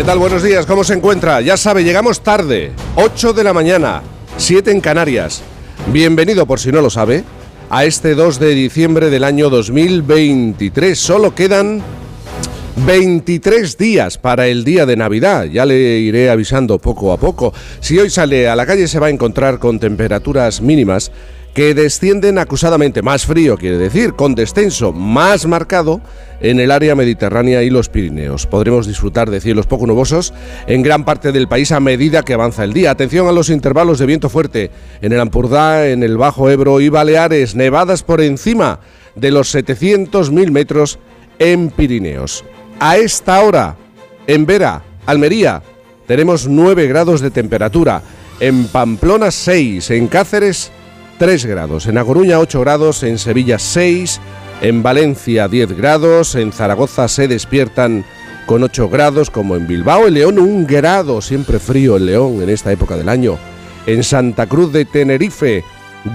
¿Qué tal? Buenos días, ¿cómo se encuentra? Ya sabe, llegamos tarde, 8 de la mañana, 7 en Canarias. Bienvenido, por si no lo sabe, a este 2 de diciembre del año 2023. Solo quedan 23 días para el día de Navidad. Ya le iré avisando poco a poco. Si hoy sale a la calle se va a encontrar con temperaturas mínimas que descienden acusadamente, más frío quiere decir, con descenso más marcado en el área mediterránea y los Pirineos. Podremos disfrutar de cielos poco nubosos en gran parte del país a medida que avanza el día. Atención a los intervalos de viento fuerte en el Ampurdá, en el Bajo Ebro y Baleares, nevadas por encima de los 700.000 metros en Pirineos. A esta hora, en Vera, Almería, tenemos 9 grados de temperatura. En Pamplona 6, en Cáceres 3 grados, en A Coruña 8 grados, en Sevilla 6, en Valencia 10 grados, en Zaragoza se despiertan con 8 grados, como en Bilbao, en León 1 grado, siempre frío en León en esta época del año, en Santa Cruz de Tenerife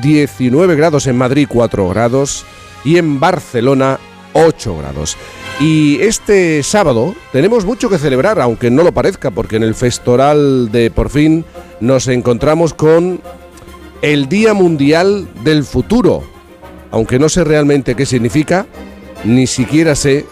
19 grados, en Madrid 4 grados. Y en Barcelona 8 grados. Y este sábado tenemos mucho que celebrar, aunque no lo parezca, porque en el Festoral de Por fin nos encontramos con el Día Mundial del Futuro, aunque no sé realmente qué significa, ni siquiera sé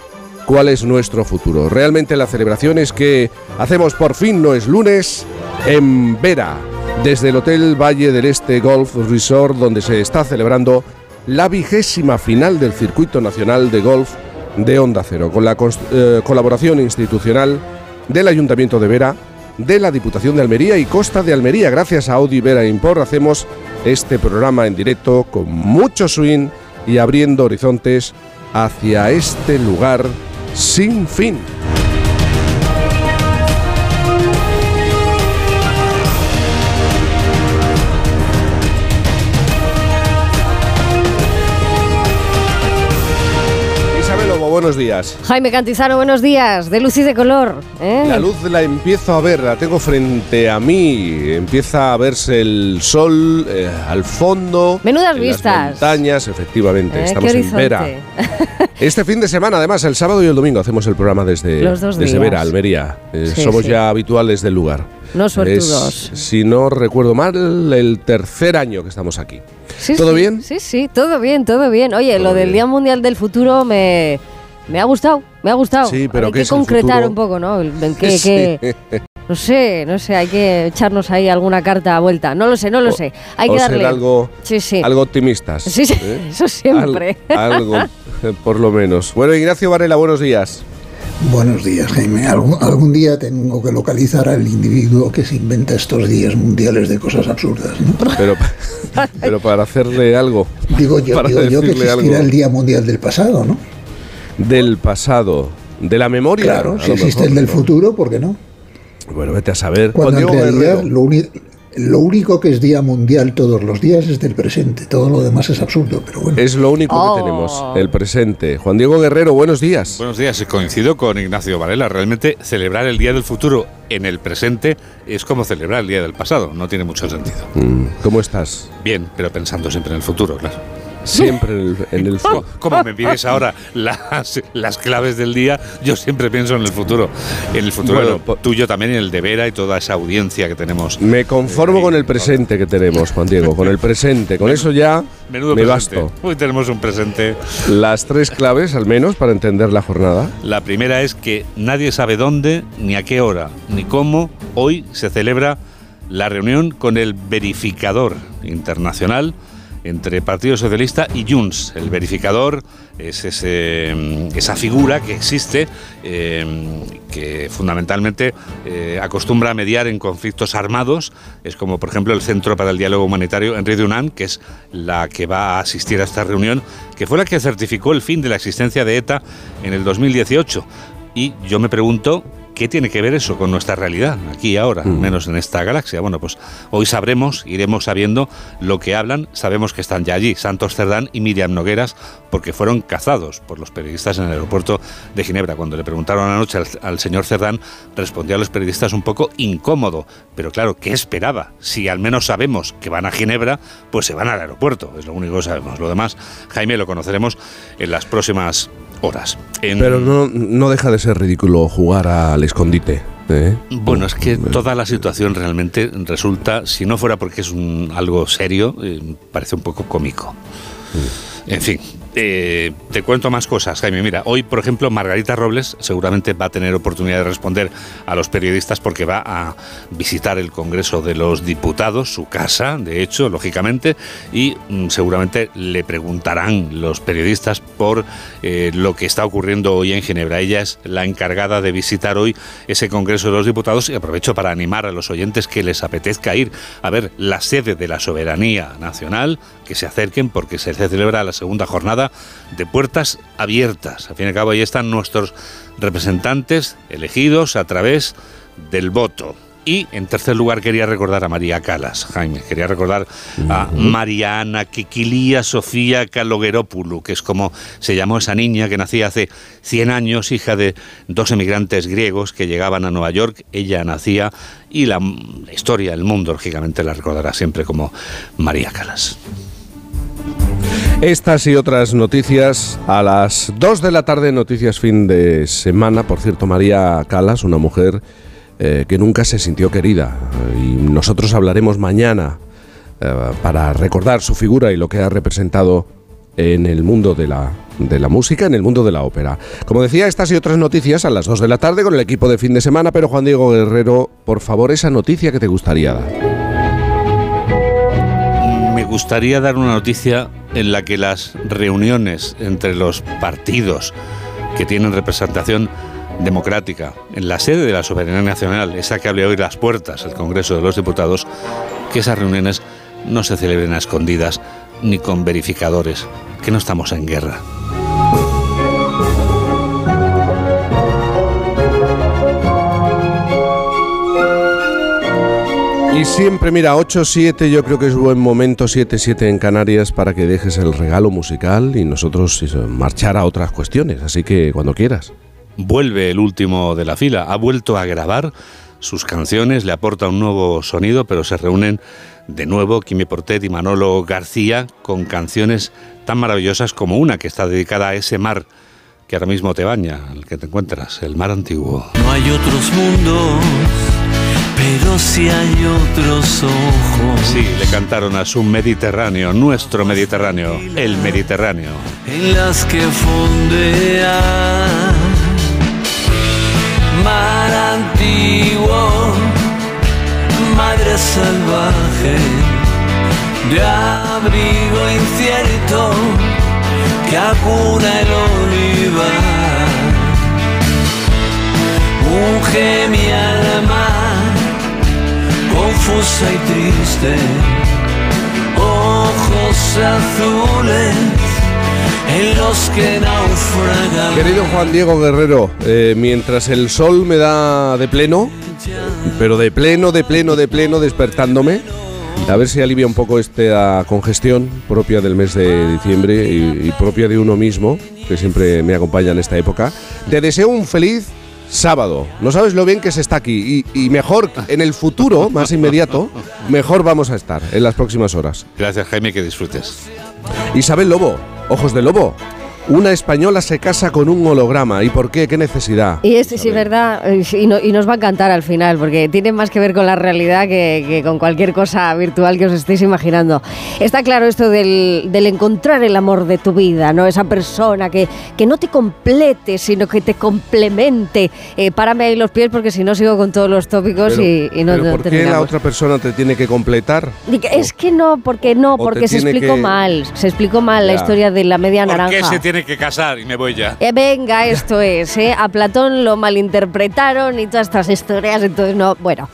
cuál es nuestro futuro. Realmente la celebración es que hacemos por fin, no es lunes, en Vera, desde el Hotel Valle del Este Golf Resort, donde se está celebrando la vigésima final del Circuito Nacional de Golf de Onda Cero, con la eh, colaboración institucional del Ayuntamiento de Vera, de la Diputación de Almería y Costa de Almería. Gracias a Audi Vera Impor hacemos este programa en directo con mucho swing y abriendo horizontes hacia este lugar sin fin. Buenos días. Jaime Cantizano, buenos días. De luz y de color. ¿eh? La luz la empiezo a ver, la tengo frente a mí. Empieza a verse el sol eh, al fondo. Menudas vistas. montañas, efectivamente. Eh, Estamos en Vera. Este fin de semana, además, el sábado y el domingo hacemos el programa desde, desde Vera, Almería. somos ya habituales del lugar. No suertudos. si no recuerdo mal, el tercer año que estamos aquí. ¿Todo bien? Sí, sí, todo bien, todo bien. Oye, lo del Día Mundial del Futuro me, me ha gustado, me ha gustado. Sí, pero hay que concretar un poco, ¿no? En qué, no sé, no sé, hay que echarnos ahí alguna carta a vuelta. No lo sé, no lo sé. Hay que darle algo, sí, sí. algo optimistas. Sí, sí, ¿eh? eso siempre. algo, por lo menos. Bueno, Ignacio Varela, buenos días. Buenos días, Jaime. Algún, día tengo que localizar al individuo que se inventa estos días mundiales de cosas absurdas. ¿no? Pero, pero para hacerle algo. Digo yo, digo yo que existirá el Día Mundial del Pasado, ¿no? Del pasado, de la memoria. Claro, si existe el del futuro, ¿por qué no? Bueno, vete a saber. Cuando en realidad lo, único que es día mundial todos los días es del presente. Todo lo demás es absurdo, pero bueno. Es lo único que oh. tenemos, el presente. Juan Diego Guerrero, buenos días. Buenos días, coincido con Ignacio Varela. Realmente celebrar el día del futuro en el presente es como celebrar el día del pasado. No tiene mucho sentido. Mm, ¿Cómo estás? Bien, pero pensando siempre en el futuro, claro. Siempre en el, futuro. Como me pides ahora las, las claves del día, yo siempre pienso en el futuro. En el futuro tuyo también, en el de Vera y toda esa audiencia que tenemos. Me conformo con el presente que tenemos, Juan Diego, con el presente. Con eso ya me basto. Hoy tenemos un presente. Las tres claves, al menos, para entender la jornada. La primera es que nadie sabe dónde, ni a qué hora, ni cómo hoy se celebra la reunión con el verificador internacional entre Partido Socialista y Junts. El verificador es ese, mm, esa figura que existe, eh, que fundamentalmente eh, acostumbra a mediar en conflictos armados. Es como, por ejemplo, el Centro para el Diálogo Humanitario, Enrique Dunant, que es la que va a asistir a esta reunión, que fue la que certificó el fin de la existencia de ETA en el 2018. Y yo me pregunto ¿Qué tiene que ver eso con nuestra realidad, aquí y ahora, Mm. menos en esta galaxia? Bueno, pues hoy sabremos, iremos sabiendo lo que hablan. Sabemos que están ya allí Santos Cerdán y Miriam Nogueras, porque fueron cazados por los periodistas en el aeropuerto de Ginebra. Cuando le preguntaron anoche al, al señor Cerdán, respondió a los periodistas un poco incómodo. Pero claro, ¿qué esperaba? Si al menos sabemos que van a Ginebra, pues se van al aeropuerto. Es lo único que sabemos. Lo demás, Jaime, lo conoceremos en las próximas horas. En- Pero no, no deja de ser ridículo jugar al escondite. ¿eh? Bueno, es que toda la situación realmente resulta, si no fuera porque es un, algo serio, eh, parece un poco cómico. En fin, eh, te cuento más cosas, Jaime. Mira, hoy, por ejemplo, Margarita Robles seguramente va a tener oportunidad de responder a los periodistas porque va a visitar el Congreso de los Diputados, su casa, de hecho, lógicamente, y mm, seguramente le preguntarán los periodistas por eh, lo que está ocurriendo hoy en Ginebra. Ella es la encargada de visitar hoy ese Congreso de los Diputados y aprovecho para animar a los oyentes que les apetezca ir a ver la sede de la soberanía nacional, que se acerquen porque se celebra la segunda jornada de puertas abiertas. Al fin y al cabo, ahí están nuestros representantes elegidos a través del voto. Y en tercer lugar quería recordar a María Calas, Jaime, quería recordar a Mariana Kikilía Sofía Kalogeropulu, que es como se llamó esa niña que nacía hace 100 años, hija de dos emigrantes griegos que llegaban a Nueva York. Ella nacía y la, la historia, el mundo, lógicamente, la recordará siempre como María Calas. Estas y otras noticias a las 2 de la tarde, noticias fin de semana. Por cierto, María Calas, una mujer eh, que nunca se sintió querida. Y nosotros hablaremos mañana eh, para recordar su figura y lo que ha representado en el mundo de la, de la música, en el mundo de la ópera. Como decía, estas y otras noticias a las 2 de la tarde con el equipo de fin de semana. Pero Juan Diego Guerrero, por favor, esa noticia que te gustaría dar. Me gustaría dar una noticia en la que las reuniones entre los partidos que tienen representación democrática en la sede de la soberanía nacional, esa que abre hoy las puertas al Congreso de los Diputados, que esas reuniones no se celebren a escondidas ni con verificadores, que no estamos en guerra. Y siempre, mira, 8-7 yo creo que es buen momento, 7-7 en Canarias, para que dejes el regalo musical y nosotros eh, marchar a otras cuestiones. Así que cuando quieras. Vuelve el último de la fila, ha vuelto a grabar sus canciones, le aporta un nuevo sonido, pero se reúnen de nuevo Kimi Portet y Manolo García con canciones tan maravillosas como una que está dedicada a ese mar que ahora mismo te baña, el que te encuentras, el mar antiguo. No hay otros mundos, pero sí hay otros ojos. Sí, le cantaron a su Mediterráneo, nuestro Mediterráneo, el Mediterráneo. En las que fondea mar antiguo, madre salvaje, de abrigo incierto que acuna el olivar. Unge mi alma, confusa y triste, ojos azules en los que naufragan. Querido Juan Diego Guerrero, eh, mientras el sol me da de pleno, pero de pleno, de pleno, de pleno, despertándome, a ver si alivia un poco esta congestión propia del mes de diciembre y, y propia de uno mismo, que siempre me acompaña en esta época. Te deseo un feliz sábado. No sabes lo bien que se está aquí y, y mejor en el futuro, más inmediato, mejor vamos a estar en las próximas horas. Gracias Jaime, que disfrutes. Isabel Lobo, ojos de lobo. Una española se casa con un holograma. ¿Y por qué? ¿Qué necesidad? Y este sí, verdad, eh, y, no- y nos va a encantar al final, porque tiene más que ver con la realidad que, que con cualquier cosa virtual que os estéis imaginando. Está claro esto del, del encontrar el amor de tu vida, ¿no? Esa persona que, que no te complete, sino que te complemente. Eh, párame ahí los pies porque si no sigo con todos los tópicos Pero- y, y no, pero no ¿por qué la otra persona te tiene que completar? Es que no, porque no, porque se explicó que- mal. Se explicó mal la historia de la media ¿Por naranja. Tiene que casar? Y me voy ya. Eh, venga, esto es, ¿eh? A Platón lo malinterpretaron y todas estas historias, entonces no. Bueno,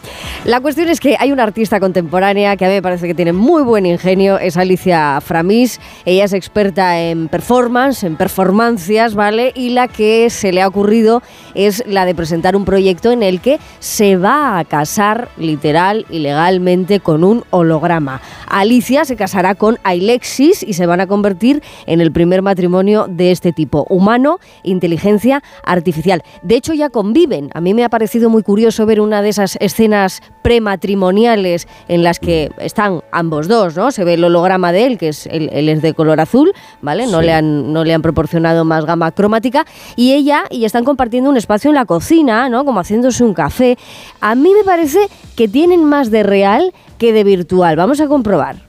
La cuestión es que hay una artista contemporánea que a mí me parece que tiene muy buen ingenio, es Alicia Framis. Ella es experta en performance, en performancias, ¿vale? Y la que se le ha ocurrido es la de presentar un proyecto en el que se va a casar literal y legalmente con un holograma. Alicia se casará con Alexis y se van a convertir en el primer matrimonio de este tipo, humano, inteligencia artificial. De hecho ya conviven. A mí me ha parecido muy curioso ver una de esas escenas prematrimoniales en las que están ambos dos, ¿no? Se ve el holograma de él, que es él, él es de color azul, ¿vale? No, Sí. le han, no le han proporcionado más gama cromática. Y ella, y están compartiendo un espacio en la cocina, ¿no? Como haciéndose un café. A mí me parece que tienen más de real que de virtual. Vamos a comprobar.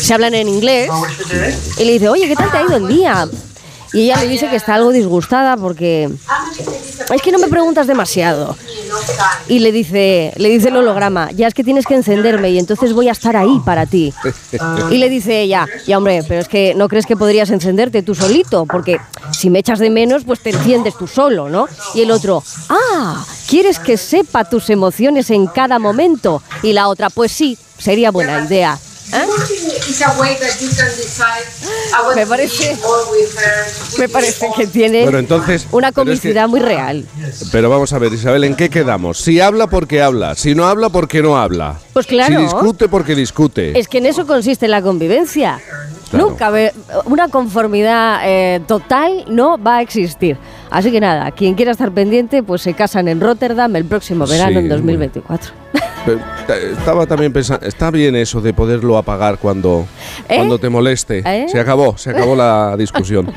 Se hablan en inglés. Y le dice, oye, ¿qué tal te ha ido el día? Y ella le dice que está algo disgustada porque es que no me preguntas demasiado. Y le dice, le dice el holograma, ya es que tienes que encenderme y entonces voy a estar ahí para ti. Y le dice ella, ya hombre, pero es que no crees que podrías encenderte tú solito, porque si me echas de menos, pues te enciendes tú solo, ¿no? Y el otro, ah, ¿quieres que sepa tus emociones en cada momento? Y la otra, pues sí, sería buena idea. ¿Eh? Me parece- Me parece que tiene Bueno, entonces, una pero es que- comicidad muy real. Pero vamos a ver, Isabel, ¿en qué quedamos? Si habla porque habla, si no habla porque no habla. Pues claro. Si discute porque discute. Es que en eso consiste la convivencia. Claro. Nunca ve- una conformidad eh, total no va a existir. Así que nada, quien quiera estar pendiente, pues se casan en Rotterdam el próximo verano Sí, en 2024. Pero, eh, Estaba también pensando, está bien eso de poderlo apagar cuando, ¿Eh? cuando te moleste. ¿Eh? Se acabó, se acabó la discusión.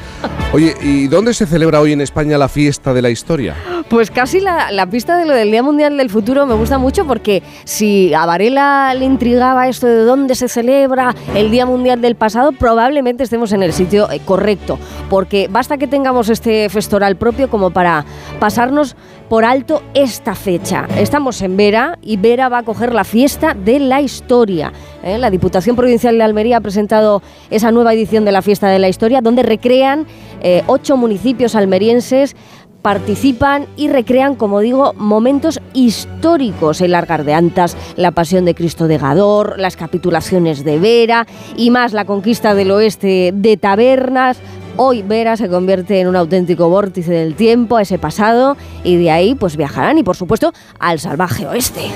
Oye, ¿y dónde se celebra hoy en España la fiesta de la historia? Pues casi la, la pista de lo del Día Mundial del Futuro me gusta mucho porque si a Varela le intrigaba esto de dónde se celebra el Día Mundial del pasado, probablemente estemos en el sitio eh, correcto. Porque basta que tengamos este festoral propio como para pasarnos por alto esta fecha. Estamos en Vera y Vera va a coger la fiesta de la historia. ¿eh? La Diputación Provincial de Almería ha presentado esa nueva edición de la fiesta de la historia donde recrean eh, ocho municipios almerienses participan y recrean, como digo, momentos históricos, el Largar de Antas, la Pasión de Cristo de Gador, las capitulaciones de Vera y más la conquista del oeste de Tabernas. Hoy Vera se convierte en un auténtico vórtice del tiempo, a ese pasado, y de ahí pues viajarán y por supuesto al salvaje oeste.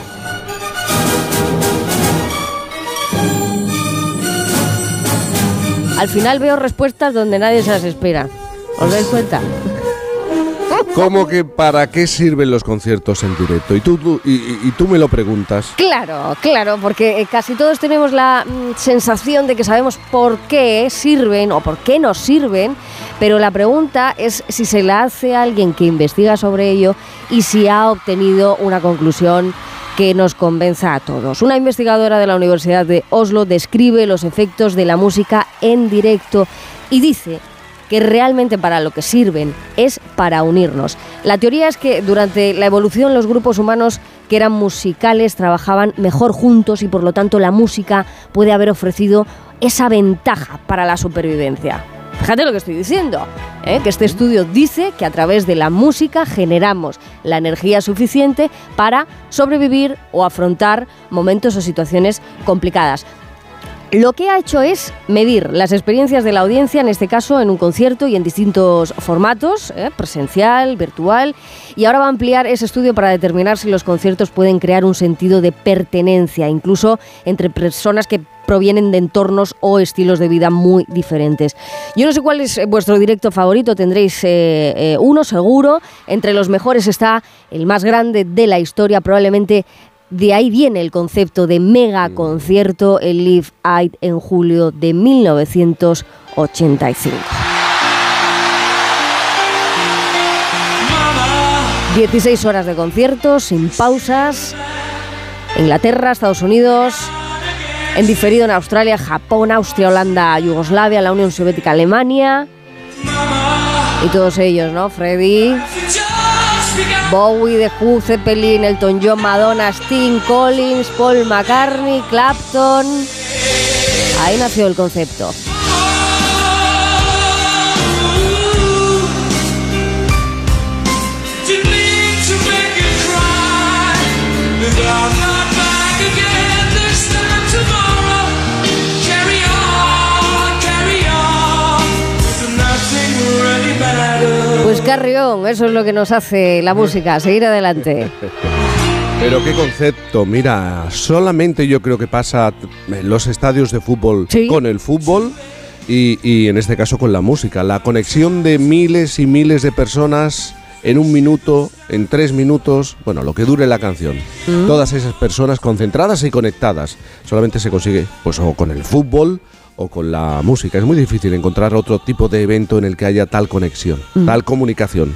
Al final veo respuestas donde nadie se las espera. ¿Os dais cuenta? ¿Cómo que para qué sirven los conciertos en directo? Y tú, y, y- tú me lo preguntas. Claro, claro, porque eh, casi todos tenemos la mm, sensación de que sabemos por qué sirven o por qué nos sirven, pero la pregunta es si se la hace a alguien que investiga sobre ello y si ha obtenido una conclusión que nos convenza a todos. Una investigadora de la Universidad de Oslo describe los efectos de la música en directo y dice que realmente para lo que sirven es para unirnos. La teoría es que durante la evolución los grupos humanos que eran musicales trabajaban mejor juntos y por lo tanto la música puede haber ofrecido esa ventaja para la supervivencia. Fíjate lo que estoy diciendo, ¿eh? que este estudio dice que a través de la música generamos la energía suficiente para sobrevivir o afrontar momentos o situaciones complicadas. Lo que ha hecho es medir las experiencias de la audiencia, en este caso en un concierto y en distintos formatos, ¿eh? presencial, virtual, y ahora va a ampliar ese estudio para determinar si los conciertos pueden crear un sentido de pertenencia, incluso entre personas que provienen de entornos o estilos de vida muy diferentes. Yo no sé cuál es eh, vuestro directo favorito, tendréis eh, uno seguro, entre los mejores está el más grande de la historia, probablemente de ahí viene el concepto de mega concierto, el Live Aid en julio de 1985. 16 horas de conciertos, sin pausas. Inglaterra, Estados Unidos, en diferido en Australia, Japón, Austria, Holanda, Yugoslavia, la Unión Soviética, Alemania. Y todos ellos, ¿no? Freddy, Bowie, The Who, Zeppelin, Elton John, Madonna, Sting, Collins, Paul McCartney, Clapton. Ahí nació el concepto. Carrión, eso es lo que nos hace la música, seguir adelante. Pero qué concepto, mira, solamente yo creo que pasa en los estadios de fútbol Sí. con el fútbol y, y en este caso con la música. La conexión de miles y miles de personas en un minuto, en tres minutos, bueno, lo que dure la canción. Todas esas personas concentradas y conectadas. Solamente se consigue pues o con el fútbol o con la música. Es muy difícil encontrar otro tipo de evento en el que haya tal conexión, tal comunicación.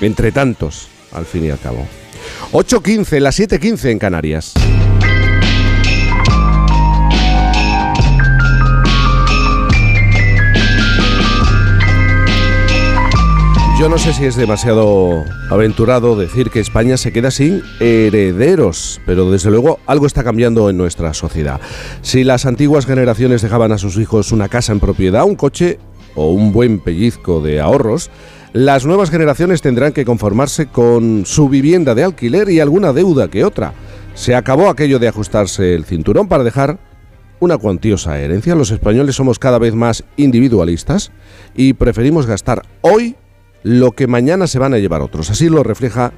Entre tantos, al fin y al cabo. 8.15, las 7.15 en Canarias. Yo no sé si es demasiado aventurado decir que España se queda sin herederos, pero desde luego algo está cambiando en nuestra sociedad. Si las antiguas generaciones dejaban a sus hijos una casa en propiedad, un coche o un buen pellizco de ahorros, las nuevas generaciones tendrán que conformarse con su vivienda de alquiler y alguna deuda que otra. Se acabó aquello de ajustarse el cinturón para dejar una cuantiosa herencia. Los españoles somos cada vez más individualistas y preferimos gastar hoy lo que mañana se van a llevar otros. Así lo refleja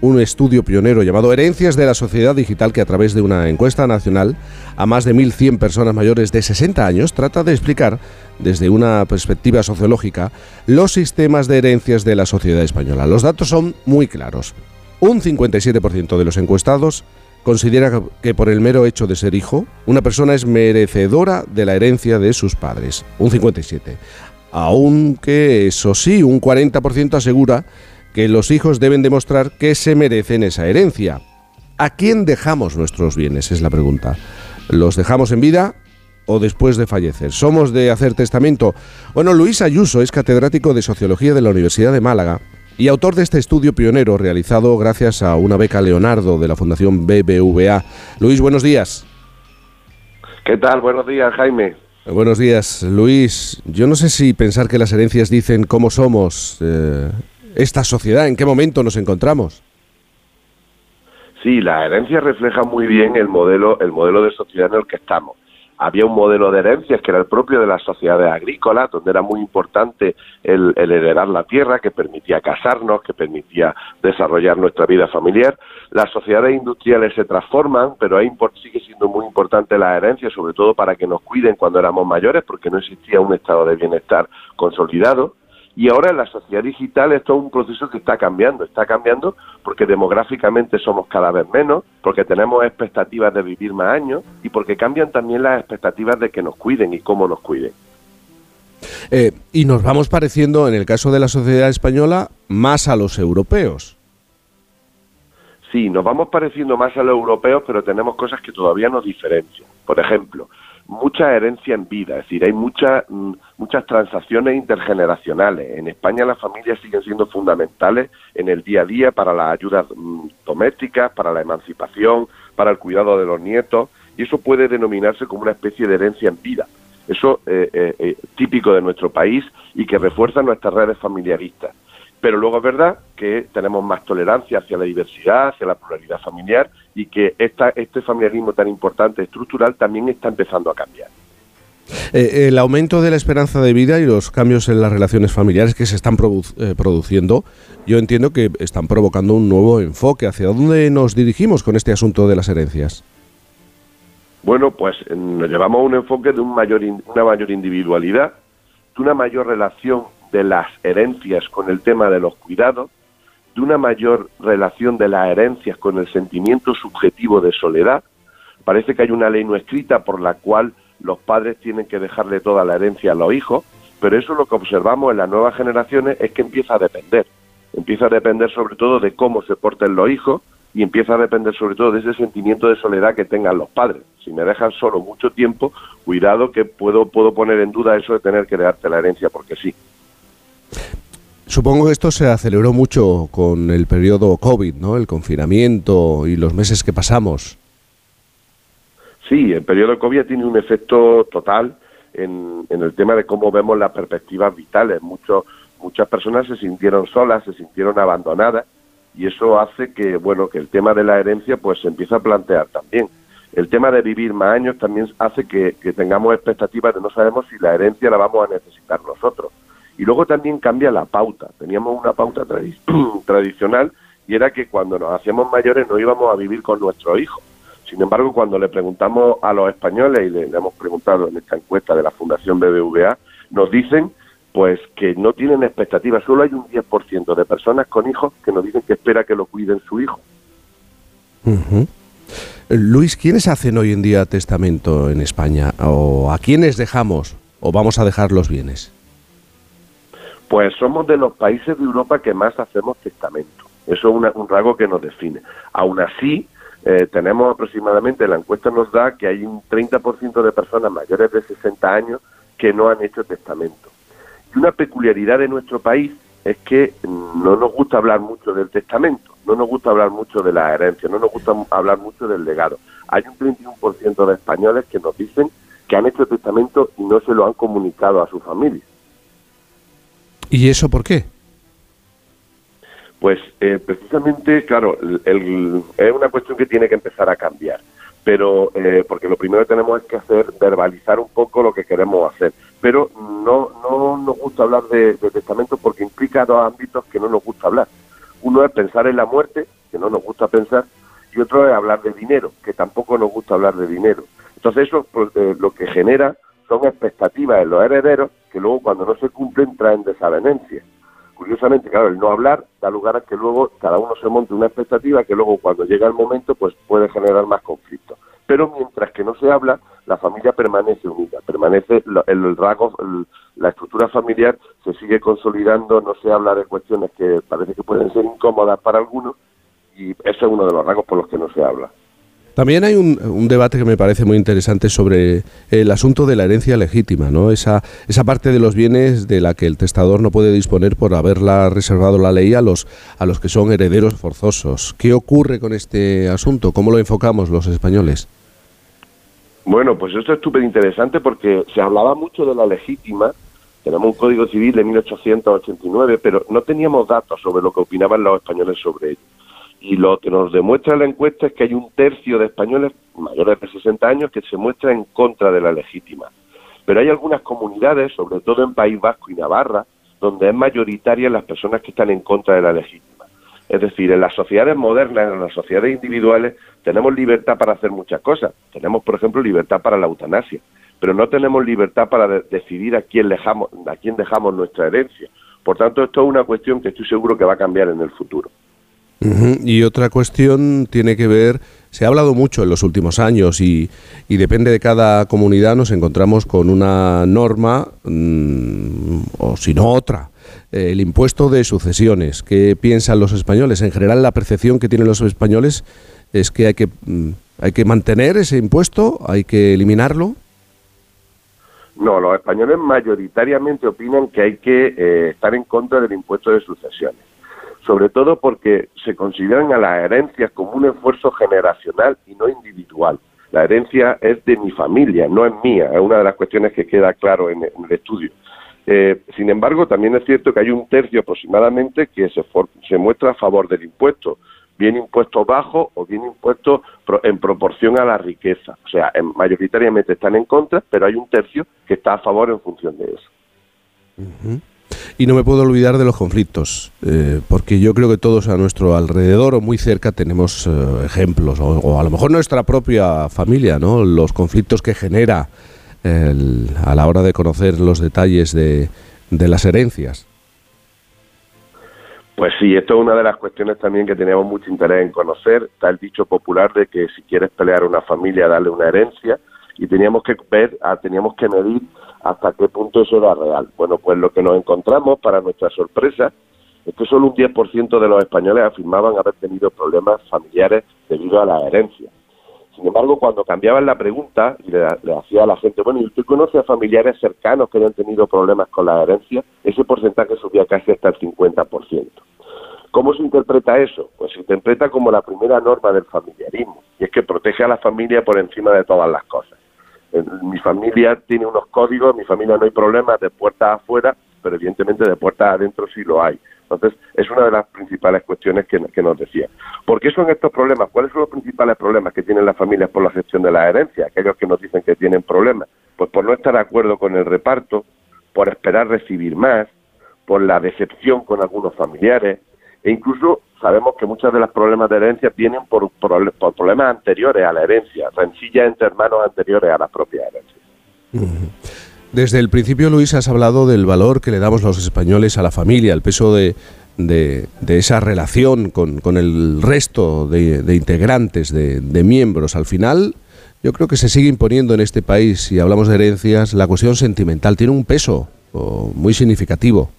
un estudio pionero llamado Herencias de la Sociedad Digital que a través de una encuesta nacional a más de 1.100 personas mayores de 60 años trata de explicar desde una perspectiva sociológica los sistemas de herencias de la sociedad española. Los datos son muy claros. Un 57% de los encuestados considera que por el mero hecho de ser hijo, una persona es merecedora de la herencia de sus padres. Un 57%. Aunque, eso sí, un 40% asegura que los hijos deben demostrar que se merecen esa herencia. ¿A quién dejamos nuestros bienes? Es la pregunta. ¿Los dejamos en vida o después de fallecer? ¿Somos de hacer testamento? Bueno, Luis Ayuso es catedrático de Sociología de la Universidad de Málaga y autor de este estudio pionero realizado gracias a una beca Leonardo de la Fundación BBVA. Luis, buenos días. ¿Qué tal? Buenos días, Jaime. Buenos días, Luis. Yo no sé si pensar que las herencias dicen cómo somos eh, esta sociedad, en qué momento nos encontramos. Sí, la herencia refleja muy bien el modelo, el modelo de sociedad en el que estamos. Había un modelo de herencias que era el propio de las sociedades agrícolas, donde era muy importante el, heredar la tierra, que permitía casarnos, que permitía desarrollar nuestra vida familiar. Las sociedades industriales se transforman, pero ahí sigue siendo muy importante la herencia, sobre todo para que nos cuiden cuando éramos mayores, porque no existía un estado de bienestar consolidado. Y ahora en la sociedad digital esto es un proceso que está cambiando, está cambiando porque demográficamente somos cada vez menos, porque tenemos expectativas de vivir más años y porque cambian también las expectativas de que nos cuiden y cómo nos cuiden. Eh, y nos vamos pareciendo, en el caso de la sociedad española, más a los europeos. Sí, nos vamos pareciendo más a los europeos, pero tenemos cosas que todavía nos diferencian. Por ejemplo, mucha herencia en vida, es decir, hay muchas mm, muchas transacciones intergeneracionales. En España las familias siguen siendo fundamentales en el día a día para las ayudas mm, domésticas, para la emancipación, para el cuidado de los nietos, y eso puede denominarse como una especie de herencia en vida. Eso eh, eh, eh, típico de nuestro país y que refuerza nuestras redes familiaristas. Pero luego es verdad que tenemos más tolerancia hacia la diversidad, hacia la pluralidad familiar y que esta, este familiarismo tan importante, estructural, también está empezando a cambiar. Eh, el aumento de la esperanza de vida y los cambios en las relaciones familiares que se están produ- eh, produciendo, yo entiendo que están provocando un nuevo enfoque. ¿Hacia dónde nos dirigimos con este asunto de las herencias? Bueno, pues nos llevamos a un enfoque de un mayor una mayor individualidad, de una mayor relación de las herencias con el tema de los cuidados, de una mayor relación de las herencias con el sentimiento subjetivo de soledad. Parece que hay una ley no escrita por la cual los padres tienen que dejarle toda la herencia a los hijos, pero eso lo que observamos en las nuevas generaciones es que empieza a depender. Empieza a depender sobre todo de cómo se porten los hijos y empieza a depender sobre todo de ese sentimiento de soledad que tengan los padres. Si me dejan solo mucho tiempo, cuidado que puedo, puedo poner en duda eso de tener que darte la herencia porque sí. Supongo que esto se aceleró mucho con el periodo COVID, ¿no? El confinamiento y los meses que pasamos. Sí, el periodo COVID tiene un efecto total en, el tema de cómo vemos las perspectivas vitales. Muchos, muchas personas se sintieron solas, se sintieron abandonadas y eso hace que, bueno, que el tema de la herencia pues se empieza a plantear también. El tema de vivir más años también hace que, que tengamos expectativas de no sabemos si la herencia la vamos a necesitar nosotros. Y luego también cambia la pauta. Teníamos una pauta tradicional y era que cuando nos hacíamos mayores no íbamos a vivir con nuestros hijos. Sin embargo, cuando le preguntamos a los españoles, y le, hemos preguntado en esta encuesta de la Fundación BBVA, nos dicen pues que no tienen expectativas. Solo hay un 10% de personas con hijos que nos dicen que espera que lo cuiden su hijo. Luis, ¿quiénes hacen hoy en día testamento en España? ¿O a quiénes dejamos o vamos a dejar los bienes? Pues somos de los países de Europa que más hacemos testamento. Eso es un rasgo que nos define. Aún así, eh, tenemos aproximadamente, la encuesta nos da que hay un 30% de personas mayores de 60 años que no han hecho testamento. Y una peculiaridad de nuestro país es que mm, no nos gusta hablar mucho del testamento, no nos gusta hablar mucho de la herencia, no nos gusta hablar mucho del legado. Hay un 31% de españoles que nos dicen que han hecho testamento y no se lo han comunicado a su familia. ¿Y eso por qué? Pues eh, precisamente, claro, el- es una cuestión que tiene que empezar a cambiar. Pero, eh, porque lo primero que tenemos es que hacer, verbalizar un poco lo que queremos hacer. Pero no, no nos gusta hablar de, de testamento porque implica dos ámbitos que no nos gusta hablar. Uno es pensar en la muerte, que no nos gusta pensar, y otro es hablar de dinero, que tampoco nos gusta hablar de dinero. Entonces eso pues, eh, lo que genera son expectativas en los herederos que luego cuando no se cumplen traen desavenencias. Curiosamente, claro, el no hablar da lugar a que luego cada uno se monte una expectativa que luego cuando llega el momento pues puede generar más conflictos. Pero mientras que no se habla, la familia permanece unida, permanece el, el rasgo, el- la estructura familiar se sigue consolidando, no se habla de cuestiones que parece que pueden ser incómodas para algunos y ese es uno de los rasgos por los que no se habla. También hay un, debate que me parece muy interesante sobre el asunto de la herencia legítima, ¿no? Esa, esa parte de los bienes de la que el testador no puede disponer por haberla reservado la ley a los, a los que son herederos forzosos. ¿Qué ocurre con este asunto? ¿Cómo lo enfocamos los españoles? Bueno, pues esto es súper interesante porque se hablaba mucho de la legítima. Tenemos un código civil de 1889, pero no teníamos datos sobre lo que opinaban los españoles sobre ello. Y lo que nos demuestra la encuesta es que hay un tercio de españoles mayores de 60 años que se muestra en contra de la legítima. Pero hay algunas comunidades, sobre todo en País Vasco y Navarra, donde es mayoritaria las personas que están en contra de la legítima. Es decir, en las sociedades modernas, en las sociedades individuales, tenemos libertad para hacer muchas cosas. Tenemos, por ejemplo, libertad para la eutanasia, pero no tenemos libertad para de- decidir a quién, dejamos, a quién dejamos nuestra herencia. Por tanto, esto es una cuestión que estoy seguro que va a cambiar en el futuro. Y otra cuestión tiene que ver, se ha hablado mucho en los últimos años y, y depende de cada comunidad nos encontramos con una norma mm, o si no otra. Eh, el impuesto de sucesiones. ¿Qué piensan los españoles? En general la percepción que tienen los españoles es que hay que, mm, hay que mantener ese impuesto, hay que eliminarlo. No, los españoles mayoritariamente opinan que hay que eh, estar en contra del impuesto de sucesiones, sobre todo porque se consideran a las herencias como un esfuerzo generacional y no individual. La herencia es de mi familia, no es mía, es una de las cuestiones que queda claro en, el estudio. Eh, sin embargo, también es cierto que hay un tercio aproximadamente que se, muestra a favor del impuesto, bien impuesto bajo o bien impuesto pro- en proporción a la riqueza. O sea, en- mayoritariamente están en contra, pero hay un tercio que está a favor en función de eso. Y no me puedo olvidar de los conflictos, eh, porque yo creo que todos a nuestro alrededor o muy cerca tenemos eh, ejemplos, o, o a lo mejor nuestra propia familia, ¿no? Los conflictos que genera el- a la hora de conocer los detalles de, las herencias. Pues sí, esto es una de las cuestiones también que teníamos mucho interés en conocer. Está el dicho popular de que si quieres pelear a una familia, darle una herencia. Y teníamos que ver, ah, teníamos que medir hasta qué punto eso era real. Bueno, pues lo que nos encontramos, para nuestra sorpresa, es que solo un 10% de los españoles afirmaban haber tenido problemas familiares debido a la herencia. Sin embargo, cuando cambiaban la pregunta y le, hacía a la gente, bueno, ¿y usted conoce a familiares cercanos que hayan tenido problemas con la herencia? Ese porcentaje subía casi hasta el 50%. ¿Cómo se interpreta eso? Pues se interpreta como la primera norma del familiarismo, y es que protege a la familia por encima de todas las cosas. En- Mi familia tiene unos códigos, mi familia no hay problemas de puertas afuera, pero evidentemente de puertas adentro sí lo hay. Entonces, es una de las principales cuestiones que, nos decía. ¿Por qué son estos problemas? ¿Cuáles son los principales problemas que tienen las familias por la gestión de la herencia? Aquellos que nos dicen que tienen problemas. Pues por no estar de acuerdo con el reparto, por esperar recibir más, por la decepción con algunos familiares e incluso sabemos que muchos de los problemas de herencia vienen por, por, problemas anteriores a la herencia, rencillas entre hermanos anteriores a la propia herencia. Desde el principio, Luis, has hablado del valor que le damos los españoles a la familia, el peso de, esa relación con, el resto de, integrantes, de, miembros. Al final, yo creo que se sigue imponiendo en este país, si hablamos de herencias, la cuestión sentimental tiene un peso muy significativo.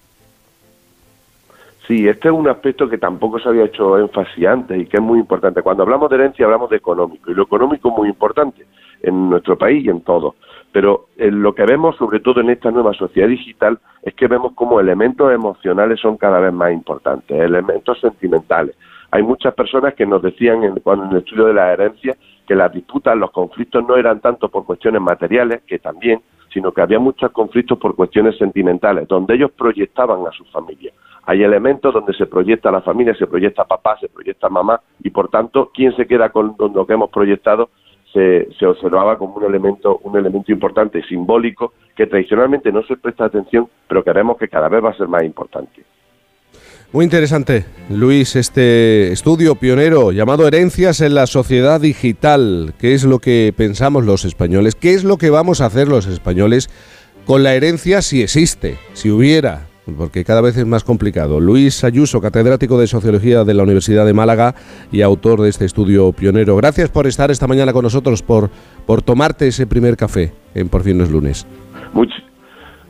Sí, este es un aspecto que tampoco se había hecho énfasis antes y que es muy importante. Cuando hablamos de herencia hablamos de económico y lo económico es muy importante en nuestro país y en todo. Pero eh, lo que vemos, sobre todo en esta nueva sociedad digital, es que vemos como elementos emocionales son cada vez más importantes, elementos sentimentales. Hay muchas personas que nos decían en, cuando en el estudio de la herencia que las disputas, los conflictos no eran tanto por cuestiones materiales, que también, sino que había muchos conflictos por cuestiones sentimentales, donde ellos proyectaban a su familia. Hay elementos donde se proyecta la familia, se proyecta papá, se proyecta mamá, y por tanto, ¿quién se queda con lo que hemos proyectado? Se, se, observaba como un elemento, un elemento importante, simbólico, que tradicionalmente no se presta atención, pero que vemos que cada vez va a ser más importante. Muy interesante, Luis, este estudio pionero llamado Herencias en la Sociedad Digital. ¿Qué es lo que pensamos los españoles? ¿Qué es lo que vamos a hacer los españoles con la herencia si existe, si hubiera? Porque cada vez es más complicado. Luis Ayuso, catedrático de Sociología de la Universidad de Málaga y autor de este estudio pionero. Gracias por estar esta mañana con nosotros, por, por tomarte ese primer café en Por fin no es lunes.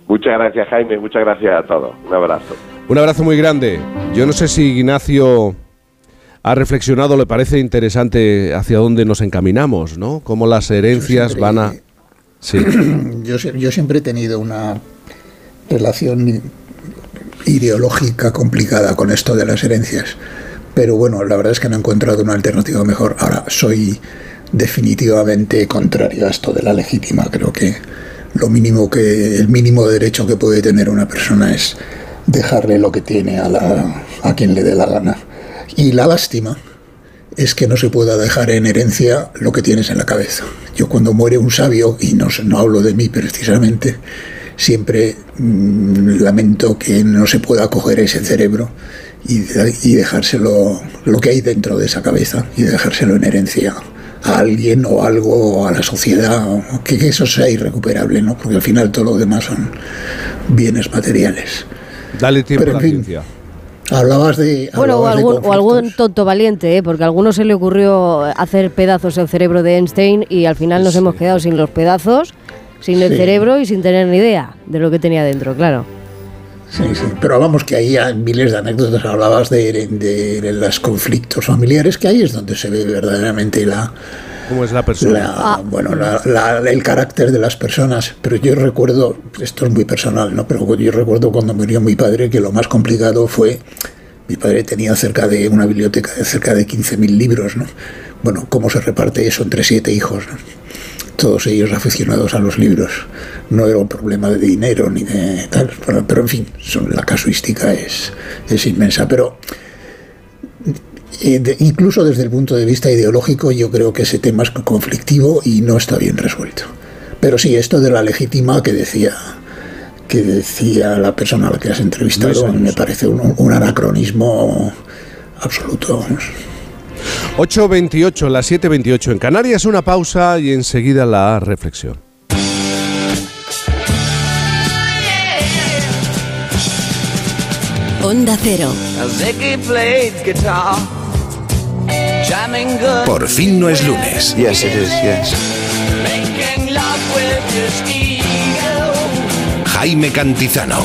muchas gracias, Jaime. Muchas gracias a todos. Un abrazo. Un abrazo muy grande. Yo no sé si Ignacio ha reflexionado, le parece interesante hacia dónde nos encaminamos, ¿no? Cómo las herencias van a... Sí. Yo, yo siempre he tenido una relación ideológica complicada con esto de las herencias. Pero bueno, la verdad es que no he encontrado una alternativa mejor. Ahora, soy definitivamente contrario a esto de la legítima. Creo que lo mínimo que, el mínimo derecho que puede tener una persona es dejarle lo que tiene a, la, a quien le dé la gana. Y la lástima es que no se pueda dejar en herencia lo que tienes en la cabeza. Yo cuando muere un sabio, y no, no hablo de mí precisamente, siempre mm, lamento que no se pueda coger ese cerebro y, y, dejárselo, lo que hay dentro de esa cabeza, y dejárselo en herencia a alguien o algo, o a la sociedad, que, que eso sea irrecuperable, ¿no? porque al final todo lo demás son bienes materiales. Dale tiempo a la ciencia. Hablabas de. Bueno, o algún, tonto valiente, ¿eh? porque a alguno se le ocurrió hacer pedazos el cerebro de Einstein y al final nos hemos quedado sin los pedazos, sin el cerebro y sin tener ni idea de lo que tenía dentro, claro. Sí, sí, pero vamos que ahí hay miles de anécdotas, hablabas de, de los conflictos familiares, que ahí es donde se ve verdaderamente la, ¿Cómo es la persona? Ah. Bueno, el carácter de las personas. Pero yo recuerdo, esto es muy personal, ¿no? Pero yo recuerdo cuando murió mi padre que lo más complicado fue. Mi padre tenía cerca de una biblioteca de cerca de 15.000 libros, ¿no? Bueno, ¿cómo se reparte eso entre siete hijos? Todos ellos aficionados a los libros. No era un problema de dinero ni de tal, pero, en fin, son, la casuística es, es inmensa. Pero eh, incluso desde el punto de vista ideológico, yo creo que ese tema es conflictivo y no está bien resuelto. Pero sí, esto de la legítima que decía que decía la persona a la que has entrevistado me parece un, anacronismo absoluto. 8.28, las 7.28 en Canarias, una pausa y enseguida la reflexión. Onda Cero. Por fin no es lunes. Yes, it is, yes. Jaime Cantizano.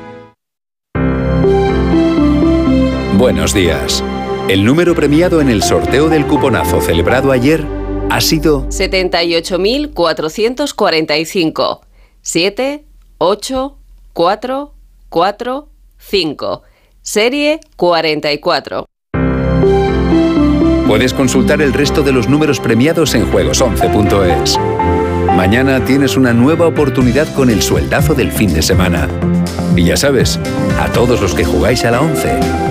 Buenos días. El número premiado en el sorteo del cuponazo celebrado ayer ha sido 78.445. 7, 8, 4, 4, 5. Serie 44. Puedes consultar el resto de los números premiados en juegos11.es. Mañana tienes una nueva oportunidad con el sueldazo del fin de semana. Y ya sabes, a todos los que jugáis a la 11,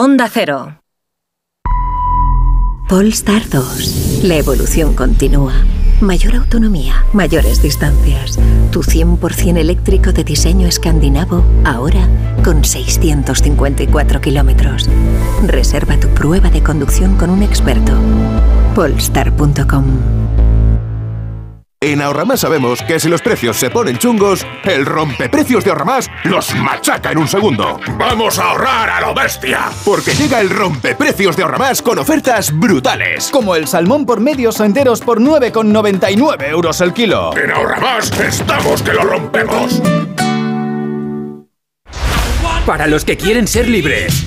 Onda Cero. Polestar 2. La evolución continúa. Mayor autonomía, mayores distancias. Tu 100% eléctrico de diseño escandinavo, ahora con 654 kilómetros. Reserva tu prueba de conducción con un experto. Polestar.com en Ahorramás sabemos que si los precios se ponen chungos, el rompeprecios de Ahorramás los machaca en un segundo. ¡Vamos a ahorrar a lo bestia! Porque llega el rompeprecios de Ahorramás con ofertas brutales. Como el salmón por medios o enteros por 9,99 euros el kilo. En Ahorramás estamos que lo rompemos. Para los que quieren ser libres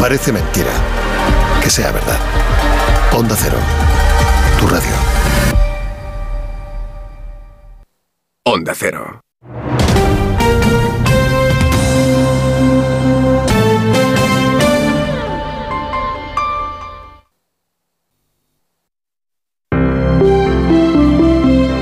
Parece mentira. Que sea verdad. Onda Cero. Tu radio. Onda Cero.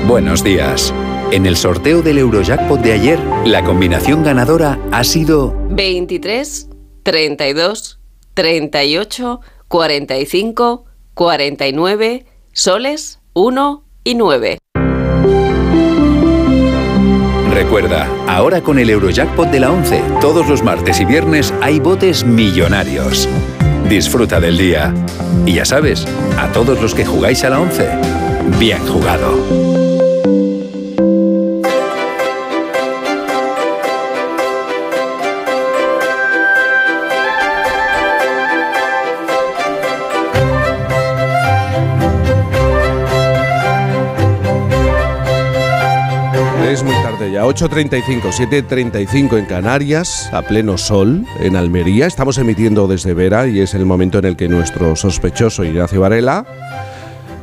Buenos días. En el sorteo del Eurojackpot de ayer, la combinación ganadora ha sido 23, 32, 38, 45, 49, soles, 1 y 9. Recuerda, ahora con el Eurojackpot de la 11, todos los martes y viernes hay botes millonarios. Disfruta del día. Y ya sabes, a todos los que jugáis a la 11, bien jugado. Ya, 8.35, 7.35 en Canarias, a pleno sol, en Almería. Estamos emitiendo desde Vera y es el momento en el que nuestro sospechoso Ignacio Varela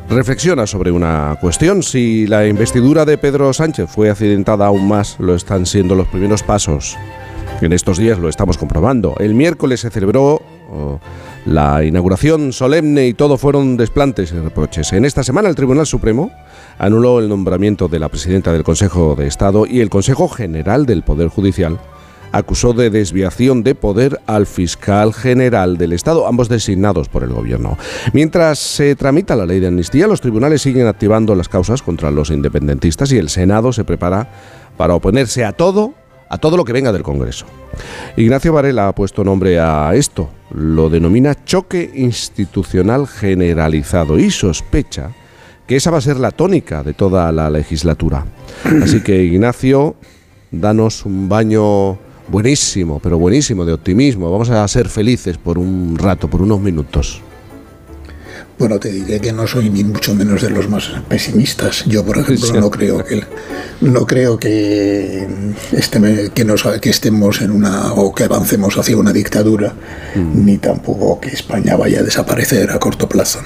reflexiona sobre una cuestión. Si la investidura de Pedro Sánchez fue accidentada aún más, lo están siendo los primeros pasos. En estos días lo estamos comprobando. El miércoles se celebró oh, la inauguración solemne y todo fueron desplantes y reproches. En esta semana el Tribunal Supremo anuló el nombramiento de la presidenta del Consejo de Estado y el Consejo General del Poder Judicial acusó de desviación de poder al fiscal general del Estado, ambos designados por el gobierno. Mientras se tramita la ley de amnistía, los tribunales siguen activando las causas contra los independentistas y el Senado se prepara para oponerse a todo, a todo lo que venga del Congreso. Ignacio Varela ha puesto nombre a esto, lo denomina choque institucional generalizado y sospecha que esa va a ser la tónica de toda la legislatura. Así que Ignacio, danos un baño buenísimo, pero buenísimo de optimismo. Vamos a ser felices por un rato, por unos minutos. Bueno, te diré que no soy ni mucho menos de los más pesimistas. Yo, por ejemplo, no creo que no creo que, este, que, nos, que estemos en una o que avancemos hacia una dictadura, mm. ni tampoco que España vaya a desaparecer a corto plazo.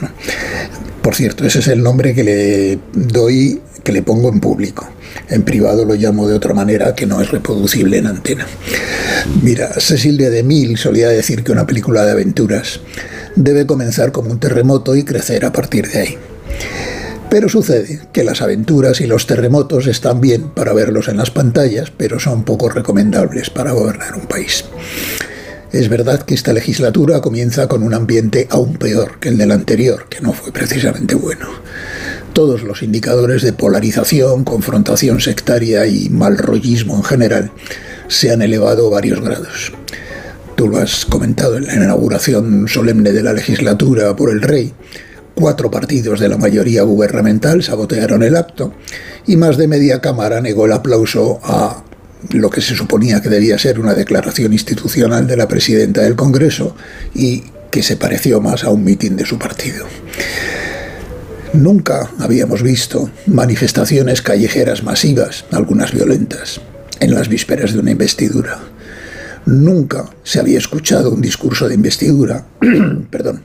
Por cierto, ese es el nombre que le doy, que le pongo en público. En privado lo llamo de otra manera que no es reproducible en antena. Mira, Cecil de DeMille solía decir que una película de aventuras debe comenzar como un terremoto y crecer a partir de ahí. Pero sucede que las aventuras y los terremotos están bien para verlos en las pantallas, pero son poco recomendables para gobernar un país. Es verdad que esta legislatura comienza con un ambiente aún peor que el del anterior, que no fue precisamente bueno. Todos los indicadores de polarización, confrontación sectaria y mal rollismo en general se han elevado varios grados. Tú lo has comentado en la inauguración solemne de la legislatura por el rey. Cuatro partidos de la mayoría gubernamental sabotearon el acto y más de media cámara negó el aplauso a lo que se suponía que debía ser una declaración institucional de la presidenta del Congreso y que se pareció más a un mitin de su partido. Nunca habíamos visto manifestaciones callejeras masivas, algunas violentas, en las vísperas de una investidura. Nunca se había escuchado un discurso de investidura, perdón,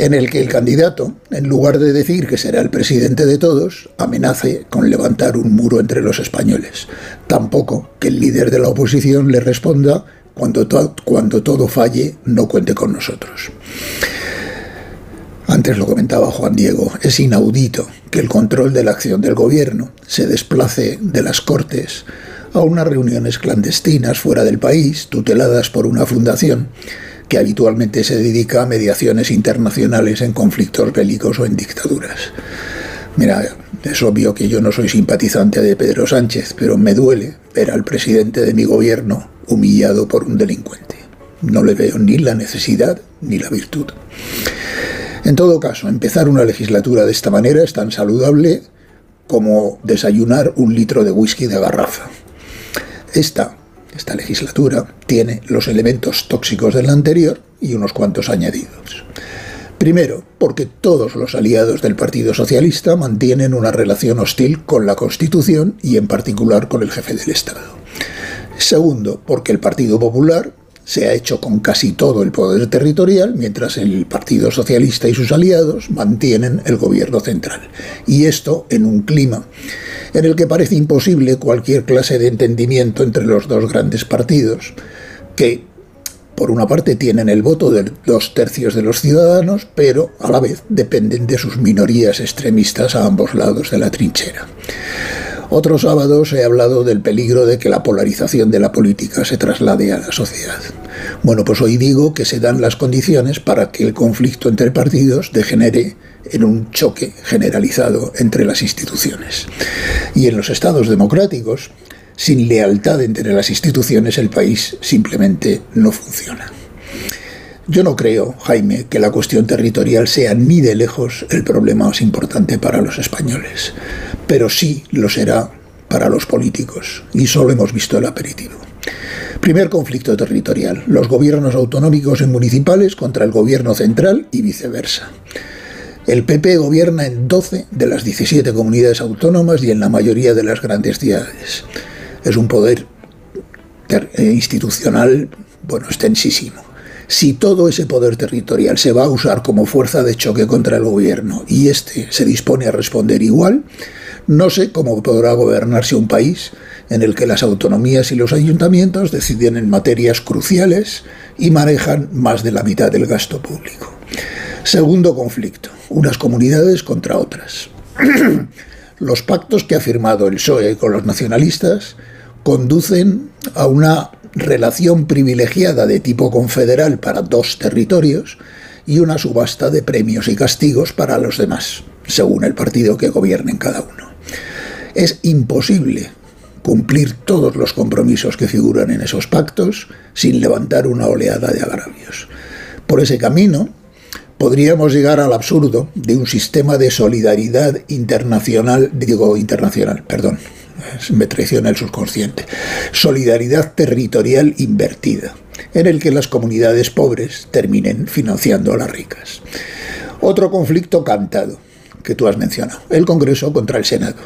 en el que el candidato, en lugar de decir que será el presidente de todos, amenace con levantar un muro entre los españoles. Tampoco que el líder de la oposición le responda cuando, cuando todo falle, no cuente con nosotros. Antes lo comentaba Juan Diego, es inaudito que el control de la acción del gobierno se desplace de las Cortes a unas reuniones clandestinas fuera del país, tuteladas por una fundación que habitualmente se dedica a mediaciones internacionales en conflictos bélicos o en dictaduras. Mira, es obvio que yo no soy simpatizante de Pedro Sánchez, pero me duele ver al presidente de mi gobierno humillado por un delincuente. No le veo ni la necesidad ni la virtud. En todo caso, empezar una legislatura de esta manera es tan saludable como desayunar un litro de whisky de garrafa. Esta, esta legislatura tiene los elementos tóxicos de la anterior y unos cuantos añadidos. Primero, porque todos los aliados del Partido Socialista mantienen una relación hostil con la Constitución y en particular con el jefe del Estado. Segundo, porque el Partido Popular se ha hecho con casi todo el poder territorial, mientras el Partido Socialista y sus aliados mantienen el gobierno central. Y esto en un clima en el que parece imposible cualquier clase de entendimiento entre los dos grandes partidos, que por una parte tienen el voto de dos tercios de los ciudadanos, pero a la vez dependen de sus minorías extremistas a ambos lados de la trinchera. Otro sábado se ha hablado del peligro de que la polarización de la política se traslade a la sociedad. Bueno, pues hoy digo que se dan las condiciones para que el conflicto entre partidos degenere en un choque generalizado entre las instituciones. Y en los estados democráticos, sin lealtad entre las instituciones, el país simplemente no funciona. Yo no creo, Jaime, que la cuestión territorial sea ni de lejos el problema más importante para los españoles, pero sí lo será para los políticos, y solo hemos visto el aperitivo. Primer conflicto territorial, los gobiernos autonómicos y municipales contra el gobierno central y viceversa. El PP gobierna en 12 de las 17 comunidades autónomas y en la mayoría de las grandes ciudades. Es un poder eh, institucional, bueno, extensísimo. Si todo ese poder territorial se va a usar como fuerza de choque contra el gobierno y este se dispone a responder igual, no sé cómo podrá gobernarse un país en el que las autonomías y los ayuntamientos deciden en materias cruciales y manejan más de la mitad del gasto público. Segundo conflicto, unas comunidades contra otras. los pactos que ha firmado el PSOE con los nacionalistas conducen a una relación privilegiada de tipo confederal para dos territorios y una subasta de premios y castigos para los demás, según el partido que gobierne en cada uno. Es imposible cumplir todos los compromisos que figuran en esos pactos sin levantar una oleada de agravios. Por ese camino, podríamos llegar al absurdo de un sistema de solidaridad internacional, digo internacional, perdón, me traiciona el subconsciente, solidaridad territorial invertida, en el que las comunidades pobres terminen financiando a las ricas. Otro conflicto cantado, que tú has mencionado, el Congreso contra el Senado.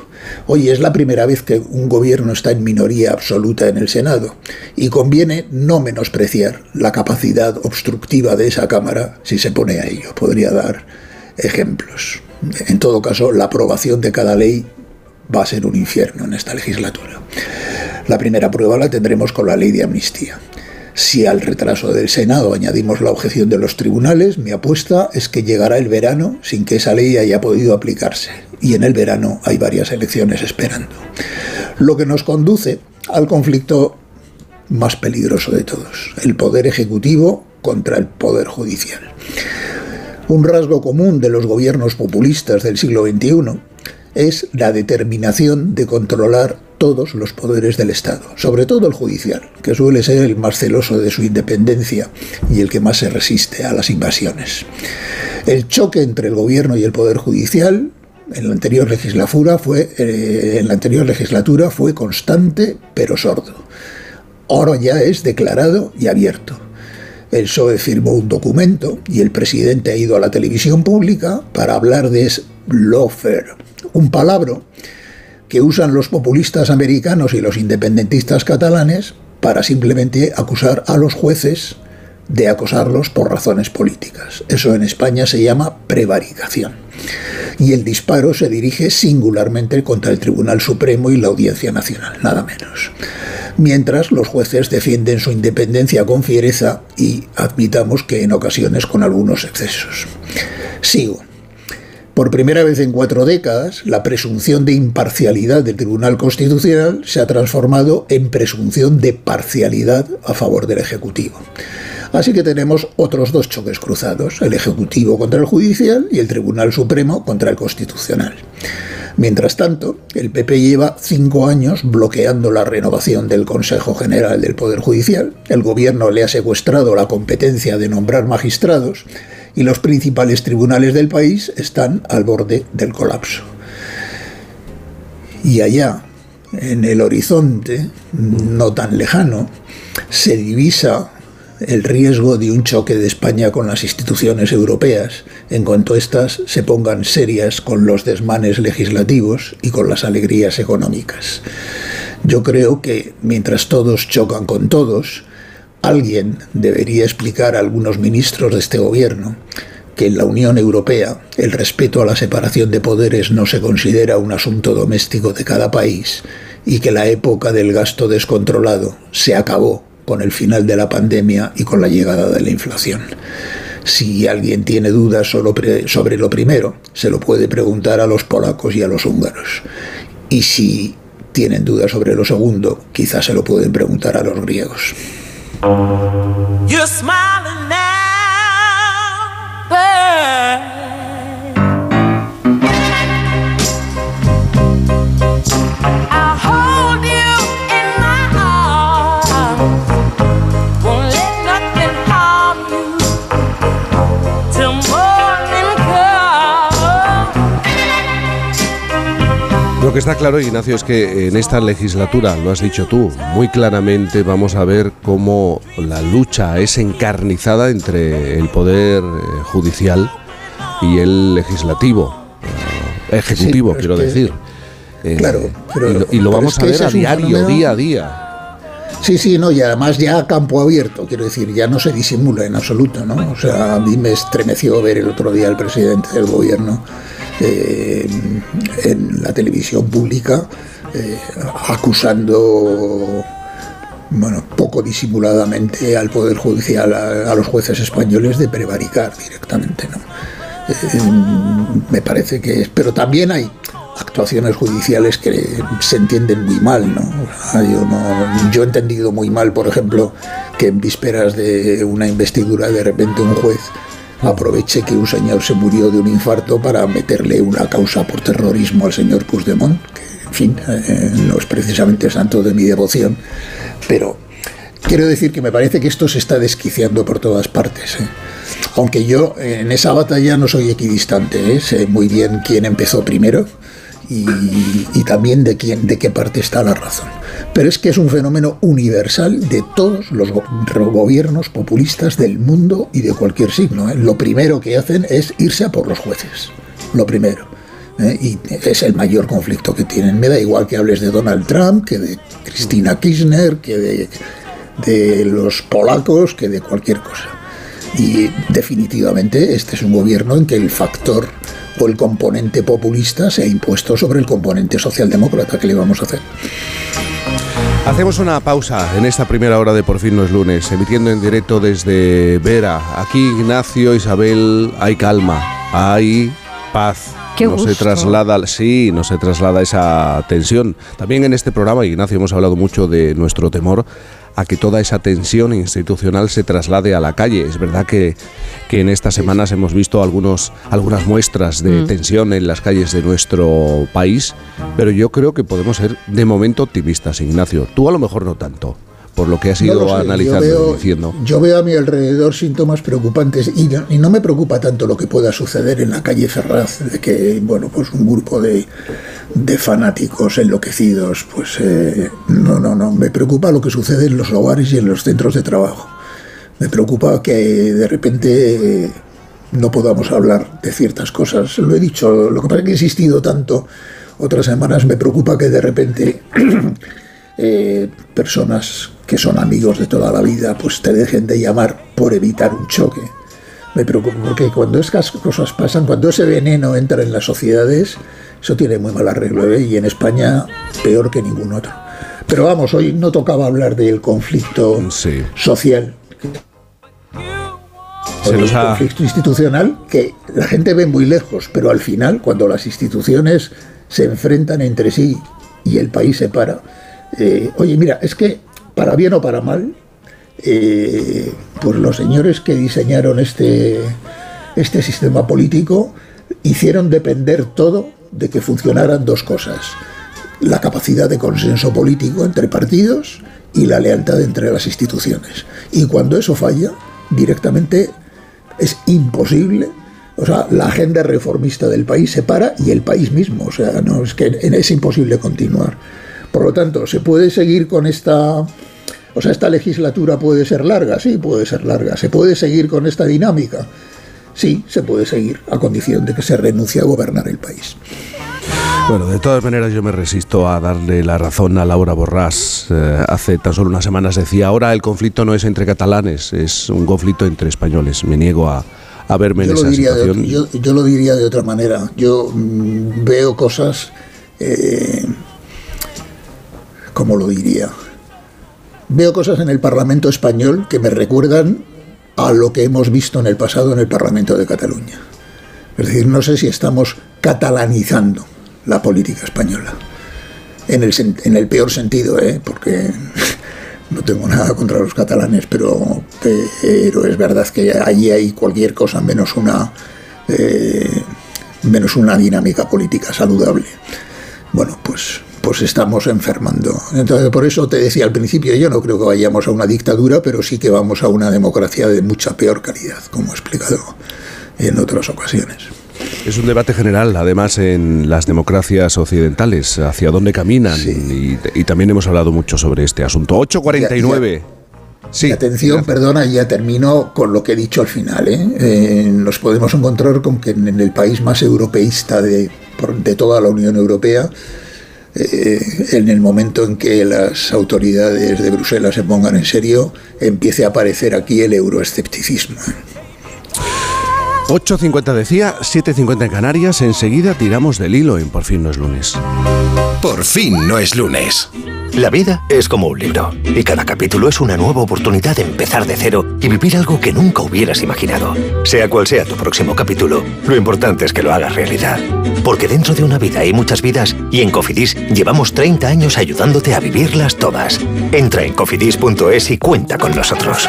Hoy es la primera vez que un gobierno está en minoría absoluta en el Senado y conviene no menospreciar la capacidad obstructiva de esa Cámara si se pone a ello. Podría dar ejemplos. En todo caso, la aprobación de cada ley va a ser un infierno en esta legislatura. La primera prueba la tendremos con la ley de amnistía. Si al retraso del Senado añadimos la objeción de los tribunales, mi apuesta es que llegará el verano sin que esa ley haya podido aplicarse. Y en el verano hay varias elecciones esperando. Lo que nos conduce al conflicto más peligroso de todos, el poder ejecutivo contra el poder judicial. Un rasgo común de los gobiernos populistas del siglo XXI es la determinación de controlar todos los poderes del Estado, sobre todo el judicial, que suele ser el más celoso de su independencia y el que más se resiste a las invasiones. El choque entre el gobierno y el poder judicial en la anterior legislatura fue, eh, constante pero sordo. Ahora ya es declarado y abierto. El PSOE firmó un documento y el presidente ha ido a la televisión pública para hablar de lawfare, un palabra que usan los populistas americanos y los independentistas catalanes para simplemente acusar a los jueces de acosarlos por razones políticas. Eso en España se llama prevaricación. Y el disparo se dirige singularmente contra el Tribunal Supremo y la Audiencia Nacional, nada menos. Mientras los jueces defienden su independencia con fiereza y admitamos que en ocasiones con algunos excesos. Sigo. Por primera vez en cuatro décadas, la presunción de imparcialidad del Tribunal Constitucional se ha transformado en presunción de parcialidad a favor del Ejecutivo. Así que tenemos otros dos choques cruzados, el Ejecutivo contra el Judicial y el Tribunal Supremo contra el Constitucional. Mientras tanto, el PP lleva cinco años bloqueando la renovación del Consejo General del Poder Judicial, el Gobierno le ha secuestrado la competencia de nombrar magistrados y los principales tribunales del país están al borde del colapso. Y allá, en el horizonte, no tan lejano, se divisa el riesgo de un choque de España con las instituciones europeas en cuanto éstas se pongan serias con los desmanes legislativos y con las alegrías económicas. Yo creo que mientras todos chocan con todos, Alguien debería explicar a algunos ministros de este gobierno que en la Unión Europea el respeto a la separación de poderes no se considera un asunto doméstico de cada país y que la época del gasto descontrolado se acabó con el final de la pandemia y con la llegada de la inflación. Si alguien tiene dudas sobre lo primero, se lo puede preguntar a los polacos y a los húngaros. Y si tienen dudas sobre lo segundo, quizás se lo pueden preguntar a los griegos. Que está claro, Ignacio, es que en esta legislatura, lo has dicho tú, muy claramente vamos a ver cómo la lucha es encarnizada entre el poder eh, judicial y el legislativo, eh, ejecutivo, Sí, pero es quiero que- decir. Eh, Claro, pero- y lo, y lo vamos a ver a diario, fenómeno- día a día. Sí, sí, no, y además ya a campo abierto, quiero decir, ya no se disimula en absoluto, ¿no? O sea, a mí me estremeció ver el otro día al presidente del gobierno eh, en la televisión pública eh, acusando, bueno, poco disimuladamente al Poder Judicial, a, los jueces españoles de prevaricar directamente, ¿no? Eh, me parece que es, pero también hay actuaciones judiciales que se entienden muy mal, ¿no? Yo, no- yo he entendido muy mal, por ejemplo, que en vísperas de una investidura de repente un juez aproveche que un señor se murió de un infarto para meterle una causa por terrorismo al señor Puigdemont, que en fin, eh, no es precisamente santo de mi devoción, pero quiero decir que me parece que esto se está desquiciando por todas partes. ¿eh? Aunque yo en esa batalla no soy equidistante, ¿eh? sé muy bien quién empezó primero y, también de quién, de qué parte está la razón. Pero es que es un fenómeno universal de todos los go- gobiernos populistas del mundo y de cualquier signo. ¿eh? Lo primero que hacen es irse a por los jueces. Lo primero. ¿eh? Y es el mayor conflicto que tienen. Me da igual que hables de Donald Trump, que de Cristina Kirchner, que de los polacos, que de cualquier cosa. Y definitivamente este es un gobierno en que el factor o el componente populista se ha impuesto sobre el componente socialdemócrata. ¿Qué le vamos a hacer? Hacemos una pausa en esta primera hora de Por fin no es lunes, emitiendo en directo desde Vera. Aquí Ignacio, Isabel, hay calma, hay paz. Qué no se gusto. traslada, sí, no se traslada esa tensión. También en este programa, Ignacio, hemos hablado mucho de nuestro temor a que toda esa tensión institucional se traslade a la calle. Es verdad que, que en estas semanas hemos visto algunos, algunas muestras de Mm. tensión en las calles de nuestro país, pero yo creo que podemos ser de momento optimistas, Ignacio. Tú a lo mejor no tanto, por lo que has No ido sé, analizando yo veo, y diciendo. Yo veo a mi alrededor síntomas preocupantes y no, y no me preocupa tanto lo que pueda suceder en la calle Ferraz, de que bueno, pues un grupo de, de fanáticos enloquecidos, pues eh, no, no, no, me preocupa lo que sucede en los hogares y en los centros de trabajo. Me preocupa que de repente eh, no podamos hablar de ciertas cosas. Lo he dicho, lo que pasa es que he insistido tanto otras semanas, me preocupa que de repente eh, personas que son amigos de toda la vida pues te dejen de llamar por evitar un choque. Me preocupa porque cuando estas cosas pasan, cuando ese veneno entra en las sociedades, eso tiene muy mal arreglo ¿eh? y en España peor que ningún otro. Pero vamos, hoy no tocaba hablar del conflicto social. O del ha- conflicto institucional que la gente ve muy lejos, pero al final, cuando las instituciones se enfrentan entre sí y el país se para, eh, oye, mira, es que para bien o para mal, pues los señores que diseñaron este, este sistema político hicieron depender todo de que funcionaran dos cosas. La capacidad de consenso político entre partidos y la lealtad entre las instituciones. Y cuando eso falla, directamente es imposible. O sea, la agenda reformista del país se para y el país mismo. O sea, no es que es imposible continuar. Por lo tanto, se puede seguir con esta o sea, esta legislatura puede ser larga, sí, puede ser larga. ¿Se puede seguir con esta dinámica? Sí, se puede seguir, a condición de que se renuncie a gobernar el país. Bueno, de todas maneras yo me resisto a darle la razón a Laura Borràs. Eh, hace tan solo unas semanas decía, ahora el conflicto no es entre catalanes, es un conflicto entre españoles. Me niego a, a verme Yo en esa de, situación. yo, yo lo diría de otra manera. Yo mm, veo cosas, eh, ¿cómo lo diría? Veo cosas en el Parlamento español que me recuerdan a lo que hemos visto en el pasado en el Parlamento de Cataluña. Es decir, no sé si estamos catalanizando la política española. En el, en el peor sentido, ¿eh? porque no tengo nada contra los catalanes, pero, pero es verdad que allí hay cualquier cosa menos una, eh, menos una dinámica política saludable. Bueno, pues, pues estamos enfermando. Entonces, por eso te decía al principio, yo no creo que vayamos a una dictadura, pero sí que vamos a una democracia de mucha peor calidad, como he explicado en otras ocasiones. Es un debate general, además, en las democracias occidentales, hacia dónde caminan. Y, y también hemos hablado mucho sobre este asunto. 8.49. Sí. Y atención, perdona, ya termino con lo que he dicho al final. ¿eh? Eh, nos podemos encontrar con que en el país más europeísta de, de toda la Unión Europea, eh, en el momento en que las autoridades de Bruselas se pongan en serio, empiece a aparecer aquí el euroescepticismo. 8.50 decía, 7.50 en Canarias. Enseguida tiramos del hilo en Por fin no es lunes. Por fin no es lunes. La vida es como un libro y cada capítulo es una nueva oportunidad de empezar de cero y vivir algo que nunca hubieras imaginado. Sea cual sea tu próximo capítulo, lo importante es que lo hagas realidad. Porque dentro de una vida hay muchas vidas y en Cofidis llevamos 30 años ayudándote a vivirlas todas. Entra en cofidis.es y cuenta con nosotros.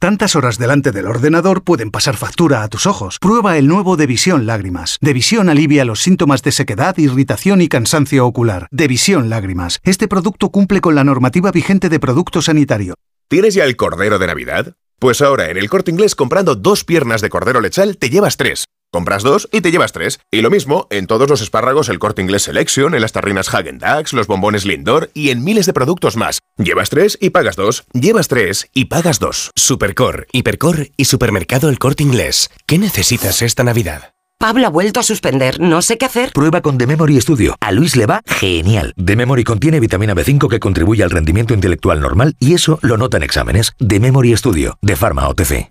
Tantas horas delante del ordenador pueden pasar factura a tus ojos. Prueba el nuevo Devisión Lágrimas. Devisión alivia los síntomas de sequedad, irritación y cansancio ocular. Devisión Lágrimas. Este producto cumple con la normativa vigente de producto sanitario. ¿Tienes ya el cordero de Navidad? Pues ahora en el corte inglés comprando dos piernas de cordero lechal te llevas tres. Compras dos y te llevas tres. Y lo mismo en todos los espárragos el corte inglés Selection, en las tarrinas Hagen Dazs, los bombones Lindor y en miles de productos más. Llevas tres y pagas dos. Llevas tres y pagas dos. Supercor, Hipercor y Supermercado El Corte Inglés. ¿Qué necesitas esta Navidad? Pablo ha vuelto a suspender, no sé qué hacer. Prueba con The Memory Studio. A Luis le va genial. The Memory contiene vitamina B5 que contribuye al rendimiento intelectual normal y eso lo nota en exámenes. The Memory Studio, de Pharma OTC.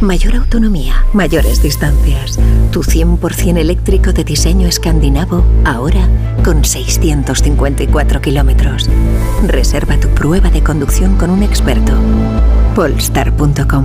Mayor autonomía, mayores distancias. Tu 100% eléctrico de diseño escandinavo, ahora con 654 kilómetros. Reserva tu prueba de conducción con un experto. Polestar.com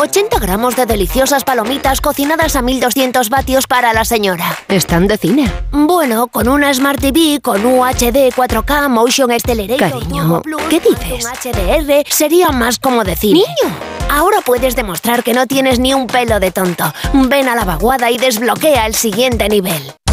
80 gramos de deliciosas palomitas cocinadas a 1200 vatios para la señora. Están de cine. Bueno, con una Smart TV, con UHD 4K, Motion Accelerator, Cariño, Plus, ¿qué dices? Un HDR, sería más como decir. ¡Niño! Ahora puedes demostrar que no tienes ni un pelo de tonto. Ven a la vaguada y desbloquea el siguiente nivel.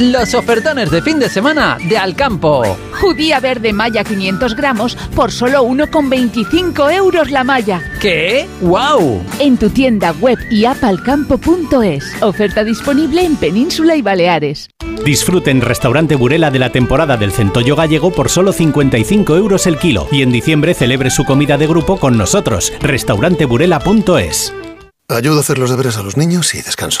Los ofertones de fin de semana de Alcampo. Judía verde malla 500 gramos por solo 1,25 euros la malla. ¿Qué? ¡Wow! En tu tienda web y app alcampo.es. Oferta disponible en Península y Baleares. Disfruten Restaurante Burela de la temporada del centollo gallego por solo 55 euros el kilo y en diciembre celebre su comida de grupo con nosotros. Restauranteburela.es. Ayudo a hacer los deberes a los niños y descanso.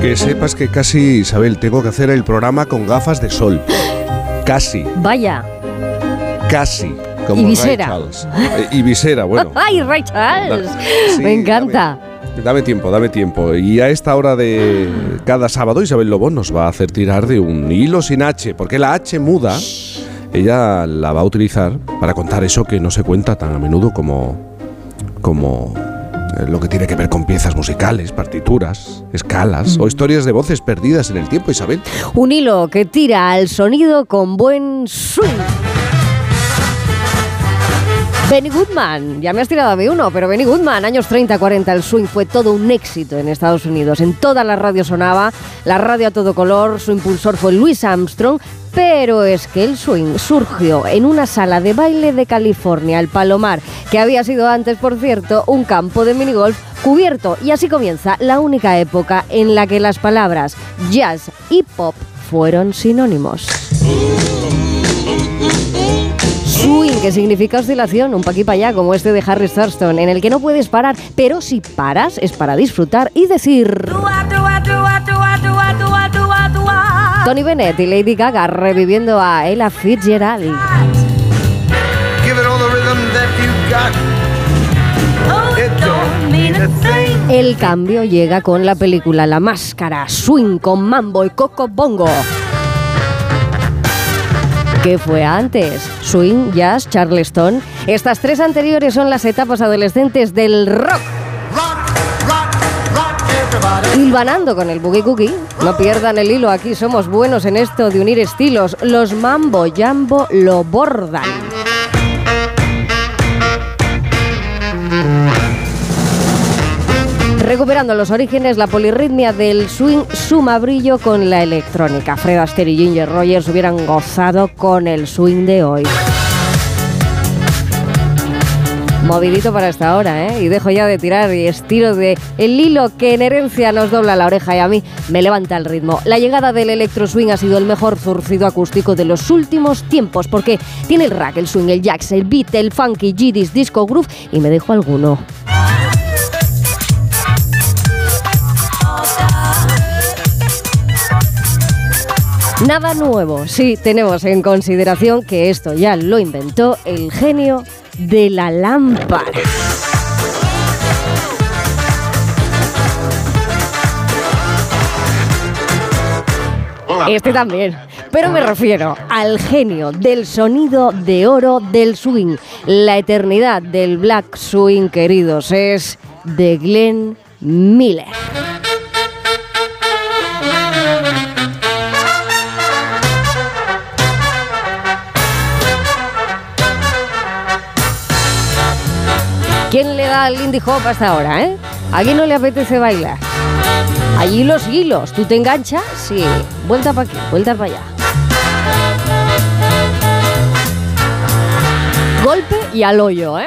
Que sepas que casi, Isabel, tengo que hacer el programa con gafas de sol. Casi, Vaya. casi. Como Y Ray visera. Charles. Eh, y visera, bueno. ¡Ay, Ray Charles! Sí, Me encanta. Dame tiempo, dame tiempo. Y a esta hora de cada sábado, Isabel Lobo nos va a hacer tirar de un hilo sin H, porque la H muda, ella la va a utilizar para contar eso que no se cuenta tan a menudo como, como eh, lo que tiene que ver con piezas musicales, partituras, escalas o historias de voces perdidas en el tiempo, Isabel. Un hilo que tira al sonido con buen swing. Benny Goodman, ya me has tirado a mí uno, pero Benny Goodman, años 30-40, el swing fue todo un éxito en Estados Unidos. En toda la radio sonaba, la radio a todo color, su impulsor fue Louis Armstrong, pero es que el swing surgió en una sala de baile de California, el Palomar, que había sido antes, por cierto, un campo de minigolf cubierto. Y así comienza la única época en la que las palabras jazz y pop fueron sinónimos. Swing, que significa oscilación, un pa' aquí pa' allá, como este de Harry Thurston, en el que no puedes parar, pero si paras es para disfrutar y decir... Tony Bennett y Lady Gaga reviviendo a Ella Fitzgerald. Thing. El cambio llega con la película La Máscara, Swing con Mambo y Coco Bongo. ¿Qué fue antes? Swing, jazz, charleston. Estas tres anteriores son las etapas adolescentes del rock. Hilvanando con el boogie cookie. No pierdan el hilo, aquí somos buenos en esto de unir estilos. Los mambo jambo lo bordan. Recuperando los orígenes, la polirritmia del swing suma brillo con la electrónica. Fred Astaire y Ginger Rogers hubieran gozado con el swing de hoy. Movidito para esta hora, ¿eh? Y dejo ya de tirar y estiro de el hilo que en herencia nos dobla la oreja y a mí me levanta el ritmo. La llegada del electro swing ha sido el mejor zurcido acústico de los últimos tiempos porque tiene el rack, el swing, el jazz, el beat, el funky, jiddies, disco groove y me dejo alguno. Nada nuevo, sí tenemos en consideración que esto ya lo inventó el genio de la lámpara. Este también, pero me refiero al genio del sonido de oro del swing. La eternidad del black swing, queridos, es de Glenn Miller. ¿Quién le da al Lindy Hop hasta ahora, eh? ¿A quién no le apetece bailar? Allí los hilos, ¿tú te enganchas? Sí. Vuelta para aquí, vuelta para allá. Golpe y al hoyo, ¿eh?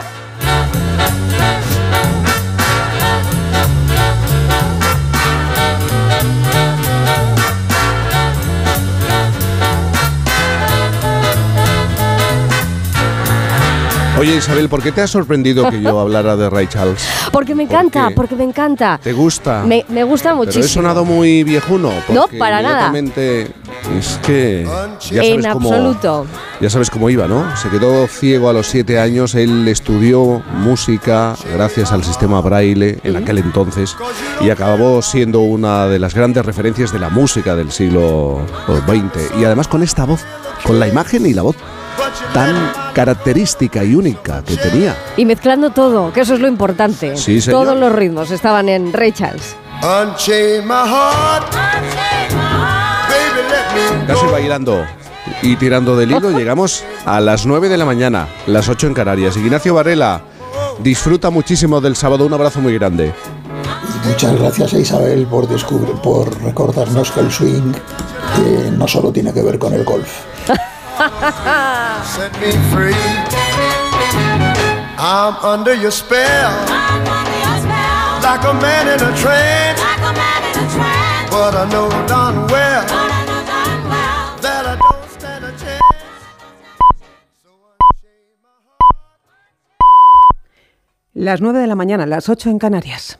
Oye, Isabel, ¿por qué te ha sorprendido que yo hablara de Ray Charles? Porque me encanta, porque me encanta. ¿Te gusta? Me, me gusta Pero muchísimo. he sonado muy viejuno. No, para nada. Es que. Ya sabes en cómo, absoluto. Ya sabes cómo iba, ¿no? Se quedó ciego a los siete años. Él estudió música gracias al sistema braille en aquel entonces y acabó siendo una de las grandes referencias de la música del siglo XX. Y además con esta voz, con la imagen y la voz tan característica y única que tenía. Y mezclando todo, que eso es lo importante. Sí, señor. Todos los ritmos estaban en Ray Charles. Casi bailando y tirando del hilo, llegamos a las 9 de la mañana, las 8 en Canarias. Ignacio Varela, disfruta muchísimo del sábado. Un abrazo muy grande. Y muchas gracias a Isabel por, descubrir, por recordarnos que el swing eh, no solo tiene que ver con el golf. set me free. I'm under your spell. I'm under your spell. Like a man in a trance. Like a man in a trance. But I know darn well. But I know darn well. That I don't stand a chance. Las 9 de la mañana, las 8 en Canarias.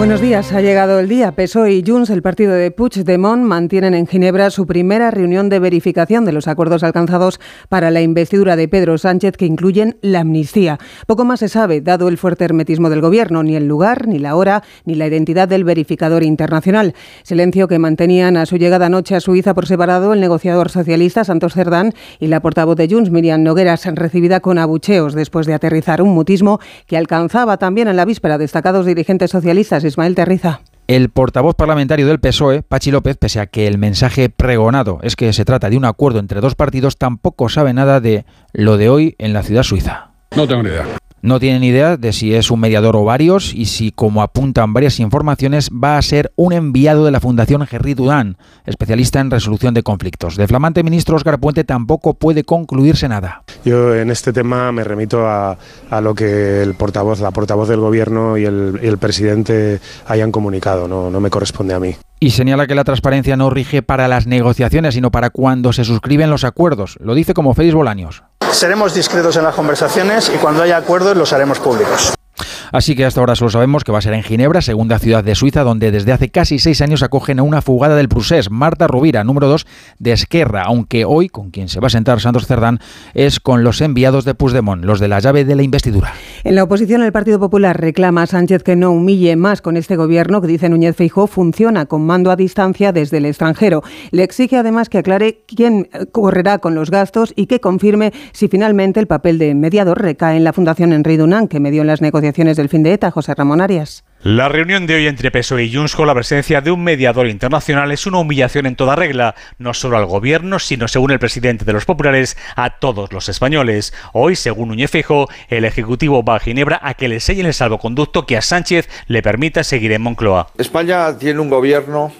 Buenos días, ha llegado el día. PSOE y Junts, el partido de Puigdemont, mantienen en Ginebra su primera reunión de verificación de los acuerdos alcanzados para la investidura de Pedro Sánchez que incluyen la amnistía. Poco más se sabe, dado el fuerte hermetismo del gobierno, ni el lugar, ni la hora, ni la identidad del verificador internacional. Silencio que mantenían a su llegada anoche a Suiza por separado el negociador socialista Santos Cerdán y la portavoz de Junts, Miriam Nogueras, recibida con abucheos después de aterrizar un mutismo que alcanzaba también en la víspera destacados dirigentes socialistas Ismael Terriza. El portavoz parlamentario del PSOE, Pachi López, pese a que el mensaje pregonado es que se trata de un acuerdo entre dos partidos, tampoco sabe nada de lo de hoy en la ciudad suiza. No tengo ni idea. No tienen idea de si es un mediador o varios y si, como apuntan varias informaciones, va a ser un enviado de la Fundación Gerry Dudan, especialista en resolución de conflictos. De flamante ministro Oscar Puente tampoco puede concluirse nada. Yo en este tema me remito a, a lo que el portavoz, la portavoz del gobierno y el, y el presidente hayan comunicado, no, no me corresponde a mí. Y señala que la transparencia no rige para las negociaciones, sino para cuando se suscriben los acuerdos. Lo dice como Félix Bolaños. Seremos discretos en las conversaciones y cuando haya acuerdos los haremos públicos. Así que hasta ahora solo sabemos que va a ser en Ginebra, segunda ciudad de Suiza, donde desde hace casi seis años acogen a una fugada del Prusés, Marta Rubira, número dos de Esquerra, aunque hoy con quien se va a sentar Santos Cerdán es con los enviados de Puigdemont, los de la llave de la investidura. En la oposición, el Partido Popular reclama a Sánchez que no humille más con este gobierno que, dice Núñez Feijó, funciona con mando a distancia desde el extranjero. Le exige además que aclare quién correrá con los gastos y que confirme si finalmente el papel de mediador recae en la Fundación Enrique Dunant, que medió en las negociaciones del fin de ETA, José Ramón Arias. La reunión de hoy entre PSOE y Junts con la presencia de un mediador internacional es una humillación en toda regla, no solo al gobierno, sino, según el presidente de los populares, a todos los españoles. Hoy, según Núñez Fijo, el Ejecutivo va a Ginebra a que le sellen el salvoconducto que a Sánchez le permita seguir en Moncloa. España tiene un gobierno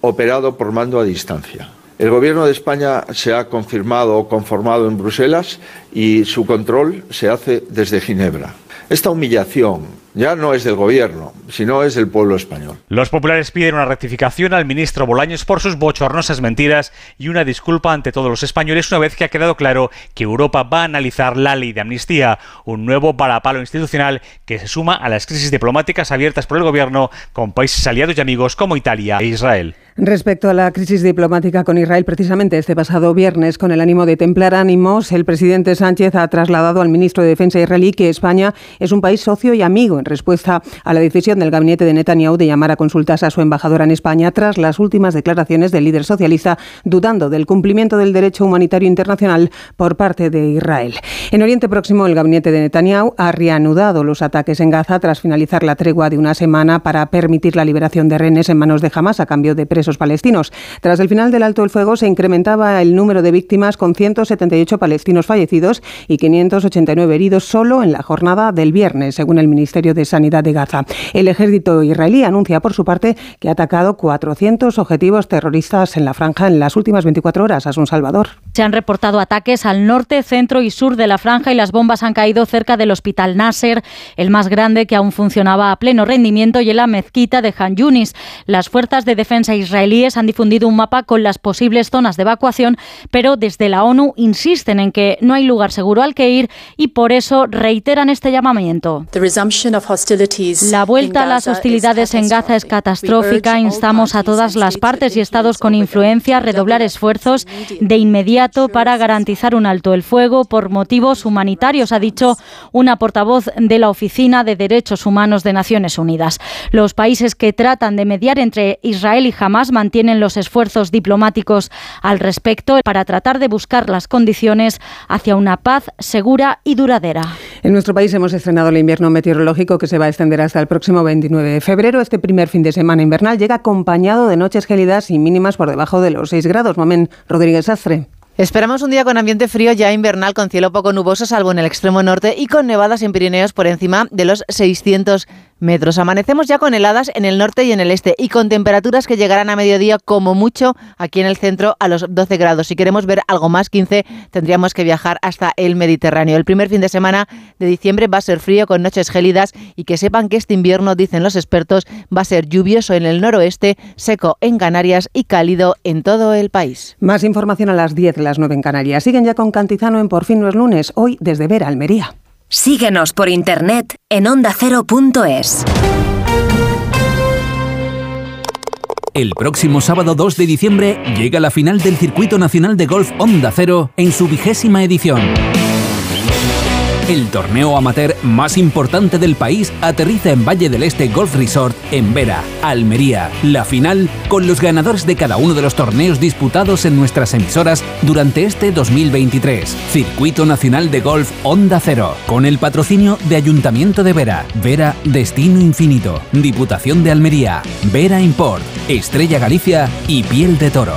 operado por mando a distancia. El gobierno de España se ha confirmado o conformado en Bruselas y su control se hace desde Ginebra. Esta humillación ya no es del gobierno, sino es del pueblo español. Los populares piden una rectificación al ministro Bolaños por sus bochornosas mentiras y una disculpa ante todos los españoles una vez que ha quedado claro que Europa va a analizar la ley de amnistía, un nuevo varapalo institucional que se suma a las crisis diplomáticas abiertas por el gobierno con países aliados y amigos como Italia e Israel. Respecto a la crisis diplomática con Israel, precisamente este pasado viernes, con el ánimo de templar ánimos, el presidente Sánchez ha trasladado al ministro de Defensa israelí que España es un país socio y amigo en respuesta a la decisión del gabinete de Netanyahu de llamar a consultas a su embajadora en España tras las últimas declaraciones del líder socialista dudando del cumplimiento del derecho humanitario internacional por parte de Israel. En Oriente Próximo, el gabinete de Netanyahu ha reanudado los ataques en Gaza tras finalizar la tregua de una semana para permitir la liberación de rehenes en manos de Hamas a cambio de presos palestinos. Tras el final del alto el fuego se incrementaba el número de víctimas con 178 palestinos fallecidos y 589 heridos solo en la jornada del viernes, según el Ministerio de Sanidad de Gaza. El ejército israelí anuncia por su parte que ha atacado 400 objetivos terroristas en la franja en las últimas 24 horas. A San Salvador. Se han reportado ataques al norte, centro y sur de la franja y las bombas han caído cerca del hospital Nasser, el más grande que aún funcionaba a pleno rendimiento, y en la mezquita de Han Yunis. Las fuerzas de defensa israelíes han difundido un mapa con las posibles zonas de evacuación, pero desde la ONU insisten en que no hay lugar seguro al que ir y por eso reiteran este llamamiento. La vuelta a las hostilidades en Gaza es catastrófica. Instamos a todas las partes y estados con influencia a redoblar esfuerzos de inmediato para garantizar un alto el fuego por motivos humanitarios, ha dicho una portavoz de la Oficina de Derechos Humanos de Naciones Unidas. Los países que tratan de mediar entre Israel y Hamas mantienen los esfuerzos diplomáticos al respecto para tratar de buscar las condiciones hacia una paz segura y duradera. En nuestro país hemos estrenado el invierno meteorológico que se va a extender hasta el próximo 29 de febrero. Este primer fin de semana invernal llega acompañado de noches gélidas y mínimas por debajo de los 6 grados. Mamen Rodríguez Astre. Esperamos un día con ambiente frío ya invernal, con cielo poco nuboso, salvo en el extremo norte, y con nevadas en Pirineos por encima de los 600 metros. Amanecemos ya con heladas en el norte y en el este y con temperaturas que llegarán a mediodía como mucho aquí en el centro a los 12 grados. Si queremos ver algo más 15 tendríamos que viajar hasta el Mediterráneo. El primer fin de semana de diciembre va a ser frío con noches gélidas y que sepan que este invierno, dicen los expertos, va a ser lluvioso en el noroeste, seco en Canarias y cálido en todo el país. Más información a las 10, las 9 en Canarias. Siguen ya con Cantizano en Por fin no es lunes, hoy desde Vera, Almería. Síguenos por internet en ondacero.es. El próximo sábado 2 de diciembre llega la final del Circuito Nacional de Golf Onda Cero en su vigésima edición. El torneo amateur más importante del país aterriza en Valle del Este Golf Resort en Vera, Almería. La final con los ganadores de cada uno de los torneos disputados en nuestras emisoras durante este 2023. Circuito Nacional de Golf Onda Cero, con el patrocinio de Ayuntamiento de Vera, Vera Destino Infinito, Diputación de Almería, Vera Import, Estrella Galicia y Piel de Toro.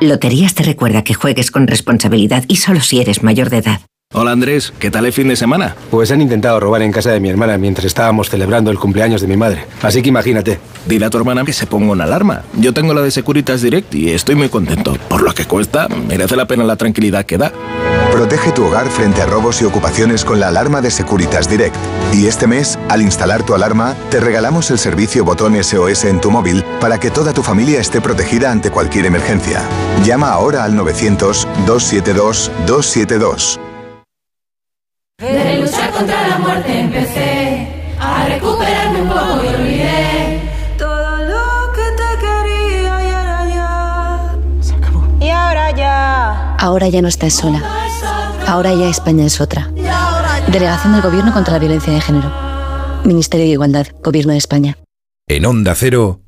Loterías te recuerda que juegues con responsabilidad y solo si eres mayor de edad. Hola Andrés, ¿qué tal el fin de semana? Pues han intentado robar en casa de mi hermana mientras estábamos celebrando el cumpleaños de mi madre. Así que imagínate. Dile a tu hermana que se ponga una alarma. Yo tengo la de Securitas Direct y estoy muy contento. Por lo que cuesta, merece la pena la tranquilidad que da. Protege tu hogar frente a robos y ocupaciones con la alarma de Securitas Direct. Y este mes, al instalar tu alarma, te regalamos el servicio botón SOS en tu móvil para que toda tu familia esté protegida ante cualquier emergencia. Llama ahora al 900-272-272. De luchar contra la muerte empecé a recuperarme un poco y olvidé todo lo que te quería y ahora ya se acabó. Y ahora ya. Ahora ya no estás sola. Ahora ya España es otra. Delegación del Gobierno contra la Violencia de Género. Ministerio de Igualdad, Gobierno de España. En Onda Cero,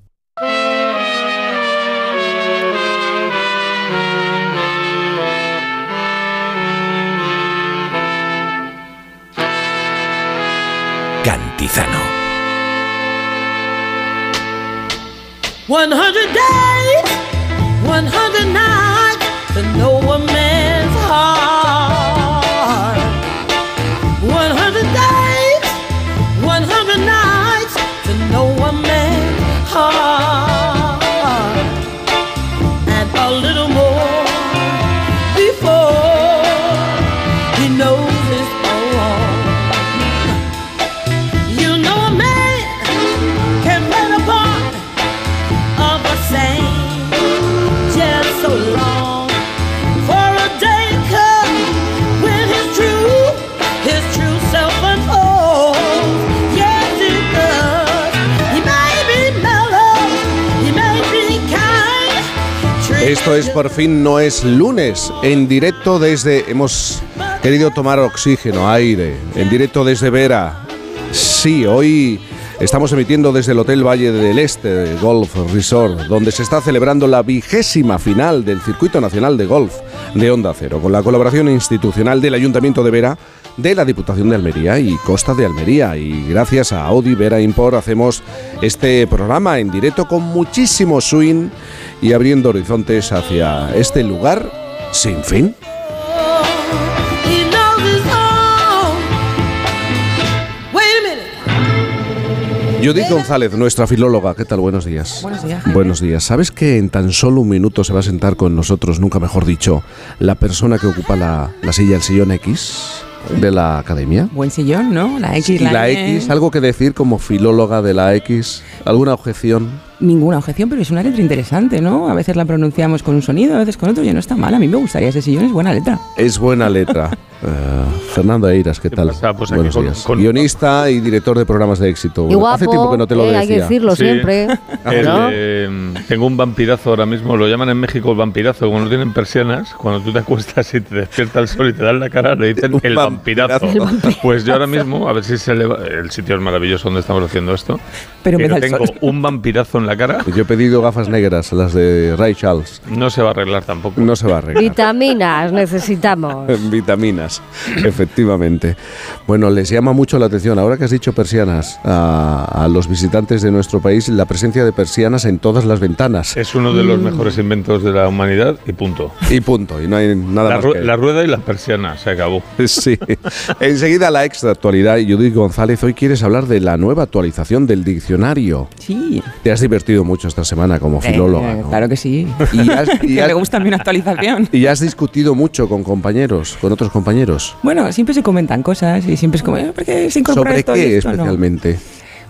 Cantizano. 100 days, 100 nights es por fin no es lunes, en directo desde hemos querido tomar oxígeno, aire, en directo desde Vera. Sí, hoy estamos emitiendo desde el Hotel Valle del Este Golf Resort, donde se está celebrando la vigésima final del Circuito Nacional de Golf de Onda Cero, con la colaboración institucional del Ayuntamiento de Vera, de la Diputación de Almería y Costa de Almería. Y gracias a Audi Vera Import hacemos este programa en directo con muchísimo swing y abriendo horizontes hacia este lugar sin fin. Judith González, nuestra filóloga, ¿qué tal? Buenos días. Buenos días. Buenos días. ¿Sabes que en tan solo un minuto se va a sentar con nosotros, nunca mejor dicho, la persona que ocupa la, la silla, el sillón X de la academia? Buen sillón, ¿no? La X, Y la. X, ¿algo que decir como filóloga de la X? ¿Alguna objeción? Ninguna objeción, pero es una letra interesante, ¿no? A veces la pronunciamos con un sonido, a veces con otro, y no está mal. A mí me gustaría ese sillón, es buena letra. Es buena letra. Eh, Fernando Eiras, ¿qué tal? Pues aquí Buenos con- días. con- Guionista y director de programas de éxito. Y guapo, Hace tiempo que no te lo eh, decía. hay que decirlo Sí. siempre. El, ¿no? eh, tengo un vampirazo ahora mismo, lo llaman en México el vampirazo, como no tienen persianas, cuando tú te acuestas y te despierta el sol y te dan la cara, le dicen el vampirazo. El vampirazo. Pues yo ahora mismo, a ver si se eleva, el sitio es maravilloso donde estamos haciendo esto, Pero me da el tengo sol. un vampirazo en la cara. Yo he pedido gafas negras, las de Ray Charles. No se va a arreglar tampoco. No se va a arreglar. Vitaminas necesitamos. Vitaminas, efectivamente. Bueno, les llama mucho la atención, ahora que has dicho persianas, a, a los visitantes de nuestro país, la presencia de persianas en todas las ventanas. Es uno de los Mm. mejores inventos de la humanidad y punto. Y punto, y no hay nada La, más ru- que- la rueda y la persiana, se acabó. Sí. Enseguida la extra actualidad. Y Judith González, hoy quieres hablar de la nueva actualización del diccionario. Sí. Te has divertido mucho esta semana como filóloga. Eh, ¿no? Claro que sí. Y has- y Que has- me gusta a mí una actualización. Y has discutido mucho con compañeros, con otros compañeros. Bueno, siempre se comentan cosas y siempre es como, eh, ¿por qué se incorpora ¿Sobre esto qué esto no?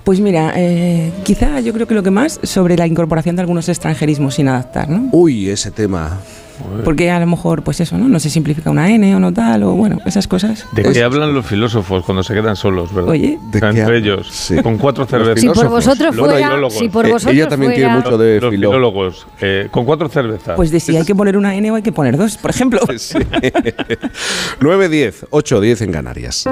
Pues mira, eh, quizá yo creo que lo que más sobre la incorporación de algunos extranjerismos sin adaptar, ¿no? Uy, ese tema. Porque a lo mejor, pues eso, ¿no? No se simplifica una N o no tal, o bueno, esas cosas. ¿De qué hablan los filósofos cuando se quedan solos, verdad? Oye. ¿De Entre ellos, con cuatro cervezas. Si por vosotros fuera, si por Eh, vosotros ella también tiene fuera- mucho de Los filó. filólogos, eh, con cuatro cervezas. Pues de si hay que poner una N o hay que poner dos, por ejemplo. 9, 10, 8, 10 en Canarias.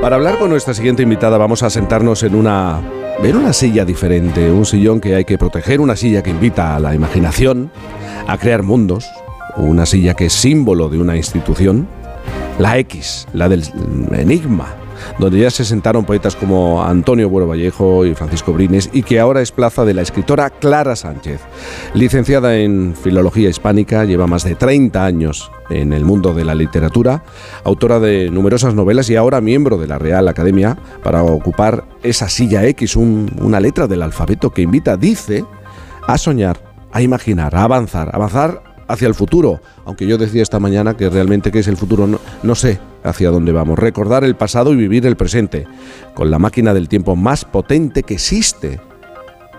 Para hablar con nuestra siguiente invitada vamos a sentarnos en una en una silla diferente, un sillón que hay que proteger, una silla que invita a la imaginación, a crear mundos, una silla que es símbolo de una institución, la X, la del enigma, donde ya se sentaron poetas como Antonio Buero Vallejo y Francisco Brines y que ahora es plaza de la escritora Clara Sánchez. Licenciada en Filología Hispánica, lleva más de 30 años en el mundo de la literatura, autora de numerosas novelas y ahora miembro de la Real Academia para ocupar esa silla X, un- una letra del alfabeto que invita, dice, a soñar, a imaginar, a avanzar, avanzar hacia el futuro, aunque yo decía esta mañana que realmente qué es el futuro, no, no sé hacia dónde vamos, recordar el pasado y vivir el presente, con la máquina del tiempo más potente que existe.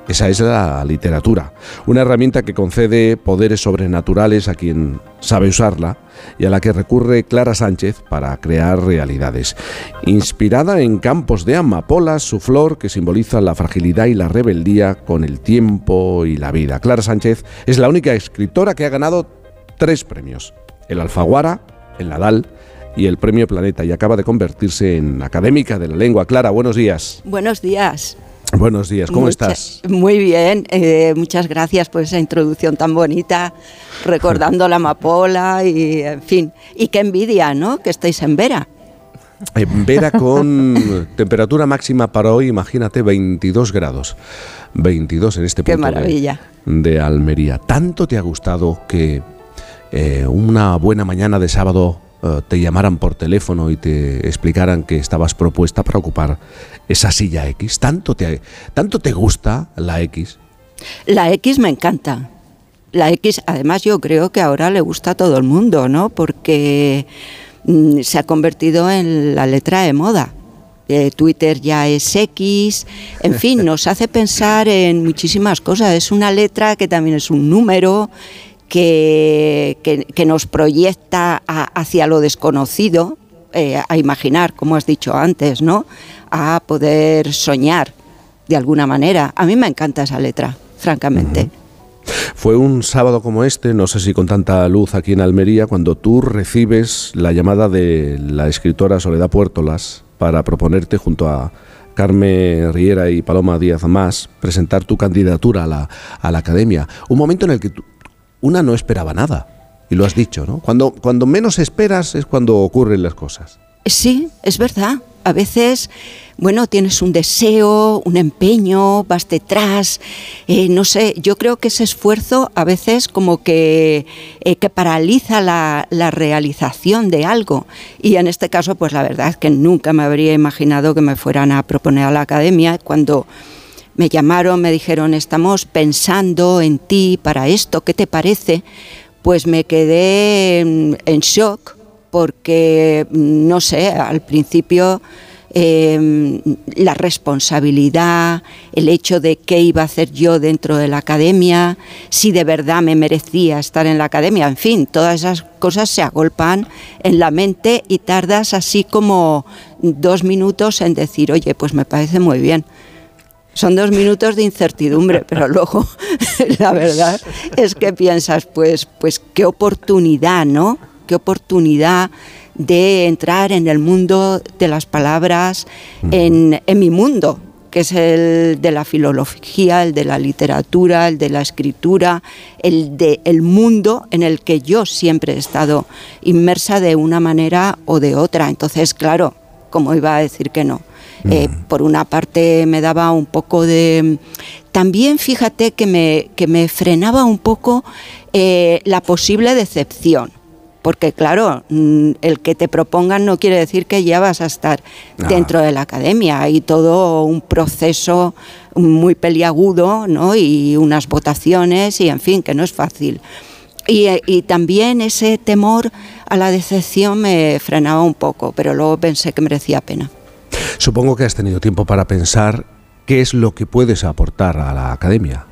Esa es la literatura, una herramienta que concede poderes sobrenaturales a quien sabe usarla y a la que recurre Clara Sánchez para crear realidades. Inspirada en campos de amapolas, su flor que simboliza la fragilidad y la rebeldía con el tiempo y la vida. Clara Sánchez es la única escritora que ha ganado tres premios, el Alfaguara, el Nadal y el Premio Planeta y acaba de convertirse en académica de la lengua. Clara, buenos días. Buenos días. Buenos días, ¿cómo Mucha- estás? Muy bien, eh, muchas gracias por esa introducción tan bonita, recordando la amapola y, en fin, y qué envidia, ¿no? Que estáis en Vera. En Vera con temperatura máxima para hoy, imagínate, 22 grados. 22 en este Qué punto de- maravilla. De, Almería. ¿Tanto te ha gustado que eh, una buena mañana de sábado eh, te llamaran por teléfono y te explicaran que estabas propuesta para ocupar esa silla X? ¿Tanto te, tanto te gusta la X? La X me encanta. La X, además, yo creo que ahora le gusta a todo el mundo, ¿no? Porque mm, se ha convertido en la letra de moda. Eh, Twitter ya es X, en fin, nos hace pensar en muchísimas cosas. Es una letra que también es un número, que, nos proyecta hacia lo desconocido, eh, a imaginar, como has dicho antes, ¿no? A poder soñar de alguna manera. A mí me encanta esa letra, francamente. Fue un sábado como este, no sé si con tanta luz aquí en Almería, cuando tú recibes la llamada de la escritora Soledad Puertolas para proponerte junto a Carmen Riera y Paloma Díaz Más presentar tu candidatura a la, a la academia. Un momento en el que tú- una no esperaba nada. Y lo has dicho, ¿no? Cuando, cuando menos esperas es cuando ocurren las cosas. Sí, es verdad. A veces, bueno, tienes un deseo, un empeño, vas detrás, eh, no sé, yo creo que ese esfuerzo a veces como que, eh, que paraliza la, la realización de algo. Y en este caso, pues la verdad es que nunca me habría imaginado que me fueran a proponer a la academia cuando me llamaron, me dijeron, estamos pensando en ti para esto, ¿qué te parece? Pues me quedé en, shock porque, no sé, al principio eh, la responsabilidad, el hecho de qué iba a hacer yo dentro de la academia, si de verdad me merecía estar en la academia, en fin, todas esas cosas se agolpan en la mente y tardas así como dos minutos en decir, oye, pues me parece muy bien. Son dos minutos de incertidumbre, pero luego la verdad es que piensas, pues, pues qué oportunidad, ¿no? Qué oportunidad de entrar en el mundo de las palabras, en, en mi mundo, que es el de la filología, el de la literatura, el de la escritura, el de el mundo en el que yo siempre he estado inmersa de una manera o de otra. Entonces, claro, ¿cómo iba a decir que no? Eh, por una parte me daba un poco de... También fíjate que me, que me frenaba un poco eh, la posible decepción. Porque claro, mm, el que te propongan no quiere decir que ya vas a estar Ah. dentro de la academia. Hay todo un proceso muy peliagudo, ¿no? Y unas votaciones y en fin, que no es fácil. Y, eh, y también ese temor a la decepción me frenaba un poco, pero luego pensé que merecía pena. Supongo que has tenido tiempo para pensar qué es lo que puedes aportar a la academia.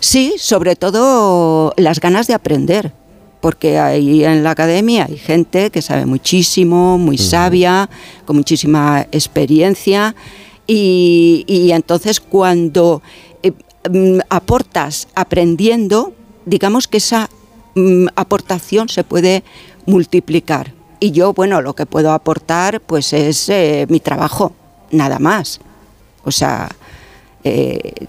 Sí, sobre todo las ganas de aprender, porque ahí en la academia hay gente que sabe muchísimo, muy sabia, con muchísima experiencia, y, y entonces cuando eh, mm, aportas aprendiendo, digamos que esa mm, aportación se puede multiplicar. Y yo, bueno, lo que puedo aportar pues es eh, mi trabajo, nada más. O sea, eh,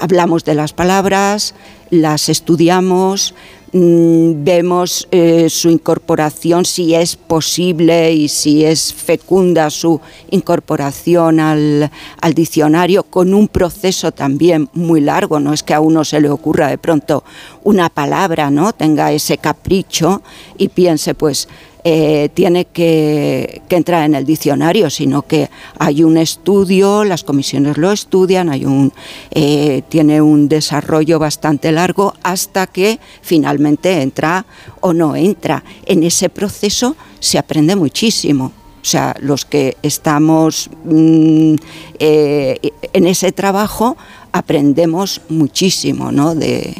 hablamos de las palabras, las estudiamos, mm, vemos eh, su incorporación, si es posible y si es fecunda su incorporación al, al diccionario, con un proceso también muy largo. No es que a uno se le ocurra de pronto una palabra, ¿no? Tenga ese capricho y piense, pues, eh, tiene que, que entrar en el diccionario, sino que hay un estudio, las comisiones lo estudian, hay un, eh, tiene un desarrollo bastante largo hasta que finalmente entra o no entra. En ese proceso se aprende muchísimo. O sea, los que estamos mm, eh, en ese trabajo aprendemos muchísimo ¿no? de,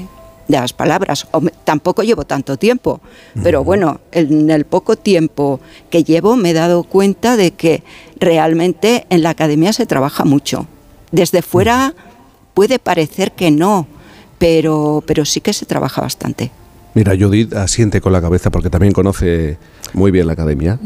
de las palabras. Hom- Tampoco llevo tanto tiempo, pero bueno, en el poco tiempo que llevo me he dado cuenta de que realmente en la academia se trabaja mucho. Desde fuera puede parecer que no, pero, pero sí que se trabaja bastante. Mira, Judith asiente con la cabeza porque también conoce muy bien la academia.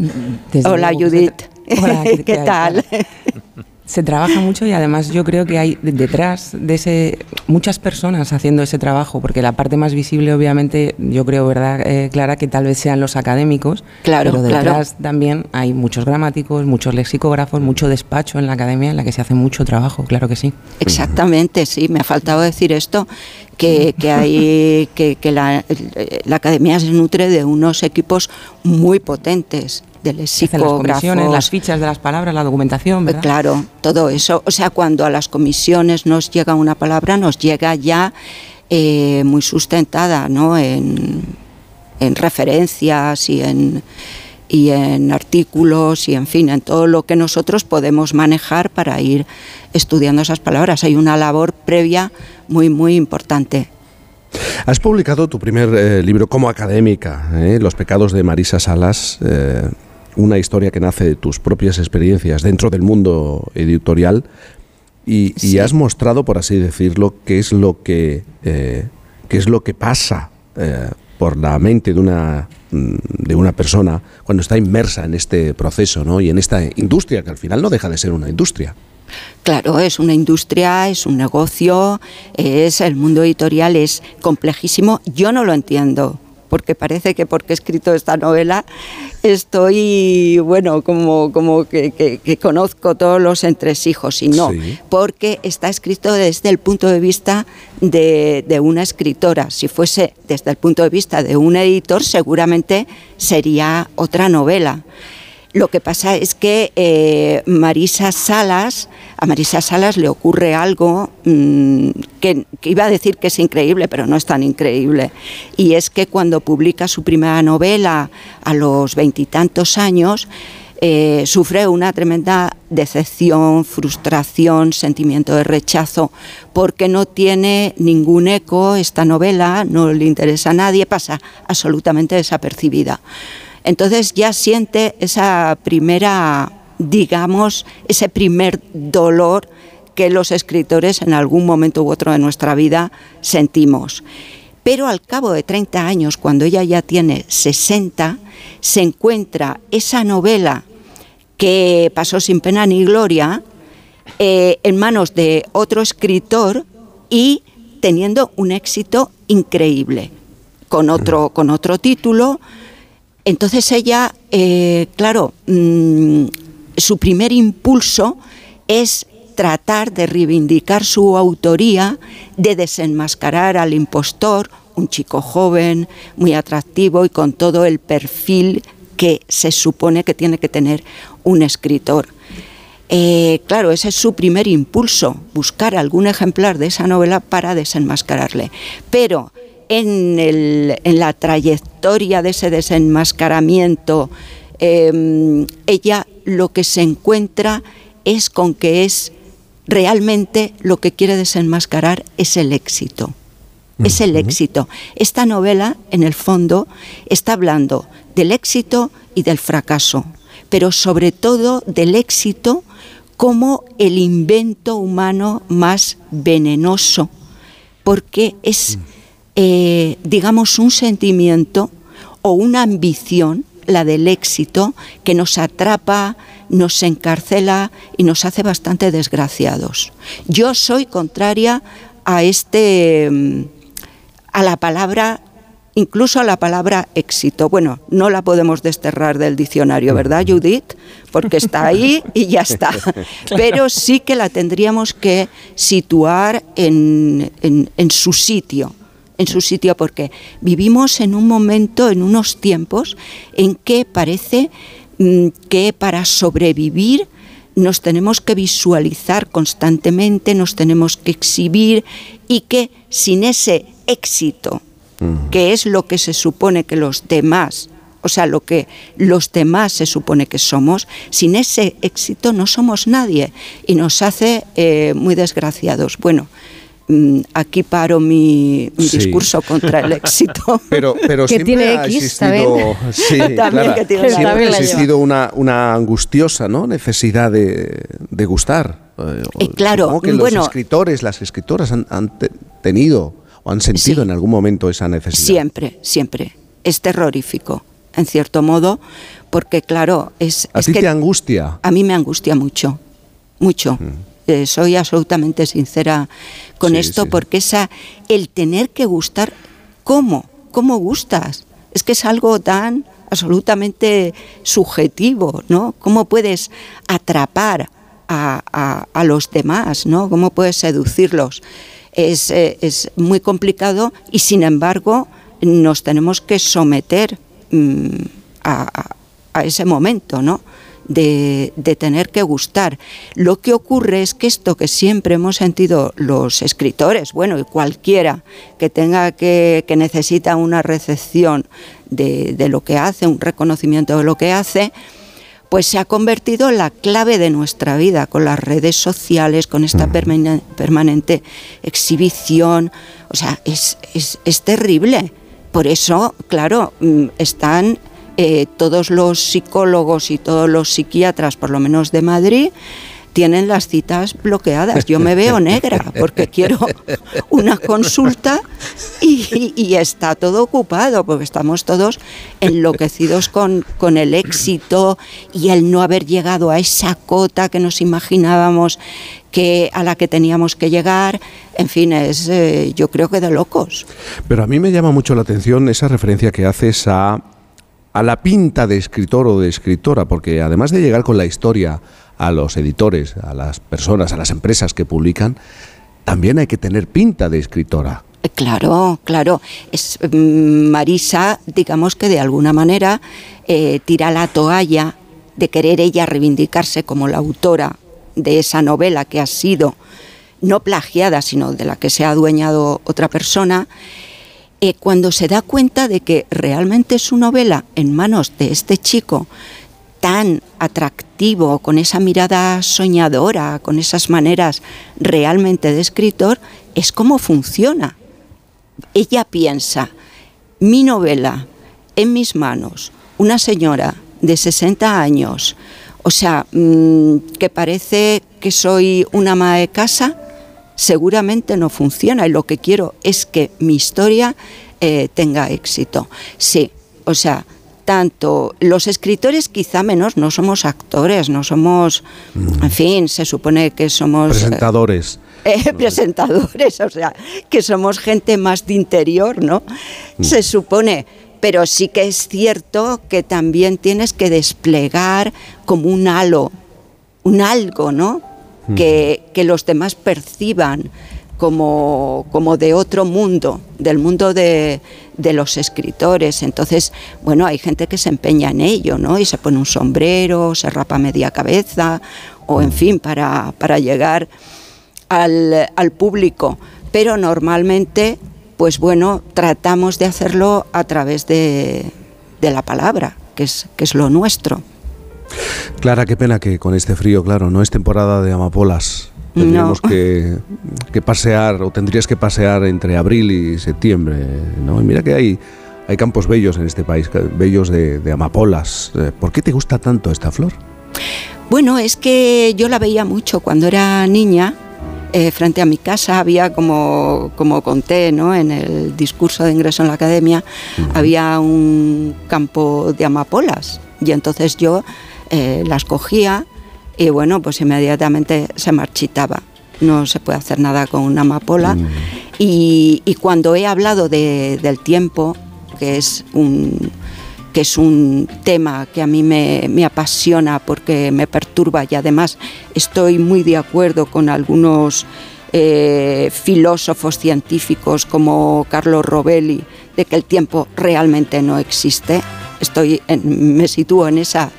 Desde Hola luego, Judith, Hola, ¿qué- tal? Se trabaja mucho y además yo creo que hay de- detrás de ese muchas personas haciendo ese trabajo, porque la parte más visible obviamente yo creo, ¿verdad, eh, Clara, que tal vez sean los académicos, Claro, pero claro. detrás también hay muchos gramáticos, muchos lexicógrafos, mucho despacho en la academia en la que se hace mucho trabajo, claro que sí. Exactamente, sí, me ha faltado decir esto, que, que hay que, que la, la academia se nutre de unos equipos muy potentes de las comisiones, lexicógrafos, las fichas de las palabras, la documentación, ¿verdad? Claro, todo eso. O sea, cuando a las comisiones nos llega una palabra, nos llega ya eh, muy sustentada, ¿no? En, en referencias y en, y en artículos y en fin, en todo lo que nosotros podemos manejar para ir estudiando esas palabras. Hay una labor previa muy, muy importante. Has publicado tu primer eh, libro como académica, ¿eh? Los pecados de Marisa Salas, eh, una historia que nace de tus propias experiencias dentro del mundo editorial y, y has mostrado, por así decirlo, qué es lo que, eh, qué es lo que pasa eh, por la mente de una, mm, de una persona cuando está inmersa en este proceso ¿no? y en esta industria, que al final no deja de ser una industria. Claro, es una industria, es un negocio, es el mundo editorial es complejísimo. Yo no lo entiendo, porque parece que porque he escrito esta novela estoy, bueno, como, como que, que- que conozco todos los entresijos y no, Sí. porque está escrito desde el punto de vista de, de una escritora. Si fuese desde el punto de vista de un editor, seguramente sería otra novela. Lo que pasa es que eh, Marisa Salas, a Marisa Salas le ocurre algo mm, que, iba a decir que es increíble, pero no es tan increíble. Y es que cuando publica su primera novela a los veintitantos años, eh, sufre una tremenda decepción, frustración, sentimiento de rechazo, porque no tiene ningún eco esta novela, no le interesa a nadie, pasa absolutamente desapercibida. Entonces ya siente esa primera, digamos, ese primer dolor que los escritores en algún momento u otro de nuestra vida sentimos. pero al cabo de 30 años, cuando ella ya tiene 60, se encuentra esa novela que pasó sin pena ni gloria eh, en manos de otro escritor y teniendo un éxito increíble, con otro, con otro título. Entonces ella, eh, claro, mm, su primer impulso es tratar de reivindicar su autoría, de desenmascarar al impostor, un chico joven, muy atractivo y con todo el perfil que se supone que tiene que tener un escritor. Eh, claro, ese es su primer impulso, buscar algún ejemplar de esa novela para desenmascararle. Pero en, el- en la trayectoria de ese desenmascaramiento, eh, ella lo que se encuentra es con que es realmente lo que quiere desenmascarar es el éxito. Es el éxito. Esta novela, en el fondo, está hablando del éxito y del fracaso, pero sobre todo del éxito como el invento humano más venenoso, porque es, eh, digamos, un sentimiento o una ambición, la del éxito, que nos atrapa, nos encarcela y nos hace bastante desgraciados. Yo soy contraria a este mm, a la palabra incluso a la palabra éxito. Bueno, no la podemos desterrar del diccionario, ¿verdad, Judith? Porque está ahí y ya está. Pero sí que la tendríamos que situar en, en- en su sitio. En su sitio, porque vivimos en un momento, en unos tiempos, en que parece mm, que para sobrevivir nos tenemos que visualizar constantemente, nos tenemos que exhibir y que sin ese éxito, que es lo que se supone que los demás, o sea, lo que los demás se supone que somos, sin ese éxito no somos nadie y nos hace eh, muy desgraciados. Bueno, aquí paro mi, mi Sí. discurso contra el éxito. Pero, pero Que siempre tiene ha X, existido, sí, También Clara, que tiene siempre También ha existido una, una angustiosa ¿no? necesidad de, de gustar. Eh, Eh, claro, que bueno. los escritores, las escritoras han, han te- tenido o han sentido Sí. en algún momento esa necesidad. Siempre, siempre. Es terrorífico, en cierto modo, porque claro, es, ¿A es ti que te angustia? a mí me angustia mucho, mucho. Eh, soy absolutamente sincera con Sí, esto sí. porque esa el tener que gustar, ¿cómo? ¿Cómo gustas? Es que es algo tan absolutamente subjetivo, ¿no? ¿Cómo puedes atrapar a, a- a los demás, ¿no? ¿Cómo puedes seducirlos? Es, eh, es muy complicado y sin embargo nos tenemos que someter mm, a- a ese momento, ¿no? De, de tener que gustar. Lo que ocurre es que esto que siempre hemos sentido los escritores, bueno, y cualquiera que tenga que, que necesita una recepción de, de lo que hace, un reconocimiento de lo que hace, pues se ha convertido en la clave de nuestra vida, con las redes sociales, con esta permane- permanente exhibición. O sea, es, es- es terrible. Por eso, claro, mm, están eh, todos los psicólogos y todos los psiquiatras, por lo menos de Madrid, tienen las citas bloqueadas. Yo me veo negra porque quiero una consulta y, y está todo ocupado porque estamos todos enloquecidos con, con el éxito y el no haber llegado a esa cota que nos imaginábamos que a la que teníamos que llegar. En fin, es eh, yo creo que de locos. Pero a mí me llama mucho la atención esa referencia que haces a, a la pinta de escritor o de escritora, porque además de llegar con la historia a los editores, a las personas, a las empresas que publican, también hay que tener pinta de escritora. Eh, Claro, claro. Es, mm, Marisa, digamos que de alguna manera eh, tira la toalla de querer ella reivindicarse como la autora de esa novela que ha sido no plagiada, sino de la que se ha adueñado otra persona, eh, cuando se da cuenta de que realmente su novela en manos de este chico tan atractivo, con esa mirada soñadora, con esas maneras realmente de escritor, es como funciona. Ella piensa, mi novela en mis manos, una señora de 60 años, o sea, mm, que parece que soy una ama de casa, seguramente no funciona y lo que quiero es que mi historia eh, tenga éxito. Sí, o sea, tanto los escritores quizá menos, no somos actores, no somos, en fin, se supone que somos... eh, Presentadores. eh, presentadores, o sea, que somos gente más de interior, ¿no? Mm. Se supone, pero sí que es cierto que también tienes que desplegar como un halo, un algo, ¿no? Mm. Que, que los demás perciban como, como de otro mundo, del mundo de, de los escritores. Entonces, bueno, hay gente que se empeña en ello, ¿no? Y se pone un sombrero, se rapa media cabeza, o en fin, para, para llegar al, al público. Pero normalmente, pues bueno, tratamos de hacerlo a través de, de la palabra, que es, que es lo nuestro. Clara, qué pena que con este frío, claro, no es temporada de amapolas. Tendríamos No. que, que pasear, o tendrías que pasear entre abril y septiembre, ¿no? Y mira que hay, hay campos bellos en este país, bellos de, de amapolas. Eh, ¿Por qué te gusta tanto esta flor? Bueno, es que yo la veía mucho cuando era niña. eh, frente a mi casa había, como, como conté ¿no? en el discurso de ingreso en la academia, había un campo de amapolas. Y entonces yo eh, las cogía y bueno, pues inmediatamente se marchitaba. No se puede hacer nada con una amapola. Y, y cuando he hablado de- del tiempo, que es un, que es un tema que a mí me, me apasiona porque me perturba y además estoy muy de acuerdo con algunos eh, filósofos científicos como Carlos Rovelli de que el tiempo realmente no existe. Estoy en- me sitúo en esa,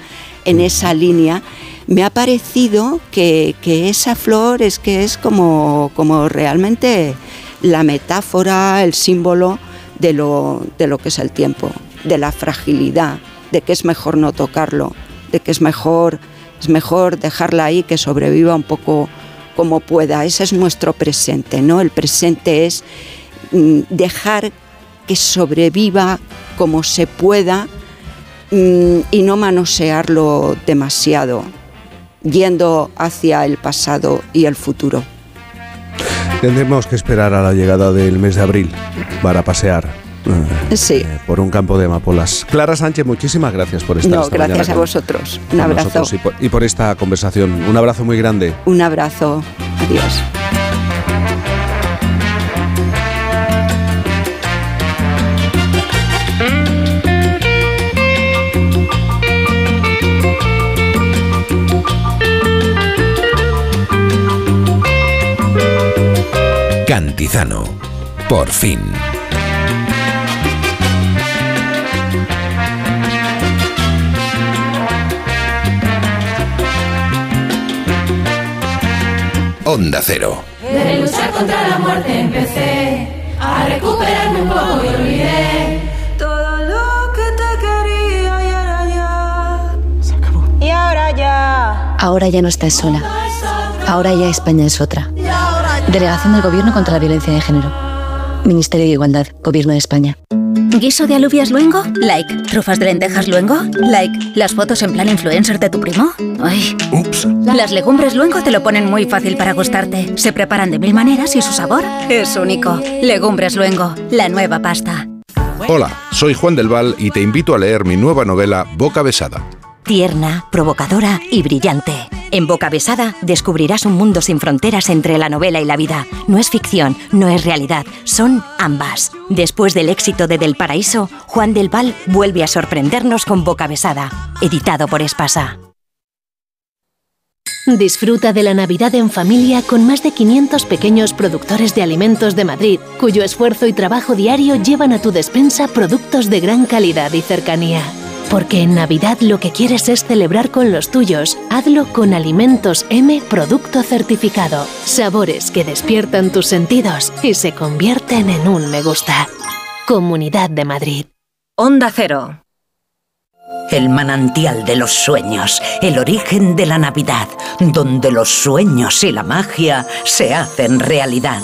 en esa línea. Me ha parecido que, que esa flor es que es como, como realmente la metáfora, el símbolo de lo, de lo que es el tiempo, de la fragilidad, de que es mejor no tocarlo, de que es mejor, es mejor dejarla ahí que sobreviva un poco como pueda. Ese es nuestro presente, ¿no? El presente es mm, dejar que sobreviva como se pueda y no manosearlo demasiado, yendo hacia el pasado y el futuro. Tendremos que esperar a la llegada del mes de abril para pasear. eh, Sí. por un campo de amapolas. Clara Sánchez, muchísimas gracias por estar No, esta gracias a vosotros. Un abrazo. nosotros y por, y por esta conversación. Un abrazo muy grande. Un abrazo. Adiós. Cantizano. Por fin. Onda Cero. De luchar contra la muerte empecé a recuperarme un poco y olvidé todo lo que te quería y ahora ya. Y ahora ya. Ahora ya no estás sola. Ahora ya España es otra. Delegación del Gobierno contra la Violencia de Género. Ministerio de Igualdad, Gobierno de España. ¿Guiso de alubias luengo? Like. ¿Trufas de lentejas luengo? Like. ¿Las fotos en plan influencer de tu primo? Ay. Ups. Las legumbres luengo te lo ponen muy fácil para gustarte. Se preparan de mil maneras y su sabor es único. Legumbres luengo, la nueva pasta. Hola, soy Juan del Val y te invito a leer mi nueva novela Boca Besada. Tierna, provocadora y brillante. En Boca Besada descubrirás un mundo sin fronteras entre la novela y la vida. No es ficción, no es realidad, son ambas. Después del éxito de Del Paraíso, Juan del Val vuelve a sorprendernos con Boca Besada, editado por Espasa. Disfruta de la Navidad en familia con más de 500 pequeños productores de alimentos de Madrid, cuyo esfuerzo y trabajo diario llevan a tu despensa productos de gran calidad y cercanía. Porque en Navidad lo que quieres es celebrar con los tuyos. Hazlo con Alimentos M Producto Certificado. Sabores que despiertan tus sentidos y se convierten en un me gusta. Comunidad de Madrid. Onda Cero. El manantial de los sueños, el origen de la Navidad, donde los sueños y la magia se hacen realidad.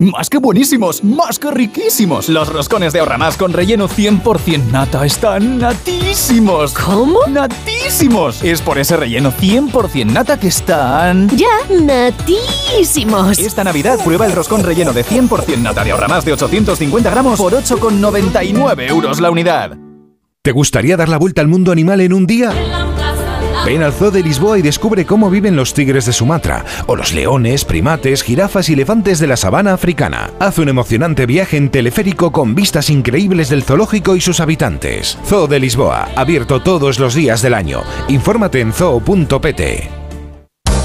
Más que buenísimos, más que riquísimos. Los roscones de Ahorramás con relleno 100% nata están natísimos. ¿Cómo? Natísimos. Es por ese relleno 100% nata que están... Ya, natísimos. Esta Navidad prueba el roscón relleno de 100% nata de Ahorramás de 850 gramos por 8,99 euros la unidad. ¿Te gustaría dar la vuelta al mundo animal en un día? Ven al Zoo de Lisboa y descubre cómo viven los tigres de Sumatra, o los leones, primates, jirafas y elefantes de la sabana africana. Haz un emocionante viaje en teleférico con vistas increíbles del zoológico y sus habitantes. Zoo de Lisboa, abierto todos los días del año. Infórmate en zoo.pt.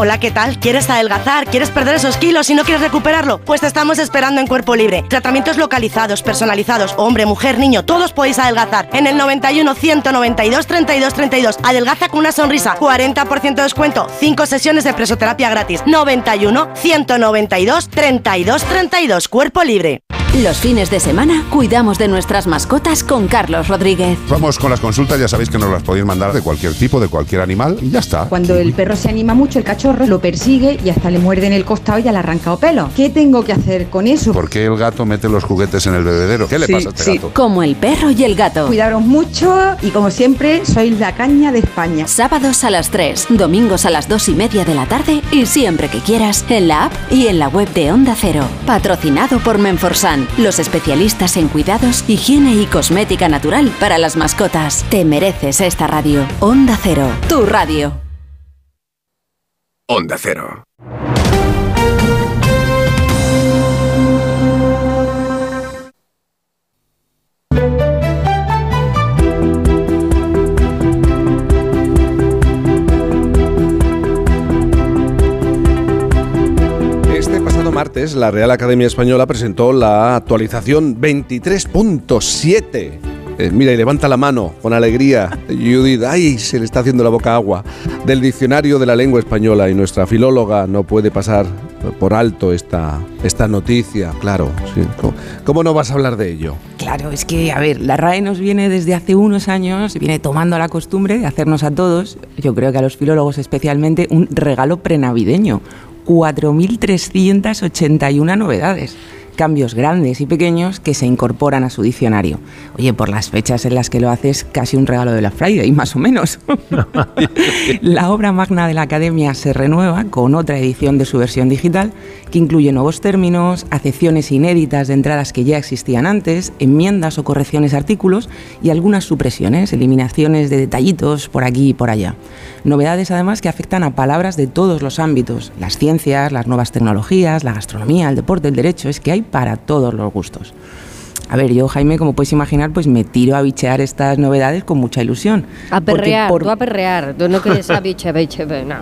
Hola, ¿qué tal? ¿Quieres adelgazar? ¿Quieres perder esos kilos y no quieres recuperarlo? Pues te estamos esperando en Cuerpo Libre. Tratamientos localizados, personalizados, hombre, mujer, niño, todos podéis adelgazar. En el 91 192 32 32. Adelgaza con una sonrisa. 40% de descuento. 5 sesiones de presoterapia gratis. 91 192 32 32. Cuerpo Libre. Los fines de semana cuidamos de nuestras mascotas con Carlos Rodríguez. Vamos con las consultas, ya sabéis que nos las podéis mandar de cualquier tipo, de cualquier animal y ya está. Cuando el perro se anima mucho, el cachorro lo persigue y hasta le muerde en el costado y ya le ha arrancado pelo. ¿Qué tengo que hacer con eso? ¿Por qué el gato mete los juguetes en el bebedero? ¿Qué le Sí, pasa a este sí. gato? Como el perro y el gato. Cuidaros mucho y como siempre, sois la caña de España. Sábados a las 3, domingos a las 2 y media de la tarde y siempre que quieras en la app y en la web de Onda Cero. Patrocinado por Menforsan, los especialistas en cuidados, higiene y cosmética natural para las mascotas. Te mereces esta radio. Onda Cero, tu radio. Onda Cero. Este pasado martes, la Real Academia Española presentó la actualización 23.7. Eh, mira, y levanta la mano con alegría. Judith, ay, se le está haciendo la boca agua. Del diccionario de la lengua española y nuestra filóloga no puede pasar por alto esta, esta noticia, claro. sí. ¿Cómo, cómo no vas a hablar de ello? Claro, es que, a ver, la RAE nos viene desde hace unos años, viene tomando la costumbre de hacernos a todos, yo creo que a los filólogos especialmente, un regalo prenavideño. 4.381 novedades. Cambios grandes y pequeños que se incorporan a su diccionario. Oye, por las fechas en las que lo haces, casi un regalo de la Friday, más o menos. La obra magna de la Academia se renueva con otra edición de su versión digital que incluye nuevos términos, acepciones inéditas de entradas que ya existían antes, enmiendas o correcciones a artículos y algunas supresiones, eliminaciones de detallitos por aquí y por allá. Novedades además que afectan a palabras de todos los ámbitos, las ciencias, las nuevas tecnologías, la gastronomía, el deporte, el derecho, es que hay para todos los gustos. A ver, yo, Jaime, como puedes imaginar, pues me tiro a bichear estas novedades con mucha ilusión. A perrear, por- tú a perrear. Tú no quieres a biche, biche, no.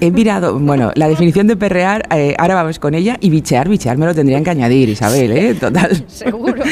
He mirado, bueno, la definición de perrear, eh, ahora vamos con ella, y bichear, bichear me lo tendrían que añadir, Isabel, ¿eh? Total. Seguro.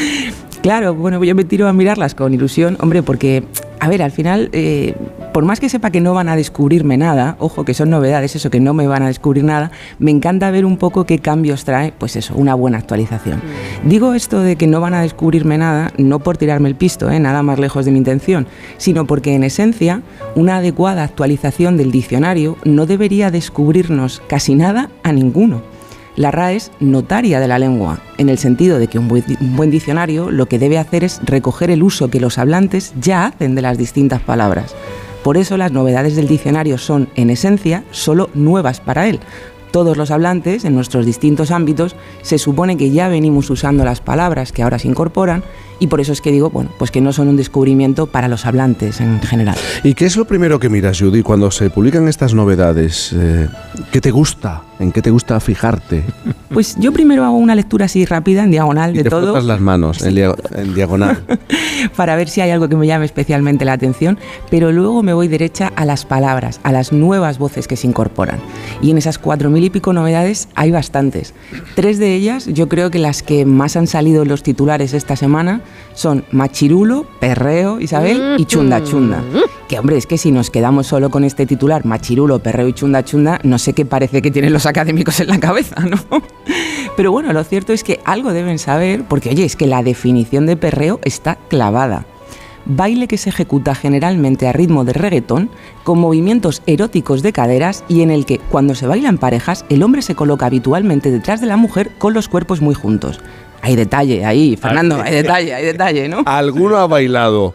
Claro, bueno, yo me tiro a mirarlas con ilusión, hombre, porque a ver, al final, eh, por más que sepa que no van a descubrirme nada, ojo, que son novedades, eso, que no me van a descubrir nada, me encanta ver un poco qué cambios trae, pues eso, una buena actualización. Mm. Digo esto de que no van a descubrirme nada, no por tirarme el pisto, ¿eh? nada más lejos de mi intención, sino porque en esencia, una adecuada actualización del diccionario no debería descubrirnos casi nada a ninguno. La RAE es notaria de la lengua, en el sentido de que un buen, diccionario lo que debe hacer es recoger el uso que los hablantes ya hacen de las distintas palabras. Por eso las novedades del diccionario son, en esencia, solo nuevas para él. Todos los hablantes, en nuestros distintos ámbitos, se supone que ya venimos usando las palabras que ahora se incorporan y por eso es que digo, bueno, pues que no son un descubrimiento para los hablantes en general. ¿Y qué es lo primero que miras, Judy, cuando se publican estas novedades? Eh, ¿Qué te gusta? ¿En qué te gusta fijarte? Pues yo primero hago una lectura así rápida, en diagonal, Y de te todo. las manos en, dia- en diagonal. para ver si hay algo que me llame especialmente la atención, pero luego me voy derecha a las palabras, a las nuevas voces que se incorporan. Y en esas cuatro mil y pico novedades hay bastantes. Tres de ellas, yo creo que las que más han salido en los titulares esta semana son machirulo, perreo, Isabel, y chunda chunda. Que hombre, es que si nos quedamos solo con este titular, machirulo, perreo y chunda chunda, no sé qué parece que tienen los académicos en la cabeza, ¿no? Pero bueno, lo cierto es que algo deben saber, porque oye, es que la definición de perreo está clavada. Baile que se ejecuta generalmente a ritmo de reggaetón, con movimientos eróticos de caderas y en el que, cuando se baila en parejas, el hombre se coloca habitualmente detrás de la mujer con los cuerpos muy juntos. Hay detalle ahí, Fernando, hay detalle, hay detalle, ¿no? ¿Alguno ha bailado?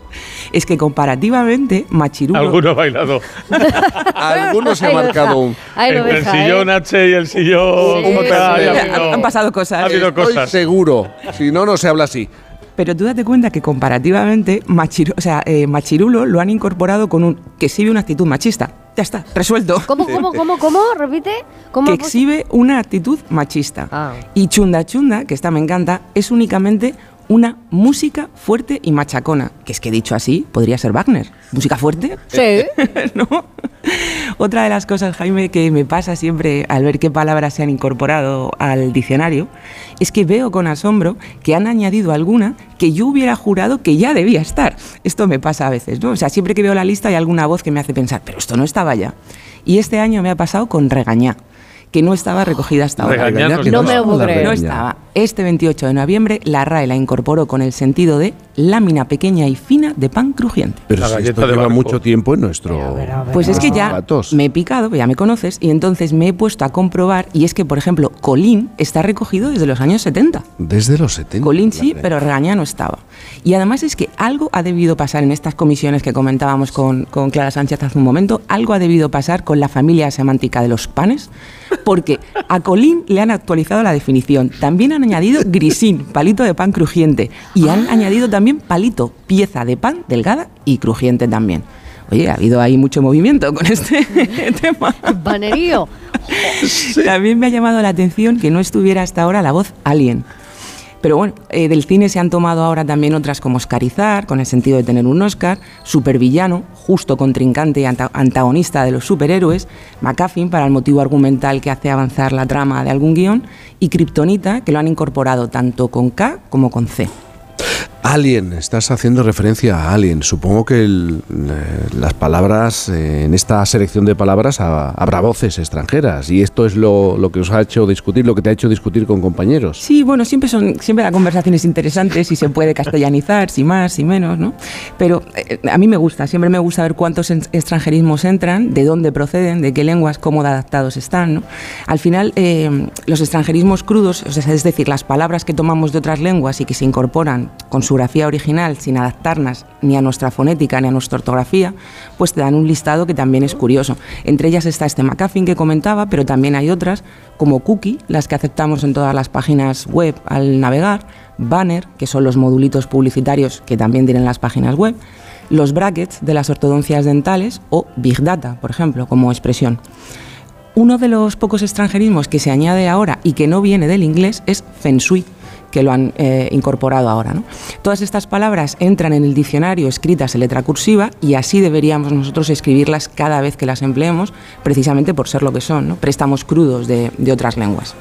Es que comparativamente, Machirulo... Alguno ha bailado. Alguno se ha marcado un... el sillón H y el sillón Sí, J, sí, ha sí. habido- Han pasado cosas. Ha habido Estoy cosas. seguro. Si no, no se habla así. Pero tú date cuenta que comparativamente Machiru- o sea, eh, Machirulo lo han incorporado con un que exhibe una actitud machista. Ya está, resuelto. ¿Cómo, cómo, cómo, cómo? Repite. ¿Cómo que exhibe una actitud machista. Ah. Y Chunda Chunda, que esta me encanta, es únicamente una música fuerte y machacona. Que es que dicho así, podría ser Wagner. ¿Música fuerte? Sí. ¿No? Otra de las cosas, Jaime, que me pasa siempre al ver qué palabras se han incorporado al diccionario, es que veo con asombro que han añadido alguna que yo hubiera jurado que ya debía estar. Esto me pasa a veces, ¿no? O sea, siempre que veo la lista hay alguna voz que me hace pensar, pero esto no estaba ya. Y este año me ha pasado con regañá que no estaba recogida hasta ahora. No No me creer. No estaba. Este 28 de noviembre la RAE la incorporó con el sentido de lámina pequeña y fina de pan crujiente. Pero La si esto lleva barco. mucho tiempo en nuestro... Pues es que ya me he picado, ya me conoces, y entonces me he puesto a comprobar, y es que, por ejemplo, Colín está recogido desde los años 70. Desde los 70. Colín sí, pero Regañá no estaba. Y además es que algo ha debido pasar en estas comisiones que comentábamos con, con Clara Sánchez hace un momento, algo ha debido pasar con la familia semántica de los panes, porque a Colín le han actualizado la definición. También han añadido grisín, palito de pan crujiente, y han añadido también palito, pieza de pan delgada y crujiente también. Oye, ha habido ahí mucho movimiento con este tema. Banerío. También me ha llamado la atención que no estuviera hasta ahora la voz alien. Pero bueno, eh, del cine se han tomado ahora también otras como Oscarizar, con el sentido de tener un Oscar, Supervillano, justo contrincante y anta- antagonista de los superhéroes, McCaffin para el motivo argumental que hace avanzar la trama de algún guion, y Kryptonita, que lo han incorporado tanto con K como con C. Alien, estás haciendo referencia a Alien. Supongo que eh, las palabras, eh, en esta selección de palabras ha- habrá voces extranjeras y esto es lo, lo que os ha hecho discutir, lo que te ha hecho discutir con compañeros. Sí, bueno, siempre son siempre la conversación es interesante, si se puede castellanizar, si más, si menos, ¿no? Pero eh, a mí me gusta, siempre me gusta ver cuántos extranjerismos entran, de dónde proceden, de qué lenguas, cómo adaptados están, ¿no? Al final, los extranjerismos crudos, es decir, las palabras que tomamos de otras lenguas y que se incorporan con su original sin adaptarnos ni a nuestra fonética ni a nuestra ortografía, pues te dan un listado que también es curioso. Entre ellas está este McCaffin que comentaba, pero también hay otras como cookie, las que aceptamos en todas las páginas web al navegar, banner, que son los modulitos publicitarios que también tienen las páginas web, los brackets de las ortodoncias dentales o big data, por ejemplo, como expresión. Uno de los pocos extranjerismos que se añade ahora y que no viene del inglés es feng shui, que lo han eh, incorporado ahora. ¿no? Todas estas palabras entran en el diccionario escritas en letra cursiva y así deberíamos nosotros escribirlas cada vez que las empleemos, precisamente por ser lo que son, ¿no? préstamos crudos de, de otras lenguas.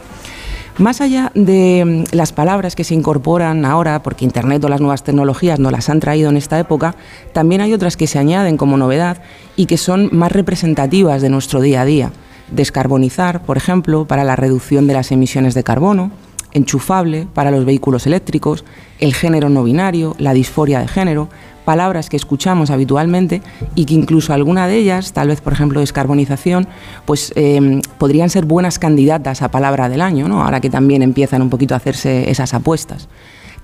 Más allá de mm, las palabras que se incorporan ahora, porque Internet o las nuevas tecnologías nos las han traído en esta época, también hay otras que se añaden como novedad y que son más representativas de nuestro día a día. Descarbonizar, por ejemplo, para la reducción de las emisiones de carbono, enchufable para los vehículos eléctricos, el género no binario, la disforia de género, palabras que escuchamos habitualmente y que incluso alguna de ellas, tal vez por ejemplo descarbonización, pues eh, podrían ser buenas candidatas a palabra del año, ¿no? ahora que también empiezan un poquito a hacerse esas apuestas.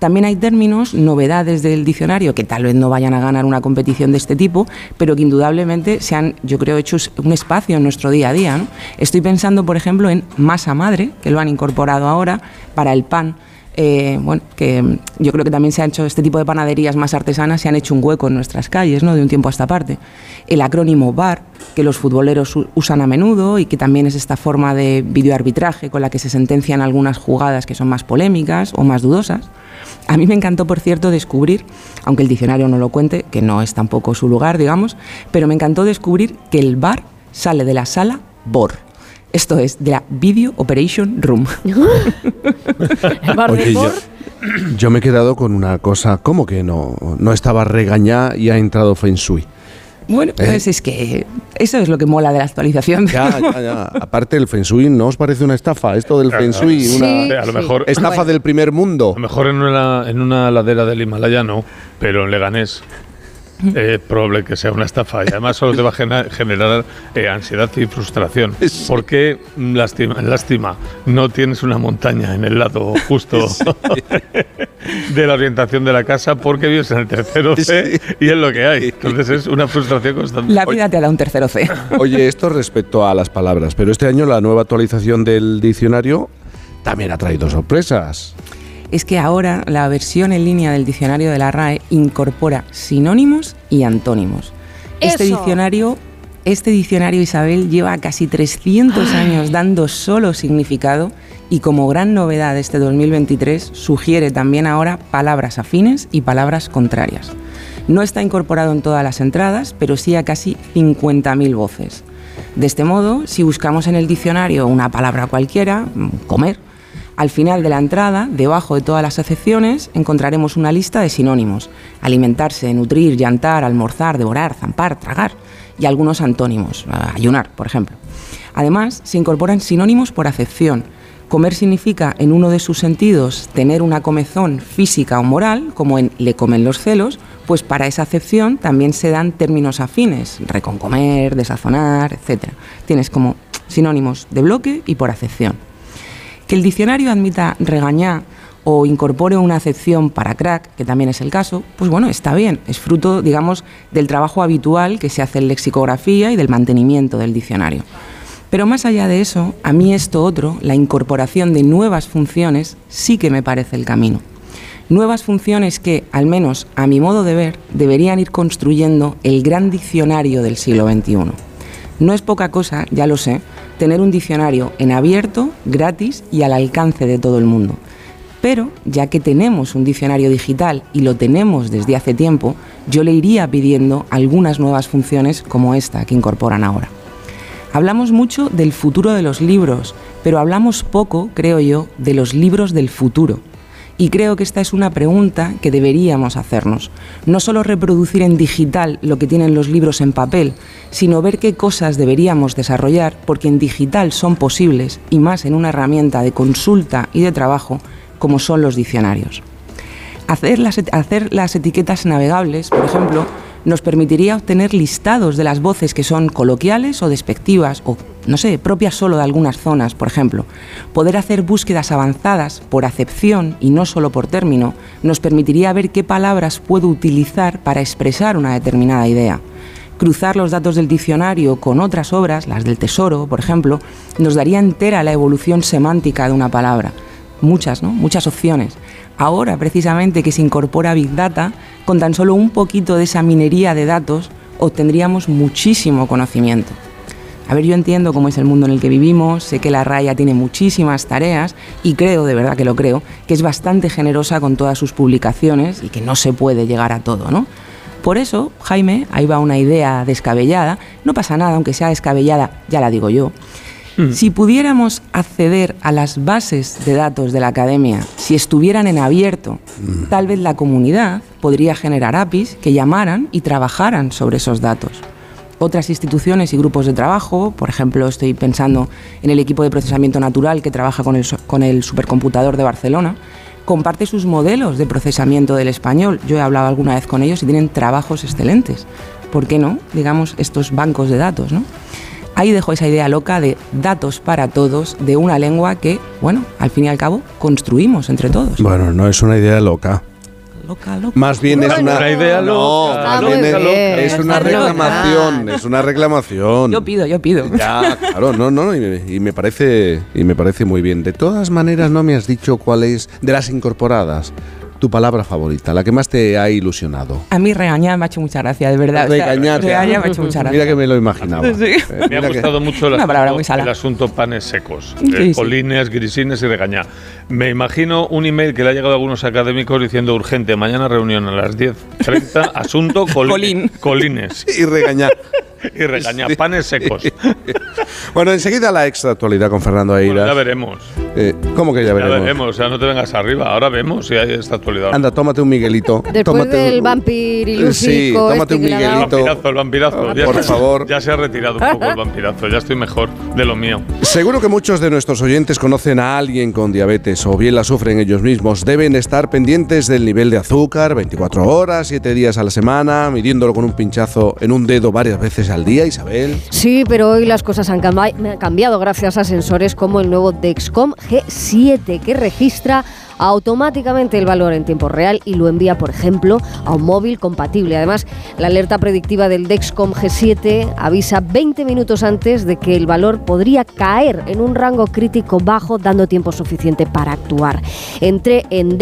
También hay términos, novedades del diccionario, que tal vez no vayan a ganar una competición de este tipo, pero que indudablemente se han, yo creo, hecho un espacio en nuestro día a día. Estoy pensando, por ejemplo, en masa madre, que lo han incorporado ahora para el pan. Eh, bueno, que yo creo que también se han hecho este tipo de panaderías más artesanas, se han hecho un hueco en nuestras calles, ¿no? De un tiempo a esta parte. El acrónimo VAR, que los futboleros usan a menudo y que también es esta forma de videoarbitraje con la que se sentencian algunas jugadas que son más polémicas o más dudosas. A mí me encantó, por cierto, descubrir, aunque el diccionario no lo cuente, que no es tampoco su lugar, digamos, pero me encantó descubrir que el bar sale de la sala BOR. Esto es, de la Video Operation Room. ¿El bar de Oye, yo, me he quedado con una cosa, ¿cómo que no? No estaba regañada y ha entrado Feng Shui. Bueno, pues es que eso es lo que mola de la actualización. Ya, ya, ya. Aparte, el Feng Shui, ¿no os parece una estafa? Esto del Feng Shui, Sí, una a lo mejor estafa del primer mundo. A lo mejor en una, en una ladera del Himalaya no, pero en Leganés es probable que sea una estafa y además solo te va a generar eh, ansiedad y frustración. ¿Por qué, mm, lástima, lástima, no tienes una montaña en el lado justo de la orientación de la casa porque vives en el tercero C y es lo que hay? Entonces es una frustración constante. La vida te da un tercero C. Oye, esto respecto a las palabras, pero este año la nueva actualización del diccionario también ha traído sorpresas. Es que ahora la versión en línea del diccionario de la RAE incorpora sinónimos y antónimos. Este diccionario, este diccionario Isabel lleva casi 300 años dando solo significado y como gran novedad de este 2023 sugiere también ahora palabras afines y palabras contrarias. No está incorporado en todas las entradas, pero sí a casi 50.000 voces. De este modo, si buscamos en el diccionario una palabra cualquiera, mm, comer, al final de la entrada, debajo de todas las acepciones, encontraremos una lista de sinónimos. Alimentarse, nutrir, llantar, almorzar, devorar, zampar, tragar. Y algunos antónimos. Ayunar, por ejemplo. Además, se incorporan sinónimos por acepción. Comer significa, en uno de sus sentidos, tener una comezón física o moral, como en le comen los celos, pues para esa acepción también se dan términos afines, reconcomer, desazonar, etc. Tienes como sinónimos de bloque y por acepción. Que el diccionario admita regañar o incorpore una acepción para crack, que también es el caso, pues bueno, está bien, es fruto, digamos, del trabajo habitual que se hace en lexicografía y del mantenimiento del diccionario. Pero más allá de eso, a mí esto otro, la incorporación de nuevas funciones, sí que me parece el camino. Nuevas funciones que, al menos a mi modo de ver, deberían ir construyendo el gran diccionario del siglo XXI. No es poca cosa, ya lo sé, tener un diccionario en abierto, gratis y al alcance de todo el mundo. Pero, ya que tenemos un diccionario digital y lo tenemos desde hace tiempo, yo le iría pidiendo algunas nuevas funciones como esta que incorporan ahora. Hablamos mucho del futuro de los libros, pero hablamos poco, creo yo, de los libros del futuro. Y creo que esta es una pregunta que deberíamos hacernos. No solo reproducir en digital lo que tienen los libros en papel, sino ver qué cosas deberíamos desarrollar porque en digital son posibles y más en una herramienta de consulta y de trabajo como son los diccionarios. Hacer las, hacer las etiquetas navegables, por ejemplo, nos permitiría obtener listados de las voces que son coloquiales o despectivas o, no sé, propias solo de algunas zonas, por ejemplo. Poder hacer búsquedas avanzadas por acepción y no solo por término nos permitiría ver qué palabras puedo utilizar para expresar una determinada idea. Cruzar los datos del diccionario con otras obras, las del tesoro, por ejemplo, nos daría entera la evolución semántica de una palabra. Muchas, ¿no? Muchas opciones. Ahora, precisamente, que se incorpora Big Data, con tan solo un poquito de esa minería de datos, obtendríamos muchísimo conocimiento. A ver, yo entiendo cómo es el mundo en el que vivimos, sé que la RAIA tiene muchísimas tareas y creo, de verdad que lo creo, que es bastante generosa con todas sus publicaciones y que no se puede llegar a todo, ¿no? Por eso, Jaime, ahí va una idea descabellada, no pasa nada, aunque sea descabellada, ya la digo yo. Mm. Si pudiéramos acceder a las bases de datos de la academia, si estuvieran en abierto, mm. tal vez la comunidad podría generar APIs que llamaran y trabajaran sobre esos datos. Otras instituciones y grupos de trabajo, por ejemplo, estoy pensando en el equipo de procesamiento natural que trabaja con el, con el supercomputador de Barcelona, comparte sus modelos de procesamiento del español. Yo he hablado alguna vez con ellos y tienen trabajos excelentes. ¿Por qué no? Digamos, estos bancos de datos, ¿no? Ahí dejo esa idea loca de datos para todos, de una lengua que, bueno, al fin y al cabo, construimos entre todos. Bueno, no es una idea loca. Más bien es una, idea loca. es, una reclamación, es una reclamación. Yo pido, yo pido. Ya, claro, no, no, y me, parece y me parece muy bien. De todas maneras, no me has dicho cuál es de las incorporadas tu palabra favorita, la que más te ha ilusionado? A mí regañar me ha hecho mucha gracia, de verdad. Regañar. me ha hecho mucha gracia. Mira que me lo imaginaba. Eh, me ha gustado mucho el asunto, el asunto, panes secos, sí, colines, grisines y regañar. Me imagino un email que le ha llegado a algunos académicos diciendo urgente, mañana reunión a las 10.30, asunto colín, colines. Y regañar. Y regaña panes secos. bueno, enseguida la extra actualidad con Fernando Aira. ya veremos. Eh, ¿Cómo que ya veremos? Ya veremos, o sea, no te vengas arriba. Ahora vemos si hay esta actualidad. Anda, tómate un Miguelito. Después del vampiro Sí, tómate un este Miguelito. El vampirazo, el vampirazo. ya por favor. Ya se ha retirado un poco el vampirazo. Ya estoy mejor de lo mío. Seguro que muchos de nuestros oyentes conocen a alguien con diabetes o bien la sufren ellos mismos. Deben estar pendientes del nivel de azúcar 24 horas, 7 días a la semana, midiéndolo con un pinchazo en un dedo varias veces al día, Isabel. Sí, pero hoy las cosas han cambiado gracias a sensores como el nuevo Dexcom G7 que registra automáticamente el valor en tiempo real y lo envía, por ejemplo, a un móvil compatible. Además, la alerta predictiva del Dexcom G7 avisa 20 minutos antes de que el valor podría caer en un rango crítico bajo, dando tiempo suficiente para actuar. Entre en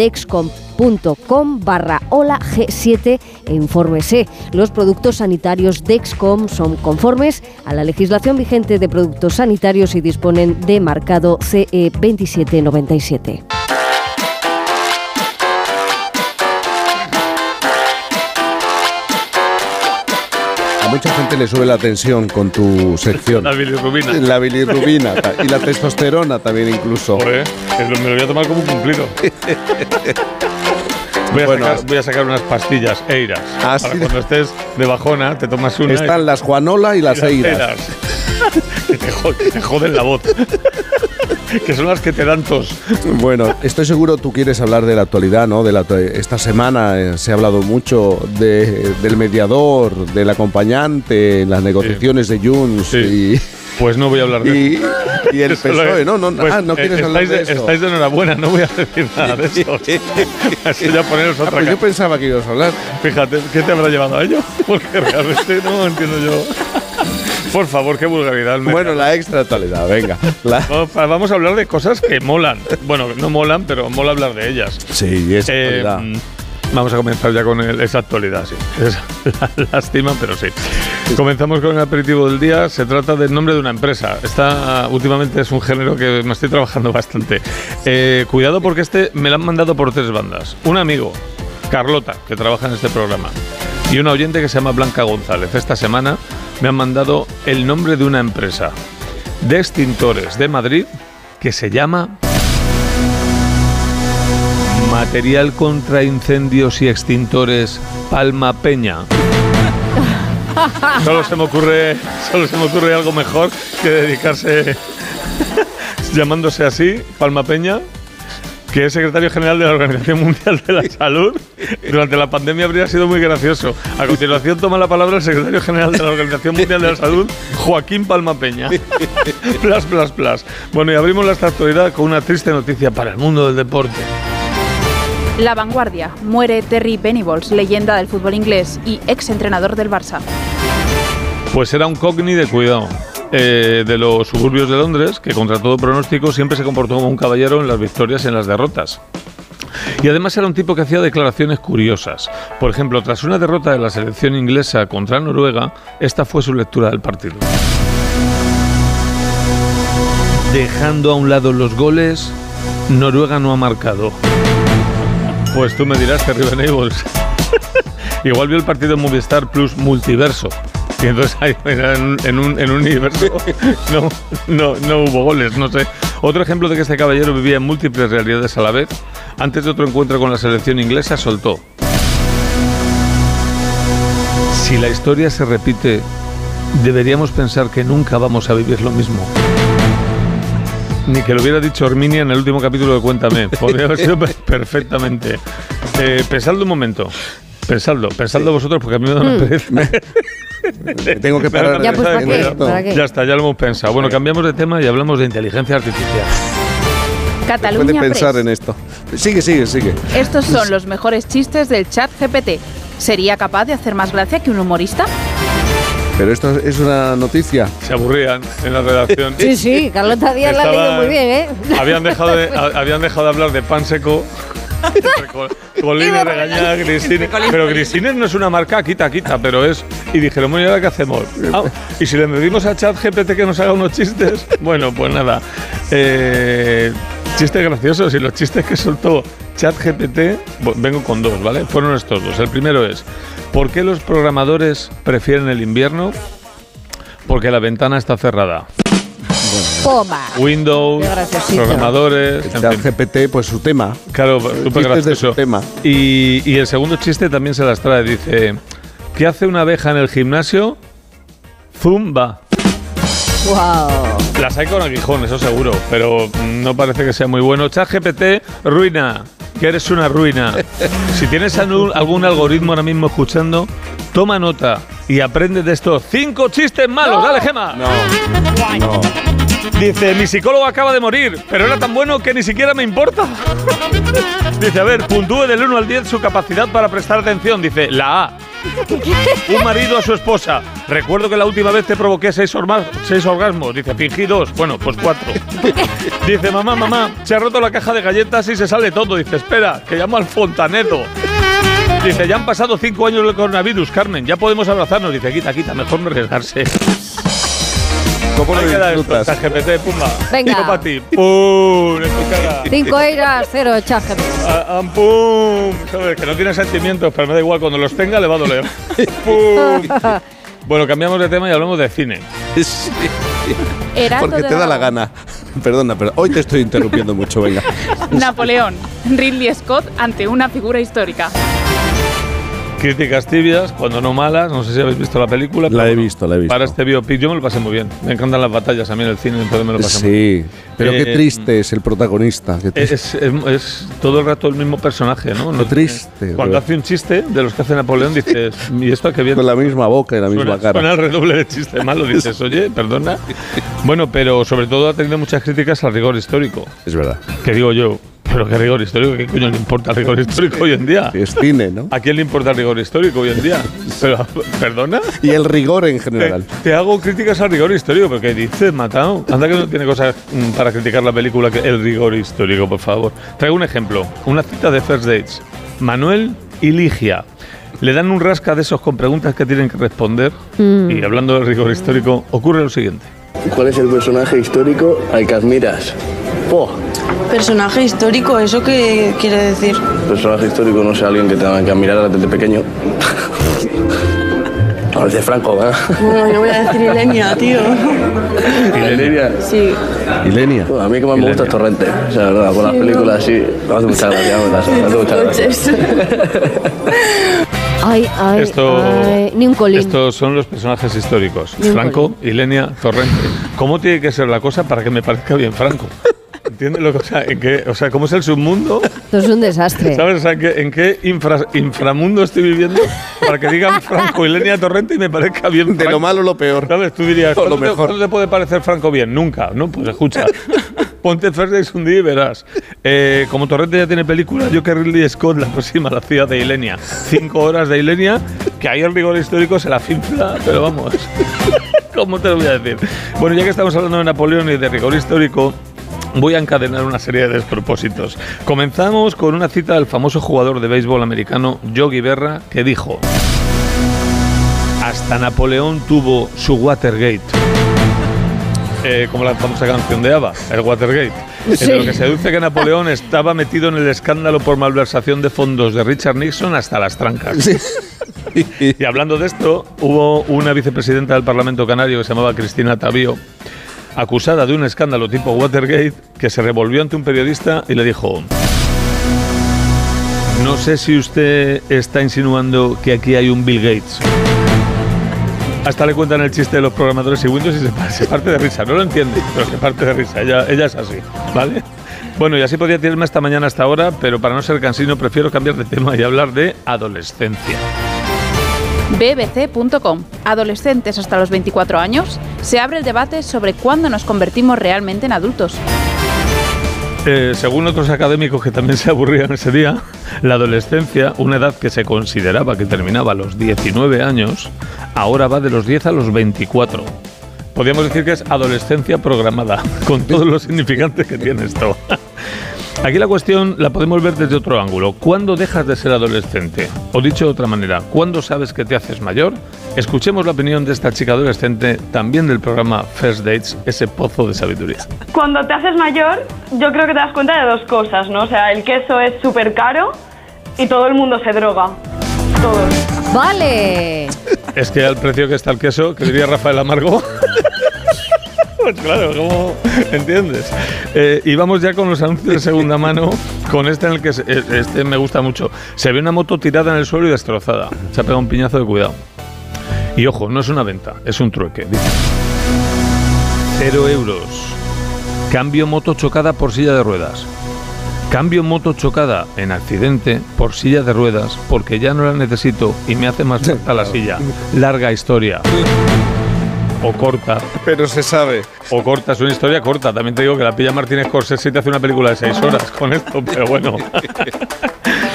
dexcom.com barra hola G7 e infórmese. Los productos sanitarios Dexcom son conformes a la legislación vigente de productos sanitarios y disponen de marcado CE 2797. mucha gente le sube la tensión con tu sección. La bilirrubina. La bilirrubina y la testosterona también incluso. Me lo voy a tomar como un cumplido. Voy a, sacar, voy a, sacar, unas pastillas, Eiras. Ah, para cuando estés de bajona, te tomas una. Están las Juanola y las, Eiras. que te joden la voz. que son las que te dan tos. Bueno, estoy seguro tú quieres hablar de la actualidad, ¿no? De la, esta semana eh, se ha hablado mucho de, del mediador, del acompañante, las negociaciones de Junts y... Pues no voy a hablar de y, eso. Y el PSOE, no, no, pues, ah, no quieres hablar de, eso. Estáis de enhorabuena, no voy a decir nada de eso. Así ya poneros ah, otra pues Yo pensaba que ibas a hablar. Fíjate, ¿qué te habrá llevado a ello? Porque realmente no entiendo yo. Por favor, qué vulgaridad. Bueno, la extra actualidad, venga. Vamos a hablar de cosas que molan. Bueno, no molan, pero mola hablar de ellas. Sí, es eh, Vamos a comenzar ya con esa actualidad, sí. Es lástima, pero sí. Comenzamos con el aperitivo del día. Se trata del nombre de una empresa. Esta últimamente es un género que me estoy trabajando bastante. Eh, cuidado porque este me lo han mandado por tres bandas. Un amigo, Carlota, que trabaja en este programa, y un oyente que se llama Blanca González. Esta semana me han mandado el nombre de una empresa de extintores de Madrid que se llama Material contra Incendios y Extintores Palma Peña. Solo se me ocurre, solo se me ocurre algo mejor que dedicarse llamándose así, Palma Peña que es secretario general de la Organización Mundial de la Salud. Durante la pandemia habría sido muy gracioso. A continuación toma la palabra el secretario general de la Organización Mundial de la Salud, Joaquín Palma Peña. plas, plas, plas. Bueno, y abrimos la actualidad con una triste noticia para el mundo del deporte. La vanguardia. Muere Terry Venables, leyenda del fútbol inglés y ex entrenador del Barça. Pues era un cogni de cuidado. Eh, de los suburbios de Londres, que contra todo pronóstico siempre se comportó como un caballero en las victorias y en las derrotas. Y además era un tipo que hacía declaraciones curiosas. Por ejemplo, tras una derrota de la selección inglesa contra Noruega, esta fue su lectura del partido. Dejando a un lado los goles, Noruega no ha marcado. Pues tú me dirás que Riven Igual vio el partido en Movistar Plus Multiverso Y entonces ahí, en, en un, en un universo no, no, no hubo goles, no sé. Otro ejemplo de que este caballero vivía en múltiples realidades a la vez, antes de otro encuentro con la selección inglesa, soltó. Si la historia se repite, deberíamos pensar que nunca vamos a vivir lo mismo. Ni que lo hubiera dicho Herminia en el último capítulo de Cuéntame. Podría haber sido per- perfectamente. Eh, pensadlo un momento. Pensadlo, pensadlo vosotros porque a mí me da una Mm. pereza. Tengo que parar. Ya, pues, ¿para en qué? esto. ¿Para qué? Ya está, ya lo hemos pensado. Bueno, cambiamos de tema y hablamos de inteligencia artificial. Puede Cataluña pensar Press. en esto. Sigue, sigue, sigue. Estos son los mejores chistes del chat GPT. ¿Sería capaz de hacer más gracia que un humorista? Pero esto es una noticia. Se aburrían en la redacción. Sí, sí, Carlota Díaz la ha leído muy bien, ¿eh? Habían dejado de, a- habían dejado de hablar de pan seco. Colines regañada a Grisines. Pero Grisines no es una marca, quita, quita, pero es. Y dijeron, bueno, ¿y ahora qué hacemos? Ah, y si le pedimos a Chat GPT que nos haga unos chistes, bueno, pues nada. Eh, chistes graciosos y los chistes que soltó Chat GPT, vengo con dos, ¿vale? Fueron estos dos. El primero es, ¿por qué los programadores prefieren el invierno? Porque la ventana está cerrada. Toma. Windows, programadores, en fin. GPT, pues su tema. Claro, súper gracioso. su tema. Y, y el segundo chiste también se las trae. Dice, ¿qué hace una abeja en el gimnasio? Zumba. Wow. Las hay con aguijón, eso seguro, pero no parece que sea muy bueno. ChatGPT, ruina, que eres una ruina. Si tienes algún algoritmo ahora mismo escuchando, toma nota y aprende de estos cinco chistes malos. Dale, Gema. No. No. Dice, mi psicólogo acaba de morir, pero era tan bueno que ni siquiera me importa. Dice, a ver, puntúe del 1 al 10 su capacidad para prestar atención. Dice, la A. Un marido a su esposa. Recuerdo que la última vez te provoqué seis, seis orgasmos. Dice, fingí dos. Bueno, pues cuatro. Dice, mamá, mamá, se ha roto la caja de galletas y se sale todo. Dice, espera, que llamo al fontaneto. Dice, ya han pasado cinco años del coronavirus, Carmen. Ya podemos abrazarnos. Dice, quita, quita, mejor no arriesgarse. ¿Cómo lo disfrutas? ChatGPT, pumba. Venga. Cinco para ti. ¡Pum! En tu cara. Cinco eiras, cero chat GPT. Ah, ah, ¡Pum! ¿Sabes? Que no tiene sentimientos, pero me da igual. Cuando los tenga le va a doler. ¡Pum! Bueno, cambiamos de tema y hablamos de cine. Sí. Porque te da la gana. Perdona, pero hoy te estoy interrumpiendo mucho, venga. Napoleón. Ridley Scott ante una figura histórica. Críticas tibias, cuando no malas. No sé si habéis visto la película. La he visto, la he visto. Para este biopic yo me lo pasé muy bien. Me encantan las batallas a mí en el cine, entonces me lo pasé muy bien. Sí, pero qué Eh, triste es el protagonista. qué. Es, es- es todo el rato el mismo personaje, ¿no? No triste, Cuando hace un chiste de los que hace Napoleón, dices, ¿y esto qué viene? Con la misma boca y la misma Suena, cara. suena el redoble de chiste malo, dices, oye, perdona. Bueno, pero sobre todo ha tenido muchas críticas al rigor histórico. Es verdad. Que digo yo, pero qué rigor histórico, ¿qué coño le importa el rigor histórico hoy en día? Es cine, ¿no? ¿A quién le importa el rigor histórico hoy en día? Pero, ¿perdona? Y el rigor en general. te hago críticas al rigor histórico, pero ¿qué dices, matado? Anda que no tiene cosas mm, para criticar la película que el rigor histórico, por favor. Traigo un ejemplo, una cita de First Dates. Manuel y Ligia. Le dan un rasca de esos con preguntas que tienen que responder. Mm. Y hablando del rigor histórico, ocurre lo siguiente. ¿Cuál es el personaje histórico al que admiras? Oh, Personaje histórico, ¿eso qué quiere decir? personaje histórico, no sé, alguien que tenga que admirar desde pequeño. No, el de Franco, ¿verdad? No, yo voy a decir Ilenia, tío. Ilenia. Sí. Ilenia. a mí que más me gusta es Torrente. O sea, la verdad, con las Sí, ¿no? películas sí. Me hace mucha gracia, me hace mucha gracia. Ay, ay, Esto- ay, ni un colín. Estos son los personajes históricos. Franco, Ilenia, Torrente. ¿Cómo tiene que ser la cosa para que me parezca bien Franco? ¿Entiendes lo que, o sea, en qué, o sea, cómo es el submundo? Esto es un desastre. ¿Sabes? O sea, ¿en qué, en qué infra- inframundo estoy viviendo para que digan Franco, Ilenia, Torrente y me parezca bien De lo malo lo peor. ¿Sabes? Tú dirías, O lo ¿cuándo te- mejor. cuándo te puede parecer Franco bien? Nunca, ¿no? Pues escucha. Ponte First Days un día y verás. Eh, como Torrente ya tiene película, yo que Ridley Scott, la próxima, la ciudad de Ilenia. Cinco horas de Ilenia, que ahí el rigor histórico se la finfla, pero vamos. ¿Cómo te lo voy a decir? Bueno, ya que estamos hablando de Napoleón y de rigor histórico, voy a encadenar una serie de despropósitos. Comenzamos con una cita del famoso jugador de béisbol americano Yogi Berra, que dijo: Hasta Napoleón tuvo su Watergate. Eh, como la famosa canción de ABBA, el Watergate. En lo que se deduce que Napoleón estaba metido en el escándalo por malversación de fondos de Richard Nixon hasta las trancas. Y hablando de esto, hubo una vicepresidenta del Parlamento Canario que se llamaba Cristina Tavío, acusada de un escándalo tipo Watergate, que se revolvió ante un periodista y le dijo, no sé si usted está insinuando que aquí hay un Bill Gates. Hasta le cuentan el chiste de los programadores y Windows y se, se parte de risa. No lo entiende, pero se parte de risa. Ella, ella es así, ¿vale? Bueno, y así podría tirarme esta mañana hasta ahora, pero para no ser cansino prefiero cambiar de tema y hablar de adolescencia. BBC.com. Adolescentes hasta los 24 años. Se abre el debate sobre cuándo nos convertimos realmente en adultos. Eh, según otros académicos que también se aburrían ese día, la adolescencia, una edad que se consideraba que terminaba a los 19 años, ahora va de los 10 a los 24. Podríamos decir que es adolescencia programada, con todos los significantes que tiene esto. Aquí la cuestión la podemos ver desde otro ángulo. ¿Cuándo dejas de ser adolescente? O dicho de otra manera, ¿cuándo sabes que te haces mayor? Escuchemos la opinión de esta chica adolescente, también del programa First Dates, ese pozo de sabiduría. Cuando te haces mayor, yo creo que te das cuenta de dos cosas, ¿no? O sea, el queso es súper caro y todo el mundo se droga. Todos. Vale. Es que al precio que está el queso, que diría Rafael Amargo. Pues claro, ¿cómo entiendes? Eh, y vamos ya con los anuncios de segunda mano, con este en el que se- eh, este me gusta mucho. Se ve una moto tirada en el suelo y destrozada. Se ha pegado un piñazo de cuidado. Y ojo, no es una venta, es un trueque. Dice, Cero euros. Cambio moto chocada por silla de ruedas. Cambio moto chocada en accidente por silla de ruedas porque ya no la necesito y me hace más falta la silla. Larga historia. O corta. Pero se sabe. O corta, es una historia corta. También te digo que la pilla Martínez Scorsese y te hace una película de seis horas con esto, pero bueno.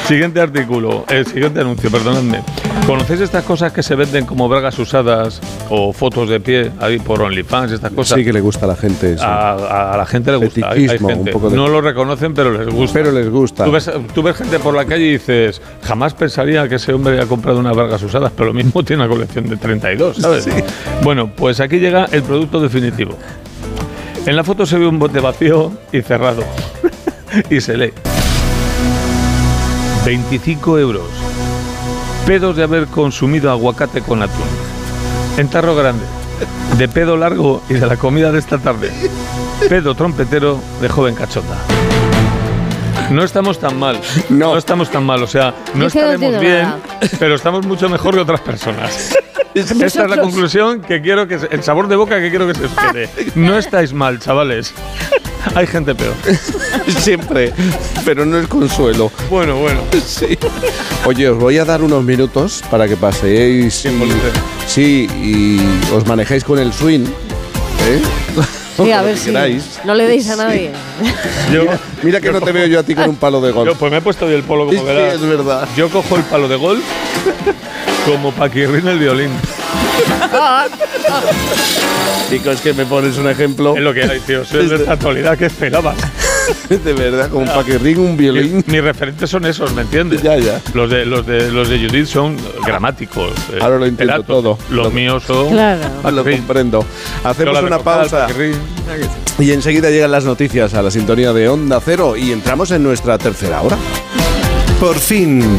siguiente artículo, el siguiente anuncio, perdonadme. ¿Conocéis estas cosas que se venden como bragas usadas o fotos de pie ahí por OnlyFans, estas cosas? Sí que le gusta a la gente. eso. A, la gente le gusta. Hay, hay Fetichismo, gente. un poco de- No lo reconocen, pero les gusta. Pero les gusta. Tú ves, tú ves gente por la calle y dices, jamás pensaría que ese hombre ha comprado unas bragas usadas, pero lo mismo tiene una colección de 32, ¿sabes? Bueno, pues aquí llega el producto definitivo. En la foto se ve un bote vacío y cerrado. y se lee. 25 euros. Pedos de haber consumido aguacate con atún. En tarro grande. De pedo largo y de la comida de esta tarde. Pedo trompetero de joven cachonda. No estamos tan mal. No, estamos tan mal. O sea, no Yo estaremos bien, nada. pero estamos mucho mejor que otras personas. Esta es la conclusión que quiero que se- el sabor de boca que quiero que se os quede. No estáis mal, chavales. Hay gente peor. Siempre. Pero no es consuelo. Bueno, bueno. Sí. Oye, os voy a dar unos minutos para que paséis. y- sí, y os manejéis con el swing. ¿eh? Sí, a ver que si queráis. no le deis a nadie. Yo, Mira que no te veo yo a ti con un palo de golf. Yo, pues me he puesto hoy el polo como Sí, verás. es verdad. Yo cojo el palo de golf como Paquirrín el violín. Chicos, que me pones un ejemplo. Es lo que hay, tío. Soy de esta actualidad que esperabas. De verdad, con un paquirrín, un violín. Mis referentes son esos, ¿me entiendes? Ya, ya. Los de, los de, los de Judith son gramáticos. eh, Ahora lo entiendo pelatos. todo. Los míos son. Claro. Lo comprendo. Hacemos una pausa. Y enseguida llegan las noticias a la sintonía de Onda Cero y entramos en nuestra tercera hora. Por fin,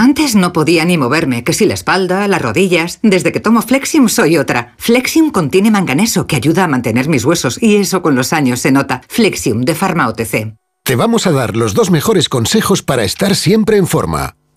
Antes no podía ni moverme, que si la espalda, las rodillas. Desde que tomo Flexium soy otra. Flexium contiene manganeso que ayuda a mantener mis huesos y eso con los años se nota. Flexium de Pharma OTC. Te vamos a dar los dos mejores consejos para estar siempre en forma.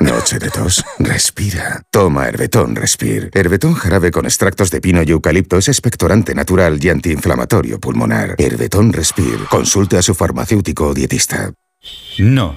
Noche de tos. Respira. Toma Herbetón Respir. Herbetón jarabe con extractos de pino y eucalipto es expectorante natural y antiinflamatorio pulmonar. Herbetón Respir. Consulte a su farmacéutico o dietista. No,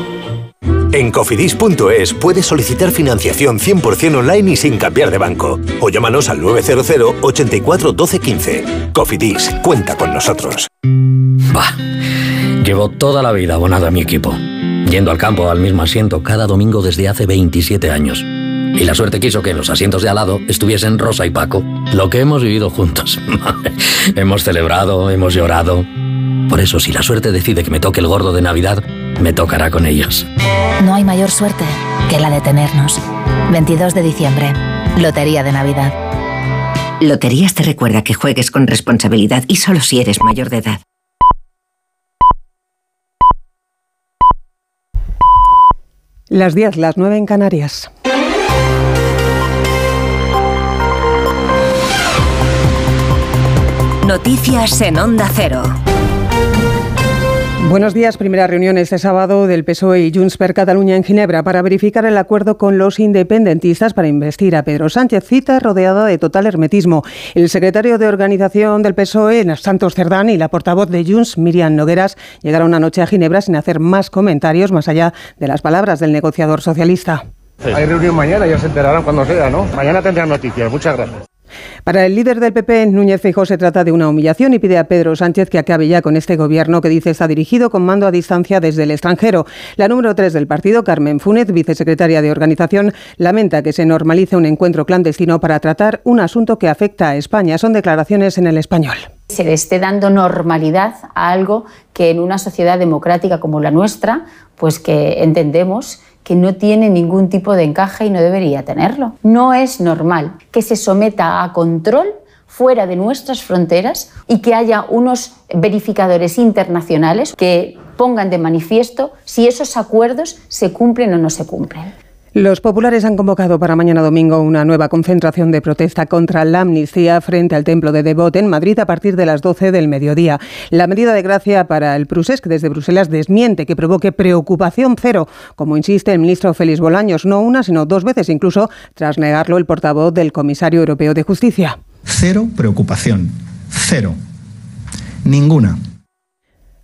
En cofidis.es puedes solicitar financiación 100% online y sin cambiar de banco. O llámanos al 900 84 12 15. Cofidis, cuenta con nosotros. Bah, llevo toda la vida abonado a mi equipo. Yendo al campo al mismo asiento cada domingo desde hace 27 años. Y la suerte quiso que en los asientos de al lado estuviesen Rosa y Paco. Lo que hemos vivido juntos. hemos celebrado, hemos llorado. Por eso, si la suerte decide que me toque el gordo de Navidad, me tocará con ellos. No hay mayor suerte que la de tenernos. 22 de diciembre, Lotería de Navidad. Loterías te recuerda que juegues con responsabilidad y solo si eres mayor de edad. Las 10, las 9 en Canarias. Noticias en Onda Cero. Buenos días. Primera reunión este sábado del PSOE y Junts per Cataluña en Ginebra para verificar el acuerdo con los independentistas para investir a Pedro Sánchez. Cita rodeada de total hermetismo. El secretario de organización del PSOE, Santos Cerdán, y la portavoz de Junts, Miriam Nogueras, llegaron anoche a Ginebra sin hacer más comentarios más allá de las palabras del negociador socialista. Hay reunión mañana, ya se enterarán cuando sea, ¿no? Mañana tendrán noticias. Muchas gracias. Para el líder del PP, Núñez Feijóo, se trata de una humillación y pide a Pedro Sánchez que acabe ya con este gobierno que dice está dirigido con mando a distancia desde el extranjero. La número 3 del partido, Carmen Funet, vicesecretaria de organización, lamenta que se normalice un encuentro clandestino para tratar un asunto que afecta a España. Son declaraciones en el español se le esté dando normalidad a algo que en una sociedad democrática como la nuestra, pues que entendemos que no tiene ningún tipo de encaje y no debería tenerlo. No es normal que se someta a control fuera de nuestras fronteras y que haya unos verificadores internacionales que pongan de manifiesto si esos acuerdos se cumplen o no se cumplen. Los populares han convocado para mañana domingo una nueva concentración de protesta contra la amnistía frente al templo de Devot en Madrid a partir de las 12 del mediodía. La medida de gracia para el Prusés, que desde Bruselas desmiente que provoque preocupación cero, como insiste el ministro Félix Bolaños, no una, sino dos veces incluso, tras negarlo el portavoz del comisario europeo de justicia. Cero preocupación. Cero. Ninguna.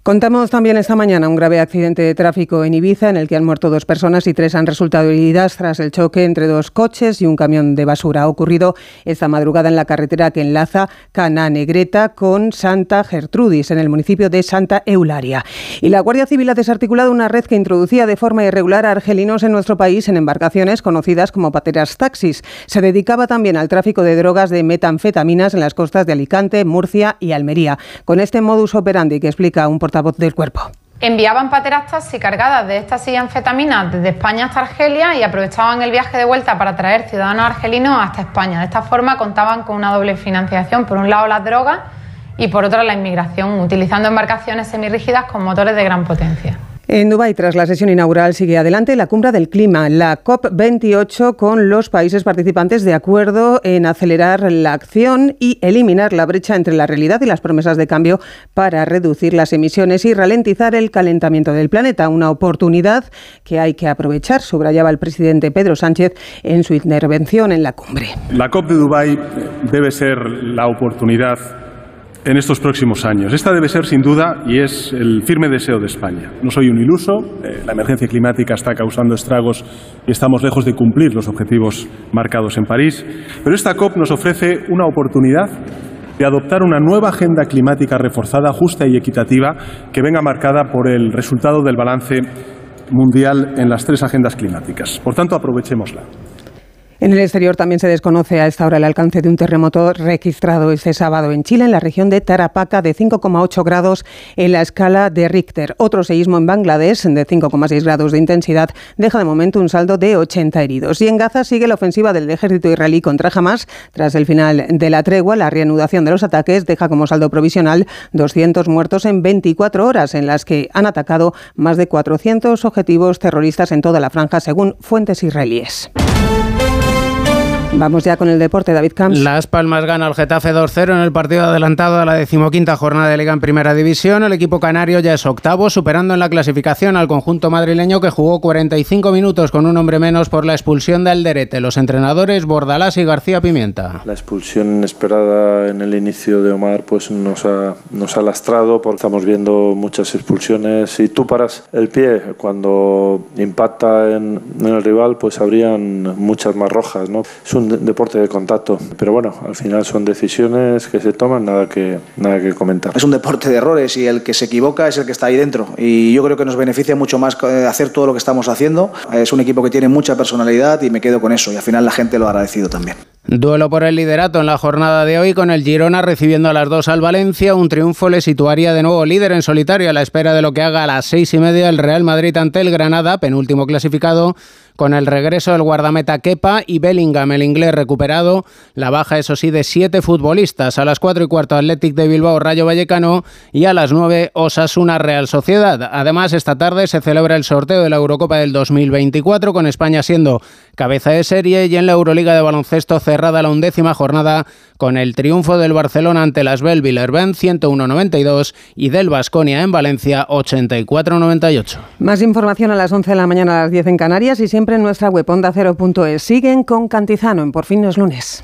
Contamos también esta mañana un grave accidente de tráfico en Ibiza en el que han muerto dos personas y tres han resultado heridas tras el choque entre dos coches y un camión de basura. Ha ocurrido esta madrugada en la carretera que enlaza Cana Negreta con Santa Gertrudis en el municipio de Santa Eularia. Y la Guardia Civil ha desarticulado una red que introducía de forma irregular a argelinos en nuestro país en embarcaciones conocidas como pateras taxis. Se dedicaba también al tráfico de drogas de metanfetaminas en las costas de Alicante, Murcia y Almería. Con este modus operandi que explica un portavoz del cuerpo. Enviaban pateras taxi cargadas de estas y anfetaminas desde España hasta Argelia y aprovechaban el viaje de vuelta para traer ciudadanos argelinos hasta España. De esta forma contaban con una doble financiación, por un lado las drogas y por otro la inmigración, utilizando embarcaciones semirrígidas con motores de gran potencia. En Dubái, tras la sesión inaugural, sigue adelante la cumbre del clima, la COP28, con los países participantes de acuerdo en acelerar la acción y eliminar la brecha entre la realidad y las promesas de cambio para reducir las emisiones y ralentizar el calentamiento del planeta. Una oportunidad que hay que aprovechar, subrayaba el presidente Pedro Sánchez en su intervención en la cumbre. La COP de Dubái debe ser la oportunidad en estos próximos años. Esta debe ser, sin duda, y es el firme deseo de España. No soy un iluso, eh, la emergencia climática está causando estragos y estamos lejos de cumplir los objetivos marcados en París, pero esta COP nos ofrece una oportunidad de adoptar una nueva agenda climática reforzada, justa y equitativa que venga marcada por el resultado del balance mundial en las tres agendas climáticas. Por tanto, aprovechémosla. En el exterior también se desconoce a esta hora el alcance de un terremoto registrado este sábado en Chile, en la región de Tarapacá, de 5,8 grados en la escala de Richter. Otro seísmo en Bangladesh, de 5,6 grados de intensidad, deja de momento un saldo de 80 heridos. Y en Gaza sigue la ofensiva del ejército israelí contra Hamas. Tras el final de la tregua, la reanudación de los ataques deja como saldo provisional 200 muertos en 24 horas, en las que han atacado más de 400 objetivos terroristas en toda la franja, según fuentes israelíes. Vamos ya con el deporte, David Camps. Las Palmas gana al Getafe 2-0 en el partido adelantado a la decimoquinta jornada de Liga en Primera División. El equipo canario ya es octavo, superando en la clasificación al conjunto madrileño que jugó 45 minutos con un hombre menos por la expulsión de Alderete. Los entrenadores Bordalás y García Pimienta. La expulsión inesperada en el inicio de Omar pues nos ha, nos ha lastrado porque estamos viendo muchas expulsiones. Si tú paras el pie cuando impacta en, en el rival, pues habrían muchas más rojas. ¿no? Es un deporte de contacto. Pero bueno, al final son decisiones que se toman, nada que, nada que comentar. Es un deporte de errores y el que se equivoca es el que está ahí dentro. Y yo creo que nos beneficia mucho más eh, hacer todo lo que estamos haciendo. Es un equipo que tiene mucha personalidad y me quedo con eso. Y al final la gente lo ha agradecido también. Duelo por el liderato en la jornada de hoy con el Girona recibiendo a las dos al Valencia. Un triunfo le situaría de nuevo líder en solitario a la espera de lo que haga a las seis y media el Real Madrid ante el Granada, penúltimo clasificado con el regreso del guardameta Kepa y Bellingham, el inglés recuperado. La baja, eso sí, de siete futbolistas. A las cuatro y cuarto Athletic de Bilbao Rayo Vallecano y a las nueve Osasuna Real Sociedad. Además, esta tarde se celebra el sorteo de la Eurocopa del 2024 con España siendo cabeza de serie y en la Euroliga de baloncesto cerrada la undécima jornada con el triunfo del Barcelona ante las Bell Villerben 101-92 y del Basconia en Valencia 84-98. Más información a las 11 de la mañana a las 10 en Canarias y siempre en nuestra web onda0.es. Siguen con Cantizano en Por fin es lunes.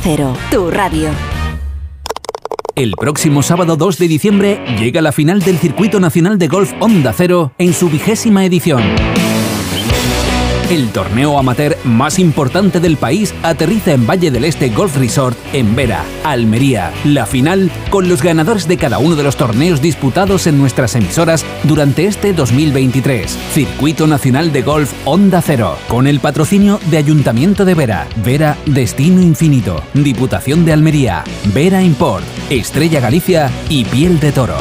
Cero, tu radio. El próximo sábado 2 de diciembre llega la final del Circuito Nacional de Golf Onda Cero en su vigésima edición. El torneo amateur más importante del país aterriza en Valle del Este Golf Resort en Vera, Almería. La final con los ganadores de cada uno de los torneos disputados en nuestras emisoras durante este 2023. Circuito Nacional de Golf Onda Cero, con el patrocinio de Ayuntamiento de Vera, Vera Destino Infinito, Diputación de Almería, Vera Import, Estrella Galicia y Piel de Toro.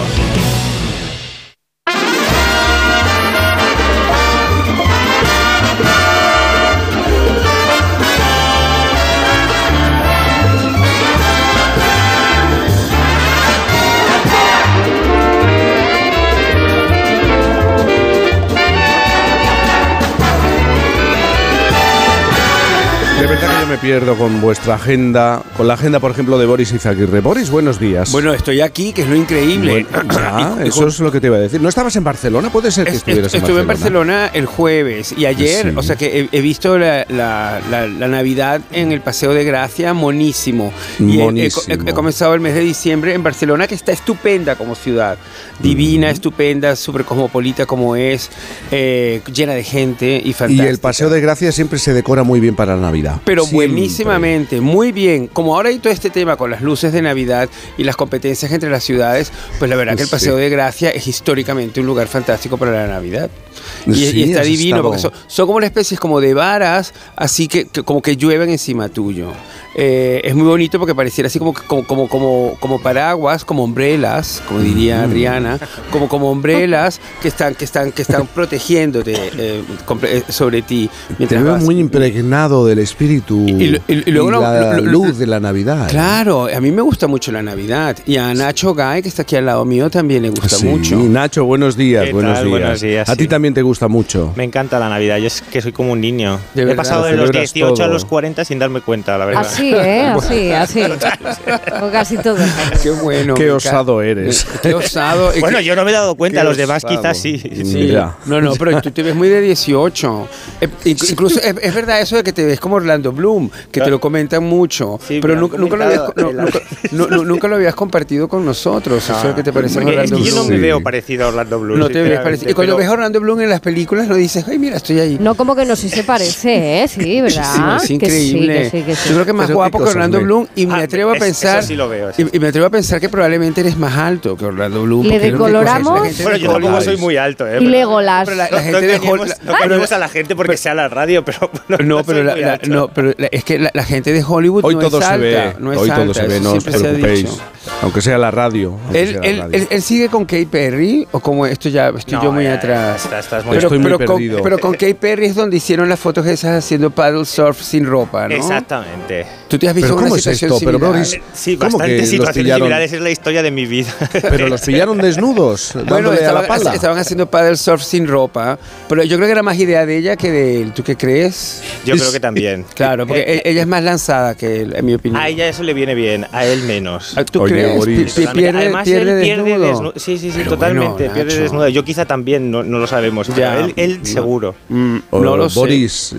Me pierdo con vuestra agenda, con la agenda, por ejemplo, de Boris Izaguirre. Boris, buenos días. Bueno, estoy aquí, que es lo increíble. Bueno, ya, Y- y eso es lo que te iba a decir. ¿No estabas en Barcelona? Puede ser que Es- estuvieras en Estuve en Barcelona. Barcelona el jueves y ayer, Sí. o sea que he, he visto la, la- la- la Navidad en el Paseo de Gracia, monísimo. Y he- he, Monísimo. he- comenzado el mes de diciembre en Barcelona, que está estupenda como ciudad. Divina, estupenda, súper cosmopolita como es, eh, llena de gente y Y fantástica. el Paseo de Gracia siempre se decora muy bien para la Navidad. Pero Siempre. Buenísimamente, muy bien. Como ahora hay todo este tema con las luces de Navidad y las competencias entre las ciudades, pues la verdad que el. Paseo de Gracia es históricamente un lugar fantástico para la Navidad. Y, Sí, y está divino, porque son, son como una especie como de varas, así que, que como que llueven encima tuyo. Eh, es muy bonito porque pareciera así como, como, como, como, como paraguas, como umbrelas, como diría Mm. Rihanna, como, como que están, que están, que están protegiéndote eh, eh, sobre ti. Te Mientras veo vas. muy impregnado del espíritu y, lo- y- y luego lo- la lo- lo- luz de la Navidad. Claro, a mí me gusta mucho la Navidad. Y a Nacho Gay, que está aquí al lado mío, también le gusta Sí, mucho. Nacho, buenos días, ¿Qué buenos días. Buenos días, A ti sí. También te gusta mucho. Me encanta la Navidad, yo es que soy como un niño. De He pasado de los celebras 18 a todo. los 40 sin darme cuenta, la verdad. Así, ¿eh? Así, así. O casi todo. Qué bueno. Qué osado eres. Qué osado. Bueno, yo no me he dado cuenta, Qué los demás osado. quizás sí. Sí. No, no, pero tú te ves muy de 18. Eh, inc- incluso es, es verdad eso de que te ves como Orlando Bloom, que te lo comentan mucho. Sí, pero nunca, nunca, lo habías, no, nunca, no- no- nunca lo habías compartido con nosotros. Eso es que te parece Orlando que yo no Bloom. me veo parecido a Orlando Bloom. No te ves parecido. Y cuando ves a Orlando Bloom Bloom en las películas no dices, ay, mira, estoy ahí. No, como que no, si se parece, ¿eh? Sí, ¿verdad? Sí, es Que sí, increíble. que sí, que sí. Yo creo que es más Pero guapo que Orlando ve. Bloom y me Ah, atrevo a eso- pensar lo veo, sí. y, y me atrevo a pensar que probablemente eres más alto que Orlando Bloom. Le decoloramos- Bueno, yo decolora. tampoco soy muy alto, ¿eh? Y Pero- Legolas. Pero la, No, la gente no de engañemos, no engañemos a la gente porque sea la radio, pero no, No, pero, soy la, muy la- alto. no, pero es que la, la gente de Hollywood Hoy no todo es se alta, ve, no es hoy todo alta, se ve, no os se preocupéis. Aunque sea la radio. Él, sigue con Kate Perry o como esto ya estoy No, yo muy atrás. Está- estás muy- pero, Estoy muy pero con, perdido. pero con Kate Perry es donde hicieron las fotos esas haciendo paddle surf sin ropa, ¿no? Exactamente. Tú te has visto Pero una ¿cómo es situación esto? Pero, similar? Boris, Sí, ¿Cómo bastantes situaciones similares es la historia de mi vida. Pero los pillaron desnudos, Bueno, dándole a la estaban, pala. estaban haciendo paddle surf sin ropa, pero yo creo que era más idea de ella que de él. ¿Tú qué crees? Yo creo que también. Claro, porque Eh, e- ella es más lanzada que él, en mi opinión. A ella eso le viene bien, a él menos. Ah, ¿Tú Oye, crees? Boris. Pierde, Además, pierde él pierde desnudo. desnudo. Sí, sí, sí, Pero totalmente. bueno, pierde desnudo. Yo quizá también, no, no lo sabemos. Pero Ya. él, él No. seguro. Mm, no lo sé. Boris, eh,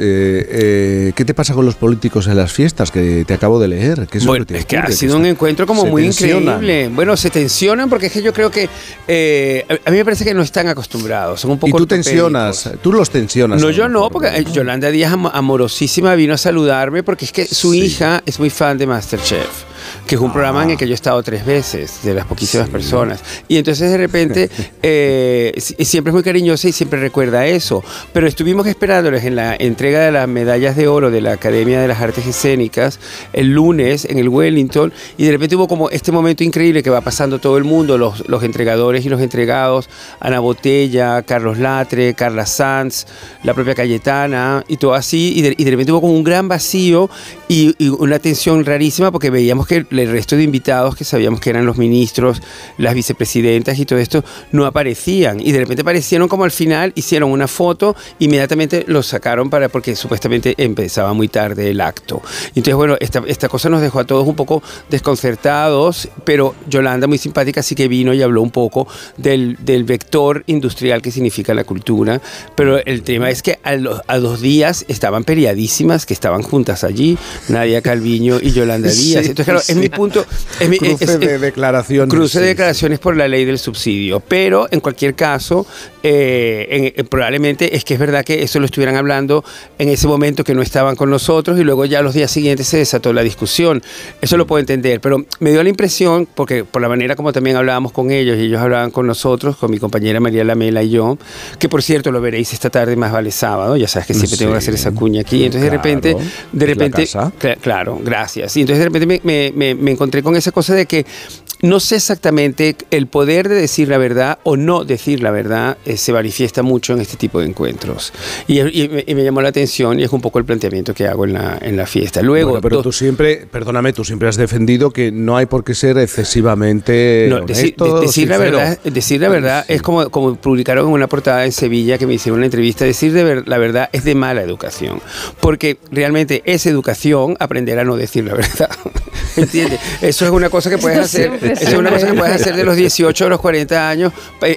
eh, ¿qué te pasa con los políticos en las fiestas que te acabo de leer? ¿Qué es Bueno, que te es que ha sido un encuentro como muy tensionan. increíble. Bueno, se tensionan porque es que yo creo que eh, a mí me parece que no están acostumbrados. Son un poco Y tú tensionas, tú los tensionas. No, yo no, porque Yolanda Díaz, am- amorosísima, vino a saludarme porque es que su Sí. hija es muy fan de Masterchef, que es un programa en el que yo he estado tres veces, de las poquísimas Sí. personas. Y entonces de repente eh, siempre es muy cariñosa y siempre recuerda eso. Pero estuvimos esperándoles en la entrega de las medallas de oro de la Academia de las Artes Escénicas el lunes en el Wellington y de repente hubo como este momento increíble que va pasando todo el mundo, los, los entregadores y los entregados, Ana Botella, Carlos Latre, Carla Sanz, la propia Cayetana y todo así, y de, y de repente hubo como un gran vacío y, y una tensión rarísima porque veíamos que el resto de invitados que sabíamos que eran los ministros, las vicepresidentas y todo esto no aparecían y de repente aparecieron como al final, hicieron una foto, inmediatamente los sacaron para porque supuestamente empezaba muy tarde el acto. Entonces bueno, esta, esta cosa nos dejó a todos un poco desconcertados, pero Yolanda muy simpática sí que vino y habló un poco del, del vector industrial que significa la cultura, pero el tema es que a, los- a dos días estaban periodísimas que estaban juntas allí, Nadia Calviño y Yolanda Sí, Díaz. Entonces claro, es mi punto... Es mi, Cruce es- de declaraciones. Cruce de declaraciones por la ley del subsidio. Pero en cualquier caso, eh, en- eh, probablemente es que es verdad que eso lo estuvieran hablando en ese momento que no estaban con nosotros y luego ya los días siguientes se desató la discusión. Eso lo puedo entender, pero me dio la impresión, porque por la manera como también hablábamos con ellos y ellos hablaban con nosotros, con mi compañera María Lamela y yo, que por cierto lo veréis esta tarde más vale sábado, ya sabes que siempre tengo que hacer esa cuña aquí. Entonces de repente, de repente, Claro, gracias. Y entonces de repente me, me- me- me encontré con esa cosa de que no sé exactamente el poder de decir la verdad o no decir la verdad eh, se manifiesta mucho en este tipo de encuentros. Y, y me, y me llamó la atención y es un poco el planteamiento que hago en la, en la fiesta. Luego, Bueno, pero tú siempre, perdóname, tú siempre has defendido que no hay por qué ser excesivamente No, decir, honesto, de- decir la verdad, decir la verdad es como, como publicaron en una portada en Sevilla que me hicieron una entrevista, decir de ver- la verdad es de mala educación, porque realmente es educación aprender a no decir la verdad. ¿Entiendes? Eso es una cosa que puedes hacer, eso es una cosa que puedes hacer de los 18 a los 40 años,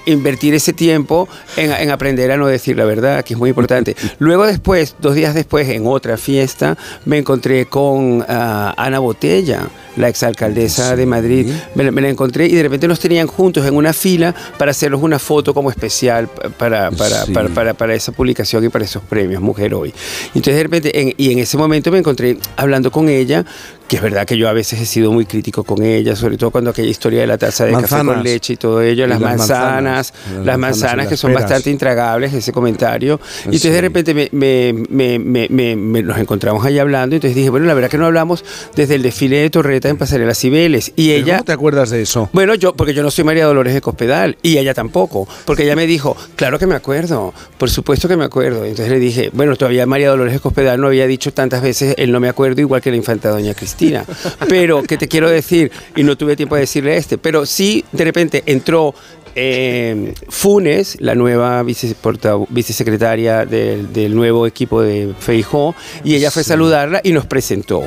invertir ese tiempo en, en aprender a no decir la verdad, que es muy importante. Luego después, dos días después, en otra fiesta, me encontré con ah, Ana Botella, la exalcaldesa de Madrid. Me, la- me la encontré y de repente nos tenían juntos en una fila para hacernos una foto como especial pa- para, para, Sí. para, para, para esa publicación y para esos premios Mujer Hoy. Entonces de repente, en- y en ese momento me encontré hablando con ella, que es verdad que yo a veces he sido muy crítico con ella, sobre todo cuando aquella historia de la taza de café Manzanas. con leche y todo ello, Y las, las manzanas, manzanas. las Las manzanas y que las son peras. bastante intragables, ese comentario. Y entonces de Sí. repente me, me- me- nos encontramos ahí hablando, y entonces dije, bueno, la verdad que no hablamos desde el desfile de Torreta en Pasarela Cibeles. Y ¿Pero ella... ¿Cómo te acuerdas de eso? Bueno, yo, porque yo no soy María Dolores de Cospedal y ella tampoco, porque ella me dijo, claro que me acuerdo, por supuesto que me acuerdo. Entonces le dije, bueno, todavía María Dolores de Cospedal no había dicho tantas veces el no me acuerdo, igual que la infanta doña Cristina. Pero, ¿qué te quiero decir? Y no tuve tiempo de decirle este, pero sí, de repente entró eh, Funes, la nueva vicesecretaria del, del nuevo equipo de Feijó, y ella fue a saludarla y nos presentó.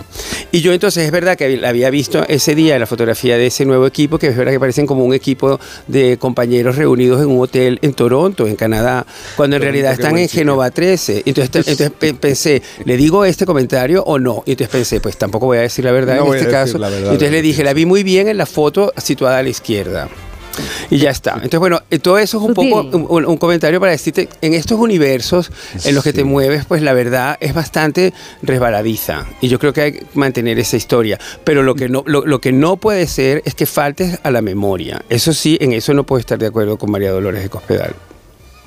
Y yo entonces es verdad que la había visto ese día en la fotografía de ese nuevo equipo, que es verdad que parecen como un equipo de compañeros reunidos en un hotel en Toronto, en Canadá, cuando en realidad están en Génova 13. Entonces, pensé, ¿le digo este comentario o no? Y entonces pensé, pues tampoco voy a decir la verdad No en este caso. verdad, Y entonces le dije, la vi muy bien en la foto situada a la izquierda. Y ya está. Entonces, bueno, eh, todo eso es un Sutil. poco un, un comentario para decirte, en estos universos en los que te mueves, pues la verdad es bastante resbaladiza. Y yo creo que hay que mantener esa historia. Pero lo que no, lo, lo que no puede ser es que faltes a la memoria. Eso sí, en eso no puedo estar de acuerdo con María Dolores de Cospedal.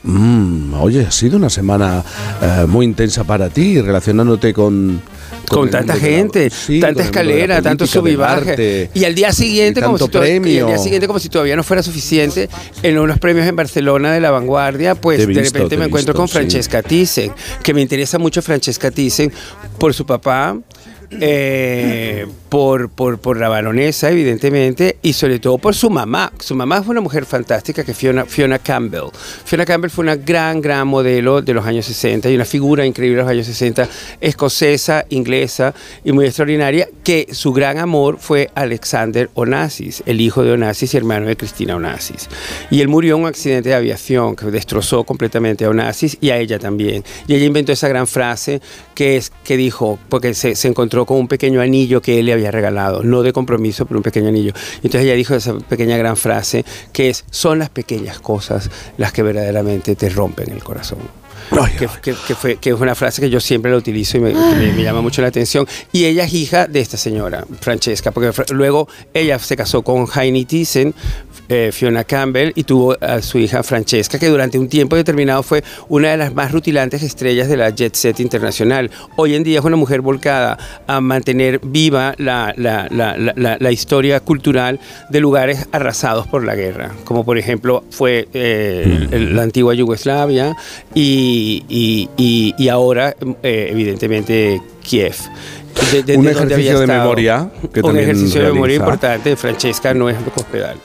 Mm, oye, ha sido una semana eh, muy intensa para ti, relacionándote con... Con tanta de la- gente, sí, tanta escalera, tanto sub y baje. al día siguiente, como si tanto to- y al premio. día siguiente, como si todavía no fuera suficiente, en unos premios en Barcelona de la vanguardia, pues de repente me encuentro con sí. Francesca Thyssen, que me interesa mucho Francesca Thyssen por su papá. Eh, por, por, por la baronesa, evidentemente, y sobre todo por su mamá. Su mamá fue una mujer fantástica, que Fiona, Fiona Campbell. Fiona Campbell fue una gran, gran modelo de los años 60 y una figura increíble de los años 60, escocesa, inglesa y muy extraordinaria, que su gran amor fue Alexander Onassis, el hijo de Onassis y hermano de Cristina Onassis. Y él murió en un accidente de aviación que destrozó completamente a Onassis y a ella también. Y ella inventó esa gran frase que es que dijo, porque se, se encontró con un pequeño anillo que él le había regalado, no de compromiso, pero un pequeño anillo. Entonces ella dijo esa pequeña gran frase que es, son las pequeñas cosas las que verdaderamente te rompen el corazón. Que, que- que fue, que es una frase que yo siempre la utilizo y me, me- me llama mucho la atención. Y ella es hija de esta señora, Francesca, porque luego ella se casó con Heine Thyssen, eh, Fiona Campbell, y tuvo a su hija Francesca, que durante un tiempo determinado fue una de las más rutilantes estrellas de la jet set internacional. Hoy en día es una mujer volcada a mantener viva la, la- la- historia cultural de lugares arrasados por la guerra, como por ejemplo fue eh, el- la antigua Yugoslavia y, y- y- y ahora, eh, evidentemente, Kiev. De- de- Un de ejercicio de memoria que Un también ejercicio de memoria importante. Francesca no es hospedal.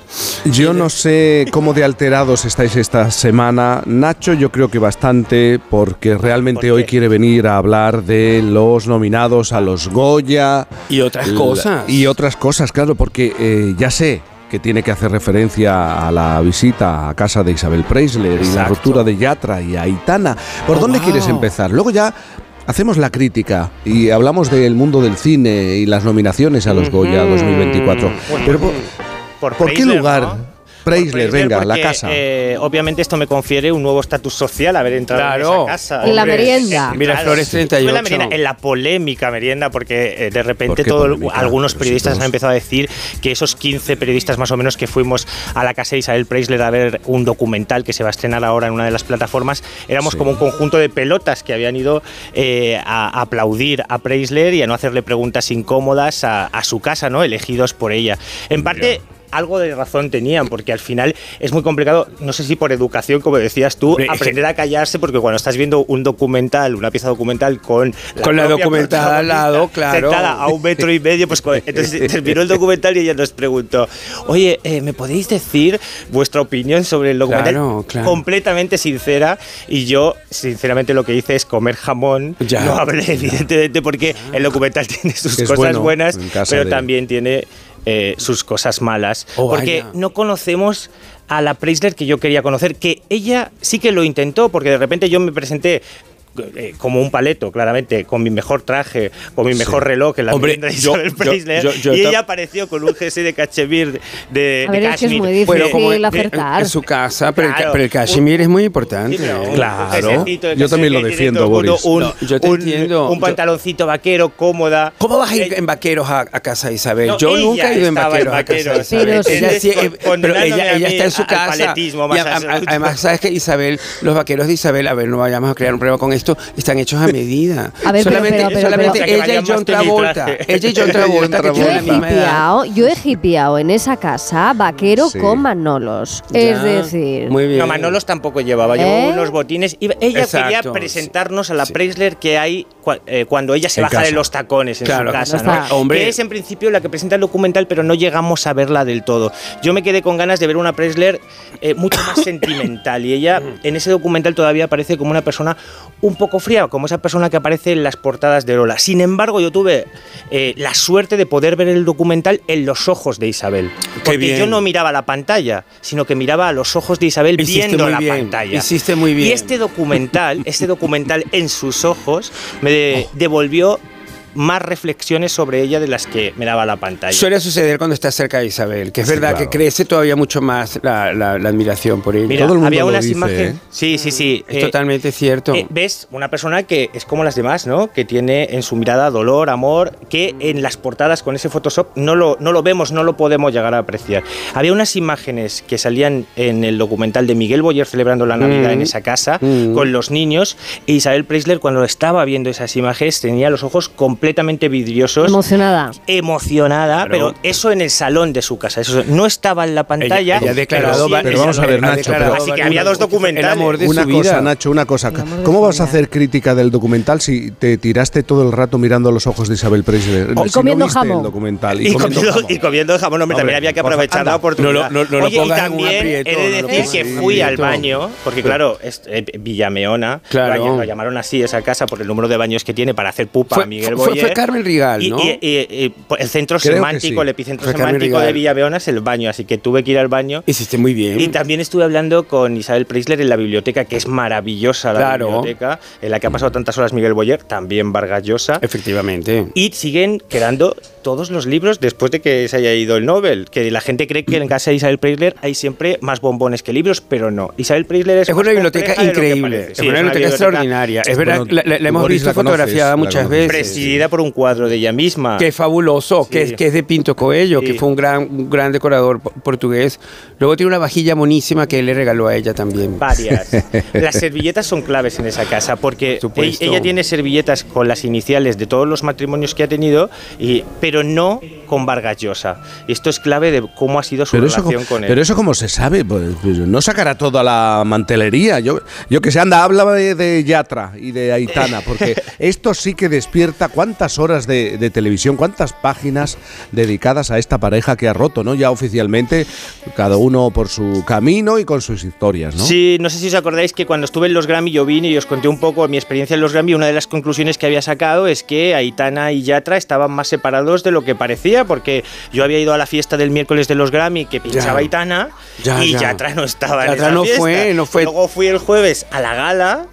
Yo no sé cómo de alterados estáis esta semana. Nacho, yo creo que bastante, porque realmente hoy quiere venir a hablar de los nominados a los Goya. Y otras La- cosas. Y otras cosas, claro, porque eh, ya sé que tiene que hacer referencia a la visita a casa de Isabel Preisler y la ruptura de Yatra y Aitana. ¿Por Oh, dónde wow. quieres empezar? Luego ya hacemos la crítica y hablamos del mundo del cine y las nominaciones a los Goya 2024. Pero por, Por, ¿por qué lugar? Preisler, venga, la porque, casa. eh, obviamente esto me confiere un nuevo estatus social haber entrado Claro. en esa casa. En la merienda. Miraflores Fue en 38. la, merienda, en la polémica merienda, porque eh, de ¿Por repente todo, polémica? algunos Pero periodistas han empezado a decir que esos 15 periodistas más o menos que fuimos a la casa de Isabel Preisler a ver un documental que se va a estrenar ahora en una de las plataformas, éramos Sí. como un conjunto de pelotas que habían ido eh, a, aplaudir a Preisler y a no hacerle preguntas incómodas a, a su casa, ¿no? elegidos por ella. En parte algo de razón tenían, porque al final es muy complicado, no sé si por educación, como decías tú, Hombre, aprender a callarse, porque cuando estás viendo un documental, una pieza documental con Con la documentada al lado, claro. Sentada a un metro y medio, pues entonces terminó el documental y ella nos preguntó, oye, eh, ¿me podéis decir vuestra opinión sobre el documental? Claro, claro. Completamente sincera, y yo, sinceramente, lo que hice es comer jamón. Ya. No hablé, evidentemente, porque el documental tiene sus es cosas bueno buenas, pero de- también tiene eh, sus cosas malas. Oh, porque vaya. no conocemos a la Preisler que yo quería conocer, que ella sí que lo intentó, porque de repente yo me presenté eh, como un paleto, claramente, con mi mejor traje, con mi mejor reloj en la Hombre, tienda de yo- Isabel yo- Preisler, yo- yo y ella apareció con un jersey de cachemir de, A de ver, es que es cashmere. muy difícil Bueno, como en, acertar. en su casa, pero, el, pero el cashmere es muy importante. Sí, un Claro. Yo también lo cashmere defiendo, Boris. Un, No, yo te un- entiendo. Un Yo- pantaloncito vaquero, cómoda. ¿Cómo vas a ir Eh, en vaqueros a, a casa de Isabel? No, yo nunca he ido en vaqueros, en a casa de vaqueros, Isabel. Pero sí. Ella sí, Con- eh, pero ella, a ella está en su casa. a- a- además, sabes que Isabel, los vaqueros de Isabel, a ver, no vayamos a crear un problema con esto, están hechos a medida. A ver, pero- solamente pero- pero- solamente pero- que ella y John Travolta. Ella y John Travolta, que Yo he hipiado, yo he hipiado en esa casa vaquero Sí. con Manolos. Ya, Es decir, Muy bien. No, Manolos tampoco llevaba, ¿Eh? llevaba unos botines. Ella Exacto, quería sí. presentarnos a la Sí. Preisler que hay eh, cuando ella se En baja casa. de los tacones en Claro, su casa, no ¿no? está. Hombre. Que es en principio la que presenta el documental, pero no llegamos a verla del todo. Yo me quedé con ganas de ver una Preisler eh, mucho más sentimental y ella en ese documental todavía aparece como una persona un poco fría, como esa persona que aparece en las portadas de Lola. Sin embargo, yo tuve eh, la suerte de poder ver el documental en los ojos de Isabel. Porque bien. yo no miraba la pantalla, sino que miraba a los ojos de Isabel Hiciste viendo la bien, pantalla. hiciste muy bien. Y este documental, este documental en sus ojos, me de- devolvió más reflexiones sobre ella de las que me daba la pantalla. Suele suceder cuando estás cerca de Isabel, que es verdad que crece todavía mucho más la, la- la admiración por ella. Mira, había unas imágenes. Sí, sí, sí. Es totalmente cierto. eh, ves una persona que es como las demás, ¿no? Que tiene en su mirada dolor, amor, que en las portadas con ese Photoshop no lo, no lo vemos, no lo podemos llegar a apreciar. Había unas imágenes que salían en el documental de Miguel Boyer celebrando la Navidad Mm. en esa casa Mm. con los niños e Isabel Preisler cuando estaba viendo esas imágenes tenía los ojos completamente vidriosos. Emocionada. Emocionada, pero eso en el salón de su casa. Eso no estaba en la pantalla. Ella- ella ha declarado sí Pero vamos a ver, Nacho. pero- Así que había dos documentales. una cosa, Nacho, una cosa. ¿Cómo vas a hacer crítica del documental si te tiraste todo el rato mirando los ojos de Isabel Preisler? Y Si comiendo no jamón. el documental. Y, comiendo, y comiendo jamón, hombre, Hombre, también había que aprovechar anda. la oportunidad. No lo- no- no lo Oye, y también aprieto, he de decir que fui al baño, porque claro, es, eh, Villameona, Claro. lo, lo llamaron así esa casa por el número de baños que tiene para hacer pupa Fue- a Miguel fue- Carmen Rigal, Y- ¿no? Y, y- y, el centro Creo semántico, sí. el epicentro Fue semántico de Rigal. Villameona es el baño, así que tuve que ir al baño. Hiciste muy bien. Y también estuve hablando con Isabel Preisler en la biblioteca, que es maravillosa la Claro. biblioteca, en la que ha pasado tantas horas Miguel Boyer, también Vargas Llosa. Efectivamente. Y siguen quedando todos los libros después de que se haya ido el Nobel. Que la gente cree que en casa de Isabel Preisler hay siempre más bombones que libros, pero no. Isabel Preisler es, una biblioteca increíble, es Sí, una biblioteca extraordinaria. Es verdad, la- la- la hemos visto fotografiada muchas veces. Por un cuadro de ella misma. Que es fabuloso, que, es, que es de Pinto Coello, que Sí. fue un gran, un gran decorador po- portugués. Luego tiene una vajilla monísima que él le regaló a ella también. Varias. Las servilletas son claves en esa casa porque Supuesto. ella tiene servilletas con las iniciales de todos los matrimonios que ha tenido, y, pero no con Vargas Llosa. Esto es clave de cómo ha sido su Pero eso, relación co- con él. pero eso como se sabe, pues, pues, no sacará toda la mantelería. Yo, yo que sé, anda, habla de, de Yatra y de Aitana, porque esto sí que despierta cuántas horas de, de televisión, cuántas páginas dedicadas a esta pareja que ha roto, ¿no? Ya oficialmente, cada uno por su camino y con sus historias, ¿no? Sí, no sé si os acordáis que cuando estuve en los Grammy yo vine y os conté un poco mi experiencia en los Grammy. Una de las conclusiones que había sacado es que Aitana y Yatra estaban más separados de lo que parecía, porque yo había ido a la fiesta del miércoles de los Grammy que pinchaba Ya. Aitana Ya, y ya. Yatra no estaba en Yatra esa no fiesta. fue, no fue. Luego fui el jueves a la gala.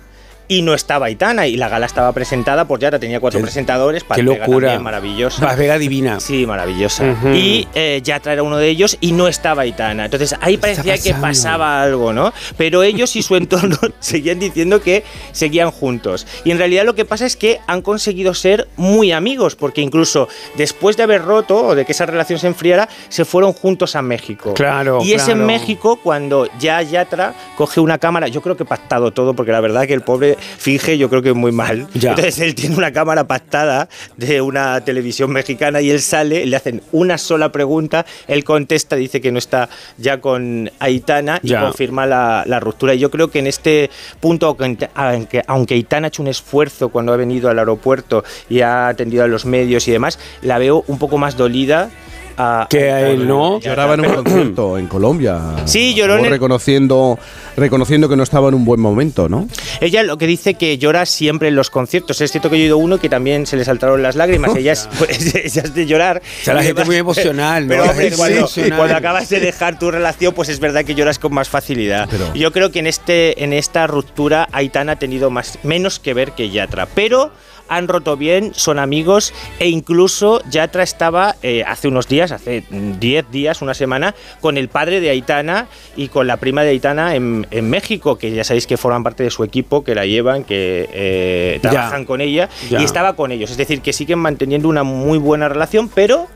Y no estaba Aitana, y la gala estaba presentada por Yatra, tenía cuatro Qué- presentadores, qué locura. también, maravillosa. Paz Vega divina. Sí, maravillosa. Y eh, Yatra era uno de ellos y no estaba Aitana. Entonces ahí parecía que pasaba algo, ¿no? Pero ellos y su entorno seguían diciendo que seguían juntos. Y en realidad lo que pasa es que han conseguido ser muy amigos, porque incluso después de haber roto o de que esa relación se enfriara, se fueron juntos a México. Claro, Y es en. México cuando ya Yatra coge una cámara, yo creo que pactado todo, porque la verdad que el pobre finge, yo creo que muy mal. Ya. Entonces él tiene una cámara pactada de una televisión mexicana y él sale, le hacen una sola pregunta, él contesta, dice que no está ya con Aitana y Ya. confirma la, la ruptura. Y yo creo que en este punto, aunque, aunque, aunque Aitana ha hecho un esfuerzo cuando ha venido al aeropuerto y ha atendido a los medios y demás, la veo un poco más dolida. A, Que a él no. Lloraba en un concierto en Colombia. Sí, lloró en Como el- reconociendo, reconociendo que no estaba en un buen momento, ¿no? Ella lo que dice que llora siempre en los conciertos. Es cierto que yo he ido a uno que también se le saltaron las lágrimas. Ella es, pues, ella es de llorar. O sea, la gente muy emocional, ¿no? Pero hombre, cuando, emocional. cuando acabas de dejar tu relación, pues es verdad que lloras con más facilidad. Yo creo que en, este, en esta ruptura Aitana ha tenido más, menos que ver que Yatra. Pero han roto bien, son amigos e incluso Yatra estaba eh, hace unos días, hace 10 días, una semana, con el padre de Aitana y con la prima de Aitana en, en México, que ya sabéis que forman parte de su equipo, que la llevan, que eh, Ya. trabajan con ella Ya. y estaba con ellos. Es decir, que siguen manteniendo una muy buena relación, pero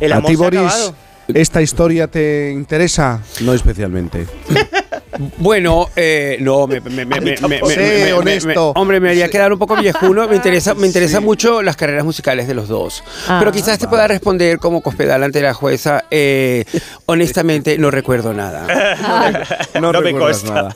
el ¿A amor ti, se ha Boris, acabado. esta historia te interesa? No especialmente. Bueno, eh, no, me, me- me- me- me- me- me- me- honesto. hombre, me haría quedar un poco viejuno. Me interesa, me interesa mucho las carreras musicales de los dos. Ah. Pero quizás te pueda responder como cospedal ante la jueza. eh, honestamente, no recuerdo nada. No, No me recuerdas consta. nada.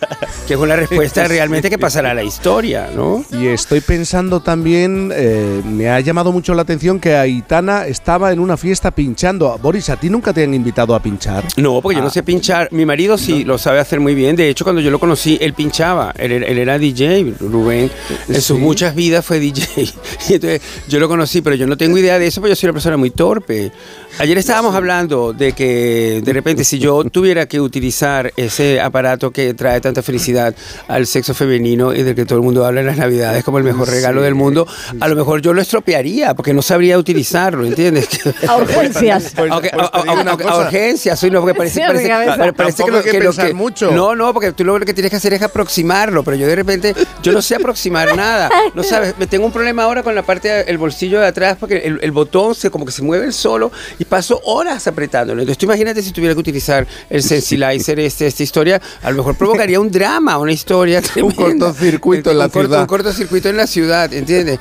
Que es una respuesta realmente que pasará a la historia, ¿no? Y estoy pensando también, eh, me ha llamado mucho la atención que Aitana estaba en una fiesta pinchando. Boris, ¿a ti nunca te han invitado a pinchar? No, porque yo no Ah. sé pinchar. Mi marido sí lo sabe hacer muy bien. De hecho, cuando yo lo conocí, él pinchaba. Él, era- él era DJ, Rubén. En sus muchas vidas fue DJ. Y entonces yo lo conocí, pero yo no tengo idea de eso, porque yo soy una persona muy torpe. Ayer estábamos hablando de que de repente si yo tuviera que utilizar ese aparato que trae tanta felicidad al sexo femenino y del que todo el mundo habla en las navidades como el mejor regalo del mundo, a lo mejor yo lo estropearía porque no sabría utilizarlo, ¿entiendes? A urgencias. A, a- a- a urgencias, soy no, porque parece, Tampoco lo- que lo pensar mucho. No, no, porque tú lo que tienes que hacer es aproximarlo, pero yo de repente, yo no sé aproximar nada. No sabes, me tengo un problema ahora con la parte del bolsillo de atrás porque el, el botón se como que se mueve solo y paso horas apretándolo. Entonces tú imagínate si tuviera que utilizar el sensilizer este, esta historia, a lo mejor provocaría un drama, una historia Un cortocircuito en la Un corto- ciudad. Un cortocircuito en la ciudad, ¿entiendes?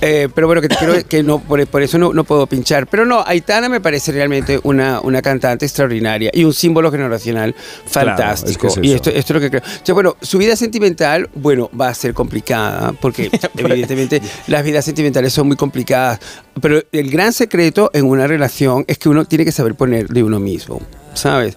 Eh, pero bueno, que quiero que no, por, por eso no, no puedo pinchar. Pero no, Aitana me parece realmente una, una cantante extraordinaria y un símbolo generacional fantástico. es que es y esto, esto es lo que creo. Bueno, su vida sentimental, bueno, va a ser complicada porque evidentemente las vidas sentimentales son muy complicadas. Pero el gran secreto en una relación es que uno tiene que saber poner de uno mismo. ¿Sabes?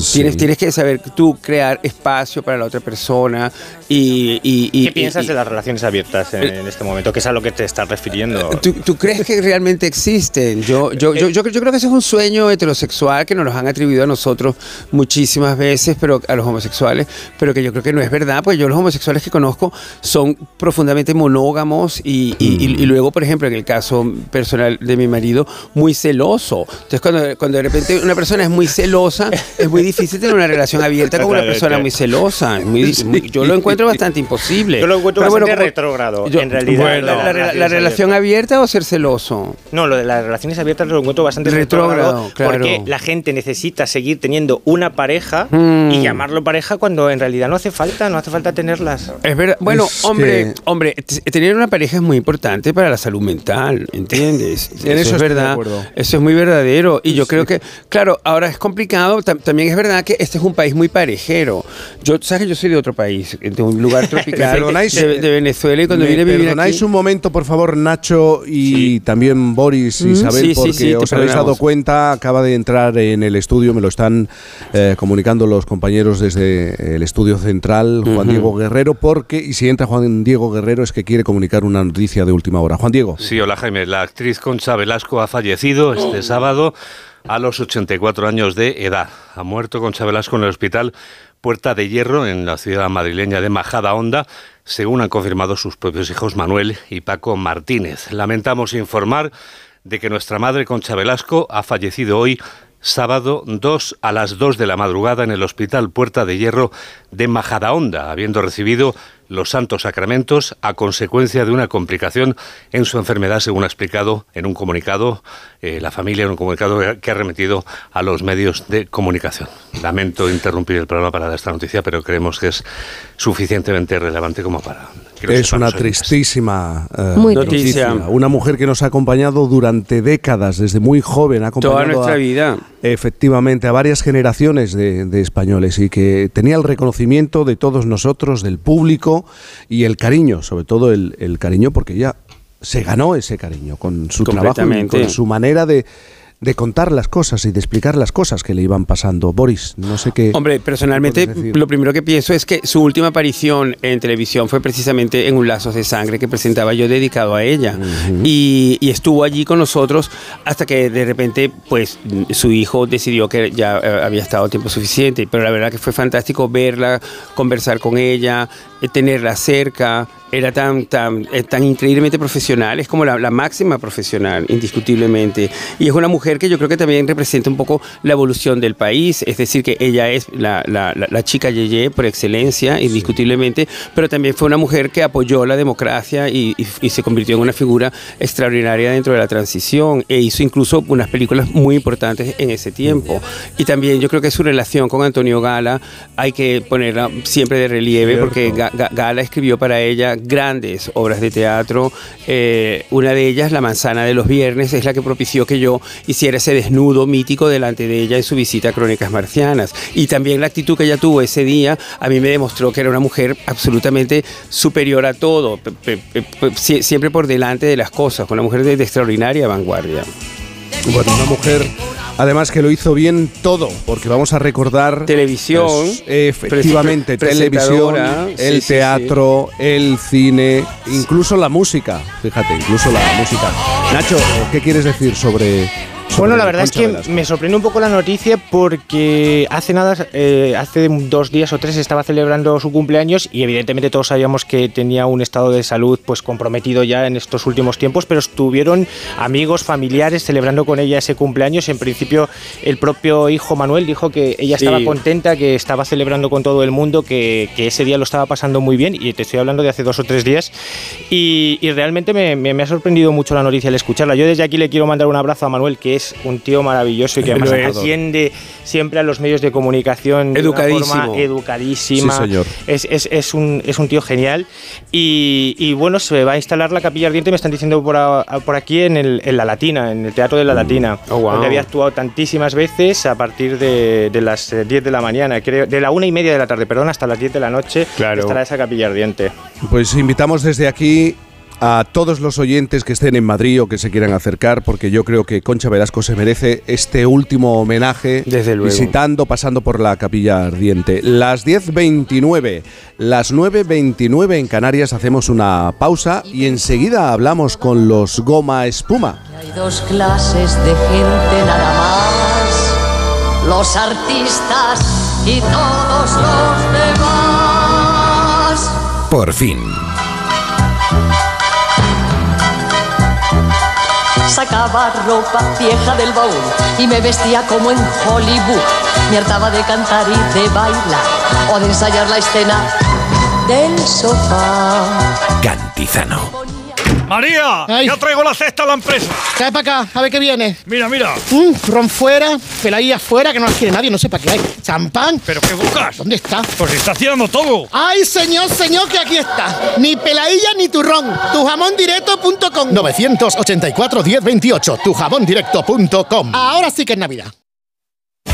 Sí. Tienes, tienes que saber tú crear espacio para la otra persona y... y- y- ¿Qué piensas y- de las relaciones abiertas en, en este momento? Que es a lo que te estás refiriendo. ¿Tú, tú crees que realmente existen? Yo, yo, yo, yo, yo creo que ese es un sueño heterosexual que nos los han atribuido a nosotros muchísimas veces, pero a los homosexuales, pero que yo creo que no es verdad, porque yo los homosexuales que conozco son profundamente monógamos y, y- y- y luego, por ejemplo, en el caso personal de mi marido, muy celoso. Entonces, cuando, cuando de repente una persona es muy celosa, es muy difícil tener una relación abierta con una persona muy celosa. Muy- muy- yo lo encuentro bastante imposible. Yo lo encuentro Pero bastante como- retrógrado, yo- en realidad. bueno, la, la- la- la relaciones relación abierta o ser celoso. No, lo de las relaciones abiertas lo encuentro bastante Retrógrado, claro. porque la gente necesita seguir teniendo una pareja Mm. y llamarlo pareja cuando en realidad no hace falta, no hace falta tenerlas. Es verdad. Bueno, Es hombre, que- hombre, tener una pareja es muy importante para la salud mental, ¿entiendes? En eso es verdad. acuerdo. Eso es muy verdadero. Y yo creo que, claro, ahora es complicado. tam- también es verdad que este es un país muy parejero. Yo, sabes que yo soy de otro país, de un lugar tropical, de, de Venezuela, y cuando ¿Me vine a vivir perdonáis aquí, un momento, por favor, Nacho y también Boris, Mm. Isabel, Sí, sí, porque sí, os habéis dado cuenta, acaba de entrar en el estudio, me lo están eh, comunicando los compañeros desde el estudio central, Juan Ujú. Diego Guerrero, porque, y si entra Juan Diego Guerrero es que quiere comunicar una noticia de última hora. Juan Diego. Sí, hola Jaime. La actriz Concha Velasco ha fallecido este sábado a los 84 años de edad. Ha muerto Concha Velasco en el hospital Puerta de Hierro, en la ciudad madrileña de Majada Honda, según han confirmado sus propios hijos Manuel y Paco Martínez. Lamentamos informar de que nuestra madre Concha Velasco ha fallecido hoy sábado 2 a las 2 de la madrugada en el Hospital Puerta de Hierro de Majadahonda, habiendo recibido los santos sacramentos a consecuencia de una complicación en su enfermedad, según ha explicado en un comunicado eh, la familia, en un comunicado que ha remitido a los medios de comunicación. Lamento interrumpir el programa para dar esta noticia, pero creemos que es suficientemente relevante como para... que Es una tristísima eh, Muy noticia. Una mujer que nos ha acompañado durante décadas, desde muy joven, ha acompañado Toda nuestra a- vida. Efectivamente a varias generaciones de, de españoles y que tenía el reconocimiento de todos nosotros, del público y el cariño, sobre todo el, el cariño, porque ella se ganó ese cariño con su trabajo y con su manera de, de contar las cosas y de explicar las cosas que le iban pasando. Boris, no sé qué. Hombre, personalmente, lo primero que pienso es que su última aparición en televisión fue precisamente en un Lazos de Sangre que presentaba yo dedicado a ella. y, y estuvo allí con nosotros hasta que de repente, pues, su hijo decidió que ya eh, había estado tiempo suficiente. Pero la verdad que fue fantástico verla, conversar con ella, eh, tenerla cerca. Era tan, tan, eh, tan increíblemente profesional, es como la, la máxima profesional, indiscutiblemente. Y es una mujer que yo creo que también representa un poco la evolución del país, es decir, que ella es la, la- la- la chica Yeye por excelencia, indiscutiblemente, pero también fue una mujer que apoyó la democracia y, y- y se convirtió en una figura extraordinaria dentro de la transición e hizo incluso unas películas muy importantes en ese tiempo. Y también yo creo que su relación con Antonio Gala hay que ponerla siempre de relieve Cierto. porque Ga- Ga- Gala escribió para ella grandes obras de teatro. Eh, una de ellas, La manzana de los viernes, es la que propició que yo hiciera ese desnudo mítico delante de ella en su visita a Crónicas Marcianas. Y también la actitud que ella tuvo ese día a mí me demostró que era una mujer absolutamente superior a todo, siempre por delante de las cosas, una mujer de, de extraordinaria vanguardia. Bueno, una mujer además que lo hizo bien todo, porque vamos a recordar Televisión, pues, efectivamente, televisión, el sí, sí, teatro, el cine, incluso la música. Fíjate, incluso la música. Nacho, ¿qué quieres decir sobre Bueno, la verdad es que me sorprende un poco la noticia porque hace nada, eh, hace dos días o tres estaba celebrando su cumpleaños y evidentemente todos sabíamos que tenía un estado de salud pues comprometido ya en estos últimos tiempos, pero estuvieron amigos, familiares celebrando con ella ese cumpleaños. En principio el propio hijo Manuel dijo que ella estaba contenta, que estaba celebrando con todo el mundo, que, ese día lo estaba pasando muy bien y te estoy hablando de hace dos o tres días y, realmente me, me ha sorprendido mucho la noticia al escucharla. Yo desde aquí le quiero mandar un abrazo a Manuel que es un tío maravilloso y que además atiende siempre a los medios de comunicación educadísimo. de una forma educadísima. Es, es, es, un, es un tío genial. Y, y, bueno, se va a instalar la capilla ardiente, me están diciendo por, por aquí en, el, en, la Latina, en el Teatro de la mm. Latina, oh, donde había actuado tantísimas veces a partir de, de las 10 eh, de la mañana, creo, de la una y media de la tarde, perdón, hasta las 10 de la noche claro. estará esa capilla ardiente. Pues invitamos desde aquí a todos los oyentes que estén en Madrid o que se quieran acercar, porque yo creo que Concha Velasco se merece este último homenaje visitando, pasando por la capilla ardiente. Las 10.29, las 9.29 en Canarias hacemos una pausa y enseguida hablamos con los Goma Espuma. Hay dos clases de gente nada más, los artistas y todos los demás. Por fin Sacaba ropa vieja del baúl y me vestía como en Hollywood. Me hartaba de cantar y de bailar o de ensayar la escena del sofá. Cantizano. María, ya traigo la cesta a la empresa. Cae para acá, a ver qué viene. Mira, mira. Mm, ron fuera, peladilla fuera, que no las quiere nadie, no sé para qué hay. Champán. ¿Pero qué buscas? ¿Dónde está? Pues está haciendo todo. Ay, señor, señor, que aquí está. Ni peladilla ni turrón. Tujamondirecto.com 984 1028 tujamondirecto.com Ahora sí que es Navidad.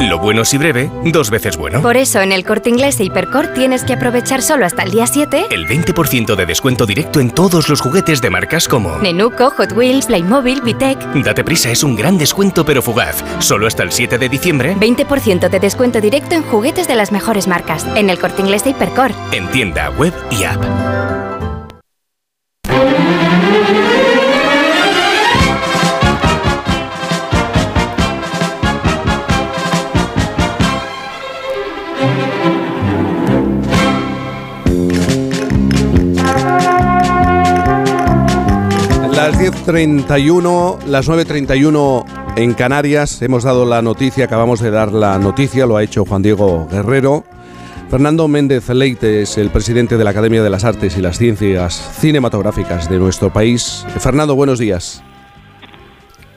Lo bueno y breve, dos veces bueno. Por eso en el corte inglés e Hipercore tienes que aprovechar solo hasta el día 7 el 20% de descuento directo en todos los juguetes de marcas como Nenuco, Hot Wheels, Playmobil, Vitec. Date prisa, es un gran descuento pero fugaz. Solo hasta el 7 de diciembre. 20% de descuento directo en juguetes de las mejores marcas. En el corte inglés e Hipercore. En tienda, web y app. Las 10.31, las 9.31 en Canarias, hemos dado la noticia, acabamos de dar la noticia, lo ha hecho Juan Diego Guerrero. Fernando Méndez Leite es el presidente de la Academia de las Artes y las Ciencias Cinematográficas de nuestro país. Fernando, buenos días.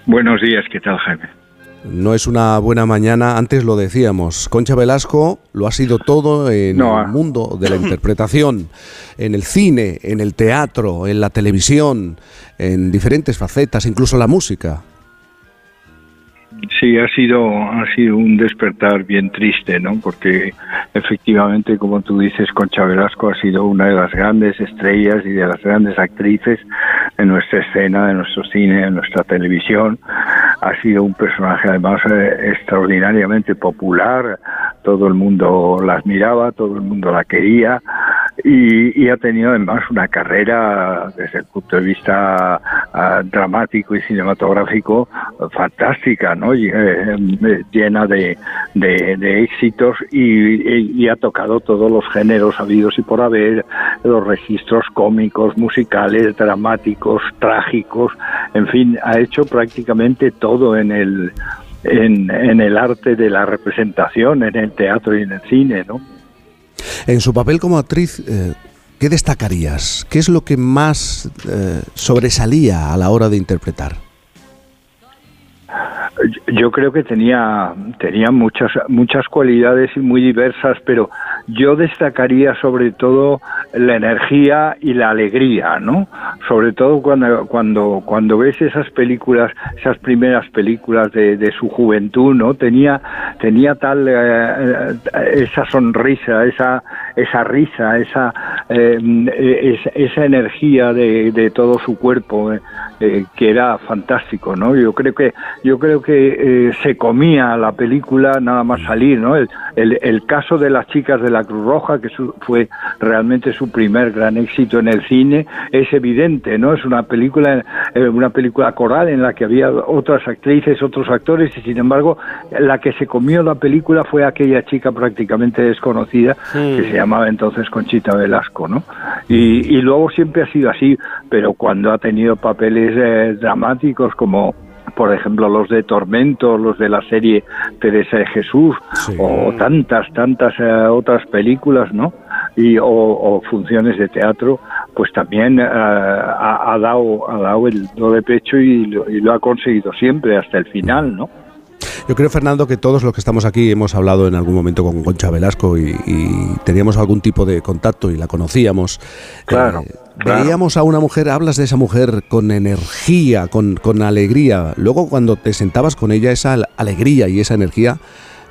Buenos días, ¿qué tal, Jaime? No es una buena mañana. Antes lo decíamos, Concha Velasco lo ha sido todo en el ah. mundo de la interpretación, en el cine, en el teatro, en la televisión, en diferentes facetas, incluso la música. Sí, ha sido, ha sido un despertar bien triste, ¿no? Porque efectivamente, como tú dices, Concha Velasco ha sido una de las grandes estrellas y de las grandes actrices de nuestra escena, de nuestro cine, de nuestra televisión. Ha sido un personaje además eh, extraordinariamente popular. Todo el mundo la admiraba, todo el mundo la quería y, ha tenido además una carrera desde el punto de vista ah, dramático y cinematográfico fantástica, ¿no? Eh, eh, llena de, de, éxitos y, ha tocado todos los géneros habidos y por haber, los registros cómicos, musicales, dramáticos, trágicos, en fin, ha hecho prácticamente todo en el en, el arte de la representación, en el teatro y en el cine, ¿no? En su papel como actriz, eh, ¿qué destacarías? ¿Qué es lo que más eh, sobresalía a la hora de interpretar? Yo creo que tenía, tenía muchas, muchas cualidades y muy diversas, pero yo destacaría sobre todo la energía y la alegría, ¿no? Sobre todo cuando, cuando, cuando ves esas películas, esas primeras películas de, su juventud, ¿no? Tenía, tenía tal, eh, esa sonrisa, esa, esa risa, esa, eh, esa, energía de, de todo su cuerpo eh, eh, que era fantástico, ¿no? Yo creo que yo creo que eh, se comía la película nada más salir, ¿no? El, el, el caso de las chicas de la Cruz Roja, que su- fue realmente su primer gran éxito en el cine, es evidente, ¿no? Es una película eh, una película coral en la que había otras actrices, otros actores y sin embargo la que se comió la película fue aquella chica prácticamente desconocida que se llamaba entonces Conchita Velasco, ¿no? Y, y luego siempre ha sido así, pero cuando ha tenido papeles eh, dramáticos como por ejemplo los de Tormento, los de la serie Teresa de Jesús o tantas, tantas eh, otras películas, ¿no? Y, o, o funciones de teatro, pues también eh, ha, ha dado, ha dado el do de pecho y lo, y lo ha conseguido siempre hasta el final, ¿no? Yo creo, Fernando, que todos los que estamos aquí hemos hablado en algún momento con Concha Velasco y, y teníamos algún tipo de contacto y la conocíamos. Claro, Eh, Veíamos a una mujer, hablas de esa mujer con energía, con, con alegría. Luego cuando te sentabas con ella, esa al- alegría y esa energía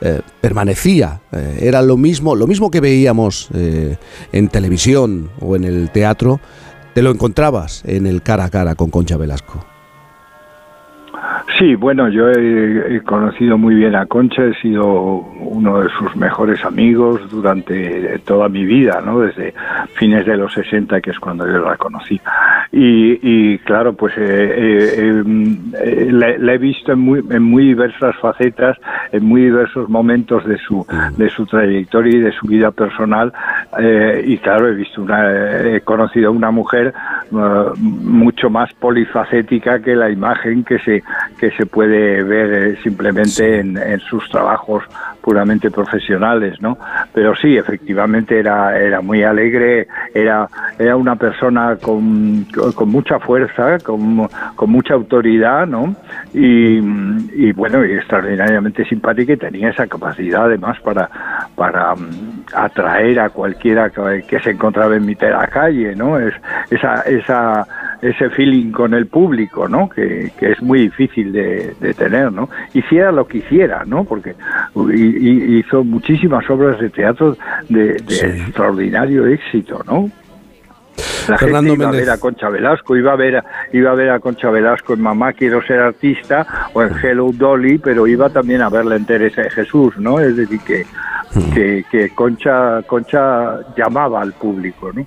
eh, permanecía. Eh, era lo mismo, lo mismo que veíamos eh, en televisión o en el teatro, te lo encontrabas en el cara a cara con Concha Velasco. Sí, bueno, yo he, he conocido muy bien a Concha, he sido uno de sus mejores amigos durante toda mi vida, ¿no? Desde fines de los 60, que es cuando yo la conocí. Y, y claro, pues eh, eh, eh, la, la he visto en muy, en muy diversas facetas, en muy diversos momentos de su, de su trayectoria y de su vida personal. eh, y claro, he visto una, he conocido a una mujer eh, mucho más polifacética que la imagen que se que se puede ver eh, simplemente en, en sus trabajos puramente profesionales, ¿no? Pero sí, efectivamente era era muy alegre, era era una persona con, con mucha fuerza, con, con mucha autoridad, ¿no? Y, y bueno, y extraordinariamente simpática y tenía esa capacidad además para para mm, atraer a cualquiera que, que se encontraba en mitad de la calle, ¿no? Es esa esa ese feeling con el público, ¿no? Que, que es muy difícil de, de tener, ¿no? Hiciera lo que hiciera, ¿no? Porque hizo muchísimas obras de teatro de, de extraordinario éxito, ¿no? La Fernando gente iba Méndez. a ver a Concha Velasco, iba a ver a, iba a ver a Concha Velasco en Mamá quiero ser artista o en Hello Dolly, pero iba también a verla en Teresa de Jesús, ¿no? Es decir que que, que Concha Concha llamaba al público, ¿no?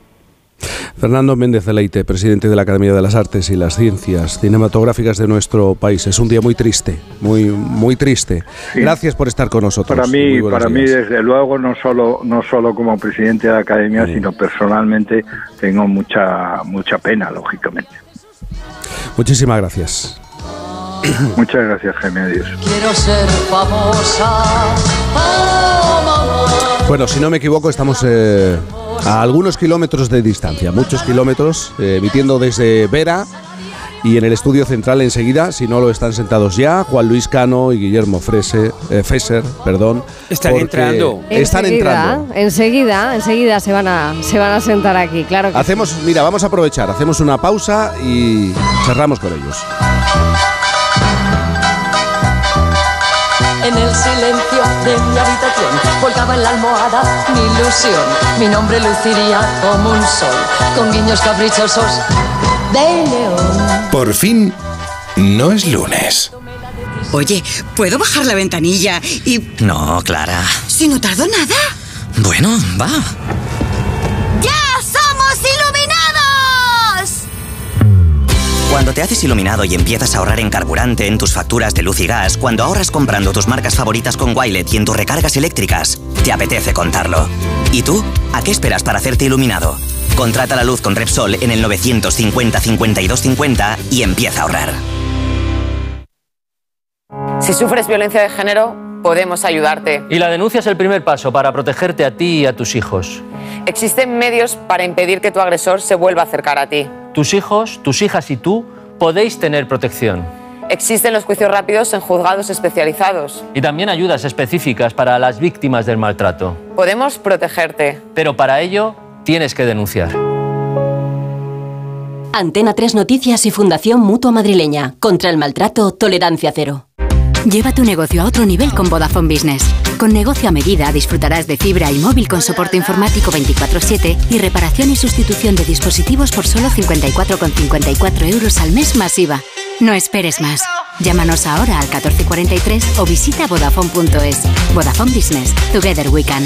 Fernando Méndez de Leite, presidente de la Academia de las Artes y las Ciencias Cinematográficas de nuestro país. Es un día muy triste, muy, muy triste. Sí. Gracias por estar con nosotros. Para mí, para mí desde luego no solo no solo como presidente de la academia, sino personalmente tengo mucha mucha pena, lógicamente. Muchísimas gracias. Muchas gracias, Jaime. Adiós. Quiero ser famosa. Oh, mamá. Bueno, si no me equivoco, estamos eh, a algunos kilómetros de distancia, muchos kilómetros, eh, emitiendo desde Vera. Y en el estudio central enseguida, si no lo están sentados ya, Juan Luis Cano y Guillermo Frese, eh, Fesser, perdón. Están entrando. Están Enseguida, entrando. Enseguida, enseguida se van a, se van a sentar aquí, claro que sí. Hacemos, mira, vamos a aprovechar, hacemos una pausa y cerramos con ellos. En el silencio de mi habitación colgaba en la almohada mi ilusión. Mi nombre luciría como un sol, con guiños caprichosos de león. Por fin, no es lunes. Oye, ¿puedo bajar la ventanilla y... No, Clara. si no tardo nada? Bueno, va. ¡Ya Cuando te haces iluminado y empiezas a ahorrar en carburante en tus facturas de luz y gas, cuando ahorras comprando tus marcas favoritas con Wilet y en tus recargas eléctricas, te apetece contarlo. ¿Y tú? ¿A qué esperas para hacerte iluminado? Contrata la luz con Repsol en el 950 52 50 y empieza a ahorrar. Si sufres violencia de género, podemos ayudarte. Y la denuncia es el primer paso para protegerte a ti y a tus hijos. Existen medios para impedir que tu agresor se vuelva a acercar a ti. Tus hijos, tus hijas y tú podéis tener protección. Existen los juicios rápidos en juzgados especializados. Y también ayudas específicas para las víctimas del maltrato. Podemos protegerte. Pero para ello tienes que denunciar. Antena 3 Noticias y Fundación Mutua Madrileña. Contra el maltrato, tolerancia cero. Lleva tu negocio a otro nivel con Vodafone Business. Con negocio a medida disfrutarás de fibra y móvil con soporte informático 24/7 y reparación y sustitución de dispositivos por solo 54,54 euros al mes masiva. No esperes más. Llámanos ahora al 1443 o visita vodafone.es. Vodafone Business. Together we can.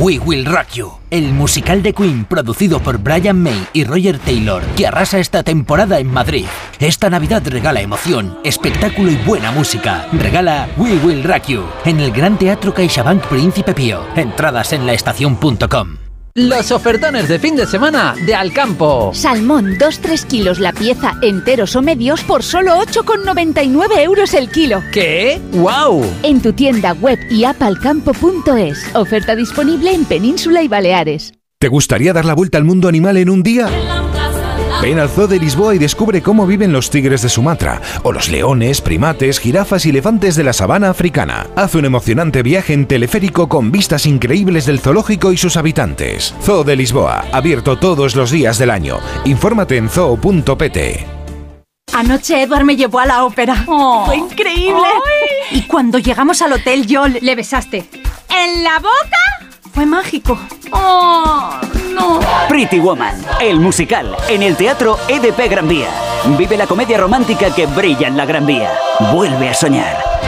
We Will Rock You, el musical de Queen producido por Brian May y Roger Taylor, que arrasa esta temporada en Madrid. Esta Navidad regala emoción, espectáculo y buena música. Regala We Will Rock You en el Gran Teatro CaixaBank Príncipe Pío. Entradas en laestacion.com. Los ofertones de fin de semana de Alcampo. Salmón 2-3 kilos la pieza, enteros o medios, por solo 8,99 euros el kilo. ¿Qué? ¡Wow! En tu tienda web y app alcampo.es. Oferta disponible en Península y Baleares. ¿Te gustaría dar la vuelta al mundo animal en un día? Ven al Zoo de Lisboa y descubre cómo viven los tigres de Sumatra, o los leones, primates, jirafas y elefantes de la sabana africana. Haz un emocionante viaje en teleférico con vistas increíbles del zoológico y sus habitantes. Zoo de Lisboa, abierto todos los días del año. Infórmate en zoo.pt. Anoche Edward me llevó a la ópera. Fue increíble. Y cuando llegamos al hotel yo le besaste. ¿En la boca? Fue mágico. Oh, no. Pretty Woman, el musical, en el Teatro EDP Gran Vía. Vive la comedia romántica que brilla en la Gran Vía. Vuelve a soñar.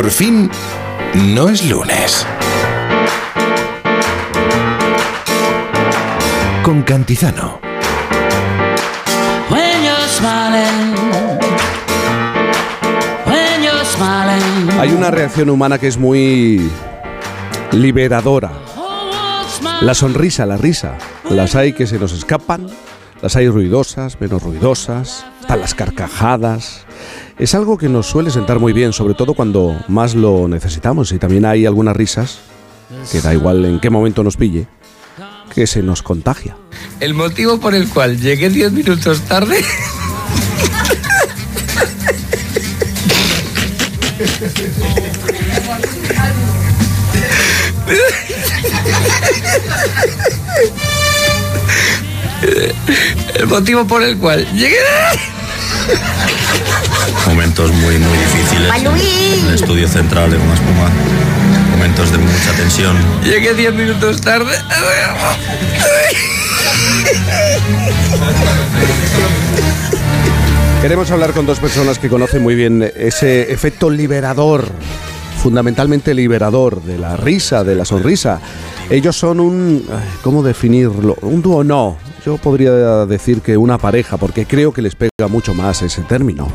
Por fin, no es lunes. Con Cantizano. Hay una reacción humana que es muy liberadora. La sonrisa, la risa. Las hay que se nos escapan, las hay ruidosas, menos ruidosas, están las carcajadas. Es algo que nos suele sentar muy bien, sobre todo cuando más lo necesitamos. Y también hay algunas risas, que da igual en qué momento nos pille, que se nos contagia. El motivo por el cual llegué 10 minutos tarde. El motivo por el cual llegué. Momentos muy, muy difíciles. En el estudio central de Goma Espuma. Momentos de mucha tensión. Llegué 10 minutos tarde. Queremos hablar con dos personas que conocen muy bien ese efecto liberador, fundamentalmente liberador, de la risa, de la sonrisa. Ellos son un... ¿Cómo definirlo? Un dúo no. Yo podría decir que una pareja, porque creo que les pega mucho más ese término.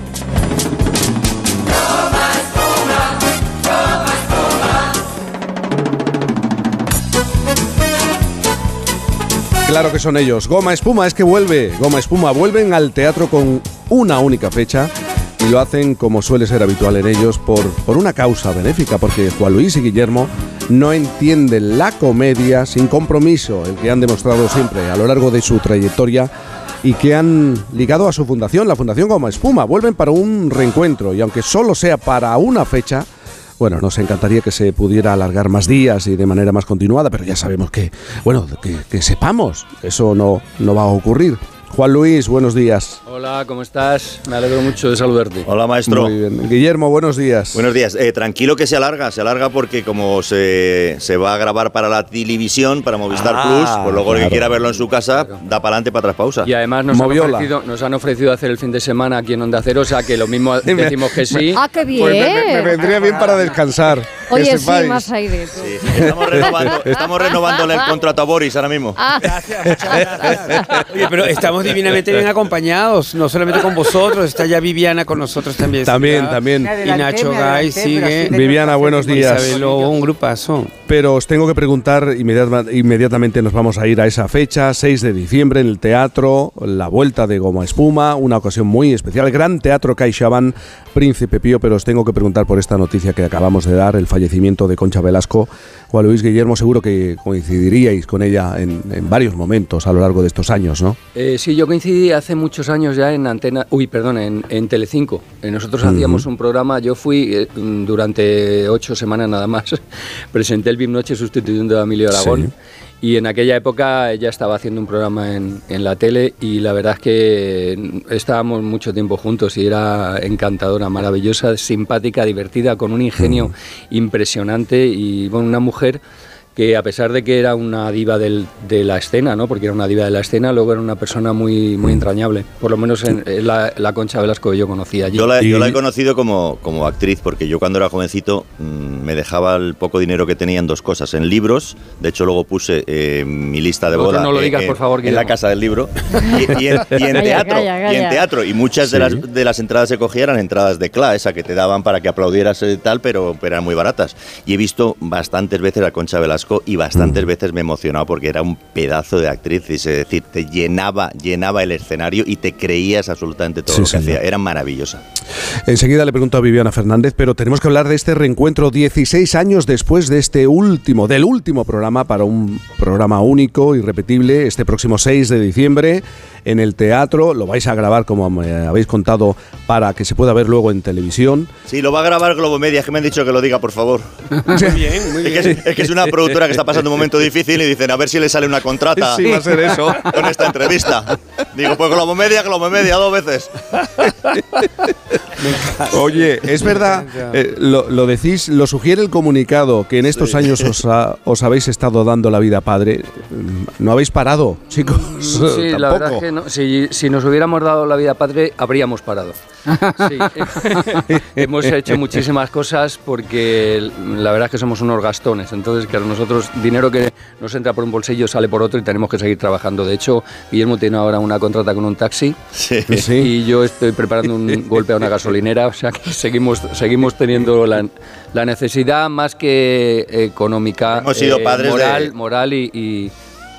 Claro que son ellos. Goma Espuma es que vuelve. Goma Espuma vuelven al teatro con una única fecha y lo hacen como suele ser habitual en ellos por, por una causa benéfica, porque Juan Luis y Guillermo no entienden la comedia sin compromiso, el que han demostrado siempre a lo largo de su trayectoria y que han ligado a su fundación, la Fundación Goma Espuma. Vuelven para un reencuentro y aunque solo sea para una fecha, bueno, nos encantaría que se pudiera alargar más días y de manera más continuada, pero ya sabemos que, bueno, que, sepamos, eso no, no va a ocurrir. Juan Luis, buenos días. Hola, ¿cómo estás? Me alegro mucho de saludarte. Hola, maestro. Muy bien. Guillermo, buenos días. Buenos días. Eh, tranquilo que se alarga, se alarga porque como se, se va a grabar para la televisión, para Movistar Ah, Plus, pues luego el que quiera verlo en su casa, da para adelante, para atrás pausa. Y además nos han, ofrecido, nos han ofrecido hacer el fin de semana aquí en Onda Cero, o sea que lo mismo decimos que sí. Ah, qué bien. Pues me, me- me vendría bien para descantar. que Oye, sí, sepáis. más aire. Estamos, renovando, estamos renovándole el contrato a Boris ahora mismo. Ah. Oye, pero estamos divinamente bien acompañados, no solamente con vosotros, está ya Viviana con nosotros también. También, también. Y Nacho Gay sigue. Viviana, buenos días. Un grupazo. Pero os tengo que preguntar, inmediata- inmediatamente nos vamos a ir a esa fecha, 6 de diciembre, en el teatro, la vuelta de Goma Espuma, una ocasión muy especial, Gran Teatro CaixaBank, Príncipe Pío, pero os tengo que preguntar por esta noticia que acabamos de dar, el fallecimiento de Concha Velasco. Juan Luis Guillermo, seguro que coincidiríais con ella en, en varios momentos a lo largo de estos años, ¿no? Eh, sí, yo coincidí hace muchos años ya en Antena, uy, perdón, en, en Telecinco. Eh, nosotros Ujú. hacíamos un programa, yo fui eh, durante ocho semanas nada más, presenté el BIM Noche sustituyendo a Emilio Aragón. Sí. Y en aquella época ella estaba haciendo un programa en, en la tele y la verdad es que estábamos mucho tiempo juntos y era encantadora, maravillosa, simpática, divertida, con un ingenio impresionante y bueno, una mujer que a pesar de que era una diva del- de la escena, ¿no? porque era una diva de la escena, luego era una persona muy, muy entrañable, por lo menos en, en la, la Concha Velasco que yo conocía allí. Yo la, yo la he conocido como, como actriz porque yo cuando era jovencito mm, me dejaba el poco dinero que tenía en dos cosas, en libros, de hecho luego puse eh, mi lista de boda no lo eh, digas, eh, por favor, en la casa del libro y, y en, y en Calla, teatro calla, y en calla. teatro y muchas de, Sí. las, de las entradas que cogía eran entradas de CLA, esa que te daban para que aplaudieras y tal, pero, pero eran muy baratas. Y he visto bastantes veces a Concha Velasco y bastantes veces me emocionaba porque era un pedazo de actriz, es decir, te llenaba, llenaba el escenario y te creías absolutamente todo Sí, lo que señor. hacía. Era maravillosa. Enseguida le pregunto a Viviana Fernández, pero tenemos que hablar de este reencuentro 16 años después de este último, del último programa para un programa único, irrepetible, este próximo 6 de diciembre en el teatro. Lo vais a grabar, como me habéis contado, para que se pueda ver luego en televisión. Sí, lo va a grabar Globo Media, que me han dicho que lo diga, por favor. Muy bien, muy Es que es, es que es una productora que está pasando un momento difícil y dicen a ver si le sale una contrata. Sí, va a ser eso. Con esta entrevista. Digo, pues Globo Media, Globo Media, dos veces. Oye, es verdad, eh, lo, lo decís, lo sugiere el comunicado, que en estos Sí. años os, ha- os habéis estado dando la vida padre. No habéis parado, chicos. Sí, la verdad es que no. si, si nos hubiéramos dado la vida padre, habríamos parado. Sí. Hemos hecho muchísimas cosas porque la verdad es que somos unos gastones. Entonces, claro, nosotros dinero que nos entra por un bolsillo sale por otro y tenemos que seguir trabajando. De hecho, Guillermo tiene ahora una contrata con un taxi y yo estoy preparando un golpe a una gasolinera. O sea que seguimos, seguimos teniendo la, la necesidad más que económica, Hemos sido padres de- moral, moral y, y-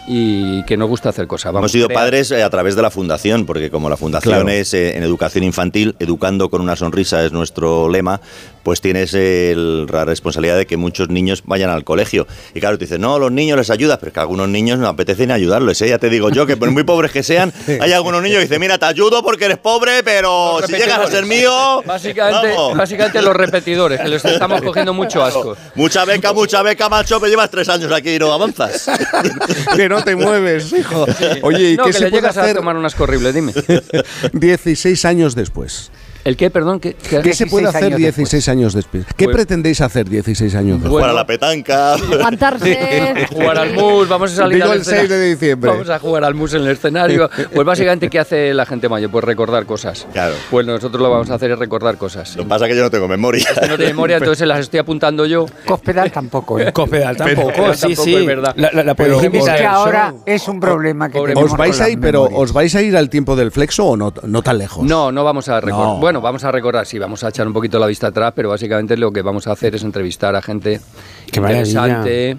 y que nos gusta hacer cosas. Vamos, Hemos sido padres eh, a través de la fundación, porque como la fundación Claro. es eh, en educación infantil, educando con una sonrisa es nuestro lema, pues tienes el- la responsabilidad de que muchos niños vayan al colegio. Y claro, tú dices, no, los niños les ayudas, pero es que a algunos niños no apetecen ayudarlos. ¿eh? Ya te digo yo, que por muy pobres que sean, hay algunos niños que dicen, mira, te ayudo porque eres pobre, pero si llegas a ser mío... Básicamente, vamos". básicamente los repetidores, que les estamos cogiendo mucho asco. Mucha beca, mucha beca, macho, pero llevas tres años aquí y no avanzas. que no te mueves, hijo. Oye, ¿y no, qué que se le puede llegas a hacer tomar unas horribles, dime. 16 años después? ¿El qué, perdón? ¿Qué, ¿Qué se puede hacer 16 años después? ¿Qué Pues- pretendéis hacer 16 años después? Jugar a la petanca. Aguantarse. jugar al mus, vamos a salir Digo al el 6 de diciembre. Vamos a jugar al mus en el escenario. Pues básicamente, ¿qué hace la gente mayor? Pues recordar cosas. Claro. Pues nosotros lo vamos a hacer es recordar cosas. Lo que pasa es que yo no tengo memoria. No tiene memoria, entonces se las estoy apuntando yo. Cospedal tampoco. ¿eh? Cospedal tampoco, Pero sí, tampoco sí. es verdad. La, la, la Pero Es que ahora es un problema que Pobre- tenemos ¿Os vais con a ir, pero os vais a ir al tiempo del flexo o no, no tan lejos? No, no vamos a recordar. No. Bueno, vamos a recordar, sí, vamos a echar un poquito la vista atrás, pero básicamente lo que vamos a hacer es entrevistar a gente Qué interesante.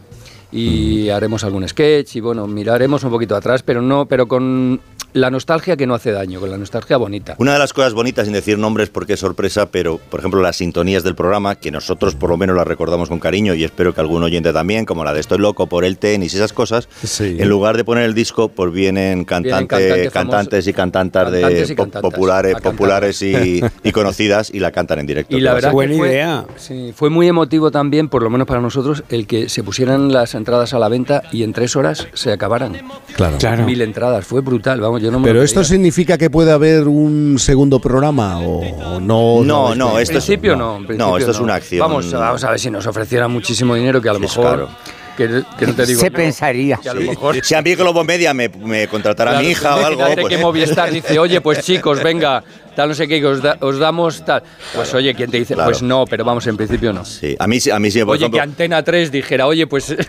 y haremos algún sketch y bueno, miraremos un poquito atrás, pero no, pero con la nostalgia que no hace daño, con la nostalgia bonita. Una de las cosas bonitas, sin decir nombres porque es sorpresa, pero por ejemplo las sintonías del programa, que nosotros por lo menos las recordamos con cariño y espero que algún oyente también, como la de Estoy loco por el tenis y esas cosas, en lugar de poner el disco, pues vienen, cantante- cantantes y cantantas de Cantantes y cantantas populares, populares y, y conocidas y la cantan en directo. Y la verdad que fue, sí, fue muy emotivo también, por lo menos para nosotros, el que se pusieran las entradas a la venta y en tres horas se acabaran. Claro. Claro. Mil entradas, fue brutal, vamos, yo no me Pero lo esto significa que puede haber un segundo programa o, o no. No, es no, que- esto es- principio no, no, en no, principio esto es una acción. Vamos, vamos a ver si nos ofrecieran muchísimo dinero, que a lo Sí, es mejor... claro. Que, que no te digo Se yo, pensaría. que a lo mejor... Si a mí Globo Media me, me contratará Claro, mi hija o algo. pues- que Movistar dice, oye, pues chicos, venga, tal no sé qué, que os, da- os damos tal. Pues oye, ¿quién te dice? Claro. Pues no, pero vamos, en principio no. Sí, a mí, sí- a mí sí, por Oye, ejemplo, que Antena 3 dijera, oye, pues...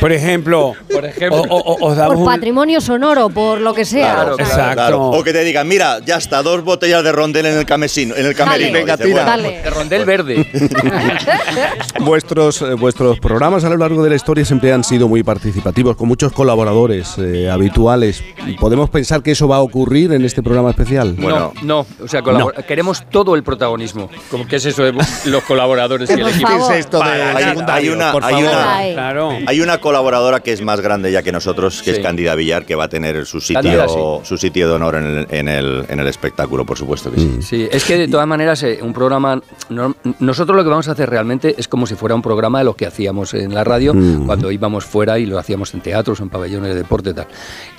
Por ejemplo, Por ejemplo. o- o- os damos Por un- patrimonio sonoro, por lo que sea. Claro, Exacto. claro. O que te digan, mira, ya está, dos botellas de rondel en el camesino, en el camerino. Dale. Venga, tira. bueno, Dale. De rondel verde. Vuestros, eh, vuestros programas a lo largo de la historia siempre han sido muy participativos, con muchos colaboradores eh, habituales. ¿Podemos pensar que eso va a ocurrir en este programa especial? Bueno. no, no, o sea, queremos todo el protagonismo. ¿Cómo que es eso de los colaboradores y el equipo? ¿Qué es esto de Hay, hay una, Por hay, una. Claro. hay una colaboradora que es más grande ya que nosotros, que Sí. es Cándida Villar, que va a tener su sitio, sí. su sitio de honor en el, en el, en el espectáculo, por supuesto que sí. Sí, es que de todas maneras eh, un programa, no- nosotros lo que vamos a hacer realmente es como si fuera un programa de lo que hacíamos en la radio Mm. cuando íbamos fuera y lo hacíamos en teatros, en pabellones de deporte y tal.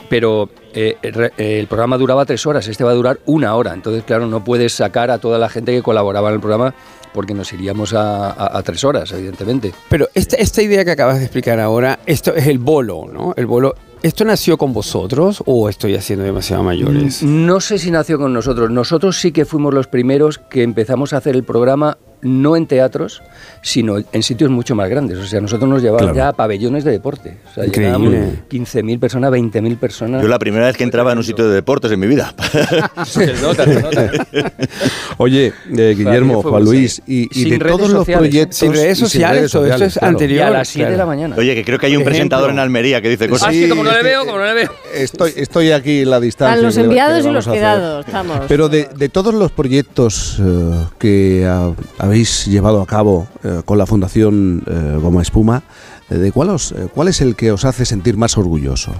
Pero eh, el programa duraba tres horas, este va a durar una hora, entonces claro, no puedes sacar a toda la gente que colaboraba en el programa porque nos iríamos a, a- a tres horas, evidentemente. Pero esta, esta idea que acabas de explicar ahora, esto es el bolo, ¿no? El bolo. ¿Esto nació con vosotros o estoy haciendo demasiado mayores? No sé si nació con nosotros. Nosotros sí que fuimos los primeros que empezamos a hacer el programa no en teatros, sino en sitios mucho más grandes. O sea, nosotros nos llevaban Claro. ya a pabellones de deporte. O sea, Increíble. llegábamos 15.000 personas, 20.000 personas. Yo la primera vez que entraba en un sitio de deportes en mi vida. Se nota, se nota. Oye, eh, Guillermo, Juan Luis, y, y de todos los sociales, ¿eh? proyectos. Sin redes y sin sociales, redes sociales, es claro. anterior. Y a las 7 de la claro. mañana. Oye, que creo que hay un presentador en Almería que dice Ah, cosas. sí, como no le es veo, como no le veo. Estoy, estoy aquí en la distancia. Están los enviados y los vamos a quedados. Estamos. Pero de, de todos los proyectos eh, que ah, habéis llevado a cabo eh, con la Fundación eh, Goma Espuma, eh, ¿de cuál, os- cuál es el que os hace sentir más orgulloso?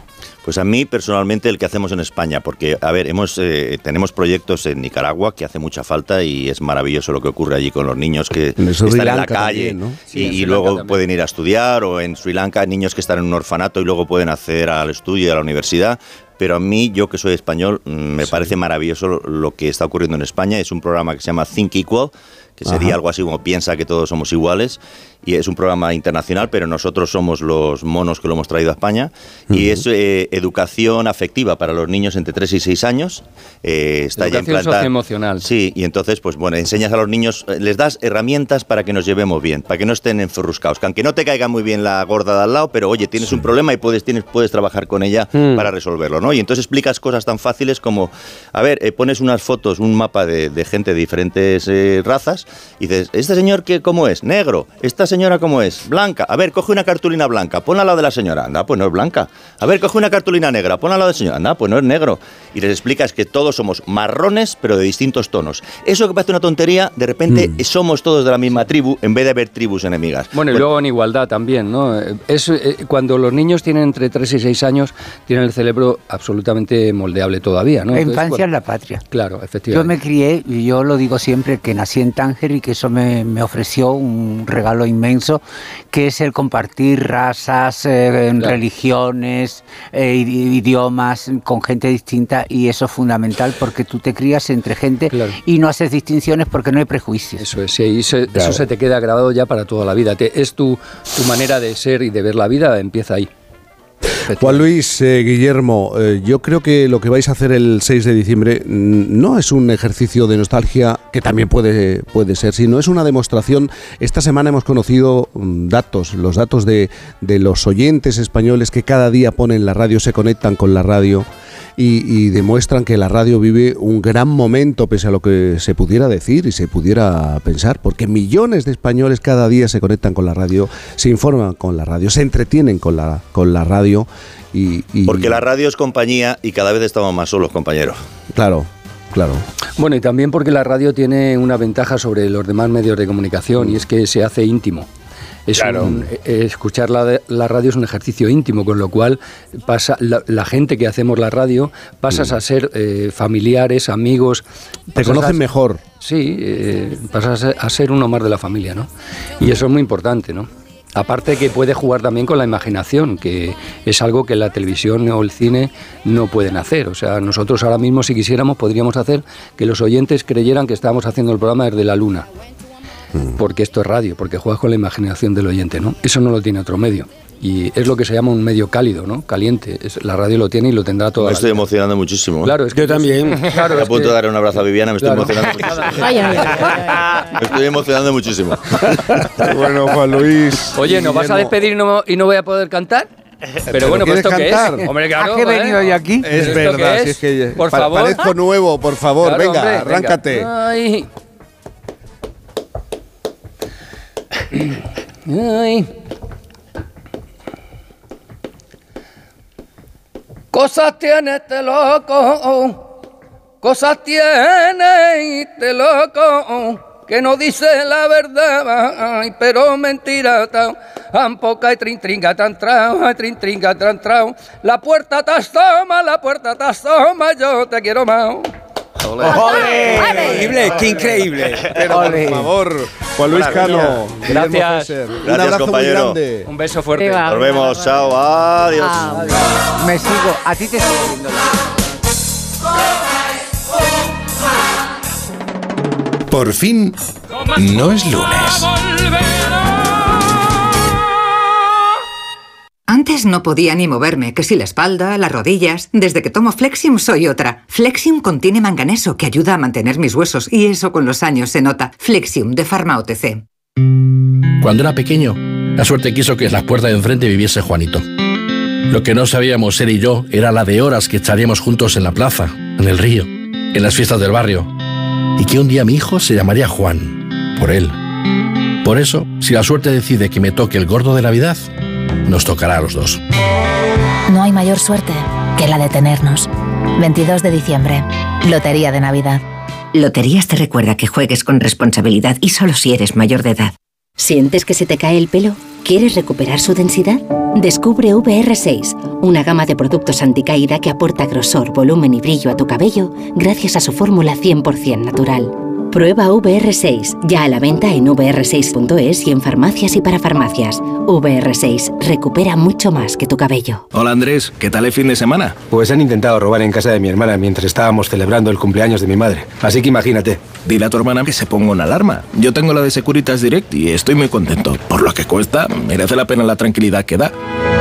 Pues a mí personalmente el que hacemos en España, porque a ver, hemos eh, tenemos proyectos en Nicaragua que hace mucha falta y es maravilloso lo que ocurre allí con los niños que En Sri están en la calle también, ¿no? y, en luego también. pueden ir a estudiar o en Sri Lanka niños que están en un orfanato y luego pueden acceder al estudio y a la universidad. Pero a mí, yo que soy español, mm, me parece maravilloso lo, lo que está ocurriendo en España. Es un programa que se llama Think Equal, que sería Ajá. algo así como piensa que todos somos iguales. Y es un programa internacional, pero nosotros somos los monos que lo hemos traído a España. Y es eh, educación afectiva para los niños entre 3 y 6 años. Eh, está ya Educación implantada. socioemocional. Sí, y entonces, pues bueno, enseñas a los niños, eh, les das herramientas para que nos llevemos bien, para que no estén enferruscados. Que aunque no te caiga muy bien la gorda de al lado, pero oye, tienes un problema y puedes, tienes, puedes trabajar con ella Mm. para resolverlo, ¿no? Y entonces explicas cosas tan fáciles como, a ver, eh, pones unas fotos, un mapa de, de gente de diferentes razas y dices, ¿este señor qué, cómo es? Negro. ¿Esta señora cómo es? Blanca. A ver, coge una cartulina blanca, ponla al lado de la señora. Anda, pues no es blanca. A ver, coge una cartulina negra, ponla al lado del señor. Anda, pues no es negro. Y les explicas que todos somos marrones, pero de distintos tonos. Eso que parece una tontería, de repente somos todos de la misma tribu en vez de haber tribus enemigas. Bueno, y luego en igualdad también, ¿no? Es, eh, cuando los niños tienen entre 3 y 6 años, tienen el cerebro absolutamente moldeable todavía, ¿no? La Entonces, infancia es la patria. Claro, Yo efectivamente. me crié, y yo lo digo siempre, que nací en Tánger y que eso me, me ofreció un regalo inmenso, que es el compartir razas, eh, religiones, eh, idiomas con gente distinta y eso es fundamental porque tú te crías entre gente y no haces distinciones porque no hay prejuicios. Eso es, sí, y se- eso se te queda grabado ya para toda la vida. Te- es tu, tu manera de ser y de ver la vida, empieza ahí. Juan Luis, eh, Guillermo, eh, yo creo que lo que vais a hacer el 6 de diciembre no es un ejercicio de nostalgia, que también puede, puede ser, sino es una demostración. Esta semana hemos conocido mm, datos, los datos de, de los oyentes españoles que cada día ponen la radio, se conectan con la radio y, y demuestran que la radio vive un gran momento pese a lo que se pudiera decir y se pudiera pensar, porque millones de españoles cada día se conectan con la radio, se informan con la radio, se entretienen con la, con la radio y, y- Porque la radio es compañía y cada vez estamos más solos, compañeros. Claro, claro. Bueno, y también porque la radio tiene una ventaja sobre los demás medios de comunicación y es que se hace íntimo. Es un- eh, escuchar la, la radio es un ejercicio íntimo, con lo cual pasa la, la gente que hacemos la radio pasas a ser eh, familiares, amigos. Te conocen a- mejor. Sí, eh, pasas a ser, a ser uno más de la familia, ¿no? Y eso es muy importante, ¿no? Aparte que puede jugar también con la imaginación, que es algo que la televisión o el cine no pueden hacer. O sea, nosotros ahora mismo, si quisiéramos, podríamos hacer que los oyentes creyeran que estábamos haciendo el programa desde la luna. Porque esto es radio, porque juegas con la imaginación del oyente, ¿no? Eso no lo tiene otro medio. Y es lo que se llama un medio cálido, ¿no? Caliente. Es- la radio lo tiene y lo tendrá toda Me la estoy vida. emocionando muchísimo. ¿eh? Claro, es que Yo también. Claro, Estoy a es punto que- de dar un abrazo a Viviana, me estoy Claro. emocionando muchísimo. Ay, ay, ay. Me estoy emocionando muchísimo. Bueno, Juan Luis. Oye, ¿nos vas a despedir y no, y no voy a poder cantar? Pero bueno, pues esto qué cantar? es. Hombre, claro. ¿A qué he ¿eh? venido yo aquí? Es ¿Esto verdad, qué si es que Por pa- favor. parezco nuevo, por favor, Claro, venga, hombre, venga. arráncate. Ay. Cosas tiene este loco, cosas tiene este loco, que no dice la verdad, pero mentira tan, tan poca y trin tringa tan trao, trin tringa tan trao. La puerta te asoma, la puerta te asoma, yo te quiero más. Increíble, qué increíble. Pero, por favor, Juan Luis Cano. Gracias. Fesser, Un Gracias, abrazo compañero. muy grande. Un beso fuerte. Viva. Nos vemos, chao, adiós. Ah, Me sigo. A ti te sigo viendo. Por fin, no es lunes. Antes no podía ni moverme, que si la espalda, las rodillas. Desde que tomo Flexium soy otra. Flexium contiene manganeso que ayuda a mantener mis huesos y eso con los años se nota. Flexium de Pharma OTC. Cuando era pequeño, la suerte quiso que en las puertas de enfrente viviese Juanito. Lo que no sabíamos él y yo era la de horas que echaríamos juntos en la plaza, en el río, en las fiestas del barrio. Y que un día mi hijo se llamaría Juan, por él. Por eso, si la suerte decide que me toque el gordo de Navidad, nos tocará a los dos. No hay mayor suerte que la de tenernos. 22 de diciembre, Lotería de Navidad. Loterías te recuerda que juegues con responsabilidad y solo si eres mayor de edad. ¿Sientes que se te cae el pelo? ¿Quieres recuperar su densidad? Descubre VR6, una gama de productos anticaída que aporta grosor, volumen y brillo a tu cabello gracias a su fórmula 100% natural. Prueba VR6, ya a la venta en vr6.es y en farmacias y para farmacias. VR6, recupera mucho más que tu cabello. Hola Andrés, ¿qué tal el fin de semana? Pues han intentado robar en casa de mi hermana mientras estábamos celebrando el cumpleaños de mi madre. Así que imagínate. Dile a tu hermana que se ponga una alarma. Yo tengo la de Securitas Direct y estoy muy contento. Por lo que cuesta, merece la pena la tranquilidad que da.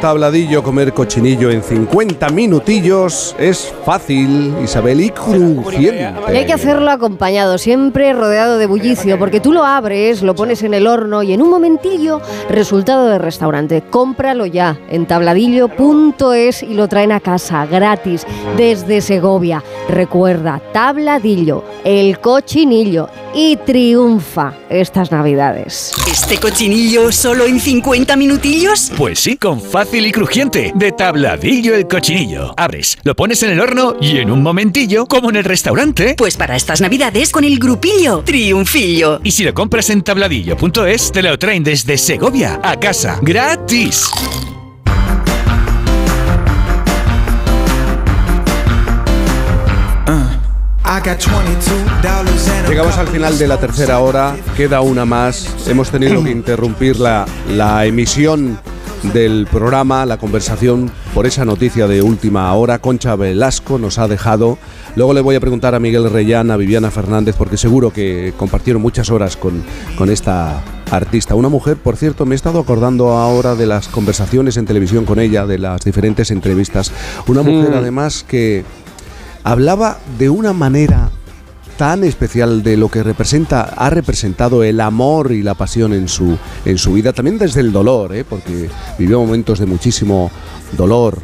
Tabladillo comer cochinillo en 50 minutillos es fácil, Isabel, y crujiente. Y hay que hacerlo acompañado, siempre rodeado de bullicio, porque tú lo abres, lo pones en el horno y en un momentillo, resultado de restaurante. Cómpralo ya en tabladillo.es y lo traen a casa gratis desde Segovia. Recuerda, tabladillo, el cochinillo y triunfa estas navidades. ¿Este cochinillo solo en 50 minutillos? Pues sí, con fácil y crujiente, de tabladillo el cochinillo. Abres, lo pones en el horno y en un momentillo, como en el restaurante. Pues para estas navidades con el grupillo Triunfillo. Y si lo compras en tabladillo.es, te lo traen desde Segovia a casa, gratis. Llegamos al final de la tercera hora, queda una más. Hemos tenido que interrumpir la, la emisión del programa, la conversación, por esa noticia de última hora. Concha Velasco nos ha dejado. Luego le voy a preguntar a Miguel Reyán, a Viviana Fernández, porque seguro que compartieron muchas horas con, con esta artista. Una mujer, por cierto, me he estado acordando ahora de las conversaciones en televisión con ella, de las diferentes entrevistas. Una mujer Mm. además que hablaba de una manera tan especial de lo que representa, ha representado el amor y la pasión en su, en su vida, también desde el dolor, ¿eh? porque vivió momentos de muchísimo dolor.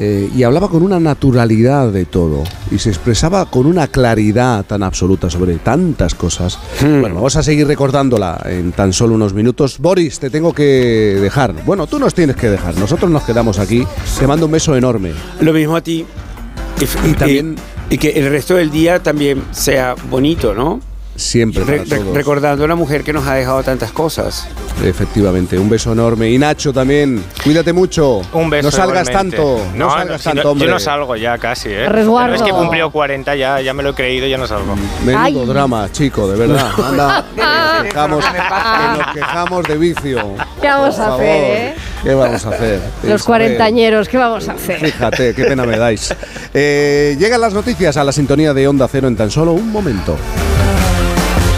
eh, y hablaba con una naturalidad de todo y se expresaba con una claridad tan absoluta sobre tantas cosas. Bueno, vamos a seguir recordándola en tan solo unos minutos. Boris, te tengo que dejar. Bueno, tú nos tienes que dejar. Nosotros nos quedamos aquí. Te mando un beso enorme. Lo mismo a ti. Y, también... y que el resto del día también sea bonito, ¿no? Siempre. Re- para re- todos. recordando a una mujer que nos ha dejado tantas cosas. Efectivamente, un beso enorme. Y Nacho también, cuídate mucho. Un beso. No salgas igualmente. tanto. No, No, salgas si no- tanto, hombre. Yo no salgo ya casi, ¿eh? Resguardo. Pero es que he cumplido 40 ya, ya me lo he creído ya no salgo. Menudo Ay. drama, chico, de verdad. Anda, que nos quejamos, que nos quejamos de vicio. ¿Qué vamos a hacer, eh? ¿Qué vamos a hacer? Los Isabel? cuarentañeros, ¿qué vamos a hacer? Fíjate, qué pena me dais. Eh, llegan las noticias a la sintonía de Onda Cero en tan solo un momento.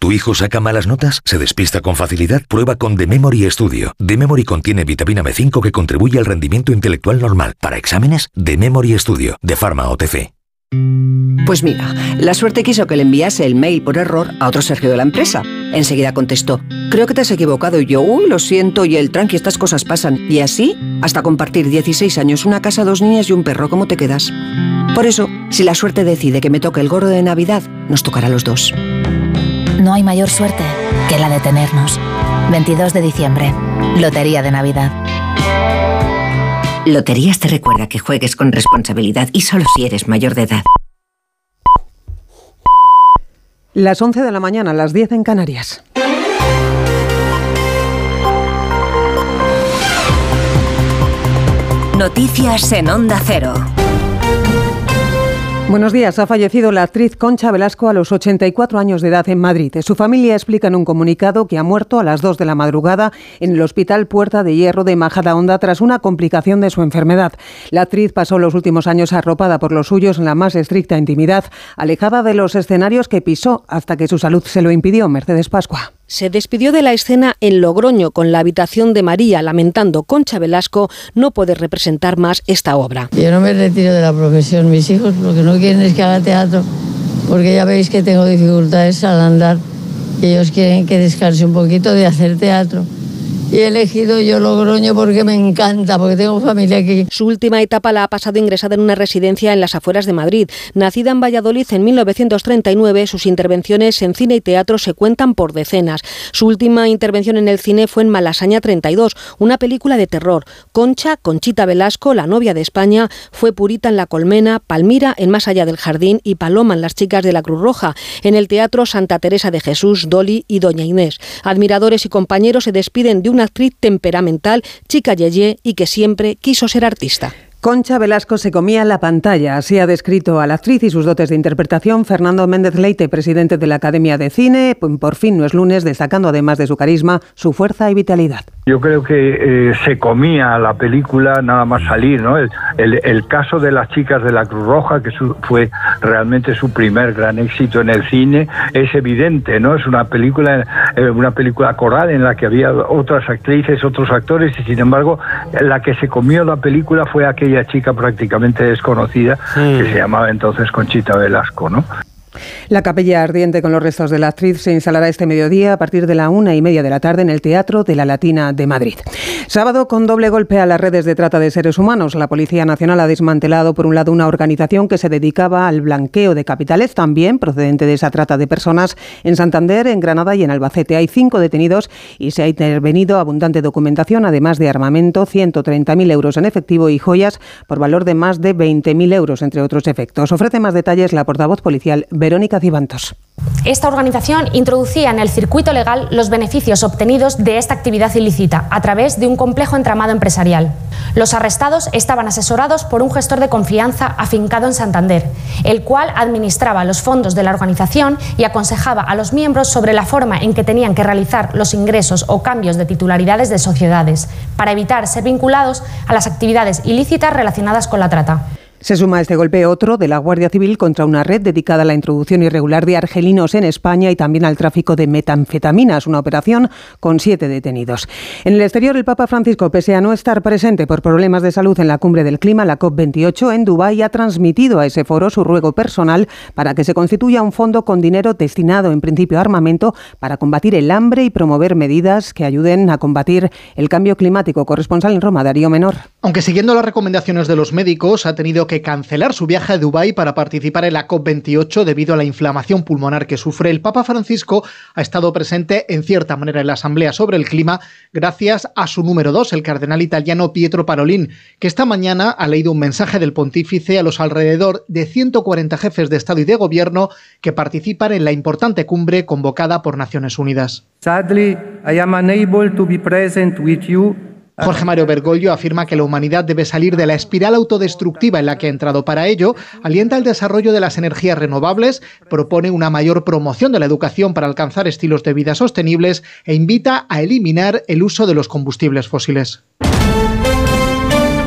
¿Tu hijo saca malas notas? ¿Se despista con facilidad? Prueba con The Memory Studio. The Memory contiene vitamina B5 que contribuye al rendimiento intelectual normal. Para exámenes, The Memory Studio, de Pharma OTC. Pues mira, la suerte quiso que le enviase el mail por error a otro Sergio de la empresa. Enseguida contestó, creo que te has equivocado y yo, uy, lo siento, y el tranqui, estas cosas pasan. Y así, hasta compartir 16 años, una casa, dos niñas y un perro, ¿cómo te quedas? Por eso, si la suerte decide que me toque el gorro de Navidad, nos tocará a los dos. No hay mayor suerte que la de tenernos. 22 de diciembre, Lotería de Navidad. Loterías te recuerda que juegues con responsabilidad y solo si eres mayor de edad. Las 11 de la mañana, las 10 en Canarias. Noticias en Onda Cero. Buenos días. Ha fallecido la actriz Concha Velasco a los 84 años de edad en Madrid. Su familia explica en un comunicado que ha muerto a las 2 de la madrugada en el Hospital Puerta de Hierro de Majadahonda tras una complicación de su enfermedad. La actriz pasó los últimos años arropada por los suyos en la más estricta intimidad, alejada de los escenarios que pisó hasta que su salud se lo impidió. Mercedes Pascua. Se despidió de la escena en Logroño con la habitación de María, lamentando Concha Velasco no poder representar más esta obra. Yo no me retiro de la profesión. Mis hijos lo que no quieren es que haga teatro, porque ya veis que tengo dificultades al andar ellos quieren que descanse un poquito de hacer teatro. Y he elegido yo Logroño porque me encanta, porque tengo familia aquí. Su última etapa la ha pasado ingresada en una residencia en las afueras de Madrid. Nacida en Valladolid en 1939, sus intervenciones en cine y teatro se cuentan por decenas. Su última intervención en el cine fue en Malasaña 32, una película de terror. Concha, Conchita Velasco, la novia de España, fue Purita en La Colmena, Palmira en Más allá del jardín y Paloma en Las chicas de la Cruz Roja. En el teatro Santa Teresa de Jesús, Dolly y Doña Inés. Admiradores y compañeros se despiden de una actriz temperamental, chica yeye y que siempre quiso ser artista. Concha Velasco se comía la pantalla, así ha descrito a la actriz y sus dotes de interpretación Fernando Méndez Leite, presidente de la Academia de Cine, por fin no es lunes, destacando además de su carisma, su fuerza y vitalidad. Yo creo que eh, se comía la película nada más salir, ¿no? El, caso de las chicas de la Cruz Roja, que fue realmente su primer gran éxito en el cine, es evidente, ¿no? Es una película, eh, una película coral en la que había otras actrices, otros actores, y sin embargo, la que se comió la película fue aquella chica prácticamente desconocida que se llamaba entonces Conchita Velasco, ¿no? La capilla ardiente con los restos de la actriz se instalará este mediodía a partir de la una y media de la tarde en el Teatro de la Latina de Madrid. Sábado con doble golpe a las redes de trata de seres humanos. La Policía Nacional ha desmantelado por un lado una organización que se dedicaba al blanqueo de capitales, también procedente de esa trata de personas en Santander, en Granada y en Albacete. Hay cinco detenidos y se ha intervenido abundante documentación, además de armamento, 130.000 euros en efectivo y joyas por valor de más de 20.000 euros, entre otros efectos. Ofrece más detalles la portavoz policial Verónica Cibantos. Esta organización introducía en el circuito legal los beneficios obtenidos de esta actividad ilícita a través de un complejo entramado empresarial. Los arrestados estaban asesorados por un gestor de confianza afincado en Santander, el cual administraba los fondos de la organización y aconsejaba a los miembros sobre la forma en que tenían que realizar los ingresos o cambios de titularidades de sociedades, para evitar ser vinculados a las actividades ilícitas relacionadas con la trata. Se suma a este golpe otro de la Guardia Civil contra una red dedicada a la introducción irregular de argelinos en España y también al tráfico de metanfetaminas, una operación con siete detenidos. En el exterior, el Papa Francisco, pese a no estar presente por problemas de salud en la cumbre del clima, la COP28 en Dubái, ha transmitido a ese foro su ruego personal para que se constituya un fondo con dinero destinado en principio a armamento para combatir el hambre y promover medidas que ayuden a combatir el cambio climático. Corresponsal en Roma, Darío Menor. Aunque siguiendo las recomendaciones de los médicos, ha tenido que cancelar su viaje a Dubái para participar en la COP28 debido a la inflamación pulmonar que sufre. El Papa Francisco ha estado presente en cierta manera en la Asamblea sobre el Clima gracias a su número dos, el cardenal italiano Pietro Parolin, que esta mañana ha leído un mensaje del pontífice a los alrededor de 140 jefes de Estado y de Gobierno que participan en la importante cumbre convocada por Naciones Unidas. Sadly, I am unable to be present Jorge Mario Bergoglio afirma que la humanidad debe salir de la espiral autodestructiva en la que ha entrado. Para ello, alienta el desarrollo de las energías renovables, propone una mayor promoción de la educación para alcanzar estilos de vida sostenibles e invita a eliminar el uso de los combustibles fósiles.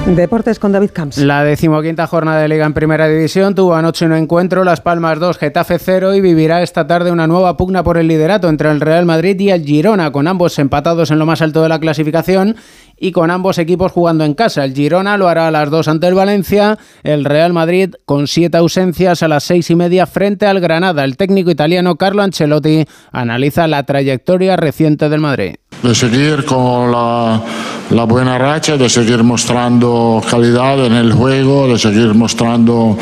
Deportes con David Camps. La decimoquinta jornada de Liga en Primera División tuvo anoche un encuentro, Las Palmas 2, Getafe 0 y vivirá esta tarde una nueva pugna por el liderato entre el Real Madrid y el Girona, con ambos empatados en lo más alto de la clasificación y con ambos equipos jugando en casa. El Girona lo hará a las 2 ante el Valencia, el Real Madrid con siete ausencias a las seis y media frente al Granada. El técnico italiano Carlo Ancelotti analiza la trayectoria reciente del Madrid. De seguir con la, la buena racha, de seguir mostrando calidad en el juego, de seguir mostrando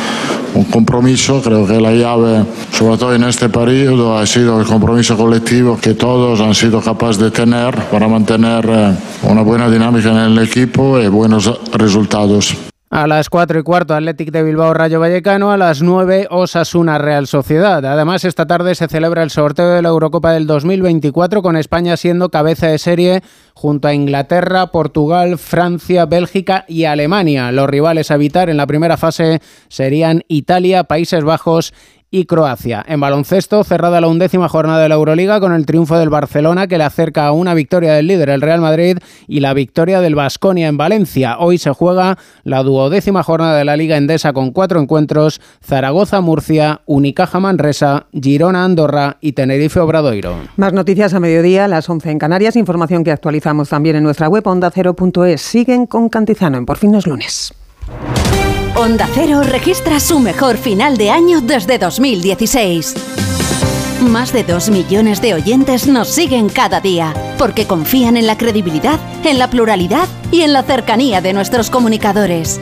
un compromiso. Creo que la llave, sobre todo en este periodo, ha sido el compromiso colectivo que todos han sido capaces de tener para mantener eh, una buena dinámica en el equipo y buenos resultados. A las 4 y cuarto, Athletic de Bilbao Rayo Vallecano. A las 9, Osasuna Real Sociedad. Además, esta tarde se celebra el sorteo de la Eurocopa del 2024, con España siendo cabeza de serie junto a Inglaterra, Portugal, Francia, Bélgica y Alemania. Los rivales a evitar en la primera fase serían Italia, Países Bajos y Croacia. En baloncesto, cerrada la undécima jornada de la Euroliga con el triunfo del Barcelona que le acerca a una victoria del líder, el Real Madrid, y la victoria del Basconia en Valencia. Hoy se juega la duodécima jornada de la Liga Endesa con cuatro encuentros: Zaragoza-Murcia, Unicaja Manresa, Girona Andorra y Tenerife Obradoiro. Más noticias a mediodía, las 11 en Canarias. Información que actualizamos también en nuestra web ondacero.es. Siguen con Cantizano en Por fin es lunes. Onda Cero registra su mejor final de año desde 2016. Más de 2 millones de oyentes nos siguen cada día, porque confían en la credibilidad, en la pluralidad y en la cercanía de nuestros comunicadores.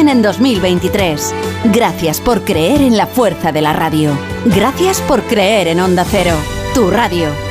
en 2023. Gracias por creer en la fuerza de la radio. Gracias por creer en Onda Cero, tu radio.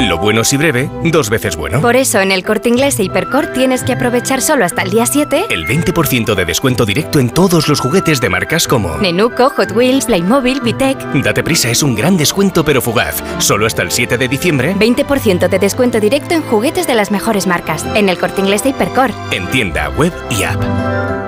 Lo bueno si breve, dos veces bueno. Por eso en el corte inglés e Hipercor tienes que aprovechar solo hasta el día 7 El 20% de descuento directo en todos los juguetes de marcas como Nenuco, Hot Wheels, Playmobil, Vitec. Date prisa, es un gran descuento pero fugaz. Solo hasta el 7 de diciembre. 20% de descuento directo en juguetes de las mejores marcas. En el corte inglés e Hipercor. En tienda, web y app.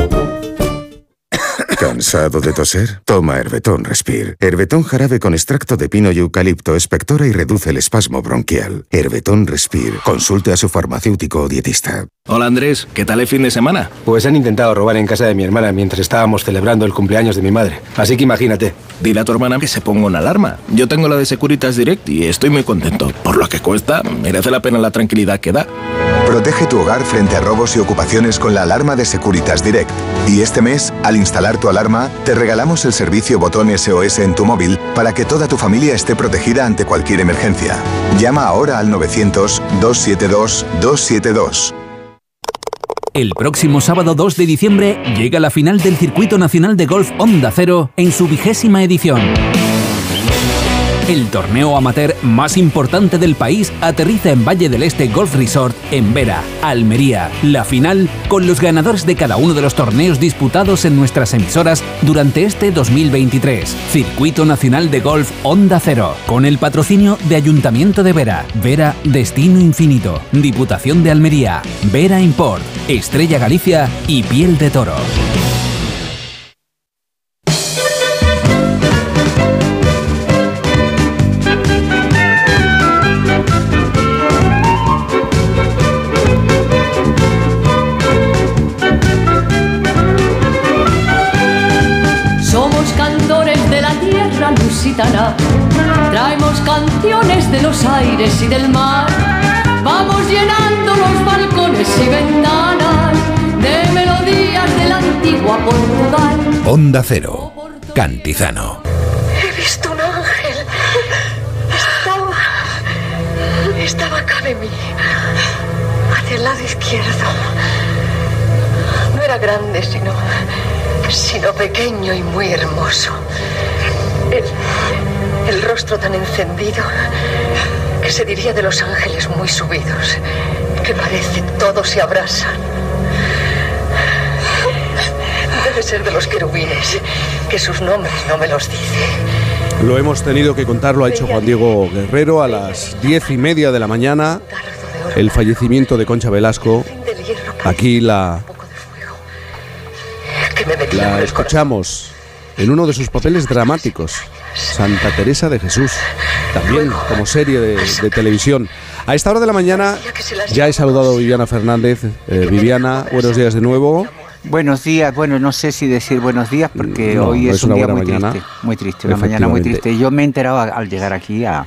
¿Cansado de toser? Toma Herbetón Respire. Herbetón jarabe con extracto de pino y eucalipto espectora y reduce el espasmo bronquial. Herbetón Respire. Consulte a su farmacéutico o dietista. Hola Andrés, ¿qué tal el fin de semana? Pues han intentado robar en casa de mi hermana mientras estábamos celebrando el cumpleaños de mi madre. Así que imagínate. Dile a tu hermana que se ponga una alarma. Yo tengo la de Securitas Direct y estoy muy contento. Por lo que cuesta, merece la pena la tranquilidad que da. Protege tu hogar frente a robos y ocupaciones con la alarma de Securitas Direct. Y este mes, al instalar tu alarma, te regalamos el servicio botón SOS en tu móvil para que toda tu familia esté protegida ante cualquier emergencia. Llama ahora al 900-272-272. El próximo sábado 2 de diciembre llega la final del Circuito Nacional de Golf Onda Cero en su vigésima edición. El torneo amateur más importante del país aterriza en Valle del Este Golf Resort en Vera, Almería. La final con los ganadores de cada uno de los torneos disputados en nuestras emisoras durante este 2023. Circuito Nacional de Golf Onda Cero, con el patrocinio de Ayuntamiento de Vera, Vera Destino Infinito, Diputación de Almería, Vera Import, Estrella Galicia y Piel de Toro. Onda Cero, Cantizano. He visto un ángel. Estaba. Estaba acá de mí. Hacia el lado izquierdo. No era grande, sino. sino pequeño y muy hermoso. El, el, rostro tan encendido que se diría de los ángeles muy subidos, que parece todos se abrasan. Debe ser de los querubines, que sus nombres no me los dice. Lo hemos tenido que contar, lo ha hecho Juan Diego Guerrero a las diez y media de la mañana. El fallecimiento de Concha Velasco. Aquí la, la escuchamos en uno de sus papeles dramáticos, Santa Teresa de Jesús, también como serie de, televisión. A esta hora de la mañana ya he saludado a Viviana Fernández. Eh, Viviana, buenos días de nuevo. Buenos días, bueno, no sé si decir buenos días porque No, hoy es, un día muy mañana. triste, muy triste, una mañana muy triste. Yo me he enterado al llegar aquí a,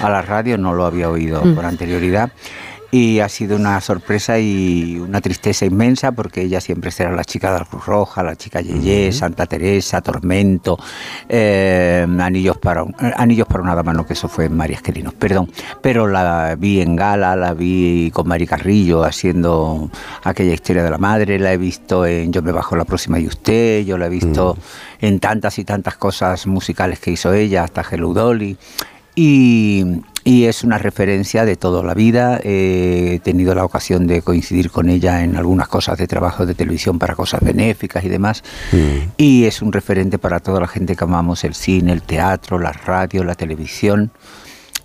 a la radio, no lo había oído Mm. con anterioridad y ha sido una sorpresa y una tristeza inmensa porque ella siempre será la chica de la Cruz Roja, la chica Yeye, Santa Teresa, Tormento, eh, Anillos para un- eh, Anillos para una dama, no que eso fue en María Esquelinos, perdón, pero la vi en gala, la vi con Mari Carrillo haciendo aquella historia de la madre, la he visto en Yo me bajo la próxima y usted, yo la he visto en tantas y tantas cosas musicales que hizo ella, hasta Hello Dolly. Y, y es una referencia de toda la vida. He tenido la ocasión de coincidir con ella en algunas cosas de trabajo de televisión para cosas benéficas y demás. Y es un referente para toda la gente que amamos el cine, el teatro, la radio, la televisión.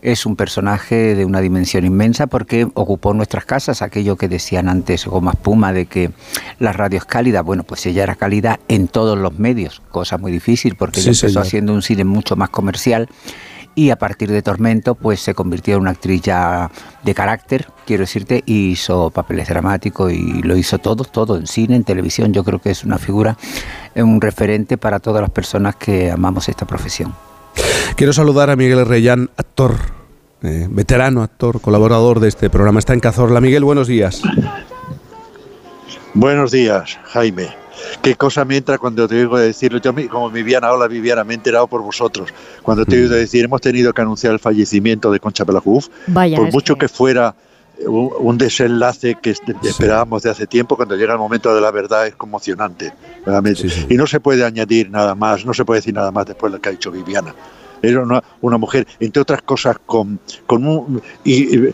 Es un personaje de una dimensión inmensa porque ocupó nuestras casas, aquello que decían antes Goma Espuma de que la radio es cálida. Bueno, pues ella era cálida en todos los medios, cosa muy difícil porque Sí, ella empezó señor. haciendo un cine mucho más comercial y a partir de Tormento pues se convirtió en una actriz ya de carácter, quiero decirte, y hizo papeles dramáticos y lo hizo todo, todo en cine, en televisión. Yo creo que es una figura, eh, un referente para todas las personas que amamos esta profesión. Quiero saludar a Miguel Reyán, actor, eh, veterano actor, colaborador de este programa. Está en Cazorla. Miguel, buenos días. Buenos días, Jaime. Qué cosa me entra cuando te oigo decirlo. Yo, como Viviana, hola Viviana, me he enterado por vosotros. Cuando te he oído decir, hemos tenido que anunciar el fallecimiento de Concha Pelajuf, por mucho que fuera un, un desenlace que esperábamos de hace tiempo, cuando llega el momento de la verdad es conmocionante. realmente. Y no se puede añadir nada más, no se puede decir nada más después de lo que ha dicho Viviana. Era una, una mujer, entre otras cosas, con, con un, ir-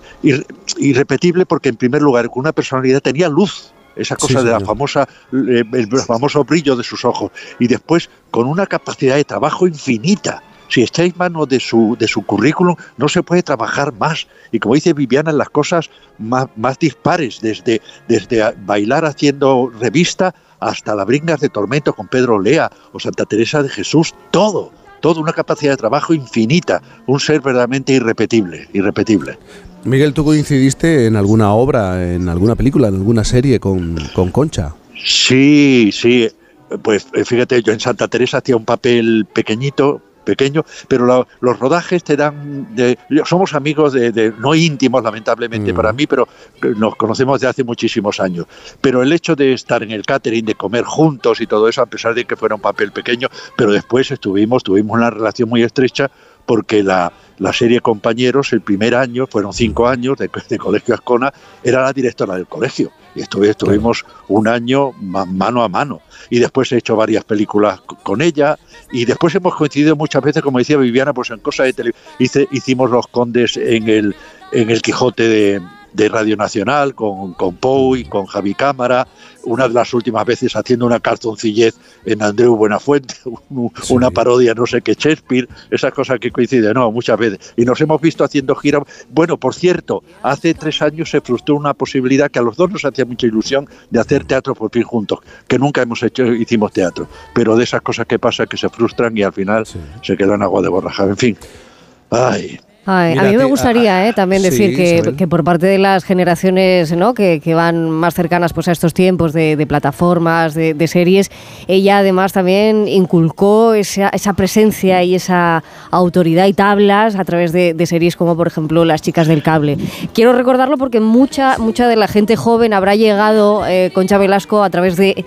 irrepetible porque, en primer lugar, con una personalidad tenía luz. Esa Sí, cosa de la famosa, eh, el famoso brillo de sus ojos. Y después, con una capacidad de trabajo infinita. Si echáis mano de su, de su currículum, no se puede trabajar más. Y como dice Viviana, las cosas más, más dispares, desde, desde bailar haciendo revista hasta la Bringas de Tormento con Pedro Lea o Santa Teresa de Jesús, todo, toda una capacidad de trabajo infinita, un ser verdaderamente irrepetible, irrepetible. Miguel, ¿tú coincidiste en alguna obra, en alguna película, en alguna serie con, con Concha? Sí, sí. Pues eh, fíjate, yo en Santa Teresa hacía un papel pequeñito, pequeño, pero lo- los rodajes te dan, de, somos amigos de, de- no íntimos lamentablemente Mm. para mí, pero nos conocemos de hace muchísimos años. Pero el hecho de estar en el catering, de comer juntos y todo eso, a pesar de que fuera un papel pequeño, pero después estuvimos, tuvimos una relación muy estrecha porque la, la serie Compañeros, el primer año, fueron cinco años de, de Colegio Ascona, era la directora del colegio. Y estuve, estuvimos un año ma- mano a mano. Y después he hecho varias películas con ella. Y después hemos coincidido muchas veces, como decía Viviana, pues en cosas de televisión. Hicimos Los Condes en el, en el Quijote de, de Radio Nacional, con, con Pou y con Javi Cámara. Una de las últimas veces haciendo una cartoncillez en Andreu Buenafuente, un- una parodia, no sé qué, Shakespeare, esas cosas que coinciden, no, muchas veces. Y nos hemos visto haciendo gira. Bueno, por cierto, hace tres años se frustró una posibilidad que a los dos nos hacía mucha ilusión de hacer teatro por fin juntos, que nunca hemos hecho, hicimos teatro. Pero de esas cosas que pasan que se frustran y al final se quedan agua de borraja. En fin. Ay. Ay, a mí me gustaría eh, también sí, decir que, por parte de las generaciones ¿no? que, que van más cercanas pues, a estos tiempos de, de plataformas, de, de series, ella además también inculcó esa, esa presencia y esa autoridad y tablas a través de, de series como por ejemplo Las chicas del cable. Quiero recordarlo porque mucha, mucha de la gente joven habrá llegado eh, Concha Velasco a través de,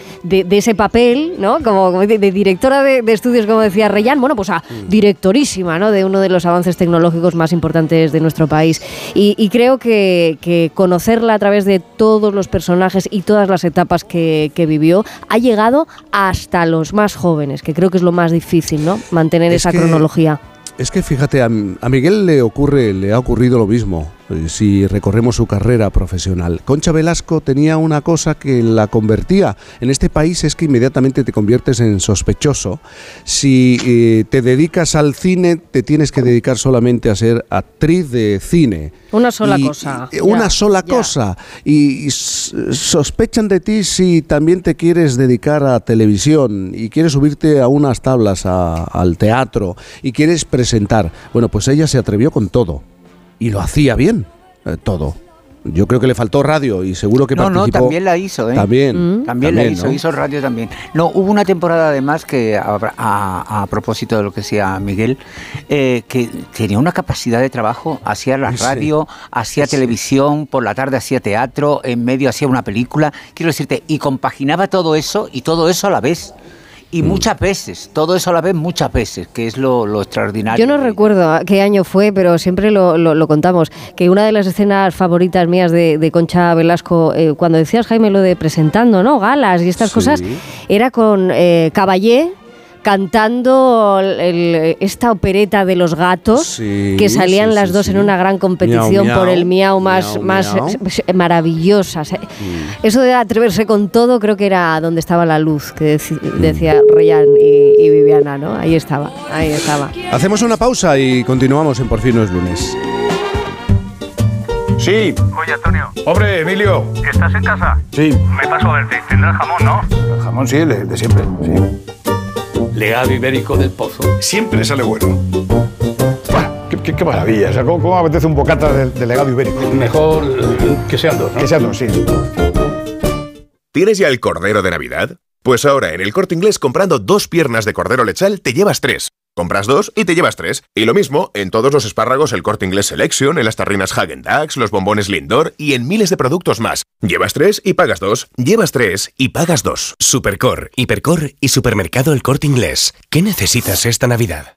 ese papel, ¿no? como, como de, directora de, de estudios, como decía Reyán, bueno, pues a directorísima ¿no? de uno de los avances tecnológicos más importantes de nuestro país. Y, y creo que, que conocerla a través de todos los personajes y todas las etapas que, que vivió ha llegado hasta los más jóvenes, que creo que es lo más difícil, ¿no? Mantener Es esa cronología. Es que fíjate, a, a Miguel le ocurre, le ha ocurrido lo mismo. Eh, Si recorremos su carrera profesional, Concha Velasco tenía una cosa que la convertía en este país es que inmediatamente te conviertes en sospechoso. Si eh, te dedicas al cine, te tienes que dedicar solamente a ser actriz de cine. Una sola Y- cosa. y Una Ya, sola ya. cosa. Y, sospechan de ti si también te quieres dedicar a televisión y quieres subirte a unas tablas a- al teatro y quieres presentar. Bueno, pues ella se atrevió con todo. Y lo hacía bien, eh, todo. Yo creo que le faltó radio y seguro que No, no, también la hizo, ¿eh? También. También, la hizo, ¿no? hizo radio también. No, hubo una temporada además que, a, a- a propósito de lo que decía Miguel, eh, que tenía una capacidad de trabajo, hacía la Sí. radio, hacía televisión, por la tarde hacía teatro, en medio hacía una película, quiero decirte, y compaginaba todo eso y todo eso a la vez. Y Mm. muchas veces, todo eso a la vez muchas veces, que es lo, lo extraordinario. Yo no recuerdo a qué año fue, pero siempre lo, lo- lo contamos, que una de las escenas favoritas mías de, de Concha Velasco, eh, cuando decías, Jaime, lo de presentando, ¿no? Galas y estas Sí. cosas, era con eh, Caballé cantando el- esta opereta de los gatos, Sí, que salían sí, las sí, dos en una gran competición Miau, por el miau más, miau, más miau. eh, maravillosas. eh. Eso de atreverse con todo, creo que era donde estaba la luz, que deci- decía y, y Viviana, ¿no? Ahí estaba, ahí estaba. Hacemos una pausa y continuamos en Por fin no es lunes. Sí. Oye, Antonio, Hombre, Emilio. ¿estás en casa? Sí. Me paso a verte. Tendrás jamón, ¿no? El jamón sí, de, de siempre. Sí. Legado ibérico del pozo. Siempre sale bueno. Qué, qué- qué maravilla. O sea, ¿cómo, cómo apetece un bocata de, de legado ibérico? Mejor eh, que sean dos, ¿no? Que sean dos, sí. ¿Tienes ya el cordero de Navidad? Pues ahora en el corte inglés comprando dos piernas de cordero lechal te llevas tres. Compras dos y te llevas tres. Y lo mismo en todos los espárragos el corte inglés Selection, en las tarrinas Hagen Dazs, los bombones Lindor y en miles de productos más. Llevas tres y pagas dos. Llevas tres y pagas dos. Supercor, Hipercor y Supermercado El Corte Inglés. ¿Qué necesitas esta Navidad?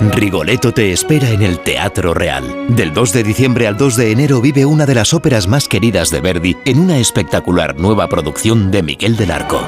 Rigoletto te espera en el Teatro Real. Del 2 de diciembre al 2 de enero vive una de las óperas más queridas de Verdi en una espectacular nueva producción de Miguel del Arco.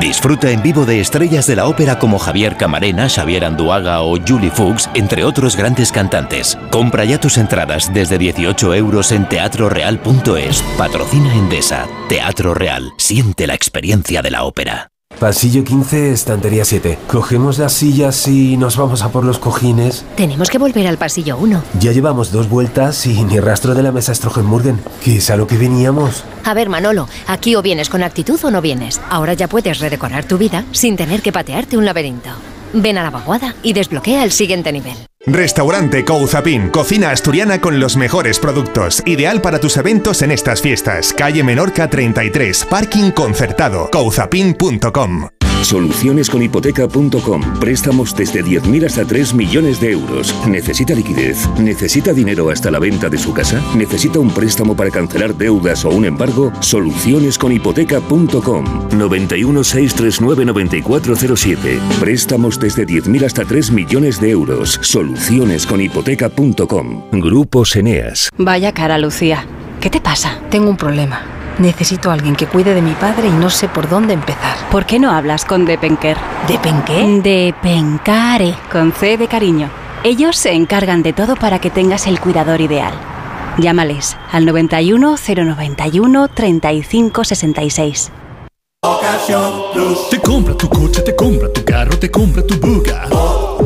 Disfruta en vivo de estrellas de la ópera como Javier Camarena, Xavier Anduaga o Julie Fuchs, entre otros grandes cantantes. Compra ya tus entradas desde 18 euros en teatroreal.es. Patrocina Endesa. Teatro Real. Siente la experiencia de la ópera. Pasillo 15, estantería 7. Cogemos las sillas y nos vamos a por los cojines. Tenemos que volver al pasillo 1. Ya llevamos dos vueltas y ni rastro de la mesa Strogenmurgen, que es a lo que veníamos. A ver, Manolo, aquí o vienes con actitud o no vienes. Ahora ya puedes redecorar tu vida sin tener que patearte un laberinto. Ven a la vaguada y desbloquea el siguiente nivel. Restaurante Couzapin, cocina asturiana con los mejores productos, ideal para tus eventos en estas fiestas. Calle Menorca 33, parking concertado, couzapin.com. Solucionesconhipoteca.com. Préstamos desde 10.000 hasta 3 millones de euros. ¿Necesita liquidez? ¿Necesita dinero hasta la venta de su casa? ¿Necesita un préstamo para cancelar deudas o un embargo? Solucionesconhipoteca.com. 91 639 9407. Préstamos desde 10.000 hasta 3 millones de euros. Solucionesconhipoteca.com. Grupos Eneas. Vaya cara, Lucía. ¿Qué te pasa? Tengo un problema. Necesito a alguien que cuide de mi padre y no sé por dónde empezar. ¿Por qué no hablas con Depenker? ¿Depenqué? Depencare, con C de cariño. Ellos se encargan de todo para que tengas el cuidador ideal. Llámales al 91 091 35 66. Te compra tu coche, te compra tu carro, te compra tu buga. Te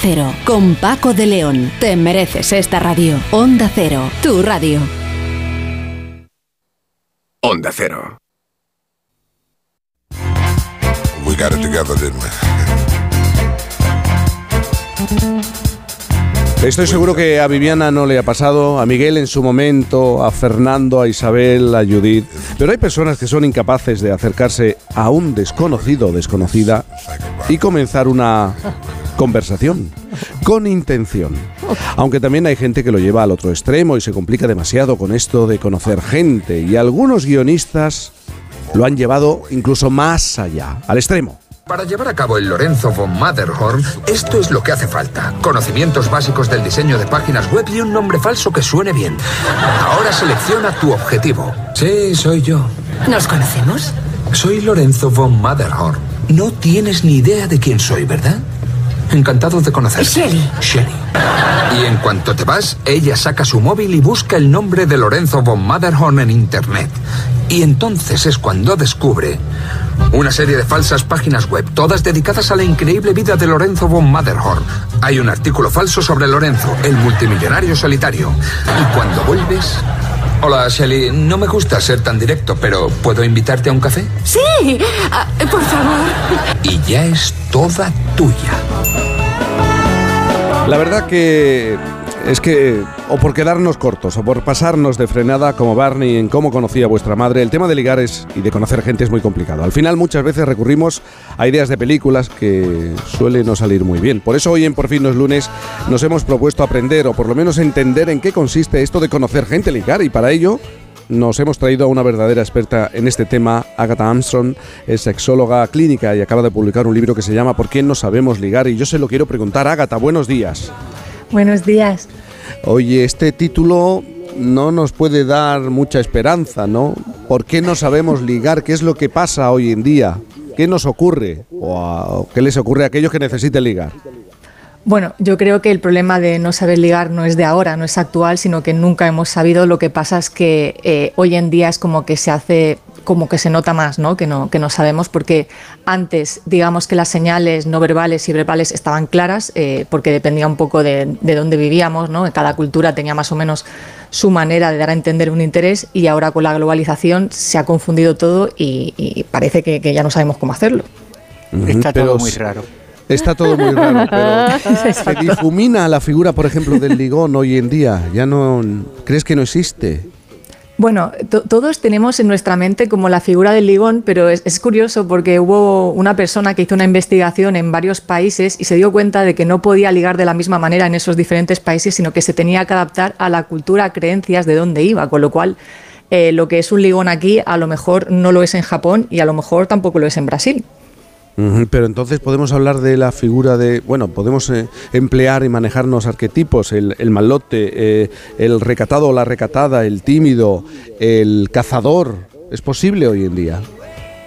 Cero. Con Paco de León. Te mereces esta radio. Onda Cero, tu radio. Onda Cero. We got it together, didn't Estoy seguro que a Viviana no le ha pasado, a Miguel en su momento, a Fernando, a Isabel, a Judith. Pero hay personas que son incapaces de acercarse a un desconocido o desconocida y comenzar una conversación con intención. Aunque también hay gente que lo lleva al otro extremo y se complica demasiado con esto de conocer gente. Y algunos guionistas lo han llevado incluso más allá, al extremo. Para llevar a cabo el Lorenzo von Matterhorn, esto es lo que hace falta. Conocimientos básicos del diseño de páginas web y un nombre falso que suene bien. Ahora selecciona tu objetivo. Sí, soy yo. ¿Nos conocemos? Soy Lorenzo von Matterhorn. No tienes ni idea de quién soy, ¿verdad? Encantado de conocerte. Shelly. Shelly. Y en cuanto te vas, ella saca su móvil y busca el nombre de Lorenzo von Matterhorn en Internet. Y entonces es cuando descubre una serie de falsas páginas web, todas dedicadas a la increíble vida de Lorenzo von Matterhorn. Hay un artículo falso sobre Lorenzo, el multimillonario solitario. Y cuando vuelves... Hola, Shelly. No me gusta ser tan directo, pero ¿puedo invitarte a un café? Sí, Ah, por favor. Y ya es toda tuya. La verdad que Es que, o por quedarnos cortos, o por pasarnos de frenada como Barney en cómo conocía vuestra madre, el tema de ligar es, y de conocer gente es muy complicado. Al final muchas veces recurrimos a ideas de películas que suele no salir muy bien. Por eso hoy en Por fin no es lunes nos hemos propuesto aprender o por lo menos entender en qué consiste esto de conocer gente ligar y para ello nos hemos traído a una verdadera experta en este tema, Agatha Armstrong, es sexóloga clínica y acaba de publicar un libro que se llama ¿Por qué no sabemos ligar? Y yo se lo quiero preguntar, Agatha, buenos días. Buenos días. Oye, este título no nos puede dar mucha esperanza, ¿no? ¿Por qué no sabemos ligar? ¿Qué es lo que pasa hoy en día? ¿Qué nos ocurre? ¿O, a- qué les ocurre a aquellos que necesiten ligar? Bueno, yo creo que el problema de no saber ligar no es de ahora, no es actual, sino que nunca hemos sabido. Lo que pasa es que eh, hoy en día es como que se hace, como que se nota más, ¿no? Que no, que no sabemos, porque antes, digamos que las señales no verbales y verbales estaban claras, eh, porque dependía un poco de, de dónde vivíamos, ¿no? Cada cultura tenía más o menos su manera de dar a entender un interés y ahora con la globalización se ha confundido todo y, y parece que, que ya no sabemos cómo hacerlo. Está todo muy raro. Está todo muy raro, pero se difumina la figura, por ejemplo, del ligón hoy en día. Ya no crees que no existe. Bueno, to- todos tenemos en nuestra mente como la figura del ligón, pero es, es curioso porque hubo una persona que hizo una investigación en varios países y se dio cuenta de que no podía ligar de la misma manera en esos diferentes países, sino que se tenía que adaptar a la cultura, a creencias de dónde iba, con lo cual eh, lo que es un ligón aquí a lo mejor no lo es en Japón y a lo mejor tampoco lo es en Brasil. Pero entonces podemos hablar de la figura de, bueno, podemos eh, emplear y manejarnos arquetipos, el, el malote, eh, el recatado o la recatada, el tímido, el cazador. ¿Es posible hoy en día?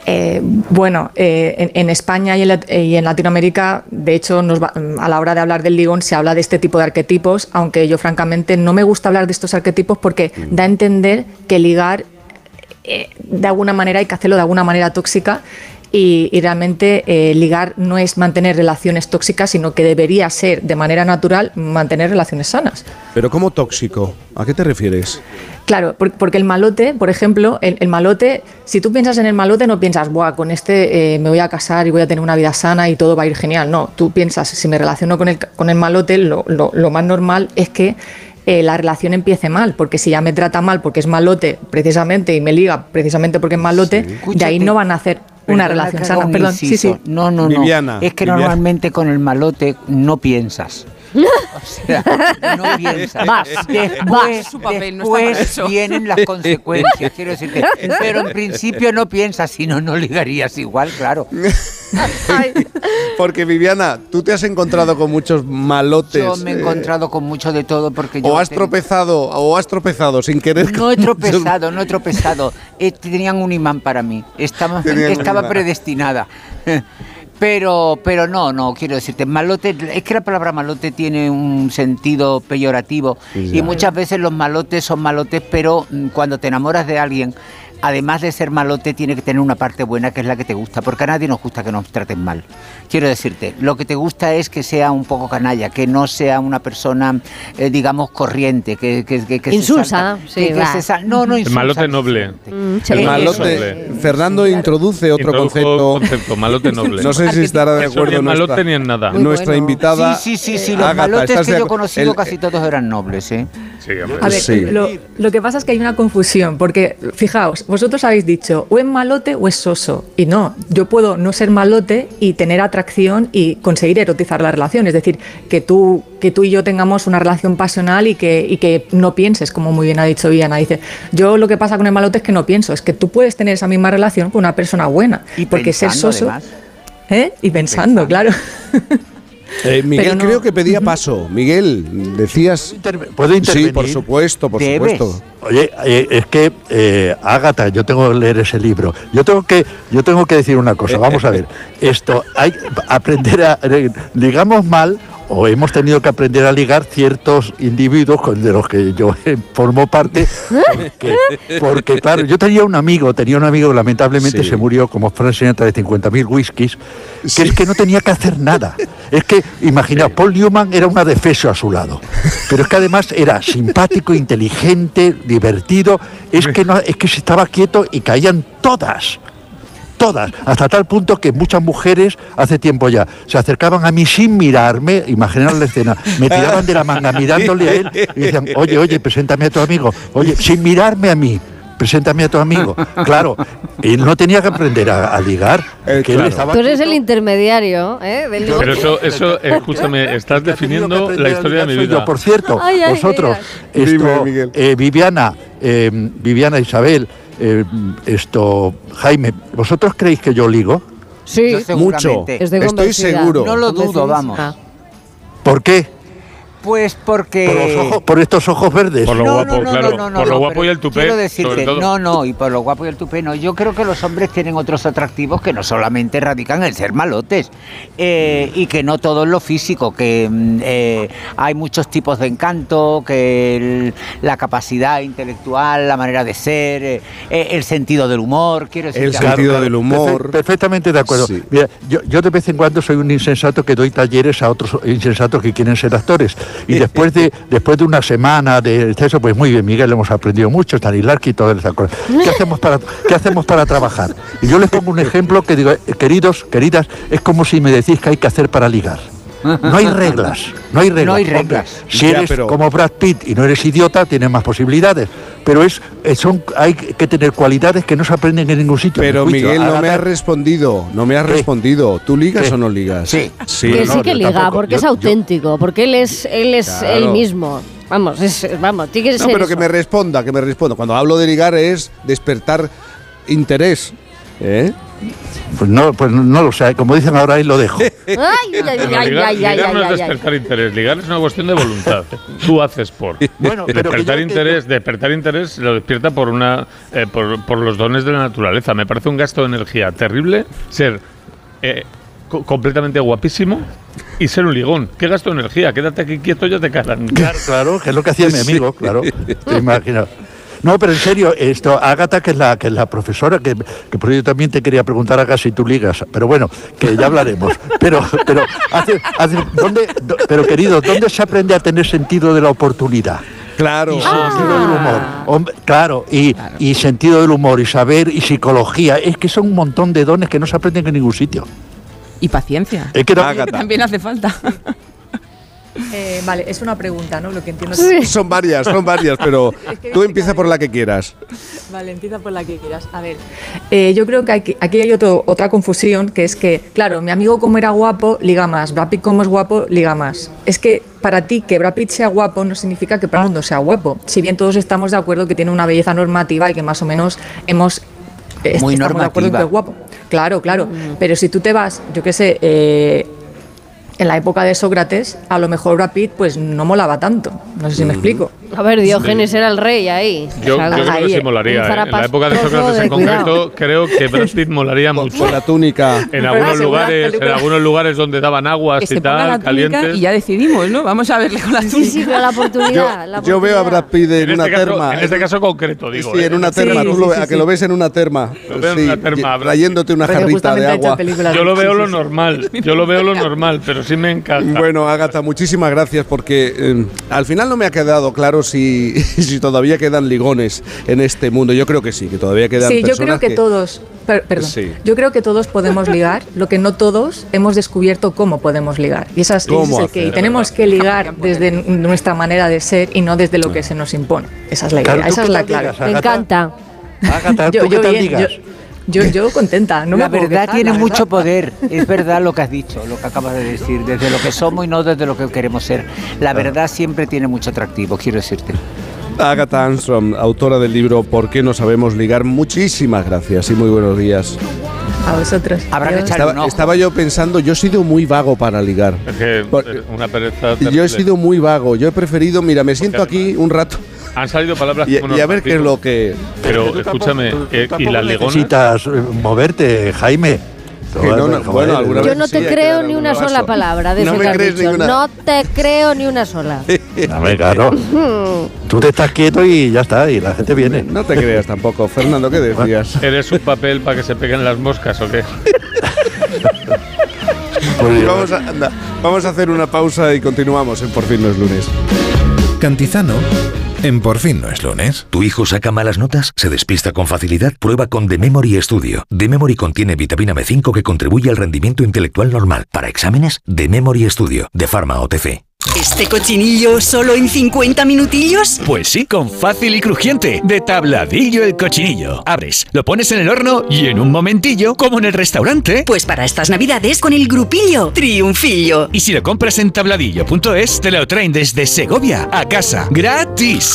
Eh, bueno, eh, en, en España y en, Lat- y en Latinoamérica, de hecho, nos va- a la hora de hablar del ligón se habla de este tipo de arquetipos, aunque yo francamente no me gusta hablar de estos arquetipos porque da a entender que ligar de alguna manera hay que hacerlo de alguna manera tóxica y, y realmente eh, ligar no es mantener relaciones tóxicas, sino que debería ser de manera natural mantener relaciones sanas. Pero como tóxico, ¿a qué te refieres? Claro, por- porque el malote, por ejemplo, el, el malote, si tú piensas en el malote, no piensas, Buah, con este eh, me voy a casar y voy a tener una vida sana y todo va a ir genial. No, tú piensas, si me relaciono con el, con el malote, lo, lo- lo más normal es que eh, la relación empiece mal, porque si ya me trata mal porque es malote precisamente y me liga precisamente porque es malote, de ahí no van a hacer una relación que haga sana. Perdón, sí, sí. No, no, no. Viviana, es que Viviana. normalmente con el malote no piensas. O sea, no piensas. Vas, después vas. Su papel, no está para después vienen las consecuencias, quiero decirte. Pero en principio no piensas, si no, no ligarías igual, claro. Porque Viviana, tú te has encontrado con muchos malotes. Yo me he eh, encontrado con mucho de todo porque yo o has tengo- tropezado, o has tropezado sin querer. No he tropezado, no he tropezado. Eh, tenían un imán para mí. Estaba, Tenían estaba predestinada. Pero, pero no, no, quiero decirte, malote, es que la palabra malote tiene un sentido peyorativo. Y muchas veces los malotes son malotes, pero mm, cuando te enamoras de alguien, además de ser malote, tiene que tener una parte buena que es la que te gusta, porque a nadie nos gusta que nos traten mal. Quiero decirte, lo que te gusta es que sea un poco canalla, que no sea una persona, eh, digamos, corriente, que, que, que- que se Insulsa, salta- sí, se sal- no, no El insulsa. malote noble. Mm, El malote. Fernando introduce otro concepto. concepto, malote noble. No sé si estará de Eso acuerdo ni el nuestra, malote ni en nada. nuestra invitada. Sí, sí, sí, sí, los malotes ¿estás que yo he conocido el- casi todos eran nobles, ¿eh? Sí, hombre. A ver, Sí. lo, lo que pasa es que hay una confusión, porque fijaos, vosotros habéis dicho o es malote o es soso. Y no, yo puedo no ser malote y tener atracción y conseguir erotizar la relación. Es decir, que tú, que tú y yo tengamos una relación pasional y que, y que no pienses, como muy bien ha dicho Viana. Dice, yo lo que pasa con el malote es que no pienso, es que tú puedes tener esa misma relación con una persona buena. Y porque ser soso. ¿eh? Y pensando, claro. Eh, Miguel no- creo que pedía paso. Miguel, decías. ¿Puedo intervenir? Sí, por supuesto, por supuesto. Oye, eh, es que eh, Ágata, yo tengo que leer ese libro. Yo tengo que, yo tengo que decir una cosa. Vamos a ver. Esto hay aprender a eh, ligamos mal o hemos tenido que aprender a ligar ciertos individuos con- de los que yo formo parte. Porque, porque, claro, yo tenía un amigo, tenía un amigo que lamentablemente Sí. se murió como Sinatra de 50.000 whiskies, que es que no tenía que hacer nada. Es que, imaginaos, Paul Newman era una defeso a su lado. Pero es que además era simpático, inteligente, divertido. Es que, no, es que se estaba quieto y caían todas. Todas, hasta tal punto que muchas mujeres hace tiempo ya se acercaban a mí sin mirarme, imaginar la escena, me tiraban de la manga mirándole a él y decían, oye, oye, preséntame a tu amigo, oye, sin mirarme a mí. Preséntame a tu amigo. Claro, él no tenía que aprender a, a ligar. que él estaba Tú eres el intermediario, ¿eh? Del Pero eso, eso, escúchame, estás definiendo la historia de mi vida. yo, por cierto, Ay, ay, vosotros, esto, eh, Viviana, eh, Viviana Isabel, eh, esto, Jaime, ¿vosotros creéis que yo ligo? Sí, Yo seguramente. Estoy seguro. No lo dudo, vamos. ¿Por qué? Pues porque... Por, los ojos- por estos ojos verdes. Por lo No, guapo, no, no, claro. no, no, no, por lo no, guapo y el tupé, Quiero decirte, no, no, y por lo guapo y el tupé, no. Yo creo que los hombres tienen otros atractivos que no solamente radican en el ser malotes. eh, y que no todo es lo físico, que mm, eh, hay muchos tipos de encanto, que el- la capacidad intelectual, la manera de ser, eh, eh, el sentido del humor, quiero decir. El que- sentido del humor. Perfe- Perfectamente de acuerdo. Sí. Mira, yo, yo de vez en cuando soy un insensato que doy talleres a otros insensatos que quieren ser actores. Y después de, después de una semana de eso, pues muy bien, Miguel, hemos aprendido mucho, Stanislavski y todas esas cosas. ¿Qué hacemos, para, ¿Qué hacemos para trabajar? Y yo les pongo un ejemplo que digo, eh, queridos, queridas, es como si me decís que hay que hacer para ligar. No hay reglas, no hay reglas. No hay Hombre, reglas. si Ya, eres pero- como Brad Pitt y no eres idiota, tienes más posibilidades. Pero es, eh, son, hay que tener cualidades que no se aprenden en ningún sitio. Pero Miguel, no me has respondido, no me has ¿Qué? respondido. ¿Tú ligas ¿Qué? o no ligas? Sí. Sí. que no, sí que liga, tampoco. porque Yo- es yo- auténtico, porque él es él es Claro. él mismo. Vamos, es, vamos, tiene que No, ser pero eso. que me responda, que me responda. Cuando hablo de ligar es despertar interés. ¿Eh? Pues no, pues no lo sé, como dicen ahora ahí lo dejo. Ay, ay, ay, Pero ay, ligar, no es despertar interés, ligar es una cuestión de voluntad. Tú haces por. Bueno, pero que despertar yo- interés, despertar interés lo despierta por una eh, por, por los dones de la naturaleza. Me parece un gasto de energía terrible ser eh, co- completamente guapísimo y ser un ligón. ¿Qué gasto de energía? Quédate aquí quieto, ya te calan. Claro, claro, que es lo que hacía mi amigo, claro. Te imaginas. No, pero en serio, esto, Ágata, que es la, que es la profesora, que, que por ello también te quería preguntar, Ágata, si tú ligas, pero bueno, que ya hablaremos. Pero, pero, hace- hace- ¿dónde, do- pero querido, ¿dónde se aprende a tener sentido de la oportunidad? Claro. Y sentido del humor. Hombre, claro, y, y sentido del humor, y saber, y psicología. Es que son un montón de dones que no se aprenden en ningún sitio. Y paciencia. Es que no-. También hace falta. Eh, vale, es una pregunta, ¿no? Lo que entiendo Son varias, son varias, pero tú empieza por la que quieras. Vale, empieza por la que quieras. A ver, eh, yo creo que aquí, aquí hay otro- otra confusión, que es que, claro, mi amigo como era guapo, liga más. Brad Pitt como es guapo, liga más. Es que para ti que Brad Pitt sea guapo no significa que para el mundo sea guapo. Si bien todos estamos de acuerdo que tiene una belleza normativa y que más o menos hemos... eh, Muy estamos de acuerdo en que normativa. es guapo. Claro, claro. Pero si tú te vas, yo qué sé... eh, en la época de Sócrates, a lo mejor Brad Pitt pues no molaba tanto. No sé si me explico. A ver, Diógenes era el rey ahí. Yo, O sea, yo creo que ahí, sí molaría. un ¿eh? En la época de Sócrates de en concreto, creo que Brad Pitt molaría mucho. Con la túnica. En algunos lugares, en algunos lugares donde daban aguas Que y se ponga la tal, túnica calientes. y ya decidimos, ¿no? Vamos a verle con la túnica. Sí, sí, pero la oportunidad. la Yo veo a. Brad Pitt en, En una este, caso, terma. en este caso concreto, digo. sí, ¿eh? en una terma. Sí, tú sí, lo, sí, a que sí. lo ves en una terma. Lo veo en una terma, trayéndote una jarrita de agua. Yo lo veo lo normal. Yo lo veo lo normal, pero sí me encaja. Bueno, Ágata, muchísimas gracias porque eh, al final no me ha quedado claro si, si todavía quedan ligones en este mundo. Yo creo que sí, que todavía quedan Sí, yo personas creo que, todos, per- perdón, Sí. yo creo que todos podemos ligar, lo que no todos hemos descubierto cómo podemos ligar. Y esa es, y ese ¿Cómo es el que y hacer? tenemos que ligar desde nuestra manera de ser y no desde lo que se nos impone. Esa es la idea, Claro, ¿tú esa es la clave. Me encanta. Ágata, Yo, ¿tú qué yo tal bien, ligas? yo, yo, yo contenta, no la me verdad quejar, tiene la mucho verdad. poder. Es verdad lo que has dicho, lo que acabas de decir, desde lo que somos y no desde lo que queremos ser. La verdad siempre tiene mucho atractivo, quiero decirte. Agatha Armstrong, autora del libro ¿Por qué no sabemos ligar? Muchísimas gracias y muy buenos días. A vosotros. Habrá que Estaba, ojo. estaba yo pensando, yo he sido muy vago para ligar. Es que Por- eh, una pereza. Yo he sido muy vago. Yo he preferido, mira, me siento aquí un rato Han salido palabras y, como y a ver qué es lo que. Pero escúchame, tú- tú eh, y la ligona. Necesitas moverte, Jaime. Que no, no, Joder, bueno, alguna Yo vez no te creo ni una sola vaso. palabra de No me crees ninguna. No te creo ni una sola. A ver, claro. Tú te estás quieto y ya está, y la gente viene. No te creas tampoco. Fernando, ¿qué decías? ¿Eres un papel para que se peguen las moscas o qué? Pues, vamos, a, anda, vamos a hacer una pausa y continuamos en Por fin no es lunes. Cantizano En Por fin no es lunes. ¿Tu hijo saca malas notas? ¿Se despista con facilidad? Prueba con The Memory Studio. The Memory contiene vitamina B5 que contribuye al rendimiento intelectual normal. Para exámenes, The Memory Studio, de Pharma OTC. ¿Este cochinillo solo en 50 minutillos? Pues sí, con fácil y crujiente. De tabladillo el cochinillo. Abres, lo pones en el horno y en un momentillo, como en el restaurante. Pues para estas navidades con el grupillo, triunfillo. Y si lo compras en tabladillo.es, te lo traen desde Segovia a casa. ¡Gratis!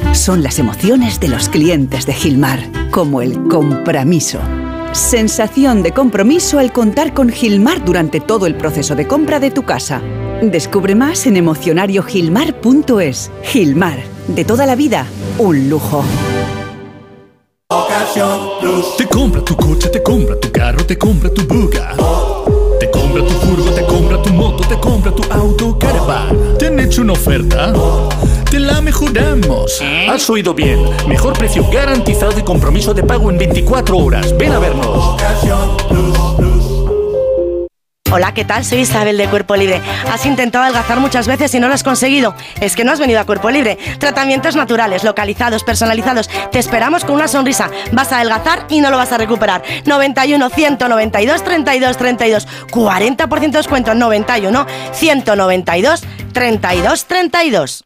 Son las emociones de los clientes de Gilmar, como el compromiso. Sensación de compromiso al contar con Gilmar durante todo el proceso de compra de tu casa. Descubre más en emocionariogilmar.es. Gilmar, de toda la vida, un lujo. Te compra tu coche, te compra tu carro, te compra tu buga. Te compra tu furgo, te compra tu moto, te compra tu auto, caravan. ¿Te han hecho una oferta? Te la mejoramos. Has oído bien. Mejor precio garantizado y compromiso de pago en 24 horas. Ven a vernos. Hola, ¿qué tal? Soy Isabel de Cuerpo Libre. Has intentado adelgazar muchas veces y no lo has conseguido. Es que no has venido a Cuerpo Libre. Tratamientos naturales, localizados, personalizados. Te esperamos con una sonrisa. Vas a adelgazar y no lo vas a recuperar. 91 192 32 32. 40% de descuento. 91 192 32 32.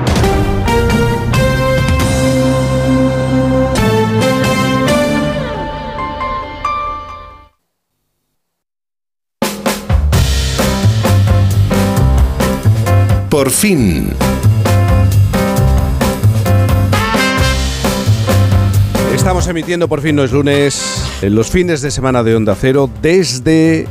Por fin. Estamos emitiendo por fin, no es lunes, en los fines de semana de Onda Cero desde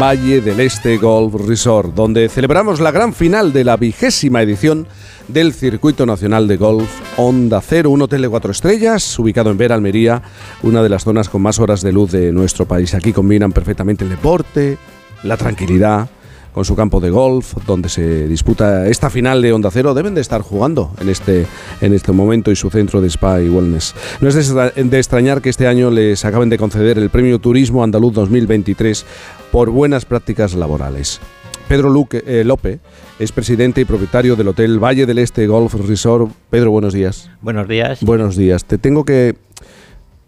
Valle del Este Golf Resort, donde celebramos la gran final de la vigésima edición del Circuito Nacional de Golf Onda Cero, un hotel de cuatro estrellas ubicado en Vera, Almería, una de las zonas con más horas de luz de nuestro país. Aquí combinan perfectamente el deporte, la tranquilidad, con su campo de golf, donde se disputa esta final de Onda Cero, deben de estar jugando en este, en este momento y su centro de spa y wellness. No es de, extra- de extrañar que este año les acaben de conceder el Premio Turismo Andaluz 2023 por buenas prácticas laborales. Pedro Luque, eh, Lope es presidente y propietario del Hotel Valle del Este Golf Resort. Pedro, buenos días. Buenos días. Buenos días. Te tengo que...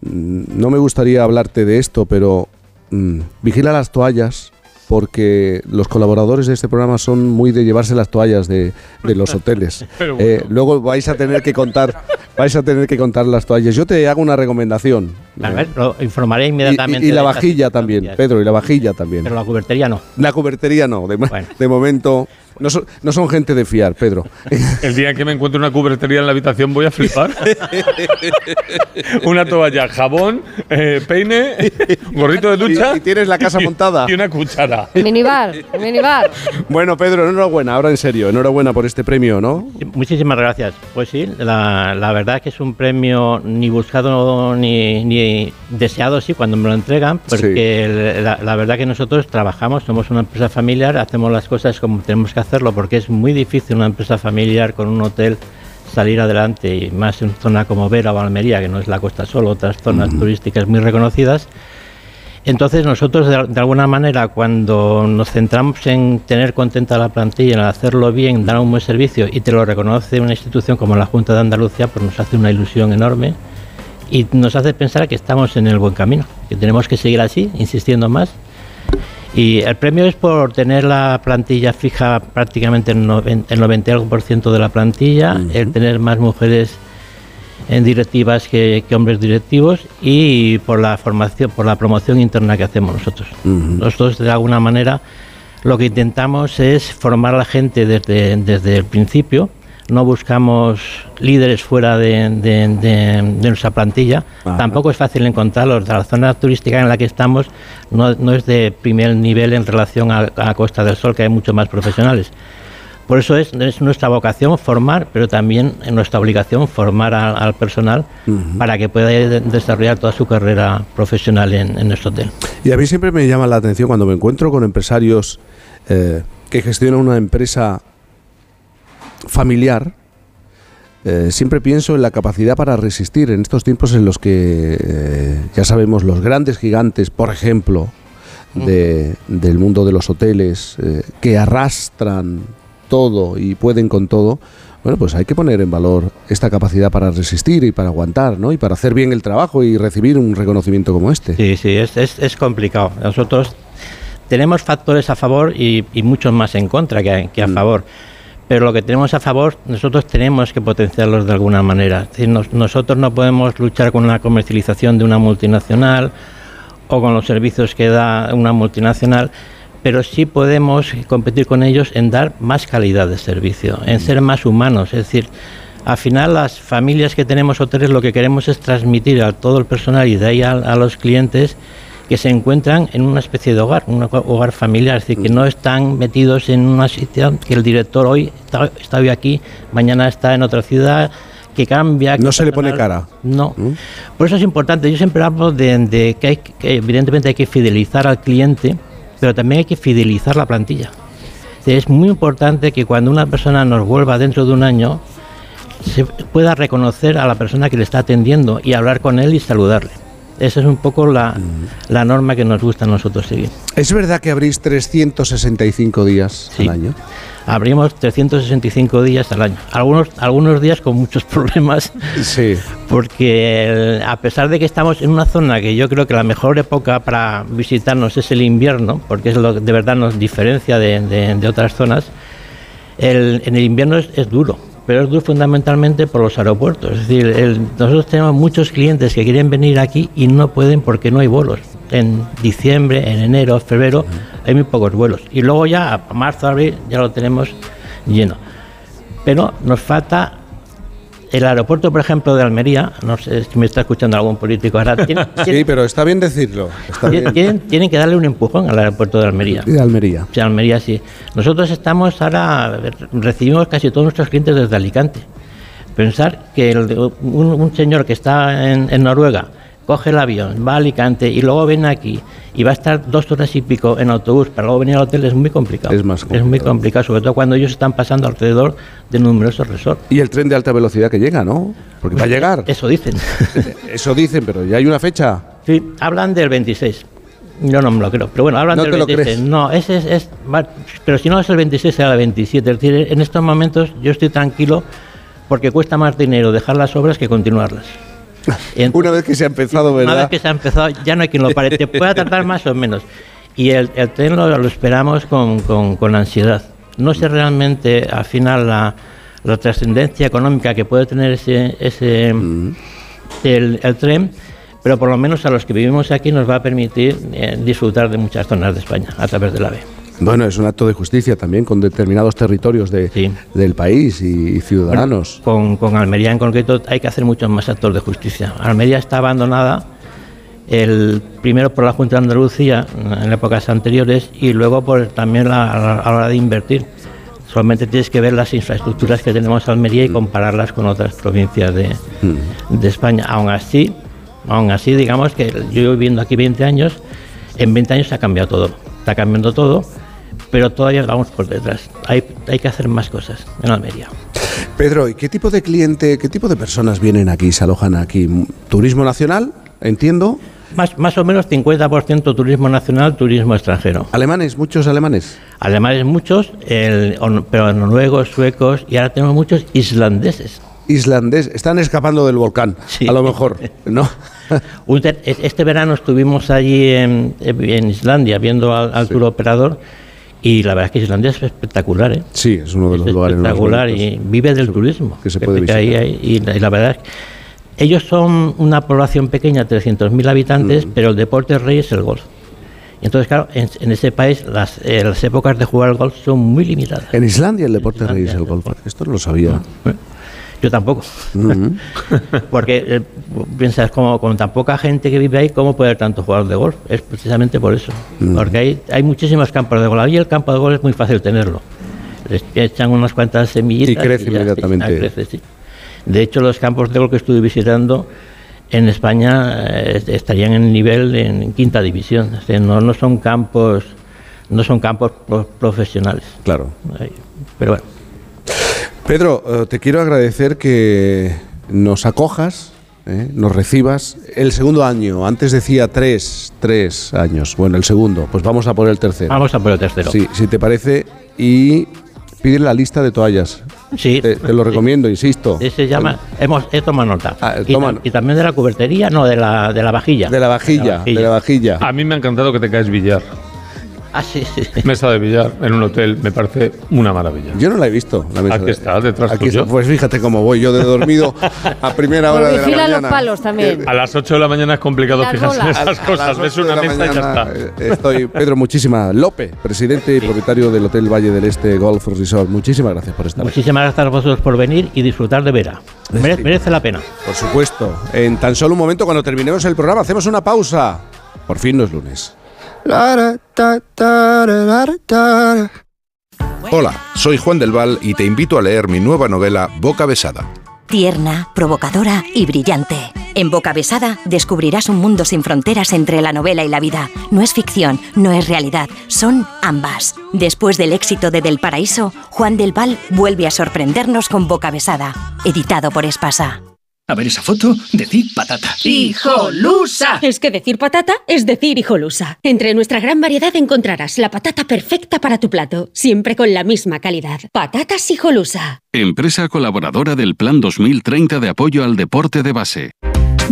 mm, No me gustaría hablarte de esto, pero mm, vigila las toallas porque los colaboradores de este programa son muy de llevarse las toallas de, de los hoteles. Eh, luego vais a tener que contar, vais a tener que contar las toallas. Yo te hago una recomendación. A ver, lo informaré Y- inmediatamente. Y, y la vajilla también. Pedro, y la vajilla también. Pero la cubertería no. La cubertería no, de momento No son, no son gente de fiar, Pedro. El día que me encuentre una cubretería en la habitación voy a flipar. una toalla, jabón, eh, peine, gorrito de ducha. Y, y tienes la casa montada. Y una cuchara. Minibar, minibar. Bueno, Pedro, enhorabuena, ahora en serio, enhorabuena por este premio, ¿no? Muchísimas gracias. Pues sí, la, la verdad que es un premio ni buscado ni, ni deseado, sí, cuando me lo entregan, porque la, la verdad que nosotros trabajamos, somos una empresa familiar, hacemos las cosas como tenemos que hacerlo, porque es muy difícil una empresa familiar con un hotel salir adelante, y más en zona como Vera o Almería, que no es la costa solo, otras zonas turísticas muy reconocidas. Entonces nosotros de, de alguna manera cuando nos centramos en tener contenta la plantilla, en hacerlo bien, dar un buen servicio y te lo reconoce una institución como la Junta de Andalucía, pues nos hace una ilusión enorme y nos hace pensar que estamos en el buen camino, que tenemos que seguir así, insistiendo más. Y el premio es por tener la plantilla fija prácticamente el, noven- el 90 y algo por ciento de la plantilla, el tener más mujeres en directivas que, que hombres directivos y por la formación, por la promoción interna que hacemos nosotros. Nosotros de alguna manera lo que intentamos es formar a la gente desde, desde el principio. No buscamos líderes fuera de, de- de- de nuestra plantilla. Tampoco es fácil encontrarlos. La zona turística en la que estamos no, no es de primer nivel en relación a, a Costa del Sol, que hay mucho más profesionales. Por eso es, es nuestra vocación formar, pero también es nuestra obligación formar a- al personal para que pueda de- desarrollar toda su carrera profesional en, en nuestro hotel. Y a mí siempre me llama la atención cuando me encuentro con empresarios eh, que gestionan una empresa familiar. eh, siempre pienso en la capacidad para resistir en estos tiempos en los que eh, ya sabemos los grandes gigantes, por ejemplo, de- del mundo de los hoteles, eh, que arrastran todo y pueden con todo. Bueno, pues hay que poner en valor esta capacidad para resistir y para aguantar, ¿no? Y para hacer bien el trabajo y recibir un reconocimiento como este. Sí, sí, es, es, es complicado. Nosotros tenemos factores a favor y, y muchos más en contra que, que a favor. Pero lo que tenemos a favor, nosotros tenemos que potenciarlos de alguna manera. Nosotros no podemos luchar con una comercialización de una multinacional o con los servicios que da una multinacional, pero sí podemos competir con ellos en dar más calidad de servicio, en ser más humanos. Es decir, al final las familias que tenemos hoteles lo que queremos es transmitir a todo el personal y de ahí a los clientes que se encuentran en una especie de hogar, un hogar familiar, es decir, que no están metidos en una situación que el director hoy está, está hoy aquí, mañana está en otra ciudad, que cambia. No que se le pone cara. No. Por eso es importante. Yo siempre hablo de, de que, hay, que evidentemente hay que fidelizar al cliente, pero también hay que fidelizar la plantilla. Es muy importante que cuando una persona nos vuelva dentro de un año, se pueda reconocer a la persona que le está atendiendo y hablar con él y saludarle. Esa es un poco la, la norma que nos gusta a nosotros seguir. ¿Es verdad que abrís 365 días al año? Abrimos 365 días al año. Algunos, algunos días con muchos problemas. Sí. Porque el- a pesar de que estamos en una zona que yo creo que la mejor época para visitarnos es el invierno, porque es lo que de verdad nos diferencia de, de- de otras zonas, el- en el invierno es, es duro. Pero es duro fundamentalmente por los aeropuertos. Es decir, el- nosotros tenemos muchos clientes que quieren venir aquí y no pueden porque no hay vuelos. En diciembre, en enero, febrero, hay muy pocos vuelos. Y luego ya a marzo, abril, ya lo tenemos lleno. Pero nos falta el aeropuerto, por ejemplo, de Almería, no sé si me está escuchando algún político ahora, tiene- Sí, pero está bien decirlo. Está tiene- bien. tienen, tienen que darle un empujón al aeropuerto de Almería. De Almería. Sí, Almería sí. Nosotros estamos ahora, recibimos casi todos nuestros clientes desde Alicante. Pensar que el- un, un señor que está en, en Noruega coge el avión, va a Alicante y luego viene aquí y va a estar dos horas y pico en autobús para luego venir al hotel es muy complicado. Es más Es muy complicado, sobre todo cuando ellos están pasando alrededor de numerosos resorts. Y el tren de alta velocidad que llega, ¿no? Porque va a llegar. Eso dicen. Eso dicen, pero ya hay una fecha. Sí, hablan del 26. Yo no me lo creo, pero bueno, hablan ¿No del te lo 26. crees? No, ese es, es- pero si no es el 26 será el 27. Es decir, en estos momentos yo estoy tranquilo porque cuesta más dinero dejar las obras que continuarlas. Una vez que se ha empezado, Una vez que se ha empezado, ya no hay quien lo pare. Te pueda tardar más o menos. Y el, el tren lo, lo esperamos con, con- con ansiedad. No sé realmente al final la, la trascendencia económica que puede tener ese, ese el, el tren, pero por lo menos a los que vivimos aquí nos va a permitir eh, disfrutar de muchas zonas de España a través del AVE. Bueno, es un acto de justicia también con determinados territorios de, del país y ciudadanos. Con, con Almería en concreto hay que hacer muchos más actos de justicia. Almería está abandonada, el primero por la Junta de Andalucía en épocas anteriores y luego por también la- a la, hora de invertir. Solamente tienes que ver las infraestructuras que tenemos en Almería y compararlas con otras provincias de, de España. Aún así, aún así, digamos que yo viviendo aquí 20 años, en 20 años se ha cambiado todo. Está cambiando todo, pero todavía vamos por detrás. Hay, hay que hacer más cosas en Almería. Pedro, ¿y qué tipo de cliente, qué tipo de personas vienen aquí, se alojan aquí? ¿Turismo nacional? Entiendo. Más, más o menos 50% turismo nacional, turismo extranjero. ¿Alemanes? ¿Muchos alemanes? Alemanes muchos, el- pero noruegos, suecos y ahora tenemos muchos islandeses. Islandés, están escapando del volcán, a lo mejor, ¿no? Este verano estuvimos allí en, en Islandia viendo al, al tour operador y la verdad es que Islandia es espectacular, ¿eh? Sí, es uno de los Es lugares espectacular y vive del turismo. que se puede visitar. ahí, y, la, y la verdad es que ellos son una población pequeña, 300.000 habitantes, pero el deporte rey es el golf. Y entonces, claro, en, en ese país las, eh, las épocas de jugar al golf son muy limitadas. En Islandia el deporte rey es el golf. Esto no lo sabía. Yo tampoco. Porque eh, piensas, como con tan poca gente que vive ahí, ¿cómo puede haber tanto jugador de golf? Es precisamente por eso. Porque hay, hay muchísimos campos de golf. Ahí el campo de golf es muy fácil tenerlo. Les echan unas cuantas semillitas. Y crece inmediatamente. ya crece, sí. De hecho, los campos de golf que estuve visitando en España eh, estarían en nivel en quinta división. O sea, no, no son campos no son campos pro- profesionales. Claro. Pero bueno. Pedro, eh, te quiero agradecer que nos acojas, eh, nos recibas. El segundo año, antes decía tres, tres años. Bueno, el segundo, pues vamos a por el tercero. Vamos a por el tercero. Sí, si te parece. Y pide la lista de toallas. Sí. Te, te lo recomiendo, insisto. Se llama, hemos, he tomado nota. y, toma- y también de la cubertería, no, de la, de la vajilla. De la vajilla, de la vajilla. A mí me ha encantado que te caes billar. Ah, sí, sí. Mesa de billar en un hotel me parece una maravilla. Yo no la he visto. La mesa Aquí de- está, detrás Aquí tuyo. está. Pues fíjate cómo voy yo de dormido a primera hora de la mañana. los palos también. A las 8 de la mañana es complicado fijarse en esas A cosas. Ves una mesa y ya está. eh, Estoy, Pedro, muchísimas. Lope, presidente y propietario del Hotel Valle del Este Golf Resort. Muchísimas gracias por estar aquí. Muchísimas gracias a vosotros por venir y disfrutar de Vera. Mere- merece la pena. Por supuesto. En tan solo un momento, cuando terminemos el programa, hacemos una pausa. Por fin no es lunes. Hola, soy Juan del Val y te invito a leer mi nueva novela Boca Besada. Tierna, provocadora y brillante. En Boca Besada descubrirás un mundo sin fronteras entre la novela y la vida. No es ficción, no es realidad, son ambas. Después del éxito de Del Paraíso, Juan del Val vuelve a sorprendernos con Boca Besada, editado por Espasa. A ver esa foto, decir patata. ¡Hijolusa! Es que decir patata es decir hijolusa. Entre nuestra gran variedad encontrarás la patata perfecta para tu plato, siempre con la misma calidad. Patatas hijolusa. Empresa colaboradora del Plan 2030 de apoyo al deporte de base.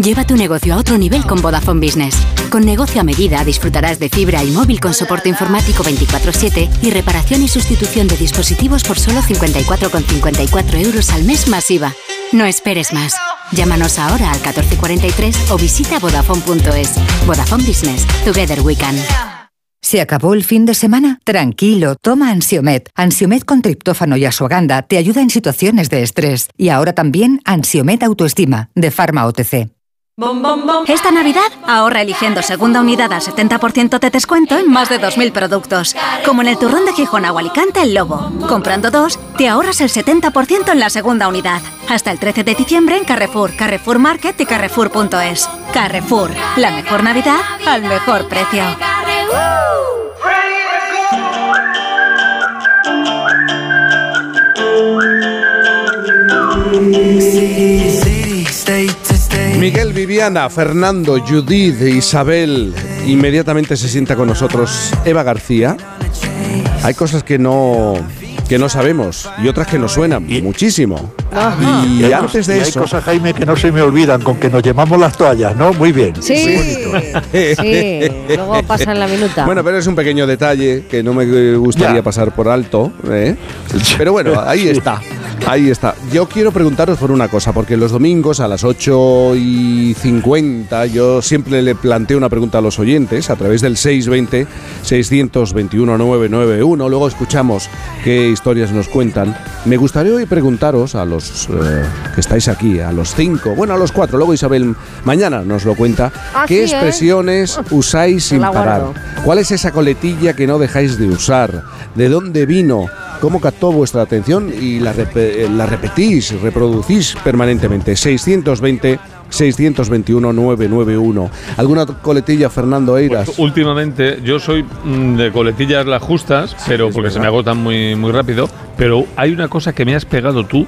Lleva tu negocio a otro nivel con Vodafone Business. Con negocio a medida disfrutarás de fibra y móvil con soporte informático 24/7 y reparación y sustitución de dispositivos por solo 54,54 euros al mes masiva. No esperes más. Llámanos ahora al 1443 o visita vodafone.es. Vodafone Business. Together we can. ¿Se acabó el fin de semana? Tranquilo, toma Ansiomet. Ansiomet con triptófano y asuaganda te ayuda en situaciones de estrés. Y ahora también Ansiomet Autoestima, de Pharma OTC. Esta Navidad ahorra eligiendo segunda unidad al 70% de descuento en más de 2.000 productos. Como en el turrón de Gijón o Alicante El Lobo. Comprando dos, te ahorras el 70% en la segunda unidad. Hasta el 13 de diciembre en Carrefour, Carrefour Market y Carrefour.es. Carrefour, la mejor Navidad al mejor precio. Miguel, Viviana, Fernando, Judith, Isabel. Inmediatamente se sienta con nosotros Eva García. Hay cosas que no que no sabemos y otras que nos suenan muchísimo. Y, hay antes de y hay eso, cosas, Jaime, que no se me olvidan, con que nos llevamos las toallas, ¿no? Muy bien. Sí, sí, luego pasa en la minuta. Bueno, pero es un pequeño detalle que no me gustaría Ya. pasar por alto. ¿eh? Pero bueno, ahí está. Ahí está. Yo quiero preguntaros por una cosa, porque los domingos a las 8 y 50 yo siempre le planteo una pregunta a los oyentes a través del 620-621-991. Luego escuchamos qué historias nos cuentan. Me gustaría hoy preguntaros a los eh, que estáis aquí, a los cinco, bueno, a los cuatro, luego Isabel mañana nos lo cuenta, qué expresiones usáis sin parar. ¿Cuál es esa coletilla que no dejáis de usar? ¿De dónde vino? ¿Cómo captó vuestra atención? Y la, eh, la repetís, reproducís permanentemente. 620 621 991. ¿Alguna coletilla, Fernando Eiras? Pues últimamente yo soy mm, de coletillas las justas, pero porque se me agotan muy, muy rápido. Pero hay una cosa que me has pegado tú,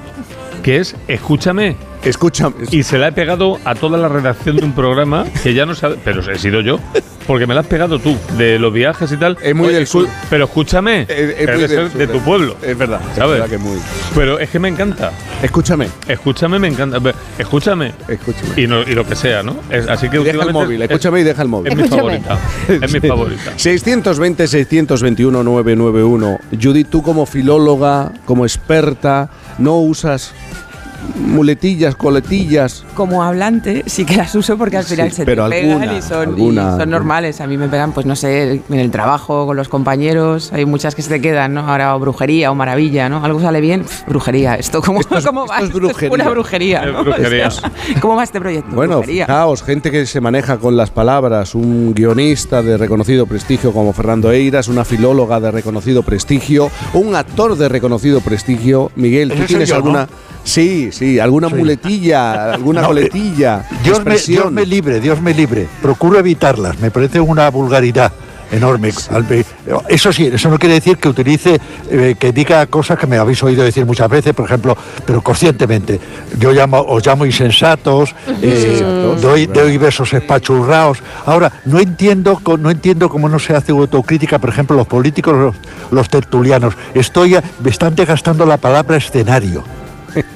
que es escúchame. Escúchame. Y se la he pegado a toda la redacción de un programa que ya no sabe, pero he sido yo. Porque me la has pegado tú, de los viajes y tal. Es muy Oye, del sur. Pero escúchame, Es- es debe muy del ser sur, de tu pueblo. Es verdad, es ¿sabes? verdad que muy. Pero es que me encanta. Escúchame. Escúchame, me encanta. Escúchame. Escúchame. Y, no- y lo que sea, ¿no? Es- así que Y deja el móvil, es- escúchame y deja el móvil. Es mi favorita. Es mi favorita. 620 621 991. Judith, tú como filóloga, como experta, no usas muletillas, coletillas. Como hablante sí que las uso porque al final Sí, se pero te pegan y son, y alguna- son normales. A mí me pegan, pues no sé, en el trabajo, con los compañeros. Hay muchas que se te quedan, ¿no? Ahora o brujería o maravilla, ¿no? Algo sale bien, brujería. ¿Esto cómo, cómo va? esto es Esto brujería. pura brujería. ¿Cómo va este proyecto? Bueno, Brujería. fijaos, gente que se maneja con las palabras, un guionista de reconocido prestigio como Fernando Eiras, una filóloga de reconocido prestigio, un actor de reconocido prestigio. Miguel, ¿tú tienes yo, alguna? ¿no? Sí, sí, alguna muletilla, alguna No, eh. Dios me. Dios me libre, Dios me libre. Procuro evitarlas. Me parece una vulgaridad enorme. Eso sí, eso no quiere decir que utilice, eh, que diga cosas que me habéis oído decir muchas veces, por ejemplo, pero conscientemente. Yo llamo, os llamo insensatos, eh, doy, doy besos espachurraos. Ahora, no entiendo, no entiendo cómo no se hace autocrítica, por ejemplo, los políticos, los, los tertulianos. Estoy, a- me están desgastando la palabra escenario.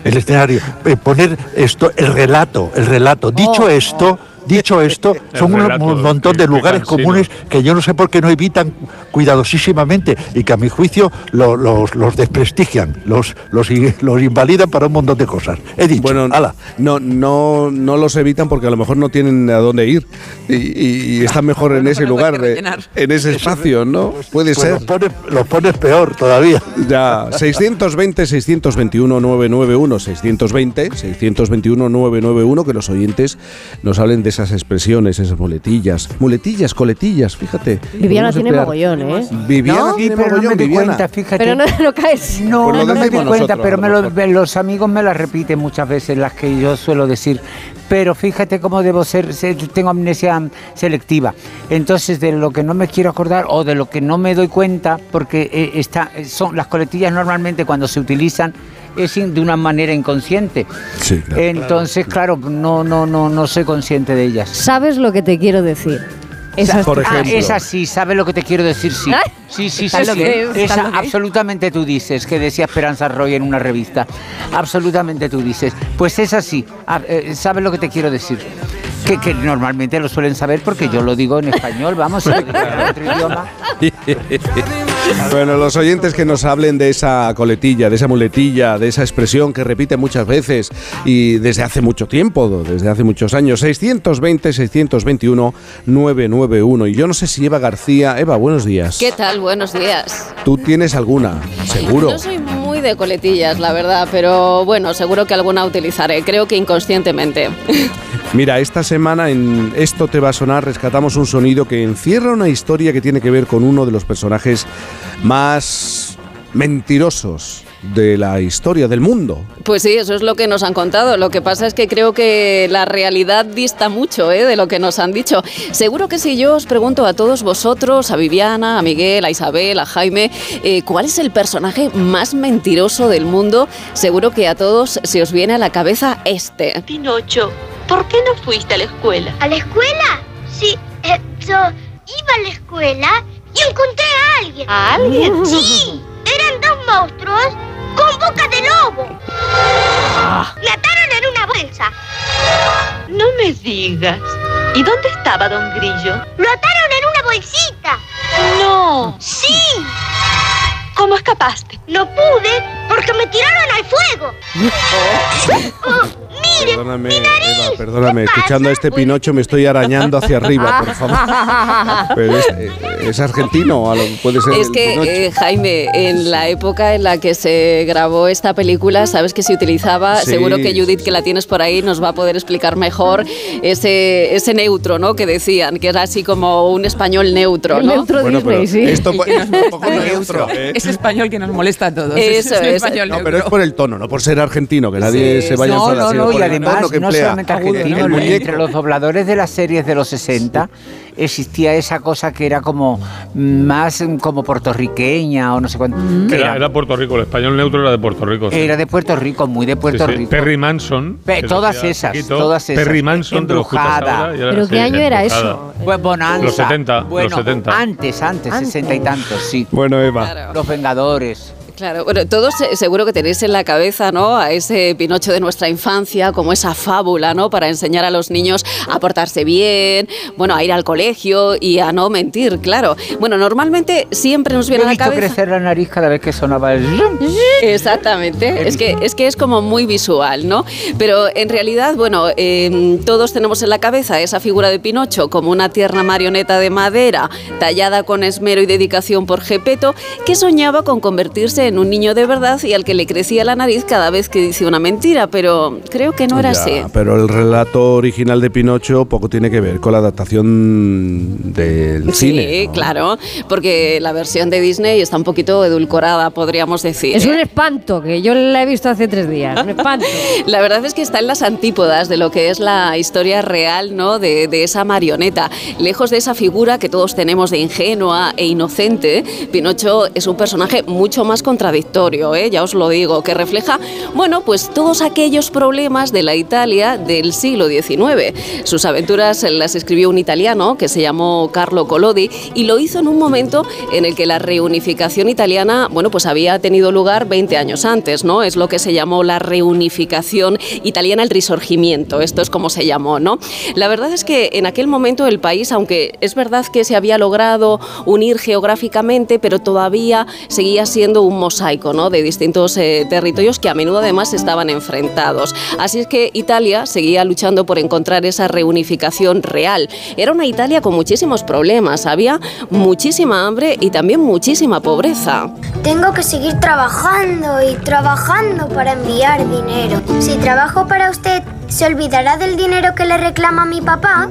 El escenario. Eh, poner esto, el relato, el relato. Dicho esto, dicho esto, son un relato, un montón de lugares comunes que yo no sé por qué no evitan cuidadosísimamente y que a mi juicio lo- los, los desprestigian, los, los, i- los invalidan para un montón de cosas. He dicho, Bueno, ala. no, no, no los evitan porque a lo mejor no tienen a dónde ir y, y- y están mejor en ese lugar, en ese espacio, ¿no? Puede Pues ser. los, pones, los pones peor todavía. Ya, 620 621 991 620 621 991 que los oyentes nos hablen de esas expresiones, esas muletillas, muletillas, coletillas, fíjate. Viviana tiene emplear- mogollón, ¿eh? Viviana ¿No? tiene Sí, pero no mogollón, me di Viviana. cuenta, fíjate. Pero no, no caes. No, lo no me di cuenta, nosotros, pero me lo los amigos me las repiten muchas veces, las que yo suelo decir. Pero fíjate cómo debo ser, se- tengo amnesia selectiva. Entonces, de lo que no me quiero acordar o de lo que no me doy cuenta, porque eh, está, son las coletillas normalmente cuando se utilizan es in- de una manera inconsciente. Sí, claro. Entonces, claro, no, no, no, no soy consciente de ellas. ¿Sabes lo que te quiero decir? Esas- Por Ah, esa sí, ¿sabes lo que te quiero decir? Sí. Ay, Sí, sí, sí. ¿sabes lo sí. es? ¿Sabes Esa absolutamente tú dices, que decía Esperanza Roy en una revista. Absolutamente tú dices. Pues es así. Eh, ¿Sabes lo que te quiero decir? Que, que normalmente lo suelen saber porque yo lo digo en español, vamos, en otro idioma. Bueno, los oyentes que nos hablen de esa coletilla, de esa muletilla, de esa expresión que repite muchas veces y desde hace mucho tiempo, desde hace muchos años, 620-621-991. Y yo no sé si Eva García, Eva, buenos días. ¿Qué tal? Buenos días. Tú tienes alguna, seguro. No soy muy de coletillas, la verdad, pero bueno, seguro que alguna utilizaré, creo que inconscientemente. Mira, esta semana en Esto te va a sonar rescatamos un sonido que encierra una historia que tiene que ver con uno de los personajes más mentirosos de la historia del mundo. Pues sí, eso es lo que nos han contado. Lo que pasa es que creo que la realidad dista mucho ¿eh? de lo que nos han dicho. Seguro que si yo os pregunto a todos vosotros, a Viviana, a Miguel, a Isabel, a Jaime, eh, ¿cuál es el personaje más mentiroso del mundo? Seguro que a todos se os viene a la cabeza este. Pinocho, ¿por qué no fuiste a la escuela? ¿A la escuela? Sí, eh, yo iba a la escuela y encontré a alguien. ¿A alguien? Sí, monstruos con boca de lobo. Me ataron en una bolsa. No me digas. ¿Y dónde estaba Don Grillo? Lo ataron en una bolsita. No. Sí, ¿Cómo escapaste? no pude porque me tiraron al fuego. Perdóname, Eva, perdóname. Escuchando a este Pinocho me estoy arañando hacia arriba, por favor. Pero es, es argentino, puede ser. Es el que, eh, Jaime, en la época en la que se grabó esta película, sabes que se utilizaba, Sí, seguro que Judith, que la tienes por ahí, nos va a poder explicar mejor ese, ese neutro, ¿no? Que decían, que era así como un español neutro, El ¿no? neutro Bueno, Disney, sí. esto El es un poco neutro. ¿eh? Ese español que nos molesta a todos. Eso es. español No, pero es por el tono, no por ser argentino, que nadie Sí, se vaya a No, enfadar, no, no, y además no solamente argentino, entre los dobladores de las series de los 60 existía esa cosa que era como más mm, como puertorriqueña o no sé cuánto. que Era, era, Puerto Rico, el español neutro era de Puerto Rico. sí. era de Puerto Rico, muy de Puerto Sí, sí. Rico. Perry Manson. Pe- todas esas, todas esas. Perry Manson, Embrujada. ¿Pero sí, qué año era eso? Pues Bonanza. Los 70, los bueno, 70. Antes, antes, Antes. sesenta y tantos, sí. Bueno, Eva. Claro. Los Vengadores. Claro, bueno, todos seguro que tenéis en la cabeza, ¿no? A ese Pinocho de nuestra infancia, como esa fábula, ¿no? Para enseñar a los niños a portarse bien, bueno, a ir al colegio y a no mentir, claro. Bueno, normalmente siempre nos viene a la cabeza. crecer la nariz cada vez que sonaba el... Exactamente, es que, es que es como muy visual, ¿no? Pero en realidad, bueno, eh, todos tenemos en la cabeza esa figura de Pinocho como una tierna marioneta de madera, tallada con esmero y dedicación por Gepeto, que soñaba con convertirse en un niño de verdad y al que le crecía la nariz cada vez que dice una mentira, pero creo que no era Ya, así. Pero el relato original de Pinocho poco tiene que ver con la adaptación del Sí, cine. ¿no? claro, porque la versión de Disney está un poquito edulcorada, podríamos decir. Es ¿eh? un espanto, que yo la he visto hace tres días. Un espanto. La verdad es que está en las antípodas de lo que es la historia real ¿no? de, de esa marioneta. Lejos de esa figura que todos tenemos de ingenua e inocente, Pinocho es un personaje mucho más contradictorio, ¿eh? ya os lo digo, que refleja, bueno, pues todos aquellos problemas de la Italia del siglo XIX. Sus aventuras las escribió un italiano que se llamó Carlo Collodi y lo hizo en un momento en el que la reunificación italiana, bueno, pues había tenido lugar 20 años antes, ¿no? Es lo que se llamó la reunificación italiana, el risorgimiento, esto es como se llamó, ¿no? La verdad es que en aquel momento el país, aunque es verdad que se había logrado unir geográficamente, pero todavía seguía siendo un mosaico. De distintos eh, territorios que a menudo además estaban enfrentados. Así es que Italia seguía luchando por encontrar esa reunificación real. Era una Italia con muchísimos problemas, había muchísima hambre y también muchísima pobreza. Tengo que seguir trabajando y trabajando para enviar dinero. Si trabajo para usted, ¿se olvidará del dinero que le reclama mi papá?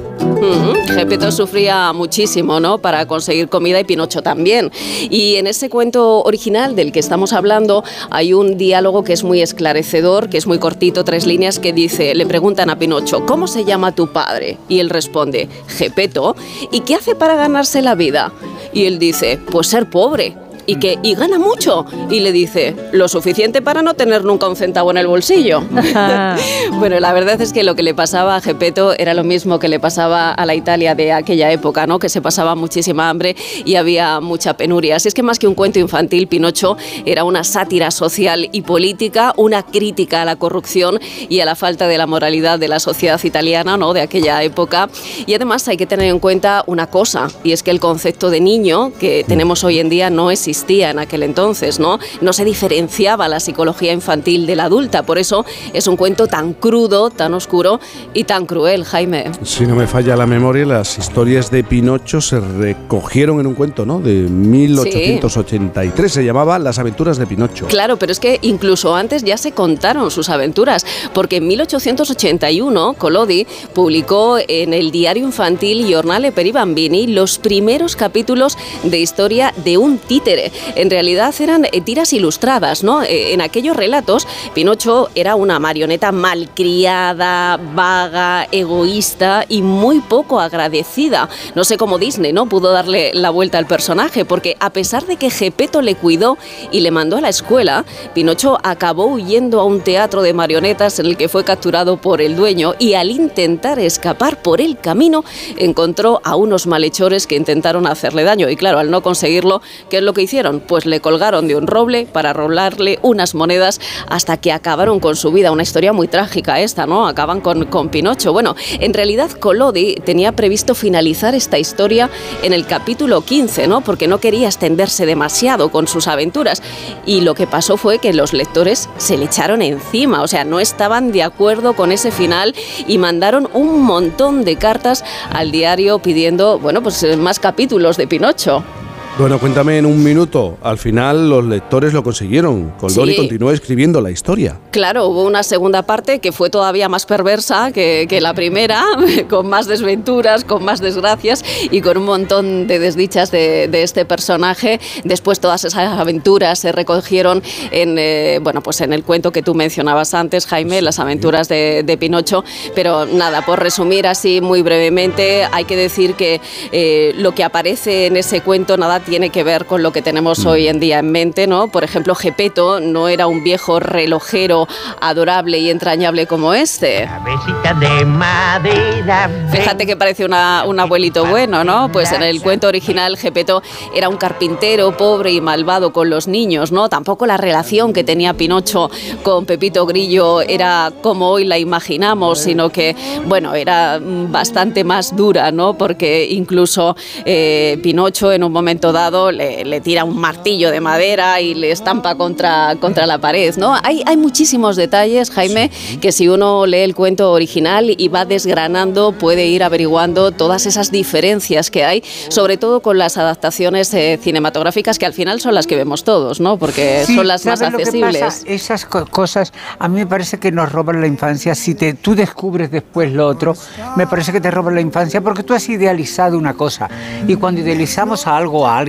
Gepetto sufría muchísimo, ¿no? Para conseguir comida y Pinocho también. Y en ese cuento original del que estamos hablando hay un diálogo que es muy esclarecedor, que es muy cortito, tres líneas, que dice, le preguntan a Pinocho, ¿cómo se llama tu padre? Y él responde, Gepetto. ¿Y qué hace para ganarse la vida? Y él dice, pues ser pobre. Y que y gana mucho. Y le dice, lo suficiente para no tener nunca un centavo en el bolsillo. bueno, la verdad es que lo que le pasaba a Gepetto era lo mismo que le pasaba a la Italia de aquella época, ¿no? Que se pasaba muchísima hambre y había mucha penuria. Así es que más que un cuento infantil, Pinocho era una sátira social y política, una crítica a la corrupción y a la falta de la moralidad de la sociedad italiana, ¿no? De aquella época. Y además hay que tener en cuenta una cosa, y es que el concepto de niño que tenemos hoy en día no existía en aquel entonces, ¿no? No se diferenciaba la psicología infantil de la adulta, por eso es un cuento tan crudo, tan oscuro y tan cruel, Jaime. Si no me falla la memoria, las historias de Pinocho se recogieron en un cuento, ¿no? De 1883. Se llamaba Las aventuras de Pinocho. Claro, pero es que incluso antes ya se contaron sus aventuras, porque en 1881 Collodi publicó en el diario infantil Giornale per i Bambini los primeros capítulos de historia de un títere. En realidad eran eh, tiras ilustradas, ¿no? Eh, En aquellos relatos, Pinocho era una marioneta malcriada, vaga, egoísta y muy poco agradecida. No sé cómo Disney, ¿no? Pudo darle la vuelta al personaje, porque a pesar de que Gepetto le cuidó y le mandó a la escuela, Pinocho acabó huyendo a un teatro de marionetas en el que fue capturado por el dueño y al intentar escapar por el camino encontró a unos malhechores que intentaron hacerle daño y claro, al no conseguirlo, ¿qué es lo que hicieron? Pues le colgaron de un roble para rolarle unas monedas hasta que acabaron con su vida. Una historia muy trágica esta, ¿no? Acaban con, con Pinocho. Bueno, en realidad Collodi tenía previsto finalizar esta historia en el capítulo 15, ¿no? Porque no quería extenderse demasiado con sus aventuras. Y lo que pasó fue que los lectores se le echaron encima, o sea, no estaban de acuerdo con ese final y mandaron un montón de cartas al diario pidiendo, bueno, pues más capítulos de Pinocho. Bueno, cuéntame en un minuto. Al final los lectores lo consiguieron. Coldoni Sí. continuó escribiendo la historia. Claro, hubo una segunda parte que fue todavía más perversa que, que la primera, con más desventuras, con más desgracias y con un montón de desdichas de, de este personaje. Después todas esas aventuras se recogieron en, eh, bueno, pues en el cuento que tú mencionabas antes, Jaime, las aventuras de, de Pinocho. Pero nada, por resumir así muy brevemente, hay que decir que eh, lo que aparece en ese cuento nada tiene que ver con lo que tenemos hoy en día en mente, ¿no? Por ejemplo, Gepeto no era un viejo relojero adorable y entrañable como este. de madera. Fíjate que parece una- un abuelito bueno, ¿no? Pues en el cuento original Gepeto era un carpintero pobre y malvado con los niños, ¿no? Tampoco la relación que tenía Pinocho con Pepito Grillo era como hoy la imaginamos, sino que, bueno, era mm, bastante más dura, ¿no? Porque incluso eh, Pinocho en un momento dado le, le tira un martillo de madera y le estampa contra, contra la pared, ¿no? Hay, hay muchísimos detalles, Jaime, que si uno lee el cuento original y va desgranando, puede ir averiguando todas esas diferencias que hay, sobre todo con las adaptaciones eh, cinematográficas que al final son las que vemos todos, ¿no? Porque Sí, son las más ¿sabes lo que accesibles. pasa? Esas co- cosas a mí me parece que nos roban la infancia. Si te, tú descubres después lo otro, me parece que te roban la infancia porque tú has idealizado una cosa. Y cuando idealizamos a algo, a alguien,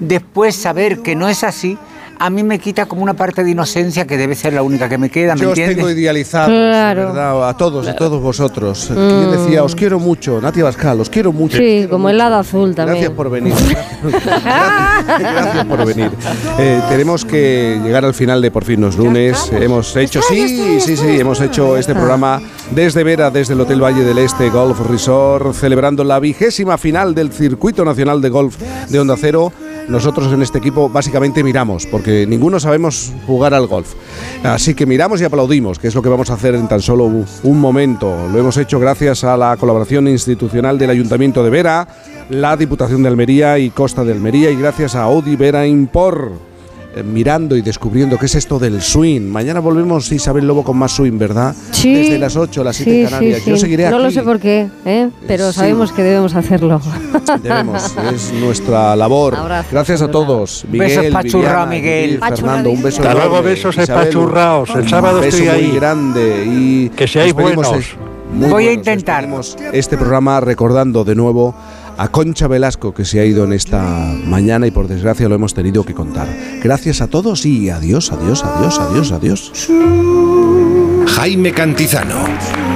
después saber que no es así, a mí me quita como una parte de inocencia que debe ser la única que me queda, ¿me Yo os entiendes? tengo idealizados, Claro. ¿verdad? A todos, a todos vosotros. Mm. ¿Quién decía, os quiero mucho? Nati Bascal, os quiero mucho. Sí, como el lado azul también. Gracias por venir. Gracias por venir. Eh, tenemos que llegar al final de Por fin los lunes. Hemos hecho, sí, sí, sí, hemos hecho este programa desde Vera, desde el Hotel Valle del Este Golf Resort, celebrando la vigésima final del Circuito Nacional de Golf de Onda Cero. Nosotros en este equipo básicamente miramos, porque ninguno sabemos jugar al golf. Así que miramos y aplaudimos, que es lo que vamos a hacer en tan solo un momento. Lo hemos hecho gracias a la colaboración institucional del Ayuntamiento de Vera, la Diputación de Almería y Costa de Almería y gracias a Audi Vera Impor. Eh, Mirando y descubriendo qué es esto del swing. Mañana volvemos Isabel Lobo con más swing, ¿verdad? Sí. Desde las 8, las 7 Sí, en Canarias. sí, sí. Yo seguiré No lo aquí. sé por qué, ¿eh? pero Sí. sabemos que debemos hacerlo. Debemos, es nuestra labor. Abrazo, Gracias a todos. Miguel, Besos pachurrao, Viviana, Miguel. Fernando, un beso Hasta luego, besos Isabel, espachurraos. El sábado un beso estoy muy ahí. grande y Que seáis buenos. muy Voy a buenos. intentar. Despedimos este programa recordando de nuevo a Concha Velasco que se ha ido en esta mañana y por desgracia lo hemos tenido que contar. Gracias a todos y adiós, adiós, adiós, adiós, adiós. Jaime Cantizano.